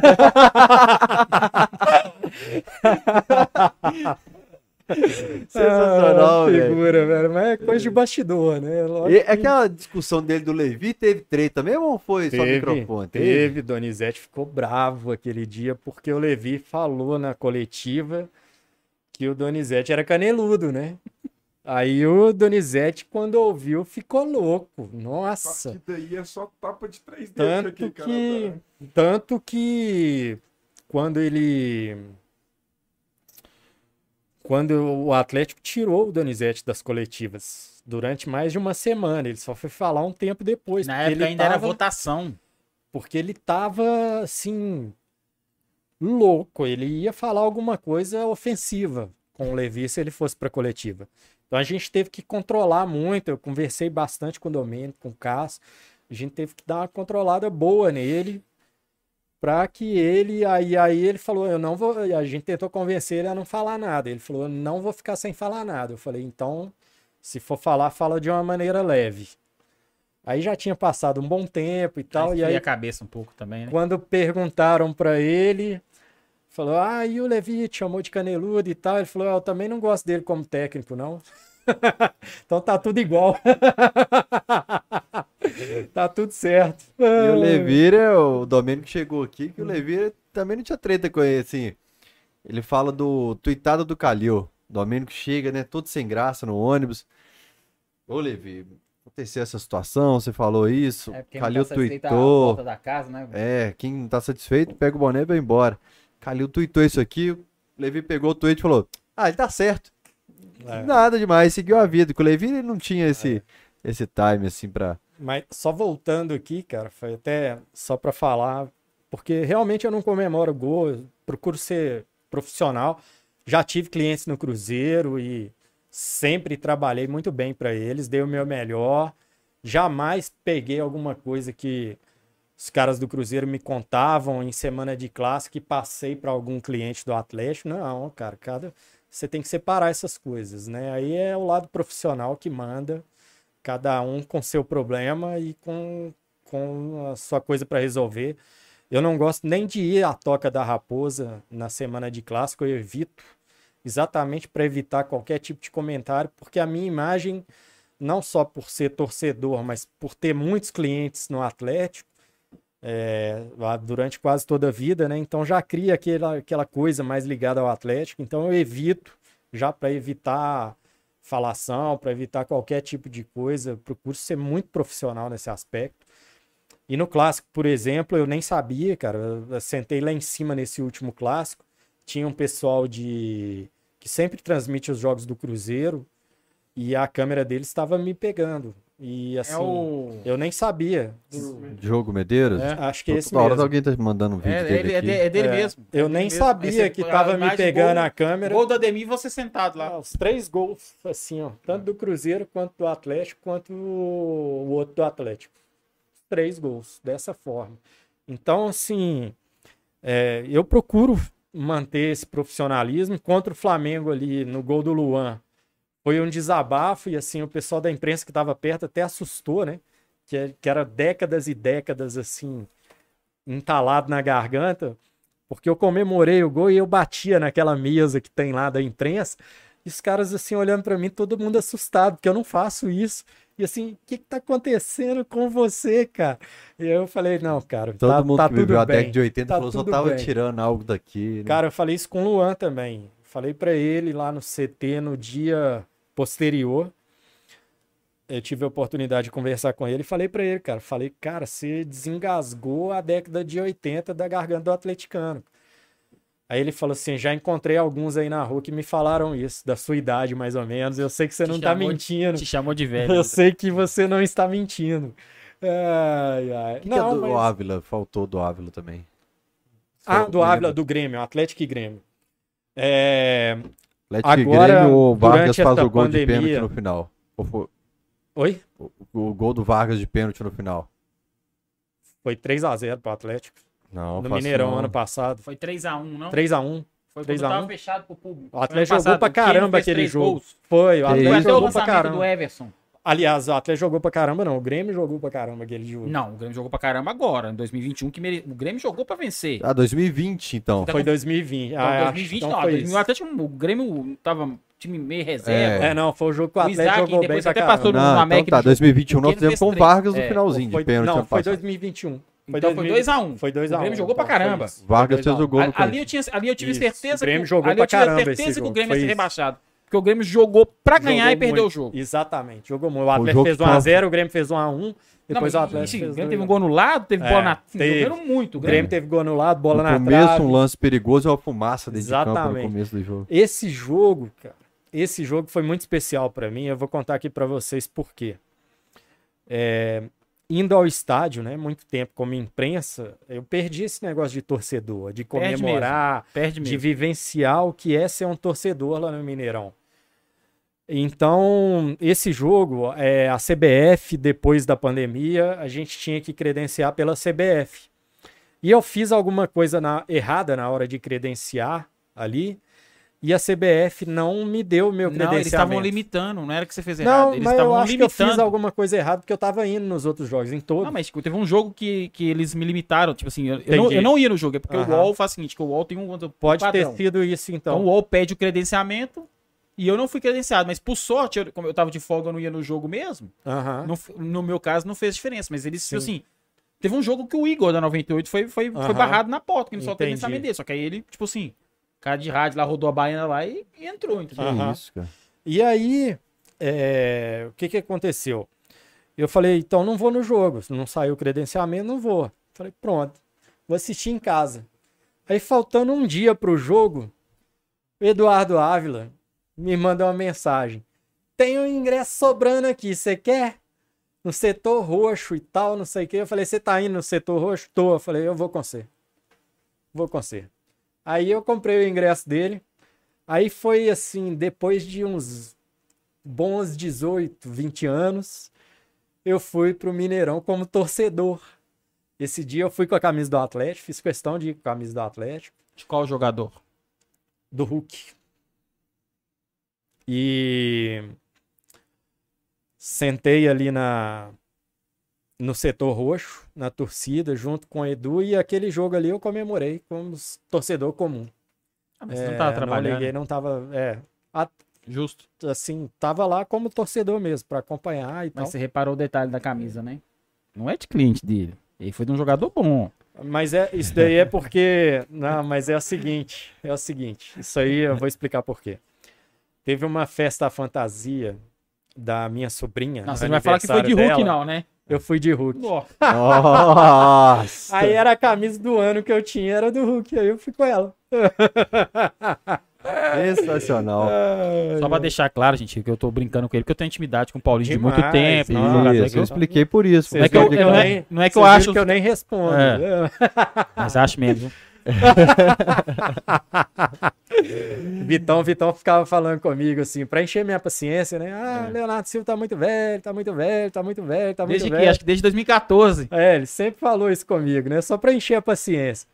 A: Sensacional,
C: Ah, figura, velho. Mas é coisa de bastidor, né? Lógico
A: E é
C: que
A: aquela discussão dele do Levi teve treta mesmo ou foi só microfone?
C: Teve, Donizete ficou bravo aquele dia porque o Levi falou na coletiva que o Donizete era caneludo, né? Aí o Donizete, quando ouviu, ficou louco. Nossa!
D: Que daí é só tapa de três dedos
C: Tanto
D: aqui, cara.
C: que, tanto que quando ele quando o Atlético tirou o Donizete das coletivas durante mais de uma semana. Ele só foi falar um tempo depois.
B: Na época
C: ele
B: ainda era
C: tava-
B: votação.
C: Porque ele tava, assim, louco. Ele ia falar alguma coisa ofensiva com o Levi se ele fosse pra coletiva. Então a gente teve que controlar muito. Eu conversei bastante com o Domênico, com o Cássio. A gente teve que dar uma controlada boa nele para que ele aí aí ele falou eu não vou a gente tentou convencer ele a não falar nada ele falou eu não vou ficar sem falar nada eu falei então se for falar fala de uma maneira leve aí já tinha passado um bom tempo e tal e
B: Aí
C: aí
B: a cabeça um pouco também, né?
C: quando perguntaram pra ele falou ah e o Levi te chamou de caneludo e tal ele falou "Ah, eu também não gosto dele como técnico não então tá tudo igual tá tudo certo
A: E o Levira, o Domênico chegou aqui, que o Levira também não tinha treta com ele, assim. Ele fala do tuitado do Calil. O Domênico chega, né, todo sem graça no ônibus. Ô, Levi, aconteceu essa situação, você falou isso,
B: É,
A: Calil
B: tá à
A: tuitou.
B: volta da casa, né?
A: É, quem não tá satisfeito, pega o boné e vai embora. Calil tuitou isso aqui, o Levi pegou o tweet e falou: Ah, ele tá certo.
C: É.
A: Nada demais, seguiu a vida. Com o Levi ele não tinha esse, esse time, assim, pra.
C: Mas só voltando aqui, cara, foi até só pra falar, porque realmente eu não comemoro gol, procuro ser profissional. Já tive clientes no Cruzeiro e sempre trabalhei muito bem pra eles, dei o meu melhor. Jamais peguei alguma coisa que os caras do Cruzeiro me contavam em semana de classe que passei pra algum cliente do Atlético. Não, cara, cada você tem que separar essas coisas, né? Aí é o lado profissional que manda cada um com seu problema e com, com a sua coisa para resolver. Eu não gosto nem de ir à Toca da Raposa na semana de clássico, eu evito, exatamente para evitar qualquer tipo de comentário, porque a minha imagem, não só por ser torcedor, mas por ter muitos clientes no Atlético, é, durante quase toda a vida, né? Então já cria aquela, aquela coisa mais ligada ao Atlético, então eu evito, já para evitar falação, para evitar qualquer tipo de coisa. Procuro ser muito profissional nesse aspecto. E no clássico, por exemplo, eu nem sabia, cara. Eu sentei lá em cima nesse último clássico. Tinha um pessoal de que sempre transmite os jogos do Cruzeiro e a câmera deles estava me pegando. E assim,
B: É o.
C: eu nem sabia.
A: Diogo Medeiros?
C: É, acho que esse
A: Toda hora
C: mesmo.
A: alguém tá mandando um vídeo
B: É,
A: dele
B: ele, é, é dele
C: É,
B: mesmo.
C: Eu
B: É
C: nem
B: mesmo.
C: sabia
B: Aí
C: que tava me pegando
B: gol-
C: a câmera.
B: Gol do Ademir e você sentado lá.
C: Ah, os três gols, assim, ó, tanto do Cruzeiro quanto do Atlético, quanto o o outro do Atlético. Três gols, dessa forma. Então, assim, é, eu procuro manter esse profissionalismo. Contra o Flamengo ali, no gol do Luan, foi um desabafo e, assim, o pessoal da imprensa que estava perto até assustou, né? Que, é- que era décadas e décadas, assim, entalado na garganta, porque eu comemorei o gol e eu batia naquela mesa que tem lá da imprensa. E os caras assim olhando pra mim, todo mundo assustado, porque eu não faço isso. E assim, o que que tá acontecendo com você, cara? E eu falei, não, cara,
A: Todo
C: tá,
A: mundo
C: tá
A: que
C: tudo
A: viveu a
C: bem.
A: década de 80
C: tá
A: falou só tava
C: bem.
A: tirando algo daqui. né?
C: Cara, eu falei isso com o Luan também. Falei pra ele lá no CT no dia posterior. Eu tive a oportunidade de conversar com ele e falei pra ele, cara, falei, cara, você desengasgou a década de 80 da garganta do atleticano. Aí ele falou assim, já encontrei alguns aí na rua que me falaram isso, da sua idade mais ou menos. Eu sei que você
B: Te
C: não tá
B: de-
C: mentindo.
B: Te chamou de velho.
C: Eu sei que você não está mentindo. Ai, ai.
A: O que, que é
C: não,
A: do
C: mas-
A: Ávila? Faltou do Ávila também.
C: Ah, do Ávila, do Grêmio, Atlético e Grêmio. É...
A: Atlético e
C: Agora,
A: Grêmio, o Vargas faz o gol de
C: pandemia-
A: pênalti no final. Ou foi-
C: Oi?
A: O, o gol do Vargas de pênalti no final.
C: Foi 3x0 pro Atlético.
A: Não,
C: no Mineirão,
A: não.
C: ano passado.
B: Foi 3x1, não?
C: 3x1.
B: Foi
C: 3
B: quando
C: a 1.
B: tava fechado pro público.
C: O Atlético jogou pra caramba aquele jogo.
B: gols.
C: Foi, o Atlético jogou pra
B: lançamento do
C: caramba.
B: Everson.
C: Aliás, o Atlético jogou pra caramba, não. O Grêmio jogou pra caramba aquele jogo.
B: Não, o Grêmio jogou pra caramba agora, em 2021, que mere... o Grêmio jogou pra vencer.
A: Ah, 2020, então.
B: Tá
C: Foi
B: com-
C: 2020.
B: Então,
C: Ah, acho-
B: 2020
C: então
B: não,
C: foi
B: 2000,
C: isso.
B: o Atlético, o Grêmio tava time meio reserva.
C: É, não, foi o jogo que o
B: O
C: Atlético
B: Isaac
C: jogou bem pra
B: até
C: caramba.
B: passou no-
A: Não,
B: no
A: então
B: América
A: tá,
B: ele
A: 2021
B: jogou-
A: nós temos com o. Vargas no
B: É,
A: finalzinho
C: Foi,
A: de pênalti
C: não, foi
A: passado.
C: 2021. Foi
B: Então foi
C: 2000
B: 2x1.
C: Foi 2x1.
B: O Grêmio jogou pra caramba.
A: Vargas fez o gol
B: Ali, ali eu tinha, ali eu tive
C: Isso.
B: certeza
C: O Grêmio
B: que,
C: jogou
B: ali
C: pra
B: eu tive
C: caramba
B: certeza
C: esse
B: que o. Grêmio ia
C: Foi
B: ser rebaixado. Porque o Grêmio jogou pra ganhar
C: Jogou
B: e perdeu
C: muito.
B: o jogo.
C: Exatamente, jogou muito. O Atlético
A: jogo
C: fez
A: que tava-
C: 1x0, o Grêmio fez 1x1. Depois
B: Não,
C: o Atlético
B: sim,
C: fez
B: o Grêmio
C: 2
B: teve um gol no lado, teve
C: É,
B: bola na.
C: teve.
B: Jogaram muito.
C: O Grêmio teve gol anulado, bola
A: No
C: na
A: começo,
C: trave.
A: um lance perigoso e uma fumaça dentro de campo no
C: Exatamente.
A: começo do jogo.
C: Esse jogo, cara, esse jogo foi muito especial para mim. Eu vou contar aqui para vocês por quê. É, indo ao estádio, né, muito tempo como imprensa, eu perdi esse negócio de torcedor, de
B: Perde
C: comemorar,
B: Perde
C: de
B: mesmo.
C: vivenciar o que é ser um torcedor lá no Mineirão. Então, esse jogo, é, a CBF, depois da pandemia, a gente tinha que credenciar pela CBF. E eu fiz alguma coisa na- errada na hora de credenciar ali, e a CBF não me deu o meu
B: Não,
C: credenciamento.
B: eles estavam limitando, não era que você fez
C: Não,
B: errado. Eles
C: mas eu
B: estavam
C: acho que eu
B: limitando.
C: fiz alguma coisa errada, porque eu tava indo nos outros jogos, em todos.
B: Não, mas tipo, teve um jogo que, que eles me limitaram. Tipo assim, eu, eu não, eu não ia no jogo, é porque
C: Aham.
B: o UOL faz o seguinte: que o UOL tem um
C: Pode ter sido isso,
B: Então
C: então.
B: o UOL pede o credenciamento e eu não fui credenciado. Mas por sorte, eu- como eu tava de folga, eu não ia no jogo mesmo.
C: Aham.
B: Não f- no meu caso, não fez diferença. Mas eles, tipo
C: Sim.
B: assim. Teve um jogo que o Igor da 98 foi, foi, foi barrado na porta, que não só o
C: Entendi.
B: credenciamento dele. Só que aí ele, tipo assim, cara de rádio lá rodou a baiana lá e, e entrou, entendeu?
C: Aham.
A: isso, cara.
C: E aí, é, o que que aconteceu? Eu falei, então não vou no jogo. Se não saiu o credenciamento, não vou. Falei, pronto, vou assistir em casa. Aí, faltando um dia pro jogo, o Eduardo Ávila me manda uma mensagem. Tem um ingresso sobrando aqui, você quer? No setor roxo e tal, não sei o que. Eu falei, você tá indo no setor roxo? Tô. Eu falei, eu vou com você. Vou com você. Aí eu comprei o ingresso dele. Aí foi assim, depois de uns bons 18, 20 anos, eu fui pro Mineirão como torcedor. Esse dia eu fui com a camisa do Atlético, fiz questão de ir com a camisa do Atlético,
B: De qual jogador?
C: do Hulk. E sentei ali na no setor roxo, na torcida, junto com o Edu, e aquele jogo ali eu comemorei como torcedor comum.
B: Ah, mas você
C: É,
B: não tava trabalhando.
C: liguei, não tava, é,
B: Justo.
C: assim, tava lá como torcedor mesmo, pra acompanhar e tal.
B: Mas você reparou o detalhe da camisa, né? Não é de cliente dele. Ele foi de um jogador bom.
C: Mas é, isso daí é porque. Não, mas é o seguinte: é o seguinte. Isso aí eu vou explicar por quê. Teve uma festa fantasia da minha sobrinha.
B: Não, você não vai falar que foi de Hulk,
C: dela.
B: não, né?
C: Eu fui de Hulk.
B: Nossa.
C: Aí era a camisa do ano que eu tinha, era do Hulk. Aí eu fui com ela.
A: Sensacional.
B: Só pra deixar claro, gente, que eu tô brincando com ele, porque eu tenho intimidade com o Paulinho de
C: Demais,
B: muito tempo.
C: não,
A: Isso,
B: que
A: eu expliquei por isso.
B: Não é que eu- eu- é-
C: nem-
B: não é que eu acho-
C: que eu nem respondo.
B: É. Mas acho mesmo.
C: Vitão, Vitão ficava falando comigo assim, pra encher minha paciência, né? Ah,
B: É.
C: Leonardo Silva tá muito velho, tá muito velho, tá muito velho, tá muito
B: Desde
C: velho.
B: que? Acho que desde 2014.
C: É, ele sempre falou isso comigo, né? Só pra encher a paciência.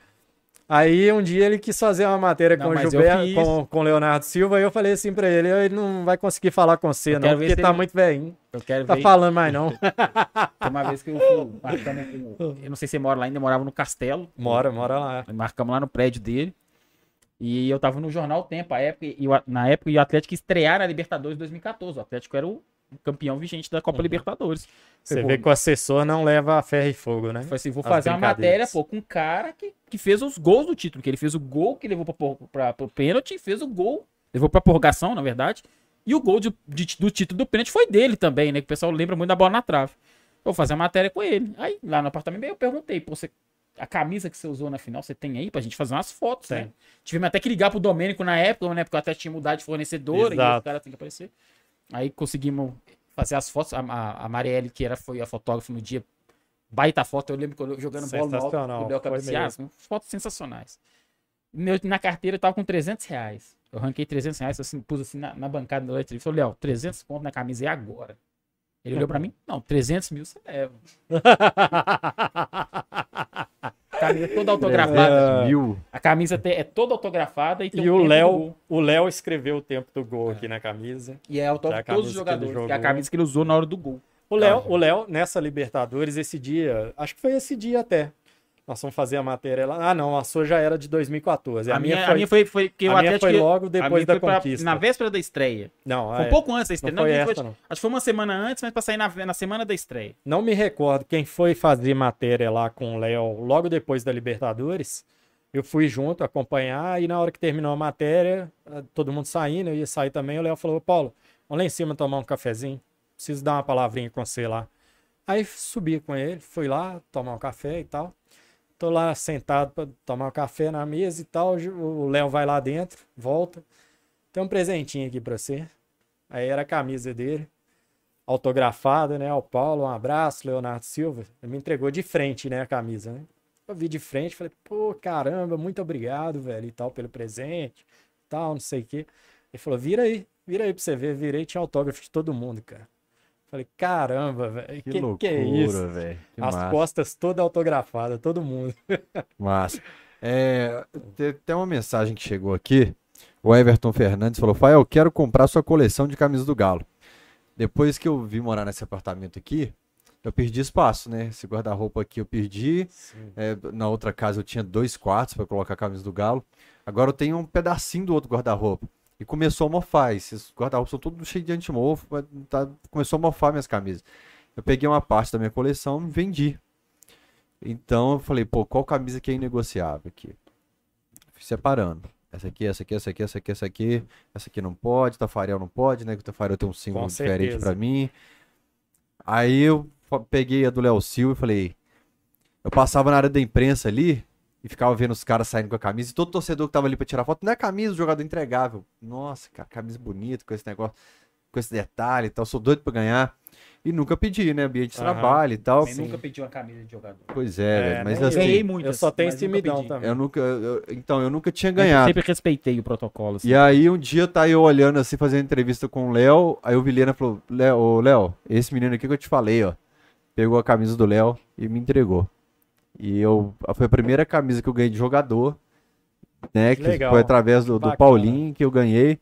C: Aí um dia ele quis fazer uma matéria
B: Não,
C: com o Gilberto, com, com o Leonardo Silva, e eu falei assim pra ele, ele não vai conseguir falar com você,
B: Eu
C: não, porque tá
B: ele-
C: muito velhinho.
B: Eu quero
C: Tá
B: ver.
C: falando mais não.
B: Uma vez que eu fui Eu não sei se você mora lá ainda, eu morava no castelo.
C: Mora, mora lá.
B: Marcamos lá no prédio dele. E eu tava no jornal Tempo, a época, e na época e o Atlético estrear na Libertadores 2014. O Atlético era o campeão vigente da
C: Uhum.
B: Copa Libertadores.
C: Você vê que o assessor não leva a ferro e fogo, né?
B: Foi assim, vou
C: As
B: fazer uma matéria, pô, com um cara que, que fez os gols do título, que ele fez o gol que levou pra, pro pênalti, fez o gol, levou pra prorrogação, na verdade, e o gol de- de- do título do pênalti foi dele também, né, que o pessoal lembra muito da bola na trave. Eu vou fazer a matéria com ele. Aí, lá no apartamento, eu perguntei, pô, você, a camisa que você usou na final, você tem aí pra gente fazer umas fotos, né?
C: Tem.
B: Tivemos até que ligar pro Domênico na época, né, porque eu até tinha mudado de fornecedor, e
C: Exato.
B: os caras têm que aparecer. Aí conseguimos fazer as fotos, a, a, a Marielle, que era, foi a fotógrafa no dia, baita foto, eu lembro quando eu jogando bola no alto, o cabeceava,
C: mesmo.
B: fotos sensacionais. Meu, na carteira eu tava com 300 reais. Eu ranquei 300 reais, assim, pus assim na, na bancada da letra e falei, Léo, 300 pontos na camisa e agora? Ele olhou pra mim, não, 300 mil você leva. Camisa toda autografada.
A: Mil.
B: A camisa é toda autografada e tem
C: E
B: um
C: o
B: tempo do
C: Léo, o Léo escreveu o tempo do gol aqui na camisa.
B: E é autógrafo
C: É
B: todos os
C: que
B: jogadores. Que é a camisa que ele usou na hora do gol.
C: O Léo, o Léo, nessa Libertadores, esse dia, acho que foi esse dia até. Nós vamos fazer a matéria lá. Ah, não, a sua já era de 2014.
B: A, minha, a minha foi, foi que
C: a minha foi logo
B: a
C: depois
B: minha
C: da
B: foi pra-
C: conquista.
B: Na véspera da estreia.
C: Não,
B: Foi
C: é,
B: um pouco antes da estreia.
C: não foi
B: Não,
C: essa,
B: foi-
C: não.
B: Acho que foi uma semana antes, mas pra sair na, na semana da estreia.
C: Não me recordo quem foi fazer matéria lá com o Léo logo depois da Libertadores. Eu fui junto acompanhar e na hora que terminou a matéria, eh, todo mundo saindo, eu ia sair também. O Léo falou: Paulo, vamos lá em cima tomar um cafezinho. Preciso dar uma palavrinha com você lá. Aí subi com ele, fui lá tomar um café e tal. Tô lá sentado para tomar um café na mesa e tal. O Léo vai lá dentro, volta. tem um presentinho aqui pra você. Aí era a camisa dele, autografada, né? Ao Paulo, um abraço, Leonardo Silva. Ele me entregou de frente, né, a camisa, né? Eu vi de frente, falei, pô, caramba, muito obrigado, velho, e tal, pelo presente, tal, não sei o quê. Ele falou, vira aí, vira aí pra você ver. Virei, tinha autógrafo de todo mundo, cara. Falei, caramba, velho,
A: Que,
C: que,
A: loucura,
C: que é isso?
A: velho. Que
C: As
A: massa.
C: costas toda autografada, todo mundo.
A: Massa. É, tem, uma mensagem que chegou aqui. O Everton Fernandes falou: Fael, eu quero comprar sua coleção de camisas do Galo. Depois que eu vim morar nesse apartamento aqui, eu perdi espaço, né? Esse guarda-roupa aqui eu perdi. É, na outra casa eu tinha dois quartos para colocar a camisa do Galo. Agora eu tenho um pedacinho do outro guarda-roupa. E começou a mofar. Esses guarda-roupas são todos cheios de antimofo. mas Tá, começou a mofar minhas camisas. Eu peguei uma parte da minha coleção e vendi. Então eu falei, pô, qual camisa que é inegociável aqui? Fui separando. Essa aqui, essa aqui, essa aqui, essa aqui, essa aqui. Essa aqui não pode, Tafarel não pode, né? Que o Tafarel tem um símbolo diferente pra mim. Aí eu peguei a do Léo Silva e falei. Eu passava na área da imprensa ali e ficava vendo os caras saindo com a camisa. E todo torcedor que tava ali pra tirar foto, não é camisa, o jogador entregável. Nossa, cara, camisa bonita, com esse negócio, com esse detalhe e tal. Sou doido pra ganhar. E nunca pedi, né? Ambiente de
C: Aham.
A: trabalho e tal.
B: Também nunca pediu uma camisa de jogador.
A: Pois é,
C: É,
A: velho, mas assim.
B: Ganhei muitas.
C: eu só tenho
B: nunca
C: timidão
B: pedi.
C: também.
A: Eu nunca. eu- então, eu nunca tinha
B: Eu
A: ganhado.
B: sempre respeitei o protocolo. assim.
A: E aí um dia tá eu olhando assim, fazendo entrevista com o Léo. Aí o Vilhena falou: Léo, ô, Léo, esse menino aqui que eu te falei, ó. Pegou a camisa do Léo e me entregou. E eu. Foi a primeira camisa que eu ganhei de jogador. Né? Que
C: Legal.
A: foi através do, do. Paulinho que eu ganhei.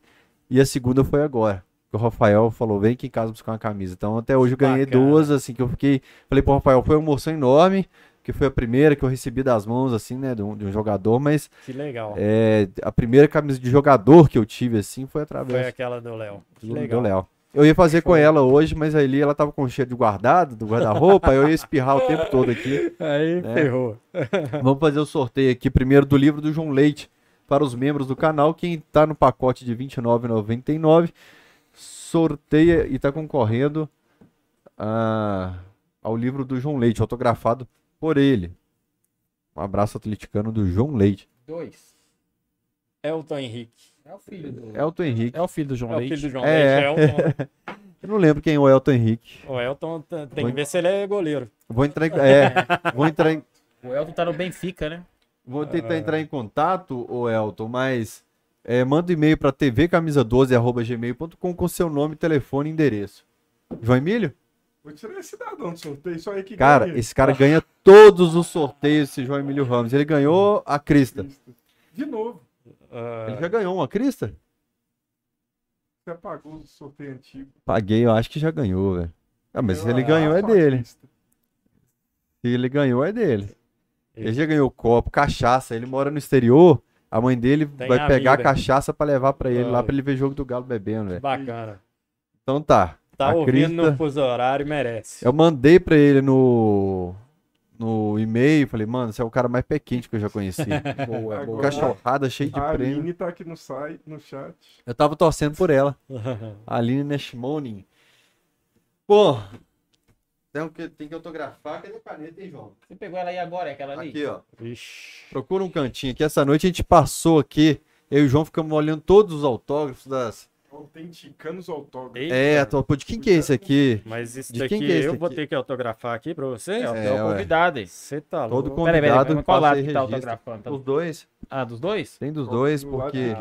A: E a segunda foi agora. Que o Rafael falou: vem aqui em casa buscar uma camisa. Então até hoje eu ganhei
C: Bacana.
A: duas, assim, que eu fiquei. Falei pro Rafael, foi uma emoção enorme. Que foi a primeira que eu recebi das mãos, assim, né? De um, de um jogador, mas
C: Que legal.
A: é, a primeira camisa de jogador que eu tive assim foi através
C: Foi aquela do Léo. Que
A: do, do
C: legal.
A: Léo. Eu ia fazer com ela hoje, mas ali ela tava com cheiro de guardado, do guarda-roupa, eu ia espirrar o tempo todo aqui.
C: Aí
A: É.
C: ferrou.
A: Vamos fazer o sorteio aqui primeiro do livro do João Leite para os membros do canal. Quem tá no pacote de R$ 29,99 sorteia e tá concorrendo a- ao livro do João Leite, autografado por ele. Um abraço atleticano do João Leite.
B: Dois.
C: Elton Henrique.
B: É o filho do.
A: Elton Henrique.
B: É o filho do João
C: É o
B: Leite.
C: filho do João
A: É.
C: Leite. Elton.
A: Eu não lembro quem é o Elton Henrique.
C: O Elton tem
A: Vou-
C: que ver se ele é goleiro.
A: Vou entrar em, é, vou entrar em,
B: O Elton tá no Benfica, né?
A: vou tentar entrar em contato, o Elton, mas é, manda um e-mail para tvcamisa12@gmail.com com seu nome, telefone e endereço. João Emílio?
D: Vou tirar esse cidadão do sorteio, só aí que
A: Cara,
D: ganha.
A: esse cara ganha todos os sorteios, esse João Emílio Ramos. Ele ganhou a crista.
D: De novo,
C: Ah,
A: Ele já ganhou uma crista?
D: você apagou o sorteio antigo.
A: Paguei, eu acho que já ganhou, velho. Ah, mas se ele
C: Ah,
A: ganhou é dele. Se ele ganhou é dele. Ele já ganhou copo, cachaça. Ele mora no exterior. A mãe dele
C: Tem
A: vai pegar a cachaça pra levar pra ele lá
C: Ah.
A: pra ele ver jogo do Galo bebendo, velho.
C: bacana.
A: Então tá.
C: Tá
A: A
C: ouvindo
A: crista-
C: no fuso horário, merece.
A: Eu mandei pra ele no no e-mail, falei, mano, você é o cara mais pé quente que eu já conheci.
B: Boa,
D: Agora-
B: boa.
A: Cachorrada cheio de
D: A
A: prêmio.
D: Aline tá aqui no, site, no chat.
A: Eu tava torcendo por ela. A Aline Neshmonin. Pô, tem que, tem que autografar. Cadê a caneta, hein, João?
B: Você pegou ela aí agora, é aquela ali?
A: Aqui, ó.
C: Vixe.
A: Procura um cantinho aqui. Essa noite a gente passou aqui. Eu e o João ficamos olhando todos os autógrafos das.
D: Autenticando os autógrafos.
C: Eita.
A: É, tô- de quem que é esse aqui?
C: Mas isso
A: De
C: daqui
A: quem que é esse
C: eu vou
A: aqui?
C: ter que autografar aqui pra vocês?
B: É, o
A: É,
B: o convidado aí.
C: Você tá
A: Todo
C: louco.
B: Peraí, peraí,
A: convidado
B: peraí. Qual lado que tá autografando?
A: Os dois.
B: Ah, dos dois?
A: Tem dos dois,
D: Do
A: porque.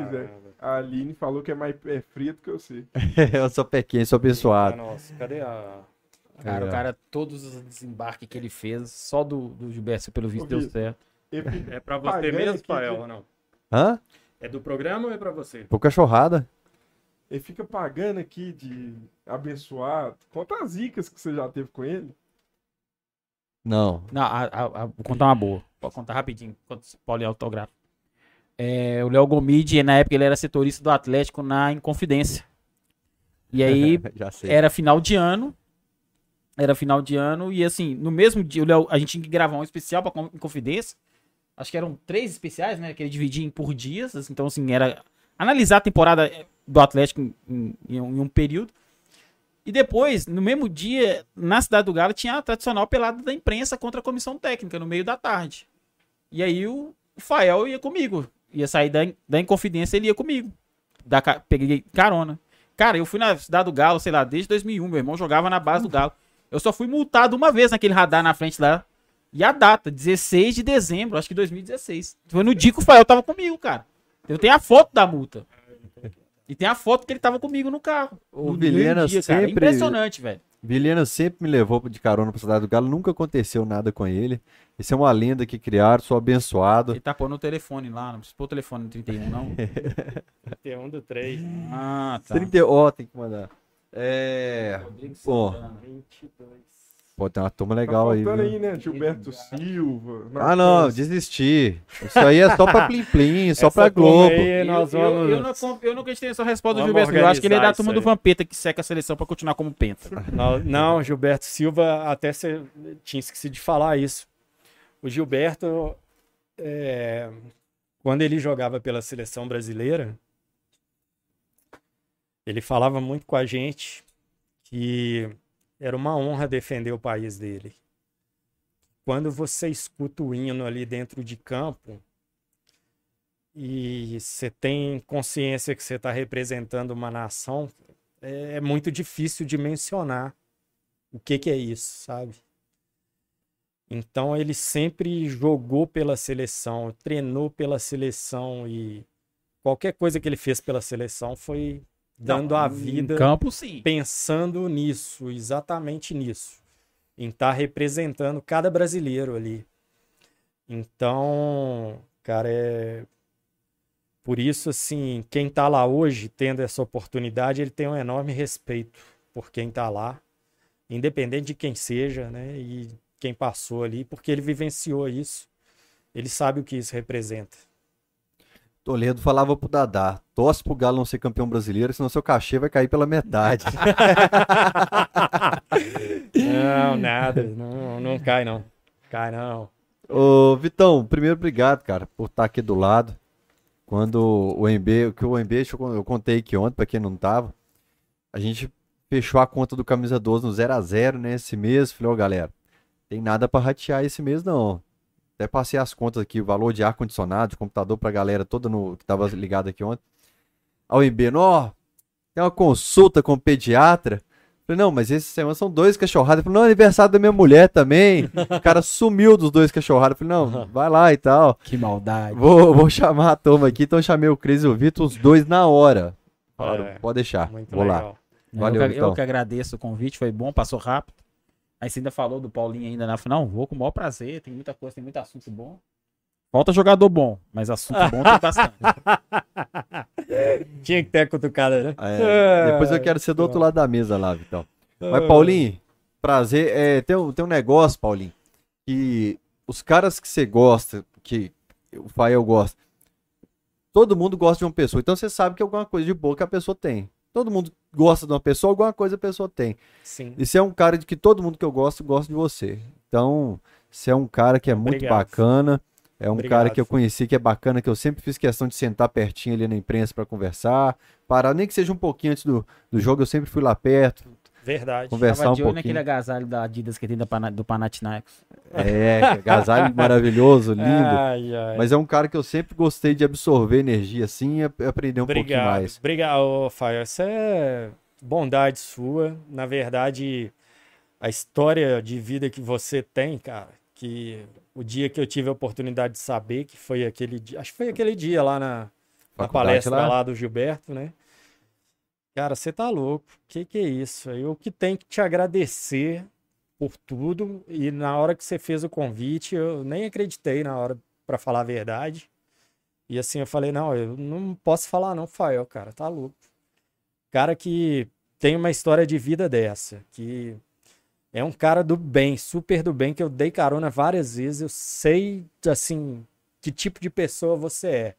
D: A Aline falou que é mais é fria do que eu sei.
A: eu sou pé quente, sou abençoado.
C: Nossa, cadê a.
B: Cara,
A: É.
B: o cara, todos os desembarques que ele fez, só do, do Gilberto, pelo visto, deu certo.
C: É pra você mesmo,
D: que-
C: ou não?
A: Hã?
C: É do programa ou é pra você?
A: Pô, cachorrada.
D: Ele fica pagando aqui de abençoado. Conta as dicas que você já teve com ele.
A: Não.
B: Não, a- a- a- vou contar uma boa. Pode contar rapidinho, enquanto o Paulo autografa. É, o Léo Gomide, na época, ele era setorista do Atlético na Inconfidência. E aí,
A: Já sei.
B: era final de ano. Era final de ano. E assim, no mesmo dia, o Léo, a gente tinha que gravar um especial pra Inconfidência. Acho que eram três especiais, né? Que ele dividia em por dias. assim, Então, assim, era analisar a temporada eh, do Atlético em, em- em um, período. E depois, no mesmo dia, na cidade do Galo, tinha a tradicional pelada da imprensa contra a comissão técnica, no meio da tarde. E aí o, o Fael ia comigo. Ia sair da, da Inconfidência, ele ia comigo. ca- peguei carona. Cara, eu fui na cidade do Galo, sei lá, desde 2001. Meu irmão jogava na base do Galo. Eu só fui multado uma vez naquele radar na frente lá. E a data, 16 de dezembro, acho que 2016. Foi no dia que o Fael tava comigo, cara. Eu tenho a foto da multa. E tem a foto que ele tava comigo no carro.
A: O Vilhena
B: cara.
A: sempre-
B: Impressionante, velho.
A: Vilhena sempre me levou de carona pra cidade do Galo, nunca aconteceu nada com ele. Isso é uma lenda que criaram, sou abençoado.
B: Ele tá pondo o telefone lá, não precisa pôr o telefone no 31, não.
C: Tem um do 3.
B: Ah, tá.
A: 30, ó, tem que mandar. É. Pô, pô, tem uma turma legal
D: tá
A: aí. viu?
D: aí, né? Gilberto Silva.
A: Ah, não, desisti. Isso aí é só pra Plim Plim, só
C: Essa
A: pra Globo.
C: aí,
B: Eu,
C: nós
B: eu,
C: vamos-
B: eu não, com- eu não gostei dessa resposta do
C: Vamos
B: Gilberto. Eu acho que ele é da turma do. Vampeta que seca a seleção pra continuar como penta.
C: Não, não, Gilberto Silva, até você tinha esquecido de falar isso. O Gilberto, é, quando ele jogava pela seleção brasileira, ele falava muito com a gente que era uma honra defender o país dele. Quando você escuta o hino ali dentro de campo e você tem consciência que você está representando uma nação, é, é muito difícil de mencionar o que, que é isso, sabe? Então ele sempre jogou pela seleção, treinou pela seleção e qualquer coisa que ele fez pela seleção foi dando a vida
B: campo, sim.
C: pensando nisso, exatamente nisso, em estar representando cada brasileiro ali. Então, cara, é por isso assim, quem tá lá hoje tendo essa oportunidade, ele tem um enorme respeito por quem tá lá, independente de quem seja, né? E quem passou ali, porque ele vivenciou isso. Ele sabe o que isso representa.
A: Toledo falava pro Dadá: torce pro Galo não ser campeão brasileiro, senão seu cachê vai cair pela metade.
C: Não, nada, não, não cai não. Cai não.
A: Ô, Vitão, primeiro obrigado, cara, por estar aqui do lado. Quando o MB, que o MB, eu- contei aqui ontem, pra quem não tava, a gente fechou a conta do Camisa 12 no 0 a 0 né, esse mês. Falei, ó, galera, tem nada pra ratear esse mês, não. Até passei as contas aqui, o valor de ar-condicionado, de computador pra galera toda no, que tava ligado aqui ontem. Aí o MB, ó, tem uma consulta com o pediatra. Falei, não, mas esse semana são dois cachorrados. Ele falou, não, é aniversário da minha mulher também. O cara sumiu dos dois cachorrados. Falei, não, vai lá e tal.
B: Que maldade.
A: Vou, vou chamar a turma aqui. Então eu chamei o Cris e o Vitor, os dois na hora. Falaram,
C: É,
A: pode deixar.
C: Muito
A: vou lá.
C: legal.
A: Valeu,
B: eu, que, eu
A: Vitão.
B: que agradeço o convite, foi bom, passou rápido. Aí você ainda falou do Paulinho ainda na final. Vou com o maior prazer, tem muita coisa, tem muito assunto bom. Falta jogador bom, mas assunto bom tem bastante.
C: Tinha que ter a cutucada, né?
A: É, depois eu quero ser do outro lado da mesa lá, Vitão. Mas, Paulinho, prazer. É, tem, um, tem um negócio, Paulinho, que os caras que você gosta, que o Fael gosta, todo mundo gosta de uma pessoa. Então você sabe que é alguma coisa de boa que a pessoa tem. Todo mundo gosta de uma pessoa, alguma coisa a pessoa tem.
C: Sim.
A: E você é um cara de que todo mundo que eu gosto, gosta de você. Então, você é um cara que é muito
C: Obrigado.
A: bacana. É um
C: Obrigado,
A: cara que eu conheci que é bacana, que eu sempre fiz questão de sentar pertinho ali na imprensa para conversar. Parar, nem que seja um pouquinho antes do, do jogo, eu sempre fui lá perto,
C: Verdade.
A: conversar
B: Tava
A: um
B: de olho naquele
A: pouquinho.
B: agasalho da Adidas que tem da Pana- do Panathinaikos.
A: É, agasalho maravilhoso, lindo.
C: Ai, ai.
A: Mas é um cara que eu sempre gostei de absorver energia assim e ap- aprender um pouquinho
C: Obrigado.
A: mais.
C: Obrigado, Fael. Isso é bondade sua. Na verdade, a história de vida que você tem, cara, que o dia que eu tive a oportunidade de saber, que foi aquele dia, acho que foi aquele dia lá na, na palestra
A: lá?
C: lá. do Gilberto, né? Cara, você tá louco. Que que é isso? Eu que tenho que te agradecer por tudo. E na hora que você fez o convite, eu nem acreditei na hora, pra falar a verdade. E assim, eu falei, não, eu não posso falar não, Fael, cara, tá louco. Cara que tem uma história de vida dessa, que é um cara do bem, super do bem, que eu dei carona várias vezes, eu sei, assim, que tipo de pessoa você é.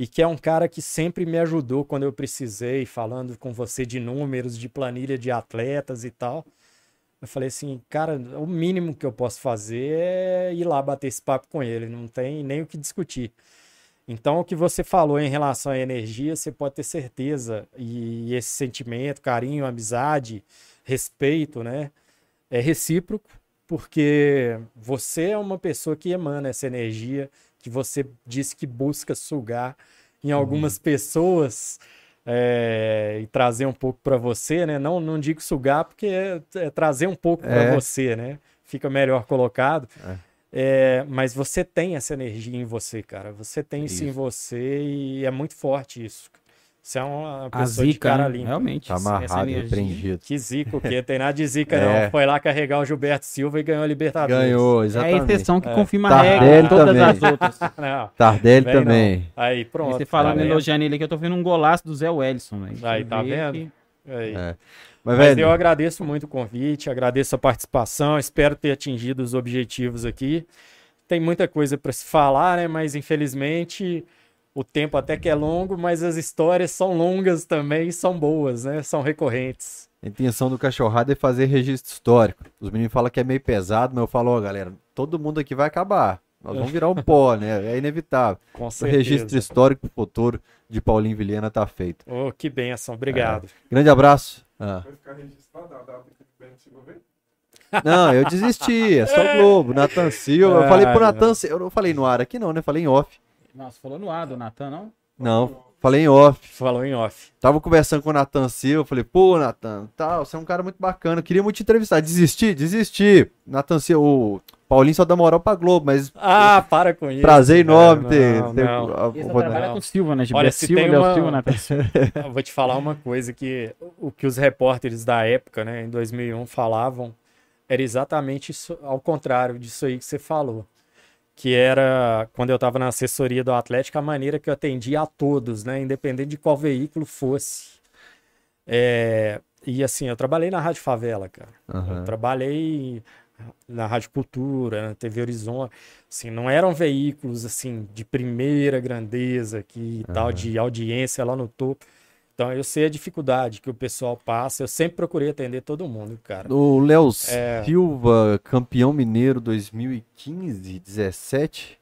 C: E que é um cara que sempre me ajudou quando eu precisei, falando com você de números, de planilha de atletas e tal. Eu falei assim, cara, o mínimo que eu posso fazer é ir lá bater esse papo com ele, não tem nem o que discutir. Então, o que você falou em relação à energia, você pode ter certeza. E esse sentimento, carinho, amizade, respeito, né? É recíproco, porque você é uma pessoa que emana essa energia que você disse que busca sugar em algumas pessoas. é, e trazer um pouco para você, né? Não, não digo sugar, porque é, é trazer um pouco para
A: É.
C: você, né? Fica melhor colocado.
A: É.
C: É, mas você tem essa energia em você, cara. Você tem isso, em
A: Isso.
C: você e é muito forte isso. Você é uma
B: A
C: pessoa de
B: zica,
C: cara
B: né?
C: limpa.
B: realmente.
A: Tá amarrado, repreendido.
C: Que zica o quê? Tem nada de zica,
A: É.
C: não. Foi lá carregar o Gilberto Silva e ganhou a Libertadores.
A: Ganhou,
B: É a
A: exatamente.
B: exceção que
C: É.
B: confirma a
A: Tardelli
B: regra, todas
A: também.
B: as outras.
C: Não,
A: Tardelli
C: vem não.
A: também.
C: Aí, pronto.
B: Você falando,
C: tá
B: elogiando ele aqui, eu tô vendo um golaço do Zé Wellison. velho.
C: Aí,
B: Você
C: tá vendo?
B: que-
C: Aí.
A: É. Mas,
C: Mas
A: velho,
C: eu agradeço muito o convite, agradeço a participação, espero ter atingido os objetivos aqui. Tem muita coisa para se falar, né? Mas infelizmente o tempo até que é longo, mas as histórias são longas também e são boas, né? São recorrentes.
A: a intenção do cachorrada é fazer registro histórico. Os meninos falam que é meio pesado, mas eu falo, ó, galera, todo mundo aqui vai acabar. Nós vamos virar um pó, né? É inevitável.
C: Com
A: O
C: certeza.
A: registro histórico pro futuro de Paulinho Vilhena tá feito.
C: Oh, que benção, obrigado.
A: Grande abraço. Ah.
D: Vai ficar registrado a data que o?
A: Não, eu desisti. É só Globo, Natan Silva. Eu falei pro
C: Ah,
A: Natan Silva. Eu não falei no ar aqui, não, né? Falei em off.
B: Nossa, falou no ar do Natan, não?
A: Não, falei em off.
C: Falou em off.
A: Tava conversando com o Natan Silva. Falei, pô, Natan, tal, você é um cara muito bacana. Queria muito te entrevistar. Desisti, desisti. Natan Silva, o Paulinho só dá moral pra Globo, mas
C: Ah, para com isso.
A: prazer enorme ter.
C: Não,
A: ter
C: não.
A: a-
B: Esse
A: a-
B: trabalha
C: não.
B: com Silva, né?
C: Olha, se
B: Silva,
C: tem uma-
B: Silva, Natan Silva.
C: Eu vou te falar uma coisa que o que os repórteres da época, né, em 2001, falavam era exatamente isso, ao contrário disso aí que você falou. Que era, quando eu estava na assessoria do Atlético, a maneira que eu atendia a todos, né, independente de qual veículo fosse. É, e assim, eu trabalhei na Rádio Favela, cara.
A: Aham.
C: Eu trabalhei na Rádio Cultura, na TV Horizonte. Assim, não eram veículos assim de primeira grandeza aqui e tal, de audiência lá no topo. Então eu sei a dificuldade que o pessoal passa. Eu sempre procurei atender todo mundo, cara.
A: O Léo
C: É.
A: Silva, campeão mineiro 2015, 17.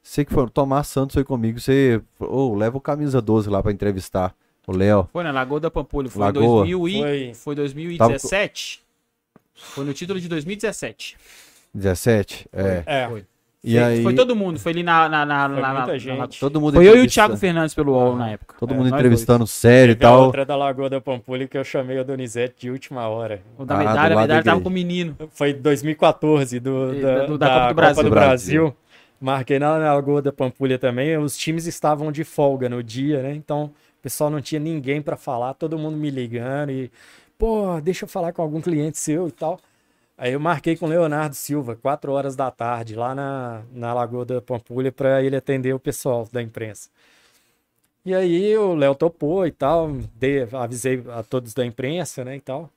A: Sei que foi o Tomás Santos foi comigo. Você ô, leva o camisa 12 lá pra entrevistar o Léo.
B: Foi na Lagoa da Pampulha, foi
A: Lagoa.
B: em 2000 e...
C: Foi.
B: Foi 2017. Foi no título de 2017.
A: 17? É.
C: É,
B: Foi.
A: E
B: Foi-
A: aí,
B: Foi todo mundo, foi ali na... na, na,
C: Foi
B: na-
C: muita
B: na-
C: gente.
B: na-
A: todo mundo
B: Foi eu e o Thiago Fernandes pelo UOL na época.
A: Todo
B: É,
A: mundo entrevistando sério e tal.
C: outra da Lagoa da Pampulha que eu chamei o Donizete de última hora.
B: dois. O da
A: Ah,
B: medalha, a medalha tava com o menino.
C: Foi 2014, do,
B: E
C: da,
B: do- da
C: da
B: Copa do Brasil.
C: do
A: Do Brasil.
C: Brasil. Marquei na na Lagoa da Pampulha também. Os times estavam de folga no dia, né? Então, o pessoal não tinha ninguém para falar, todo mundo me ligando e, pô, deixa eu falar com algum cliente seu e tal. Aí eu marquei com o Leonardo Silva, 4 horas da tarde, lá na, na Lagoa da Pampulha, para ele atender o pessoal da imprensa. E aí o Léo topou e tal, dei, avisei a todos da imprensa, né, e tal.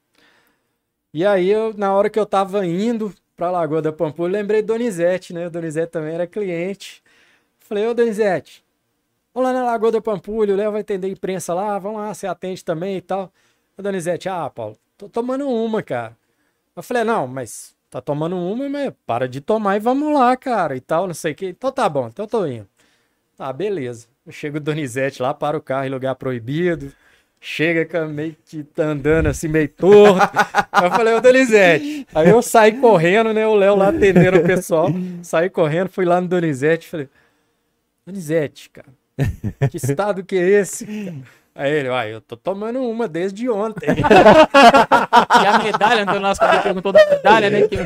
C: E aí, eu, na hora que eu tava indo pra Lagoa da Pampulha, lembrei do Donizete, né? O Donizete também era cliente. Falei, ô Donizete, vamos lá na Lagoa da Pampulha, o Léo vai atender a imprensa lá, vamos lá, você atende também e tal. O Donizete, ah, Paulo, tô tomando uma, cara. Eu falei, não, mas tá tomando uma, mas para de tomar e vamos lá, cara, e tal, não sei o que. Então tá bom, então eu tô indo. Ah, beleza. Eu chego o Donizete lá, para o carro em lugar proibido. Chega meio que tá andando assim, meio torto. eu falei, ô Donizete. Aí eu saí correndo, né? O Léo lá atendendo o pessoal. Saí correndo, fui lá no Donizete. Falei, Donizete, cara, que estado que é esse? Aí ele, uai, eu tô tomando uma desde ontem.
B: E a medalha, então nosso cabelo perguntou da medalha, né? Que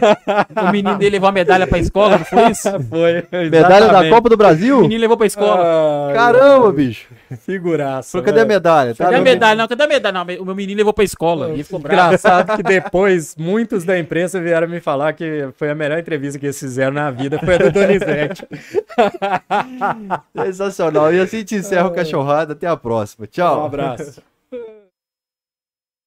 B: o menino dele levou a medalha pra escola, não foi isso?
C: Foi.
A: Medalha da
C: exatamente.
A: Copa do
B: O
A: Brasil?
B: menino levou pra escola.
C: Ai,
A: Caramba, bicho.
C: Figuraça.
A: Falou, cadê a
C: velho.
A: medalha? Tá
B: Cadê a medalha? Não, cadê a medalha? Não, o meu menino levou pra escola. E ficou bravo.
C: Engraçado que depois muitos da imprensa vieram me falar que foi a melhor entrevista que eles fizeram na vida, foi a do Donizete.
A: Sensacional. E assim te encerra o cachorrada. Até a próxima. Tchau.
C: Um abraço.